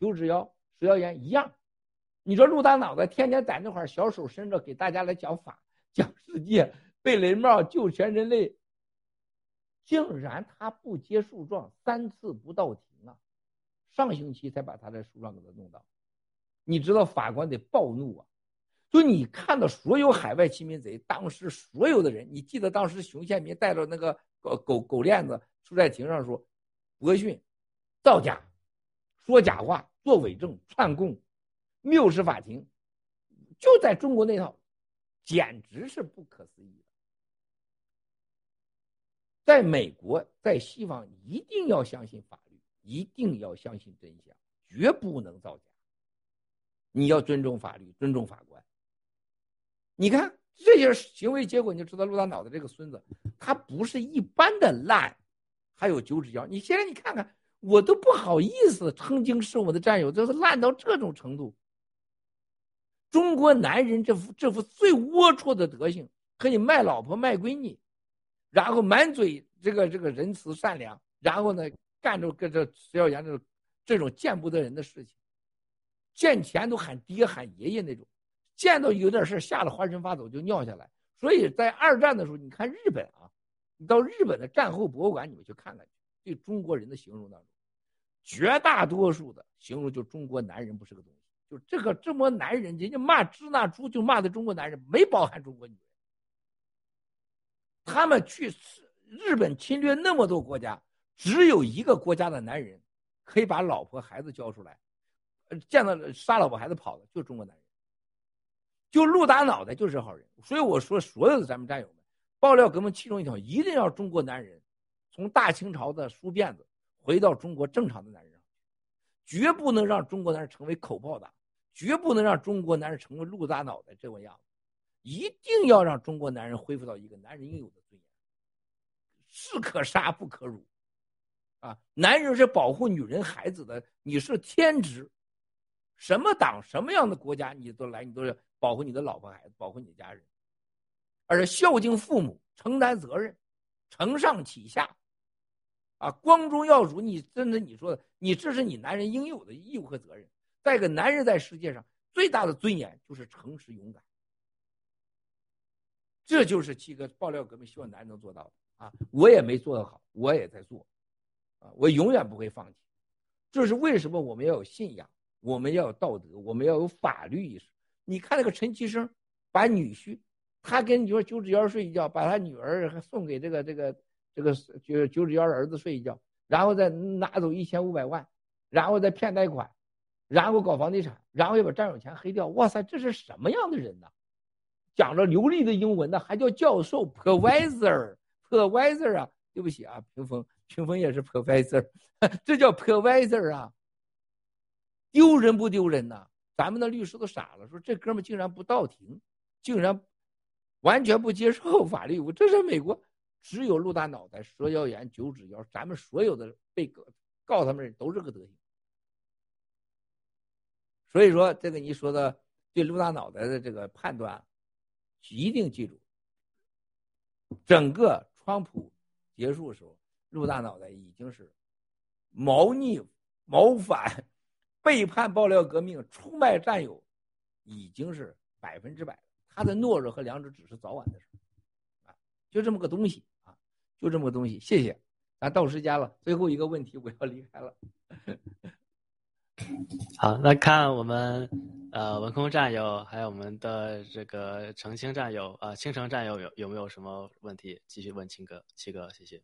九指妖、石妖岩一样，你说陆大脑袋天天在那块小手伸着给大家来讲法、讲世界。贝雷帽救全人类，竟然他不接诉状，三次不到庭啊！上星期才把他的诉状给他弄到，你知道法官得暴怒啊！就你看到所有海外亲民贼，当时所有的人，你记得当时熊宪民带着那个狗狗狗链子出在庭上说，博讯，造假，说假话，做伪证，串供，谬视法庭，就在中国那套，简直是不可思议。在美国，在西方一定要相信法律，一定要相信真相，绝不能造假。你要尊重法律，尊重法官。你看这些行为结果，你就知道陆大脑袋这个孙子，他不是一般的烂。还有九指妖，你现在你看看，我都不好意思曾经是我的战友，这是烂到这种程度。中国男人这副这副最龌龊的德行，可以卖老婆卖闺女。然后满嘴这个这个仁慈善良，然后呢干着跟这石耀岩这种这种见不得人的事情，见钱都喊爹喊爷爷那种，见到有点事吓得浑身发抖就尿下来。所以在二战的时候，你看日本啊，你到日本的战后博物馆你们去看看，对中国人的形容当中，绝大多数的形容就中国男人不是个东西，就这个这么男人，人家骂支那猪就骂的中国男人，没包含中国女人。他们去日本侵略那么多国家，只有一个国家的男人可以把老婆孩子交出来，见到杀老婆孩子跑的，就中国男人。就露大脑袋就是好人，所以我说所有的咱们战友们，爆料革命其中一条，一定要中国男人从大清朝的梳辫子回到中国正常的男人上，绝不能让中国男人成为口炮党，绝不能让中国男人成为露大脑袋这个样子。一定要让中国男人恢复到一个男人应有的尊严，士可杀不可辱，啊，男人是保护女人孩子的，你是天职，什么党什么样的国家你都来，你都要保护你的老婆孩子，保护你的家人，而孝敬父母，承担责任，承上启下，啊，光宗耀祖，你真的你说的，你这是你男人应有的义务和责任。再一个，男人在世界上最大的尊严就是诚实勇敢，这就是七哥爆料革命希望男人能做到的啊！我也没做得好，我也在做，啊，我永远不会放弃。这是为什么我们要有信仰，我们要有道德，我们要有法律意识。你看那个陈其生，把女婿，他跟你说九指妖睡一觉，把他女儿送给这个这个。这个就九指妖的儿子睡一觉，然后再拿走一千五百万，然后再骗贷款，然后搞房地产，然后又把占有钱黑掉。哇塞，这是什么样的人呢？讲着流利的英文呢，还叫教授 professor，professor 啊？对不起啊，屏风，屏风也是 professor，这叫 professor 啊？丢人不丢人呐？咱们的律师都傻了，说这哥们竟然不到庭，竟然完全不接受 法律，这是美国。只有陆大脑袋、蛇妖眼、九指妖，咱们所有的被告告他们人都是个德行。所以说，这个你说的对陆大脑袋的这个判断，一定记住。整个川普结束的时候，陆大脑袋已经是谋逆、谋反、背叛爆料革命、出卖战友，已经是百分之百他的懦弱和良知只是早晚的事啊，就这么个东西啊。就这么个东西，谢谢。咱到时间了，最后一个问题我要离开了。好，那看我们呃文空战友，还有我们的这个澄清战友啊，青城战友有有没有什么问题？继续问青哥，七哥，谢谢。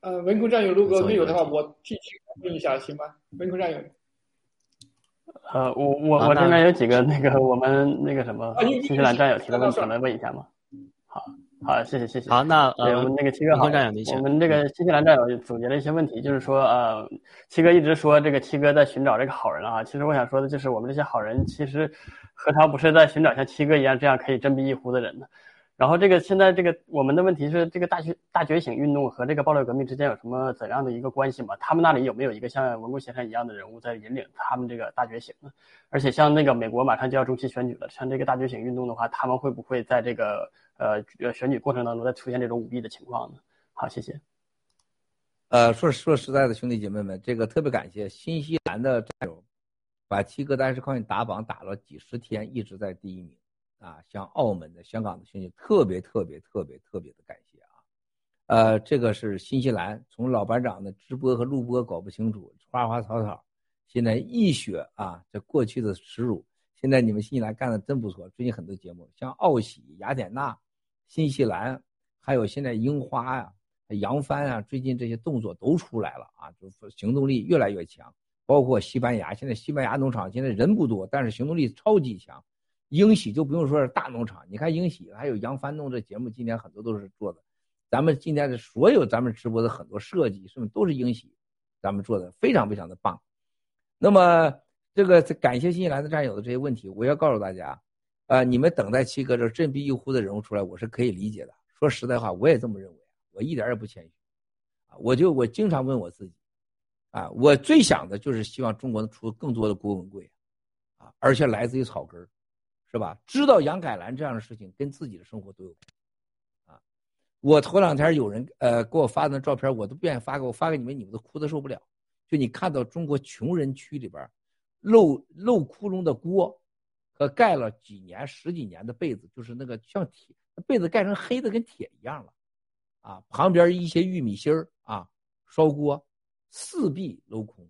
呃，文空战友如果没有的话，我替七哥问一下，行吗？文空战友。呃，我我我这边有几个那个我们那个什么新西兰战友提的问题，能问一下吗？好。谢谢谢谢。好，那对我们那个七哥好，我们这个新西兰战友总结了一些问题，就是说，呃，七哥一直说这个七哥在寻找这个好人啊。其实我想说的就是，我们这些好人其实何尝不是在寻找像七哥一样这样可以振臂一呼的人呢？然后这个现在这个我们的问题是，这个大觉大觉醒运动和这个爆料革命之间有什么怎样的一个关系吗？他们那里有没有一个像文公先生一样的人物在引领他们这个大觉醒呢？而且像那个美国马上就要中期选举了，像这个大觉醒运动的话，他们会不会在这个？呃，选举过程当中再出现这种舞弊的情况呢？好，谢谢。呃，说说实在的，兄弟姐妹们，这个特别感谢新西兰的战友，把七哥单是靠你打榜打了几十天，一直在第一名啊。像澳门的、香港的兄弟，特别特别特别特别的感谢啊。呃，这个是新西兰，从老班长的直播和录播搞不清楚，花花草草，现在一雪啊，这过去的耻辱，现在你们新西兰干的真不错，最近很多节目，像奥喜、雅典娜。新西兰，还有现在樱花呀、扬帆啊，最近这些动作都出来了啊，就是行动力越来越强。包括西班牙，现在西班牙农场现在人不多，但是行动力超级强。英喜就不用说是大农场，你看英喜还有扬帆弄这节目，今天很多都是做的。咱们今天的所有咱们直播的很多设计，是不是都是英喜咱们做的，非常非常的棒。那么这个感谢新西兰的战友的这些问题，我要告诉大家。啊，你们等待七哥这振臂一呼的人物出来，我是可以理解的。说实在话，我也这么认为，我一点也不谦虚。啊，我就我经常问我自己，啊，我最想的就是希望中国能出更多的郭文贵，啊，而且来自于草根是吧？知道杨改兰这样的事情跟自己的生活都有关，啊，我头两天有人呃给我发的照片，我都不愿意发给我发给你们，你们都哭的受不了。就你看到中国穷人区里边漏漏窟窿的锅。呃，盖了几年、十几年的被子，就是那个像铁被子盖成黑的跟铁一样了，啊，旁边一些玉米芯儿啊，烧锅，四壁镂空，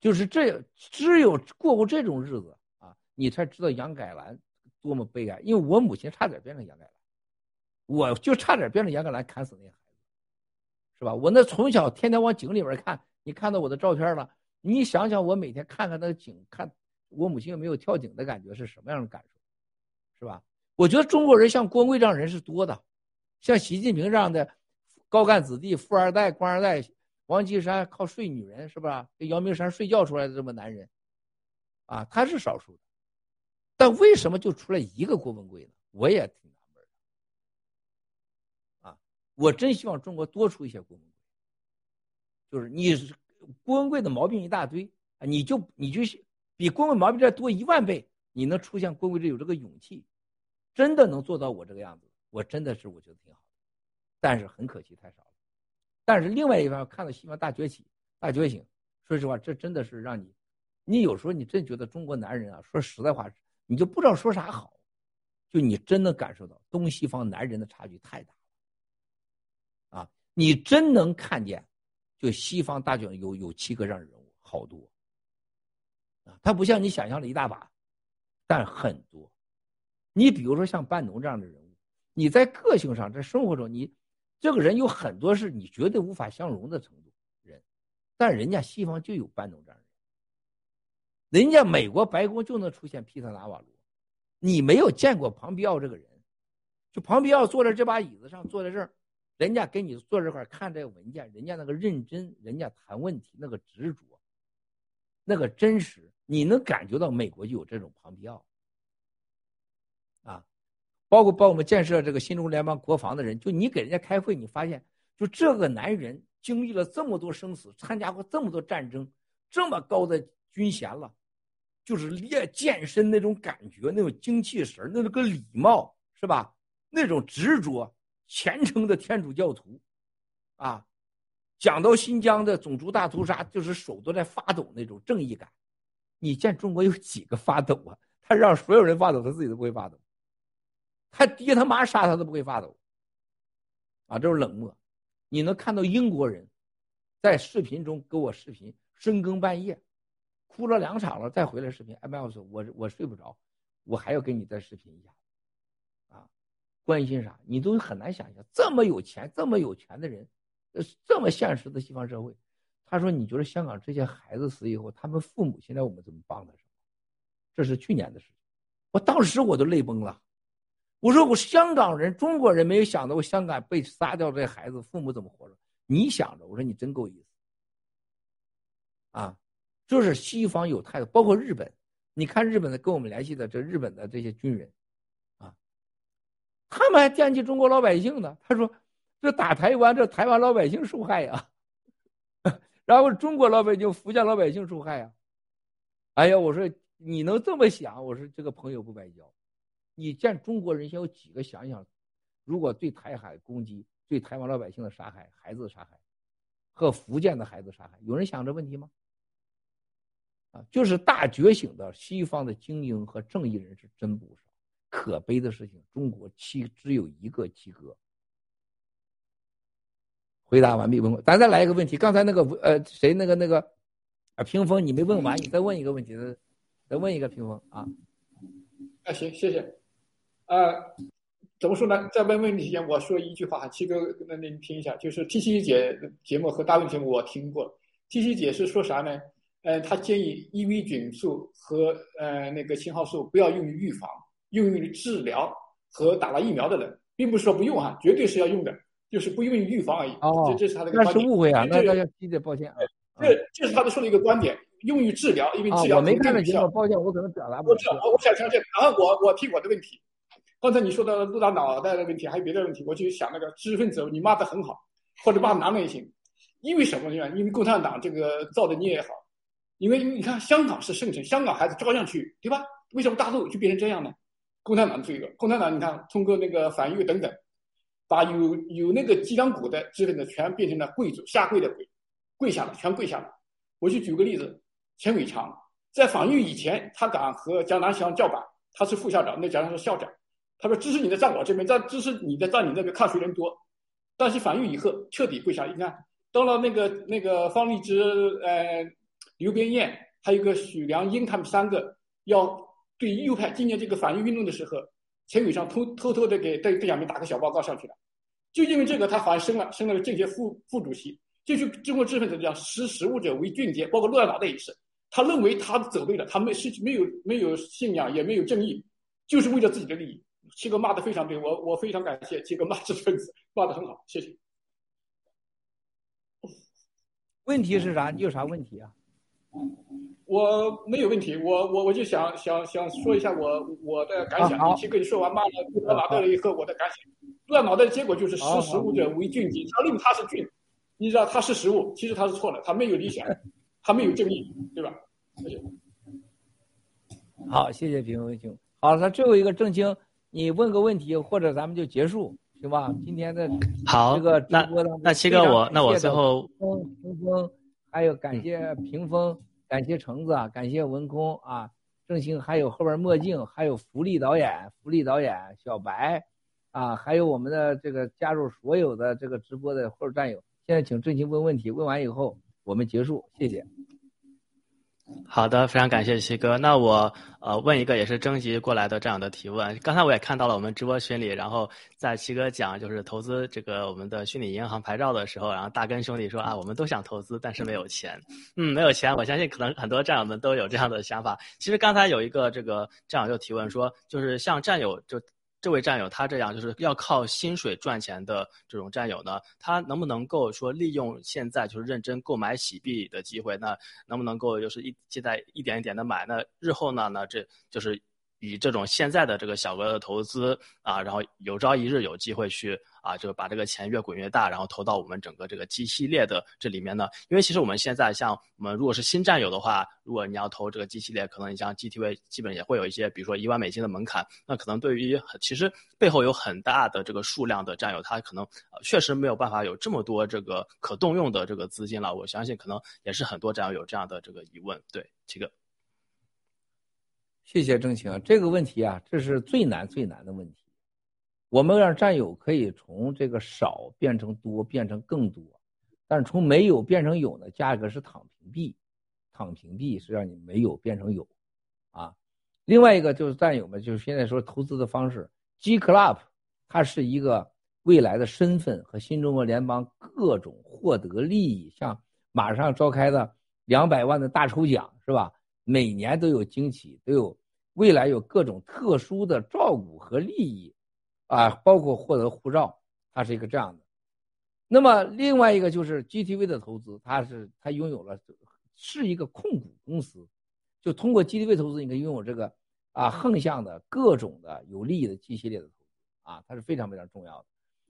就是这，只有过过这种日子啊，你才知道杨改兰多么悲哀。因为我母亲差点变成杨改兰，我就差点变成杨改兰砍死那孩子，是吧？我那从小天天往井里边看，你看到我的照片了，你想想我每天看看那个井看。我母亲有没有跳井的感觉是什么样的感受，是吧？我觉得中国人像郭文贵这样人是多的，像习近平这样的高干子弟、富二代、官二代，王岐山靠睡女人是吧？跟姚明山睡觉出来的这么男人，啊，他是少数的。但为什么就出来一个郭文贵呢？我也挺纳闷的。啊，我真希望中国多出一些郭文贵。就是你郭文贵的毛病一大堆啊，你就你就。比郭文毛病再多一万倍，你能出现郭文贵有这个勇气，真的能做到我这个样子，我真的是我觉得挺好的，但是很可惜太少了。但是另外一方面看到西方大崛起、大觉醒，说实话，这真的是让你，你有时候你真觉得中国男人啊，说实在话，你就不知道说啥好，就你真能感受到东西方男人的差距太大了，啊，你真能看见，就西方大卷有有七个让人物，好多，他不像你想象的一大把，但很多，你比如说像班农这样的人物，你在个性上，在生活中你。这个人有很多是你绝对无法相容的程度人，但人家西方就有班农这样的人，人家美国白宫就能出现皮特纳瓦罗，你没有见过庞皮奥这个人，就庞皮奥坐在这把椅子上，坐在这儿，人家跟你坐这块看这个文件，人家那个认真，人家谈问题那个执着，那个真实，你能感觉到美国就有这种庞皮奥。包括帮我们建设这个新中国联邦国防的人，就你给人家开会，你发现，就这个男人经历了这么多生死，参加过这么多战争，这么高的军衔了，就是练健身那种感觉，那种精气神那个礼貌是吧？那种执着，虔诚的天主教徒，啊，讲到新疆的种族大屠杀，就是手都在发抖那种正义感。你见中国有几个发抖啊？他让所有人发抖，他自己都不会发抖。他爹他妈杀他都不会发抖，啊，这是冷漠。你能看到英国人，在视频中给我视频，深更半夜，哭了两场了，再回来视频。哎，麦老师，我我睡不着，我还要跟你再视频一下，啊，关心啥？你都很难想象，这么有钱、这么有权的人，呃，这么现实的西方社会，他说：“你觉得香港这些孩子死以后，他们父母现在我们怎么帮他？什么？”这是去年的事情，我当时我都泪崩了。我说我香港人，中国人没有想到我香港被杀掉这孩子父母怎么活着？你想着，我说你真够意思，啊，就是西方有态度，包括日本，你看日本的跟我们联系的这日本的这些军人，啊，他们还惦记中国老百姓呢。他说这打台湾，这台湾老百姓受害呀，然后中国老百姓、福建老百姓受害呀。哎呀，我说你能这么想，我说这个朋友不白交。你见中国人先有几个想想，如果对台海攻击、对台湾老百姓的杀害、孩子的杀害，和福建的孩子杀害，有人想这问题吗？啊，就是大觉醒的西方的精英和正义人士真不少。可悲的事情，中国七只有一个及格。回答完毕，问咱再来一个问题。刚才那个呃，谁那个那个啊，屏风你没问完，你再问一个问题，再问一个屏风啊。啊，行，谢谢。啊，怎么说呢？在问问题前，我说一句话哈，七哥，那您听一下，就是 T 七姐节目和大问节目我听过，T 七姐是说啥呢？呃，她建议 EV 菌素和呃那个信号素不要用于预防，用于治疗和打了疫苗的人，并不是说不用哈，绝对是要用的，就是不用于预防而已。哦，这这是他的观点。那是误会啊，那大家记得抱歉啊。这这是他的说的一个观点。用于治疗，因为治疗我没看到节目，抱歉，我可能表达不。我知道，我我想相信。然后我我提我的问题。刚才你说的陆大脑袋的问题，还有别的问题，我就想那个知识分子，你骂的很好，或者骂男的也行。因为什么呢？因为共产党这个造的孽也好，因为你看香港是圣城，香港孩子照样去，对吧？为什么大陆就变成这样呢？共产党这个，共产党你看通过那个反右等等，把有有那个脊梁骨的知识分子全变成了贵族，下跪的跪，跪下了，全跪下了。我就举个例子，钱伟强在反右以前，他敢和江南乡叫板，他是副校长，那江南是校长。他说：“支持你的站我这边，站支持你的站你那边，看谁人多。但是反右以后彻底跪下。你看到了那个那个方立之、呃刘边燕，还有个许良英，他们三个要对右派今年这个反右运动的时候，陈伟昌偷偷偷的给邓邓小平打个小报告上去了。就因为这个，他反而升了，升了政协副副主席。就是中国知识分子讲识时务者为俊杰，包括陆大脑袋也是，他认为他走对了，他没是没有没有信仰，也没有正义，就是为了自己的利益。”七哥骂的非常对，我我非常感谢七哥骂知识分子骂的很好，谢谢。问题是啥？你有啥问题啊？我没有问题，我我我就想想想说一下我我的感想。先跟你说完骂了杜大脑袋了以后，我的感想，乱脑袋的结果就是识时务者为俊杰，他认为他是俊，你知道他是实务，其实他是错了，他没有理想，他没有正义，对吧？谢谢。好，谢谢平文兄。好，那最后一个郑清。你问个问题，或者咱们就结束。行吧？今天的好，这个直那播当中，那七哥我那我最后峰峰峰，还有感谢屏风，感谢橙子啊，感谢文空啊，郑兴，还有后边墨镜，还有福利导演，福利导演小白，啊，还有我们的这个加入所有的这个直播的后战友。现在请郑兴问问题，问完以后我们结束，谢谢。好的，非常感谢七哥。那我呃问一个也是征集过来的这样的提问。刚才我也看到了我们直播群里，然后在七哥讲就是投资这个我们的虚拟银行牌照的时候，然后大根兄弟说啊，我们都想投资，但是没有钱。嗯，没有钱，我相信可能很多战友们都有这样的想法。其实刚才有一个这个战友就提问说，就是像战友就。这位战友他这样就是要靠薪水赚钱的这种战友呢，他能不能够说利用现在就是认真购买洗币的机会？那能不能够就是一现在一点一点的买？那日后呢？那这就是。以这种现在的这个小额的投资啊，然后有朝一日有机会去啊，就是把这个钱越滚越大，然后投到我们整个这个 G 系列的这里面呢。因为其实我们现在像我们如果是新战友的话，如果你要投这个 G 系列，可能你像 GTV 基本也会有一些，比如说一万美金的门槛。那可能对于其实背后有很大的这个数量的战友，他可能确实没有办法有这么多这个可动用的这个资金了。我相信可能也是很多战友有这样的这个疑问。对，七个。谢谢郑晴，这个问题啊，这是最难最难的问题。我们让战友可以从这个少变成多，变成更多，但是从没有变成有呢？价格是躺平币，躺平币是让你没有变成有，啊。另外一个就是战友们，就是现在说投资的方式，G Club，它是一个未来的身份和新中国联邦各种获得利益，像马上召开的两百万的大抽奖，是吧？每年都有惊喜，都有。未来有各种特殊的照顾和利益，啊，包括获得护照，它是一个这样的。那么另外一个就是 GTV 的投资，它是它拥有了是一个控股公司，就通过 GTV 投资，你可以拥有这个啊横向的各种的有利益的 G 系列的投资啊，它是非常非常重要的。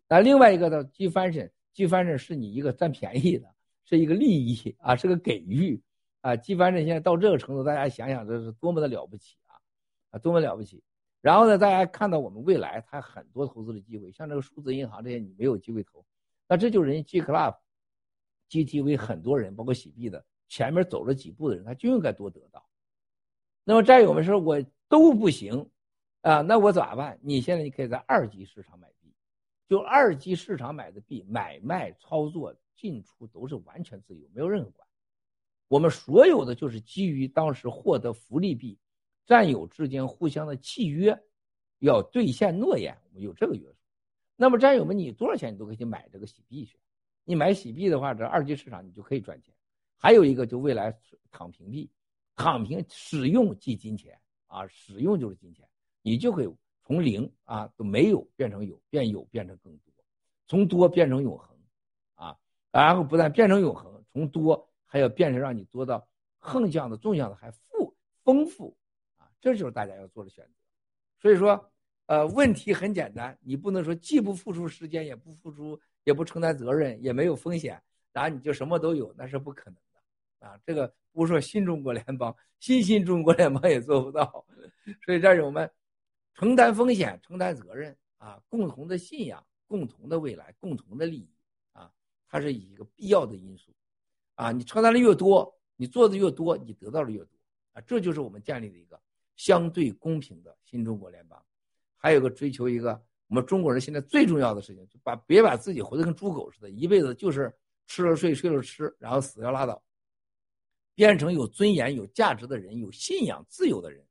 那另外一个呢，G 翻身，G 翻身是你一个占便宜的，是一个利益啊，是个给予啊，G 翻身现在到这个程度，大家想想这是多么的了不起啊。啊，多么了不起！然后呢，大家看到我们未来它很多投资的机会，像这个数字银行这些，你没有机会投，那这就是人家 G Club、GTV 很多人，包括洗币的前面走了几步的人，他就应该多得到。那么战友们说，我都不行啊，那我咋办？你现在你可以在二级市场买币，就二级市场买的币，买卖操作进出都是完全自由，没有任何管。我们所有的就是基于当时获得福利币。战友之间互相的契约，要兑现诺言，我们有这个约束。那么战友们，你多少钱你都可以去买这个洗币去。你买洗币的话，这二级市场你就可以赚钱。还有一个就未来躺平币，躺平使用即金钱啊，使用就是金钱，你就可以从零啊都没有变成有，变有变成更多，从多变成永恒啊，然后不但变成永恒，从多还要变成让你多到横向的、纵向的还富丰富。这就是大家要做的选择，所以说，呃，问题很简单，你不能说既不付出时间，也不付出，也不承担责任，也没有风险，然后你就什么都有，那是不可能的啊！这个不说新中国联邦，新新中国联邦也做不到。所以，战友们，承担风险，承担责任啊，共同的信仰，共同的未来，共同的利益啊，它是一个必要的因素啊！你承担的越多，你做的越多，你得到的越多啊！这就是我们建立的一个。相对公平的新中国联邦，还有个追求一个我们中国人现在最重要的事情，就把别把自己活得跟猪狗似的，一辈子就是吃了睡，睡了吃，然后死掉拉倒，变成有尊严、有价值的人，有信仰、自由的人，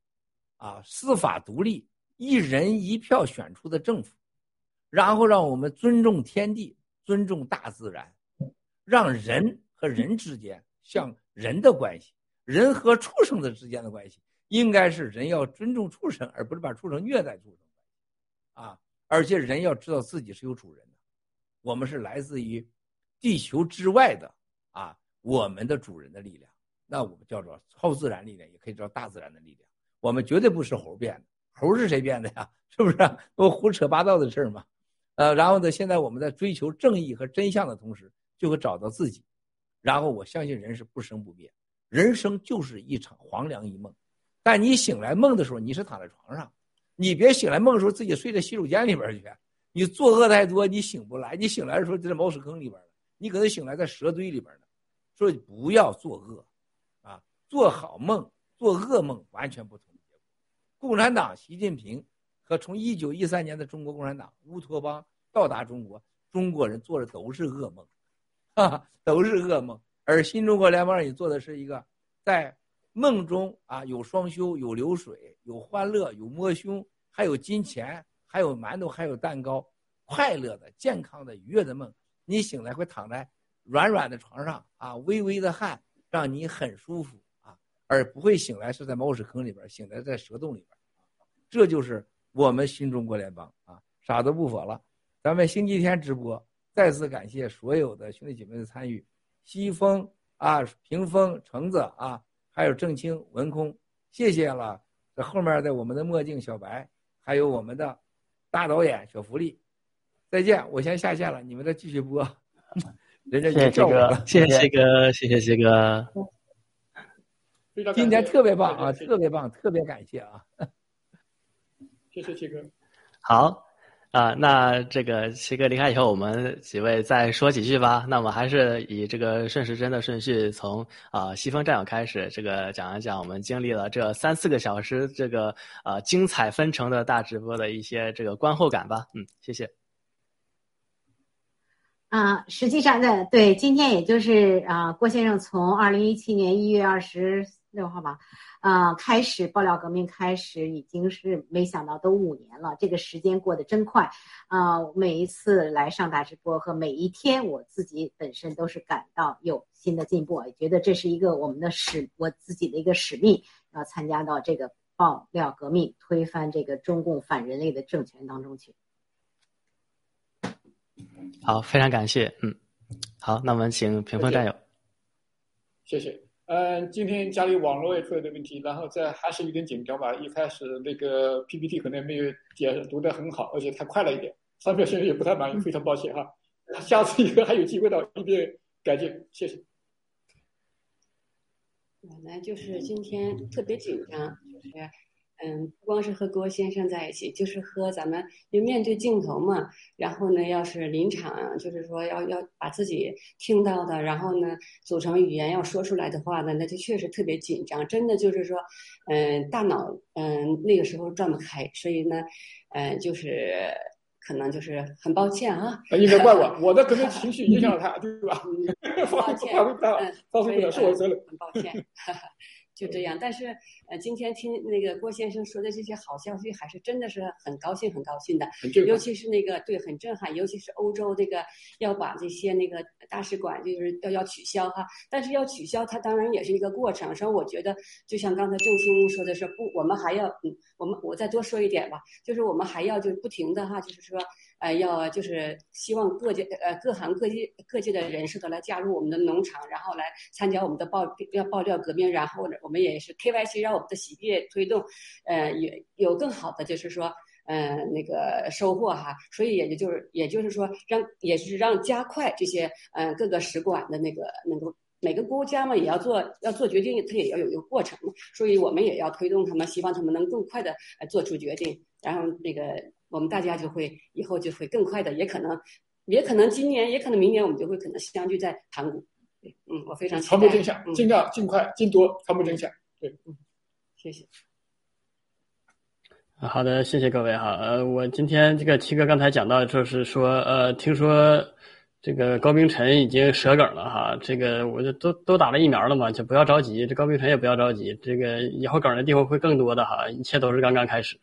啊，司法独立，一人一票选出的政府，然后让我们尊重天地，尊重大自然，让人和人之间像人的关系，人和畜生的之间的关系。应该是人要尊重畜生，而不是把畜生虐待畜生，啊！而且人要知道自己是有主人的，我们是来自于地球之外的啊，我们的主人的力量，那我们叫做超自然力量，也可以叫大自然的力量。我们绝对不是猴变的，猴是谁变的呀？是不是？都胡扯八道的事儿嘛？呃，然后呢，现在我们在追求正义和真相的同时，就会找到自己。然后我相信人是不生不灭，人生就是一场黄粱一梦。但你醒来梦的时候，你是躺在床上，你别醒来梦的时候自己睡在洗手间里边去，你作恶太多，你醒不来。你醒来的时候就在茅屎坑里边了，你可能醒来在蛇堆里边呢。所以不要作恶，啊，做好梦，做噩梦完全不同的结果。共产党习近平和从一九一三年的中国共产党乌托邦到达中国，中国人做的都是噩梦，哈，都是噩梦。而新中国联邦也做的是一个在梦中啊有双休，有流水，有欢乐，有摸胸，还有金钱，还有馒头，还有蛋糕，快乐的、健康的、愉悦的梦。你醒来会躺在。软软的床上啊，微微的汗，让你很舒服啊，而不会醒来是在猫屎坑里边，醒来在蛇洞里边，这就是我们新中国联邦啊，啥都不说了。咱们星期天直播，再次感谢所有的兄弟姐妹的参与，西风啊，屏风橙子啊，还有郑清文空，谢谢了。这后面的我们的墨镜小白，还有我们的大导演小福利，再见，我先下线了，你们再继续播。人家谢谢哥，谢谢哥，谢谢谢哥。今天特别棒啊，特别棒，特别感谢啊！谢谢七哥。好啊，那这个七哥离开以后，我们几位再说几句吧。那我们还是以这个顺时针的顺序，从啊西风战友开始，这个讲一讲我们经历了这三四个小时这个啊精彩纷呈的大直播的一些这个观后感吧。嗯，谢谢。啊，实际上的对，今天也就是啊，郭先生从二零一七年一月二十六号吧，啊，开始爆料革命开始，已经是没想到都五年了，这个时间过得真快，啊，每一次来上大直播和每一天，我自己本身都是感到有新的进步，也觉得这是一个我们的使，我自己的一个使命，要参加到这个爆料革命，推翻这个中共反人类的政权当中去。好，非常感谢，嗯，好，那我们请屏风战友。谢谢，嗯，今天家里网络也出了点问题，然后这还是有点紧张吧。一开始那个 PPT 可能没有解读的很好，而且太快了一点，上面现在也不太满意，非常抱歉哈。下次以后还有机会的，一定改进，谢谢。我呢，就是今天特别紧张，就是。嗯，不光是和郭先生在一起，就是和咱们就面对镜头嘛。然后呢，要是临场，就是说要要把自己听到的，然后呢组成语言要说出来的话呢，那就确实特别紧张。真的就是说，嗯，大脑嗯那个时候转不开，所以呢，嗯，就是可能就是很抱歉啊。应该怪我，我的可能情绪影响了他，对吧？抱歉，嗯，发挥不了是我责任，很抱歉。就这样，但是呃，今天听那个郭先生说的这些好消息，还是真的是很高兴，很高兴的。尤其是那个对，很震撼。尤其是欧洲这个要把这些那个大使馆就是要要取消哈，但是要取消，它当然也是一个过程。所以我觉得，就像刚才郑兴说的是，不，我们还要嗯，我们我再多说一点吧，就是我们还要就不停的哈，就是说。呃，要就是希望各界呃各行各业各界的人士都来加入我们的农场，然后来参加我们的爆要爆料革命，然后呢，我们也是 KYC 让我们的洗币推动，呃，有有更好的就是说，嗯，那个收获哈，所以也就是也就是说让也是让加快这些嗯各个使馆的那个能够每个国家嘛也要做要做决定，它也要有一个过程嘛，所以我们也要推动他们，希望他们能更快的做出决定，然后那个。我们大家就会以后就会更快的，也可能，也可能今年，也可能明年，我们就会可能相聚在盘古。对，嗯，我非常期待。传播真相，尽量、尽快、尽多传播真相。对，嗯，谢谢。好的，谢谢各位哈。呃，我今天这个七哥刚才讲到，就是说，呃，听说这个高冰晨已经舌梗了哈。这个我就都都打了疫苗了嘛，就不要着急。这高冰晨也不要着急，这个以后梗的地方会更多的哈，一切都是刚刚开始。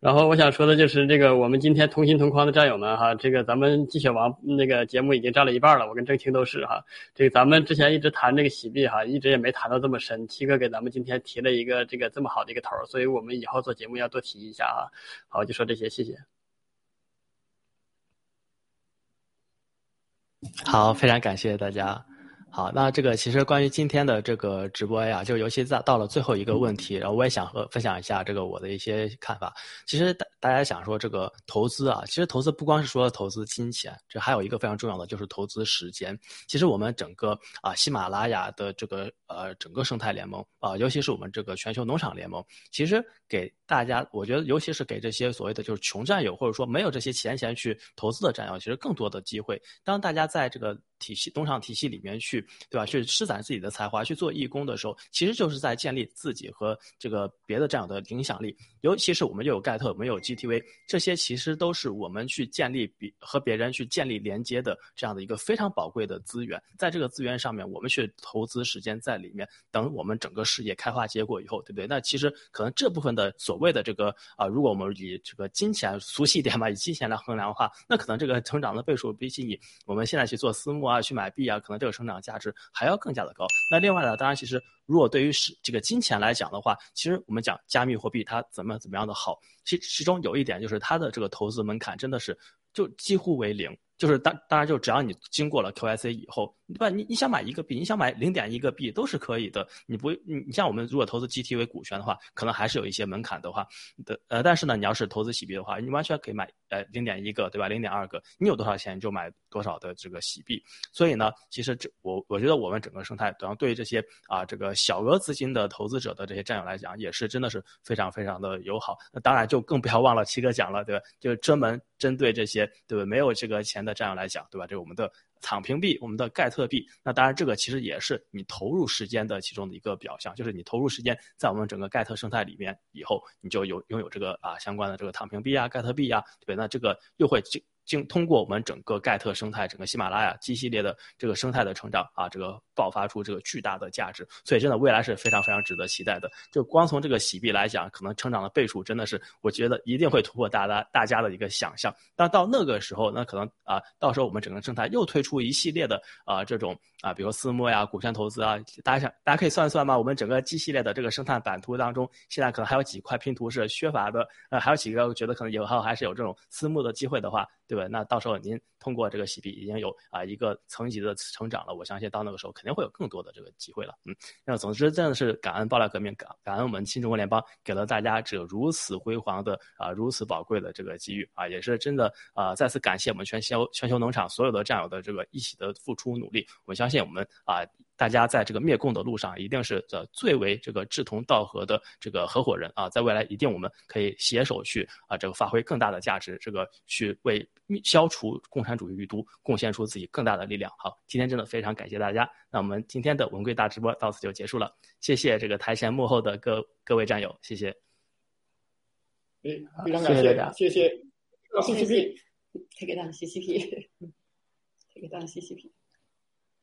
然后我想说的就是这个，我们今天同心同框的战友们哈，这个咱们鸡血王那个节目已经占了一半了，我跟郑青都是哈。这个咱们之前一直谈这个洗币哈，一直也没谈到这么深。七哥给咱们今天提了一个这个这么好的一个头，所以我们以后做节目要多提一下啊。好，就说这些，谢谢。好，非常感谢大家。好，那这个其实关于今天的这个直播呀，就尤其在到了最后一个问题，然后我也想和分享一下这个我的一些看法。其实大大家想说这个投资啊，其实投资不光是说投资金钱，这还有一个非常重要的就是投资时间。其实我们整个啊喜马拉雅的这个呃整个生态联盟啊，尤其是我们这个全球农场联盟，其实给大家，我觉得尤其是给这些所谓的就是穷战友，或者说没有这些闲钱去投资的战友，其实更多的机会。当大家在这个体系农场体系里面去，对吧？去施展自己的才华，去做义工的时候，其实就是在建立自己和这个别的战友的影响力。尤其是我们又有盖特，我们有 GTV，这些其实都是我们去建立比和别人去建立连接的这样的一个非常宝贵的资源。在这个资源上面，我们去投资时间在里面，等我们整个事业开花结果以后，对不对？那其实可能这部分的所谓的这个啊，如果我们以这个金钱俗气一点吧，以金钱来衡量的话，那可能这个成长的倍数比起你我们现在去做私募啊，去买币啊，可能这个成长价值还要更加的高。那另外呢，当然其实如果对于是这个金钱来讲的话，其实我们讲加密货币它怎么怎么样的好，其其中有一点就是它的这个投资门槛真的是就几乎为零。就是当当然，就只要你经过了 QIC 以后，对吧？你你想买一个币，你想买零点一个币都是可以的。你不，你你像我们如果投资 GTV 股权的话，可能还是有一些门槛的话的。呃，但是呢，你要是投资洗币的话，你完全可以买呃零点一个，对吧？零点二个，你有多少钱就买多少的这个洗币。所以呢，其实这我我觉得我们整个生态，然后对于这些啊这个小额资金的投资者的这些战友来讲，也是真的是非常非常的友好。那当然就更不要忘了七哥讲了，对吧？就专门针对这些对吧没有这个钱的战友来讲，对吧？这是我们的躺平币，我们的盖特币。那当然，这个其实也是你投入时间的其中的一个表象，就是你投入时间在我们整个盖特生态里面以后，你就有拥有这个啊相关的这个躺平币啊、盖特币啊，对那这个又会经通过我们整个盖特生态、整个喜马拉雅 G 系列的这个生态的成长啊，这个爆发出这个巨大的价值。所以真的未来是非常非常值得期待的。就光从这个洗币来讲，可能成长的倍数真的是，我觉得一定会突破大家大家的一个想象。但到那个时候，那可能啊，到时候我们整个生态又推出一系列的啊这种啊，比如私募呀、股权投资啊，大家想大家可以算一算吗，我们整个 G 系列的这个生态版图当中，现在可能还有几块拼图是缺乏的，呃，还有几个觉得可能以后还是有这种私募的机会的话。对吧？那到时候您通过这个洗币已经有啊一个层级的成长了，我相信到那个时候肯定会有更多的这个机会了。嗯，那总之真的是感恩爆料革命，感感恩我们新中国联邦给了大家这如此辉煌的啊如此宝贵的这个机遇啊，也是真的啊再次感谢我们全球全球农场所有的战友的这个一起的付出努力。我相信我们啊。大家在这个灭共的路上，一定是呃最为这个志同道合的这个合伙人啊，在未来一定我们可以携手去啊这个发挥更大的价值，这个去为消除共产主义余毒贡献出自己更大的力量。好，今天真的非常感谢大家，那我们今天的文贵大直播到此就结束了，谢谢这个台前幕后的各各位战友，谢谢。哎，非常感谢大家，谢谢，CCP，take it down，CCP，take down，CCP。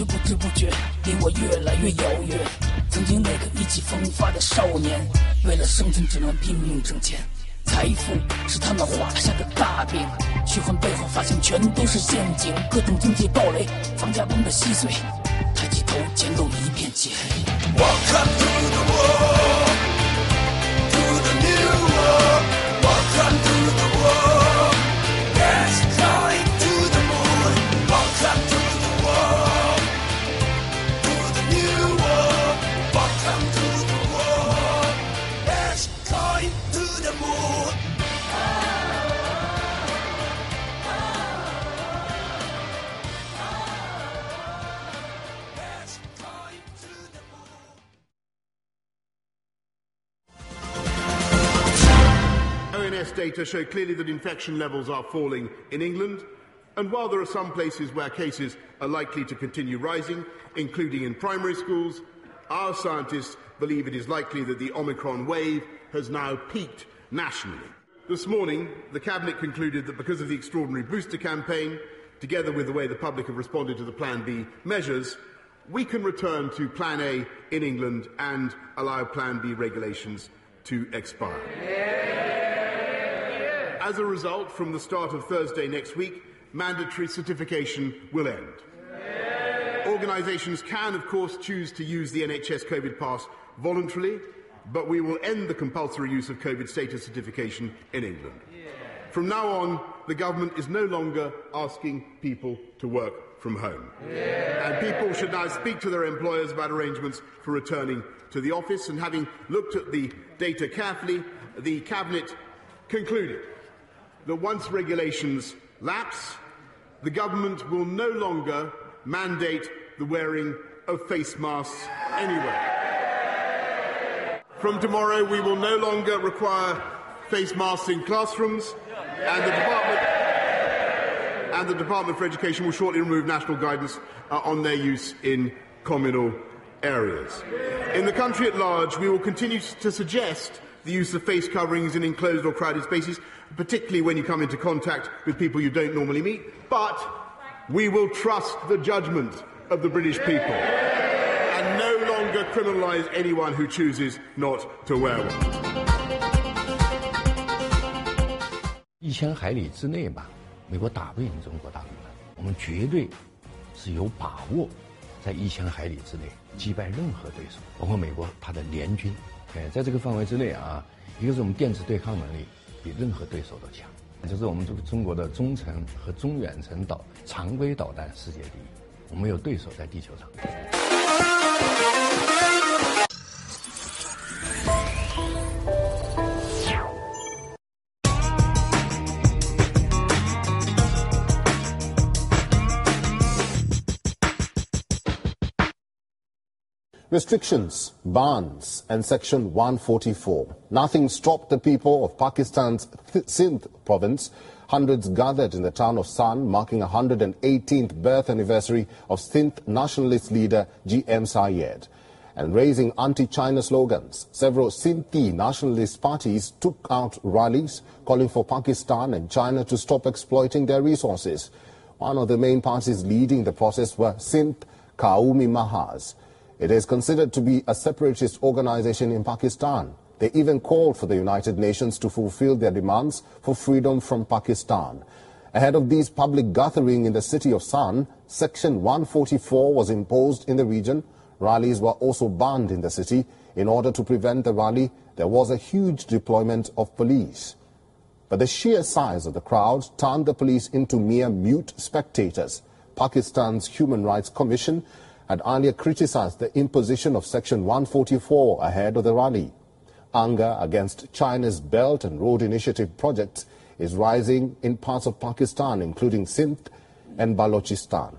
却不知不觉离我越来越遥远曾经那个意气风发的少年为了生存只能拼命挣钱财富是他们画下的大饼虚幻背后发现全都是陷阱各种经济暴雷房价崩得稀碎抬起头前路一片漆黑 welcome to the world data show clearly that infection levels are falling in England. And while there are some places where cases are likely to continue rising, including in primary schools, our scientists believe it is likely that the Omicron wave has now peaked nationally. This morning, the Cabinet concluded that because of the extraordinary booster campaign, together with the way the public have responded to the Plan B measures, we can return to Plan A in England and allow Plan B regulations to expire. As a result, from the start of Thursday next week, mandatory certification will end. Organisations can, of course, choose to use the NHS COVID pass voluntarily, but we will end the compulsory use of COVID status certification in England. From now on, the government is no longer asking people to work from home. And people should now speak to their employers about arrangements for returning to the office. And having looked at the data carefully, the Cabinet concluded that once regulations lapse, the government will no longer mandate the wearing of face masks anywhere. From tomorrow, we will no longer require face masks in classrooms, and the Department and the Department for Education will shortly remove national guidance uh, on their use in communal areas. In the country at large, we will continue to suggest the use of face coverings in enclosed or crowded spaces, particularly when you come into contact with people you don't normally meet, but we will trust the judgment of the British people and no longer criminalise anyone who chooses not to wear one. 一千海里之内吧，美国打不赢中国大陆的，我们绝对是有把握在一千海里之内击败任何对手，包括美国他的联军。哎，在这个范围之内啊，一个是我们电子对抗能力 比任何对手都强，就是我们这个中国的中程和中远程导常规导弹世界第一，我们有对手在地球上。Restrictions, bans, and Section 144. Nothing stopped the people of Pakistan's Sindh province. Hundreds gathered in the town of San, marking 118th birth anniversary of Sindh nationalist leader G.M. Sayed. And raising anti-China slogans, several Sindhi nationalist parties took out rallies calling for Pakistan and China to stop exploiting their resources. One of the main parties leading the process were Sindh Qaumi Mahaz. It is considered to be a separatist organization in Pakistan. They even called for the United Nations to fulfill their demands for freedom from Pakistan. Ahead of these public gathering in the city of San, Section 144 was imposed in the region. Rallies were also banned in the city. In order to prevent the rally, there was a huge deployment of police. But the sheer size of the crowd turned the police into mere mute spectators. Pakistan's Human Rights Commission had earlier criticized the imposition of Section 144 ahead of the rally. Anger against China's Belt and Road Initiative projects is rising in parts of Pakistan, including Sindh and Balochistan.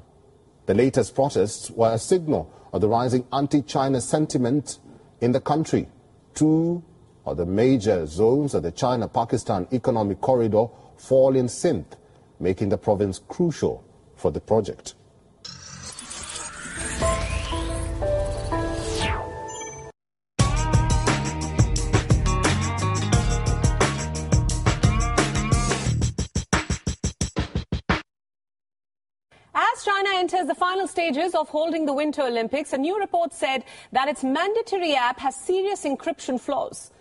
The latest protests were a signal of the rising anti-China sentiment in the country. Two of the major zones of the China-Pakistan economic corridor fall in Sindh, making the province crucial for the project. Enters the final stages of holding the Winter Olympics, a new report said that its mandatory app has serious encryption flaws.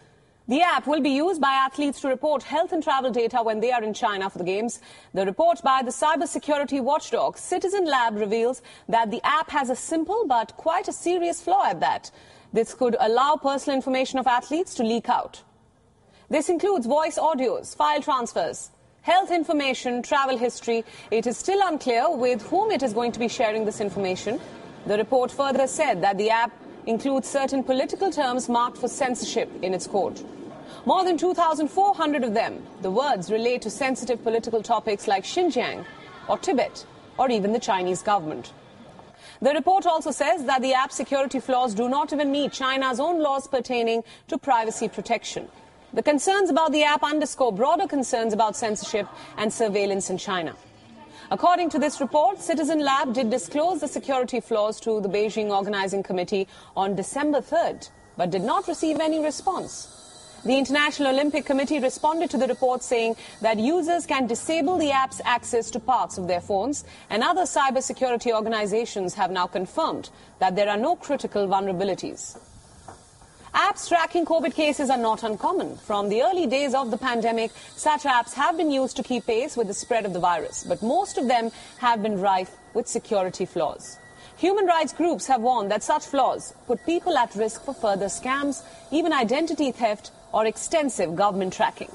The app will be used by athletes to report health and travel data when they are in China for the Games. The report by the cybersecurity watchdog Citizen Lab reveals that the app has a simple but quite a serious flaw at that. This could allow personal information of athletes to leak out. This includes voice audios, file transfers, health information, travel history. It is still unclear with whom it is going to be sharing this information. The report further said that the app includes certain political terms marked for censorship in its code. More than 2,400 of them, the words relate to sensitive political topics like Xinjiang or Tibet or even the Chinese government. The report also says that the app's security flaws do not even meet China's own laws pertaining to privacy protection. The concerns about the app underscore broader concerns about censorship and surveillance in China. According to this report, Citizen Lab did disclose the security flaws to the Beijing Organizing Committee on December 3rd, but did not receive any response. The International Olympic Committee responded to the report saying that users can disable the app's access to parts of their phones, and other cybersecurity organizations have now confirmed that there are no critical vulnerabilities. Apps tracking COVID cases are not uncommon. From the early days of the pandemic, such apps have been used to keep pace with the spread of the virus, but most of them have been rife with security flaws. Human rights groups have warned that such flaws put people at risk for further scams, even identity theft or extensive government tracking.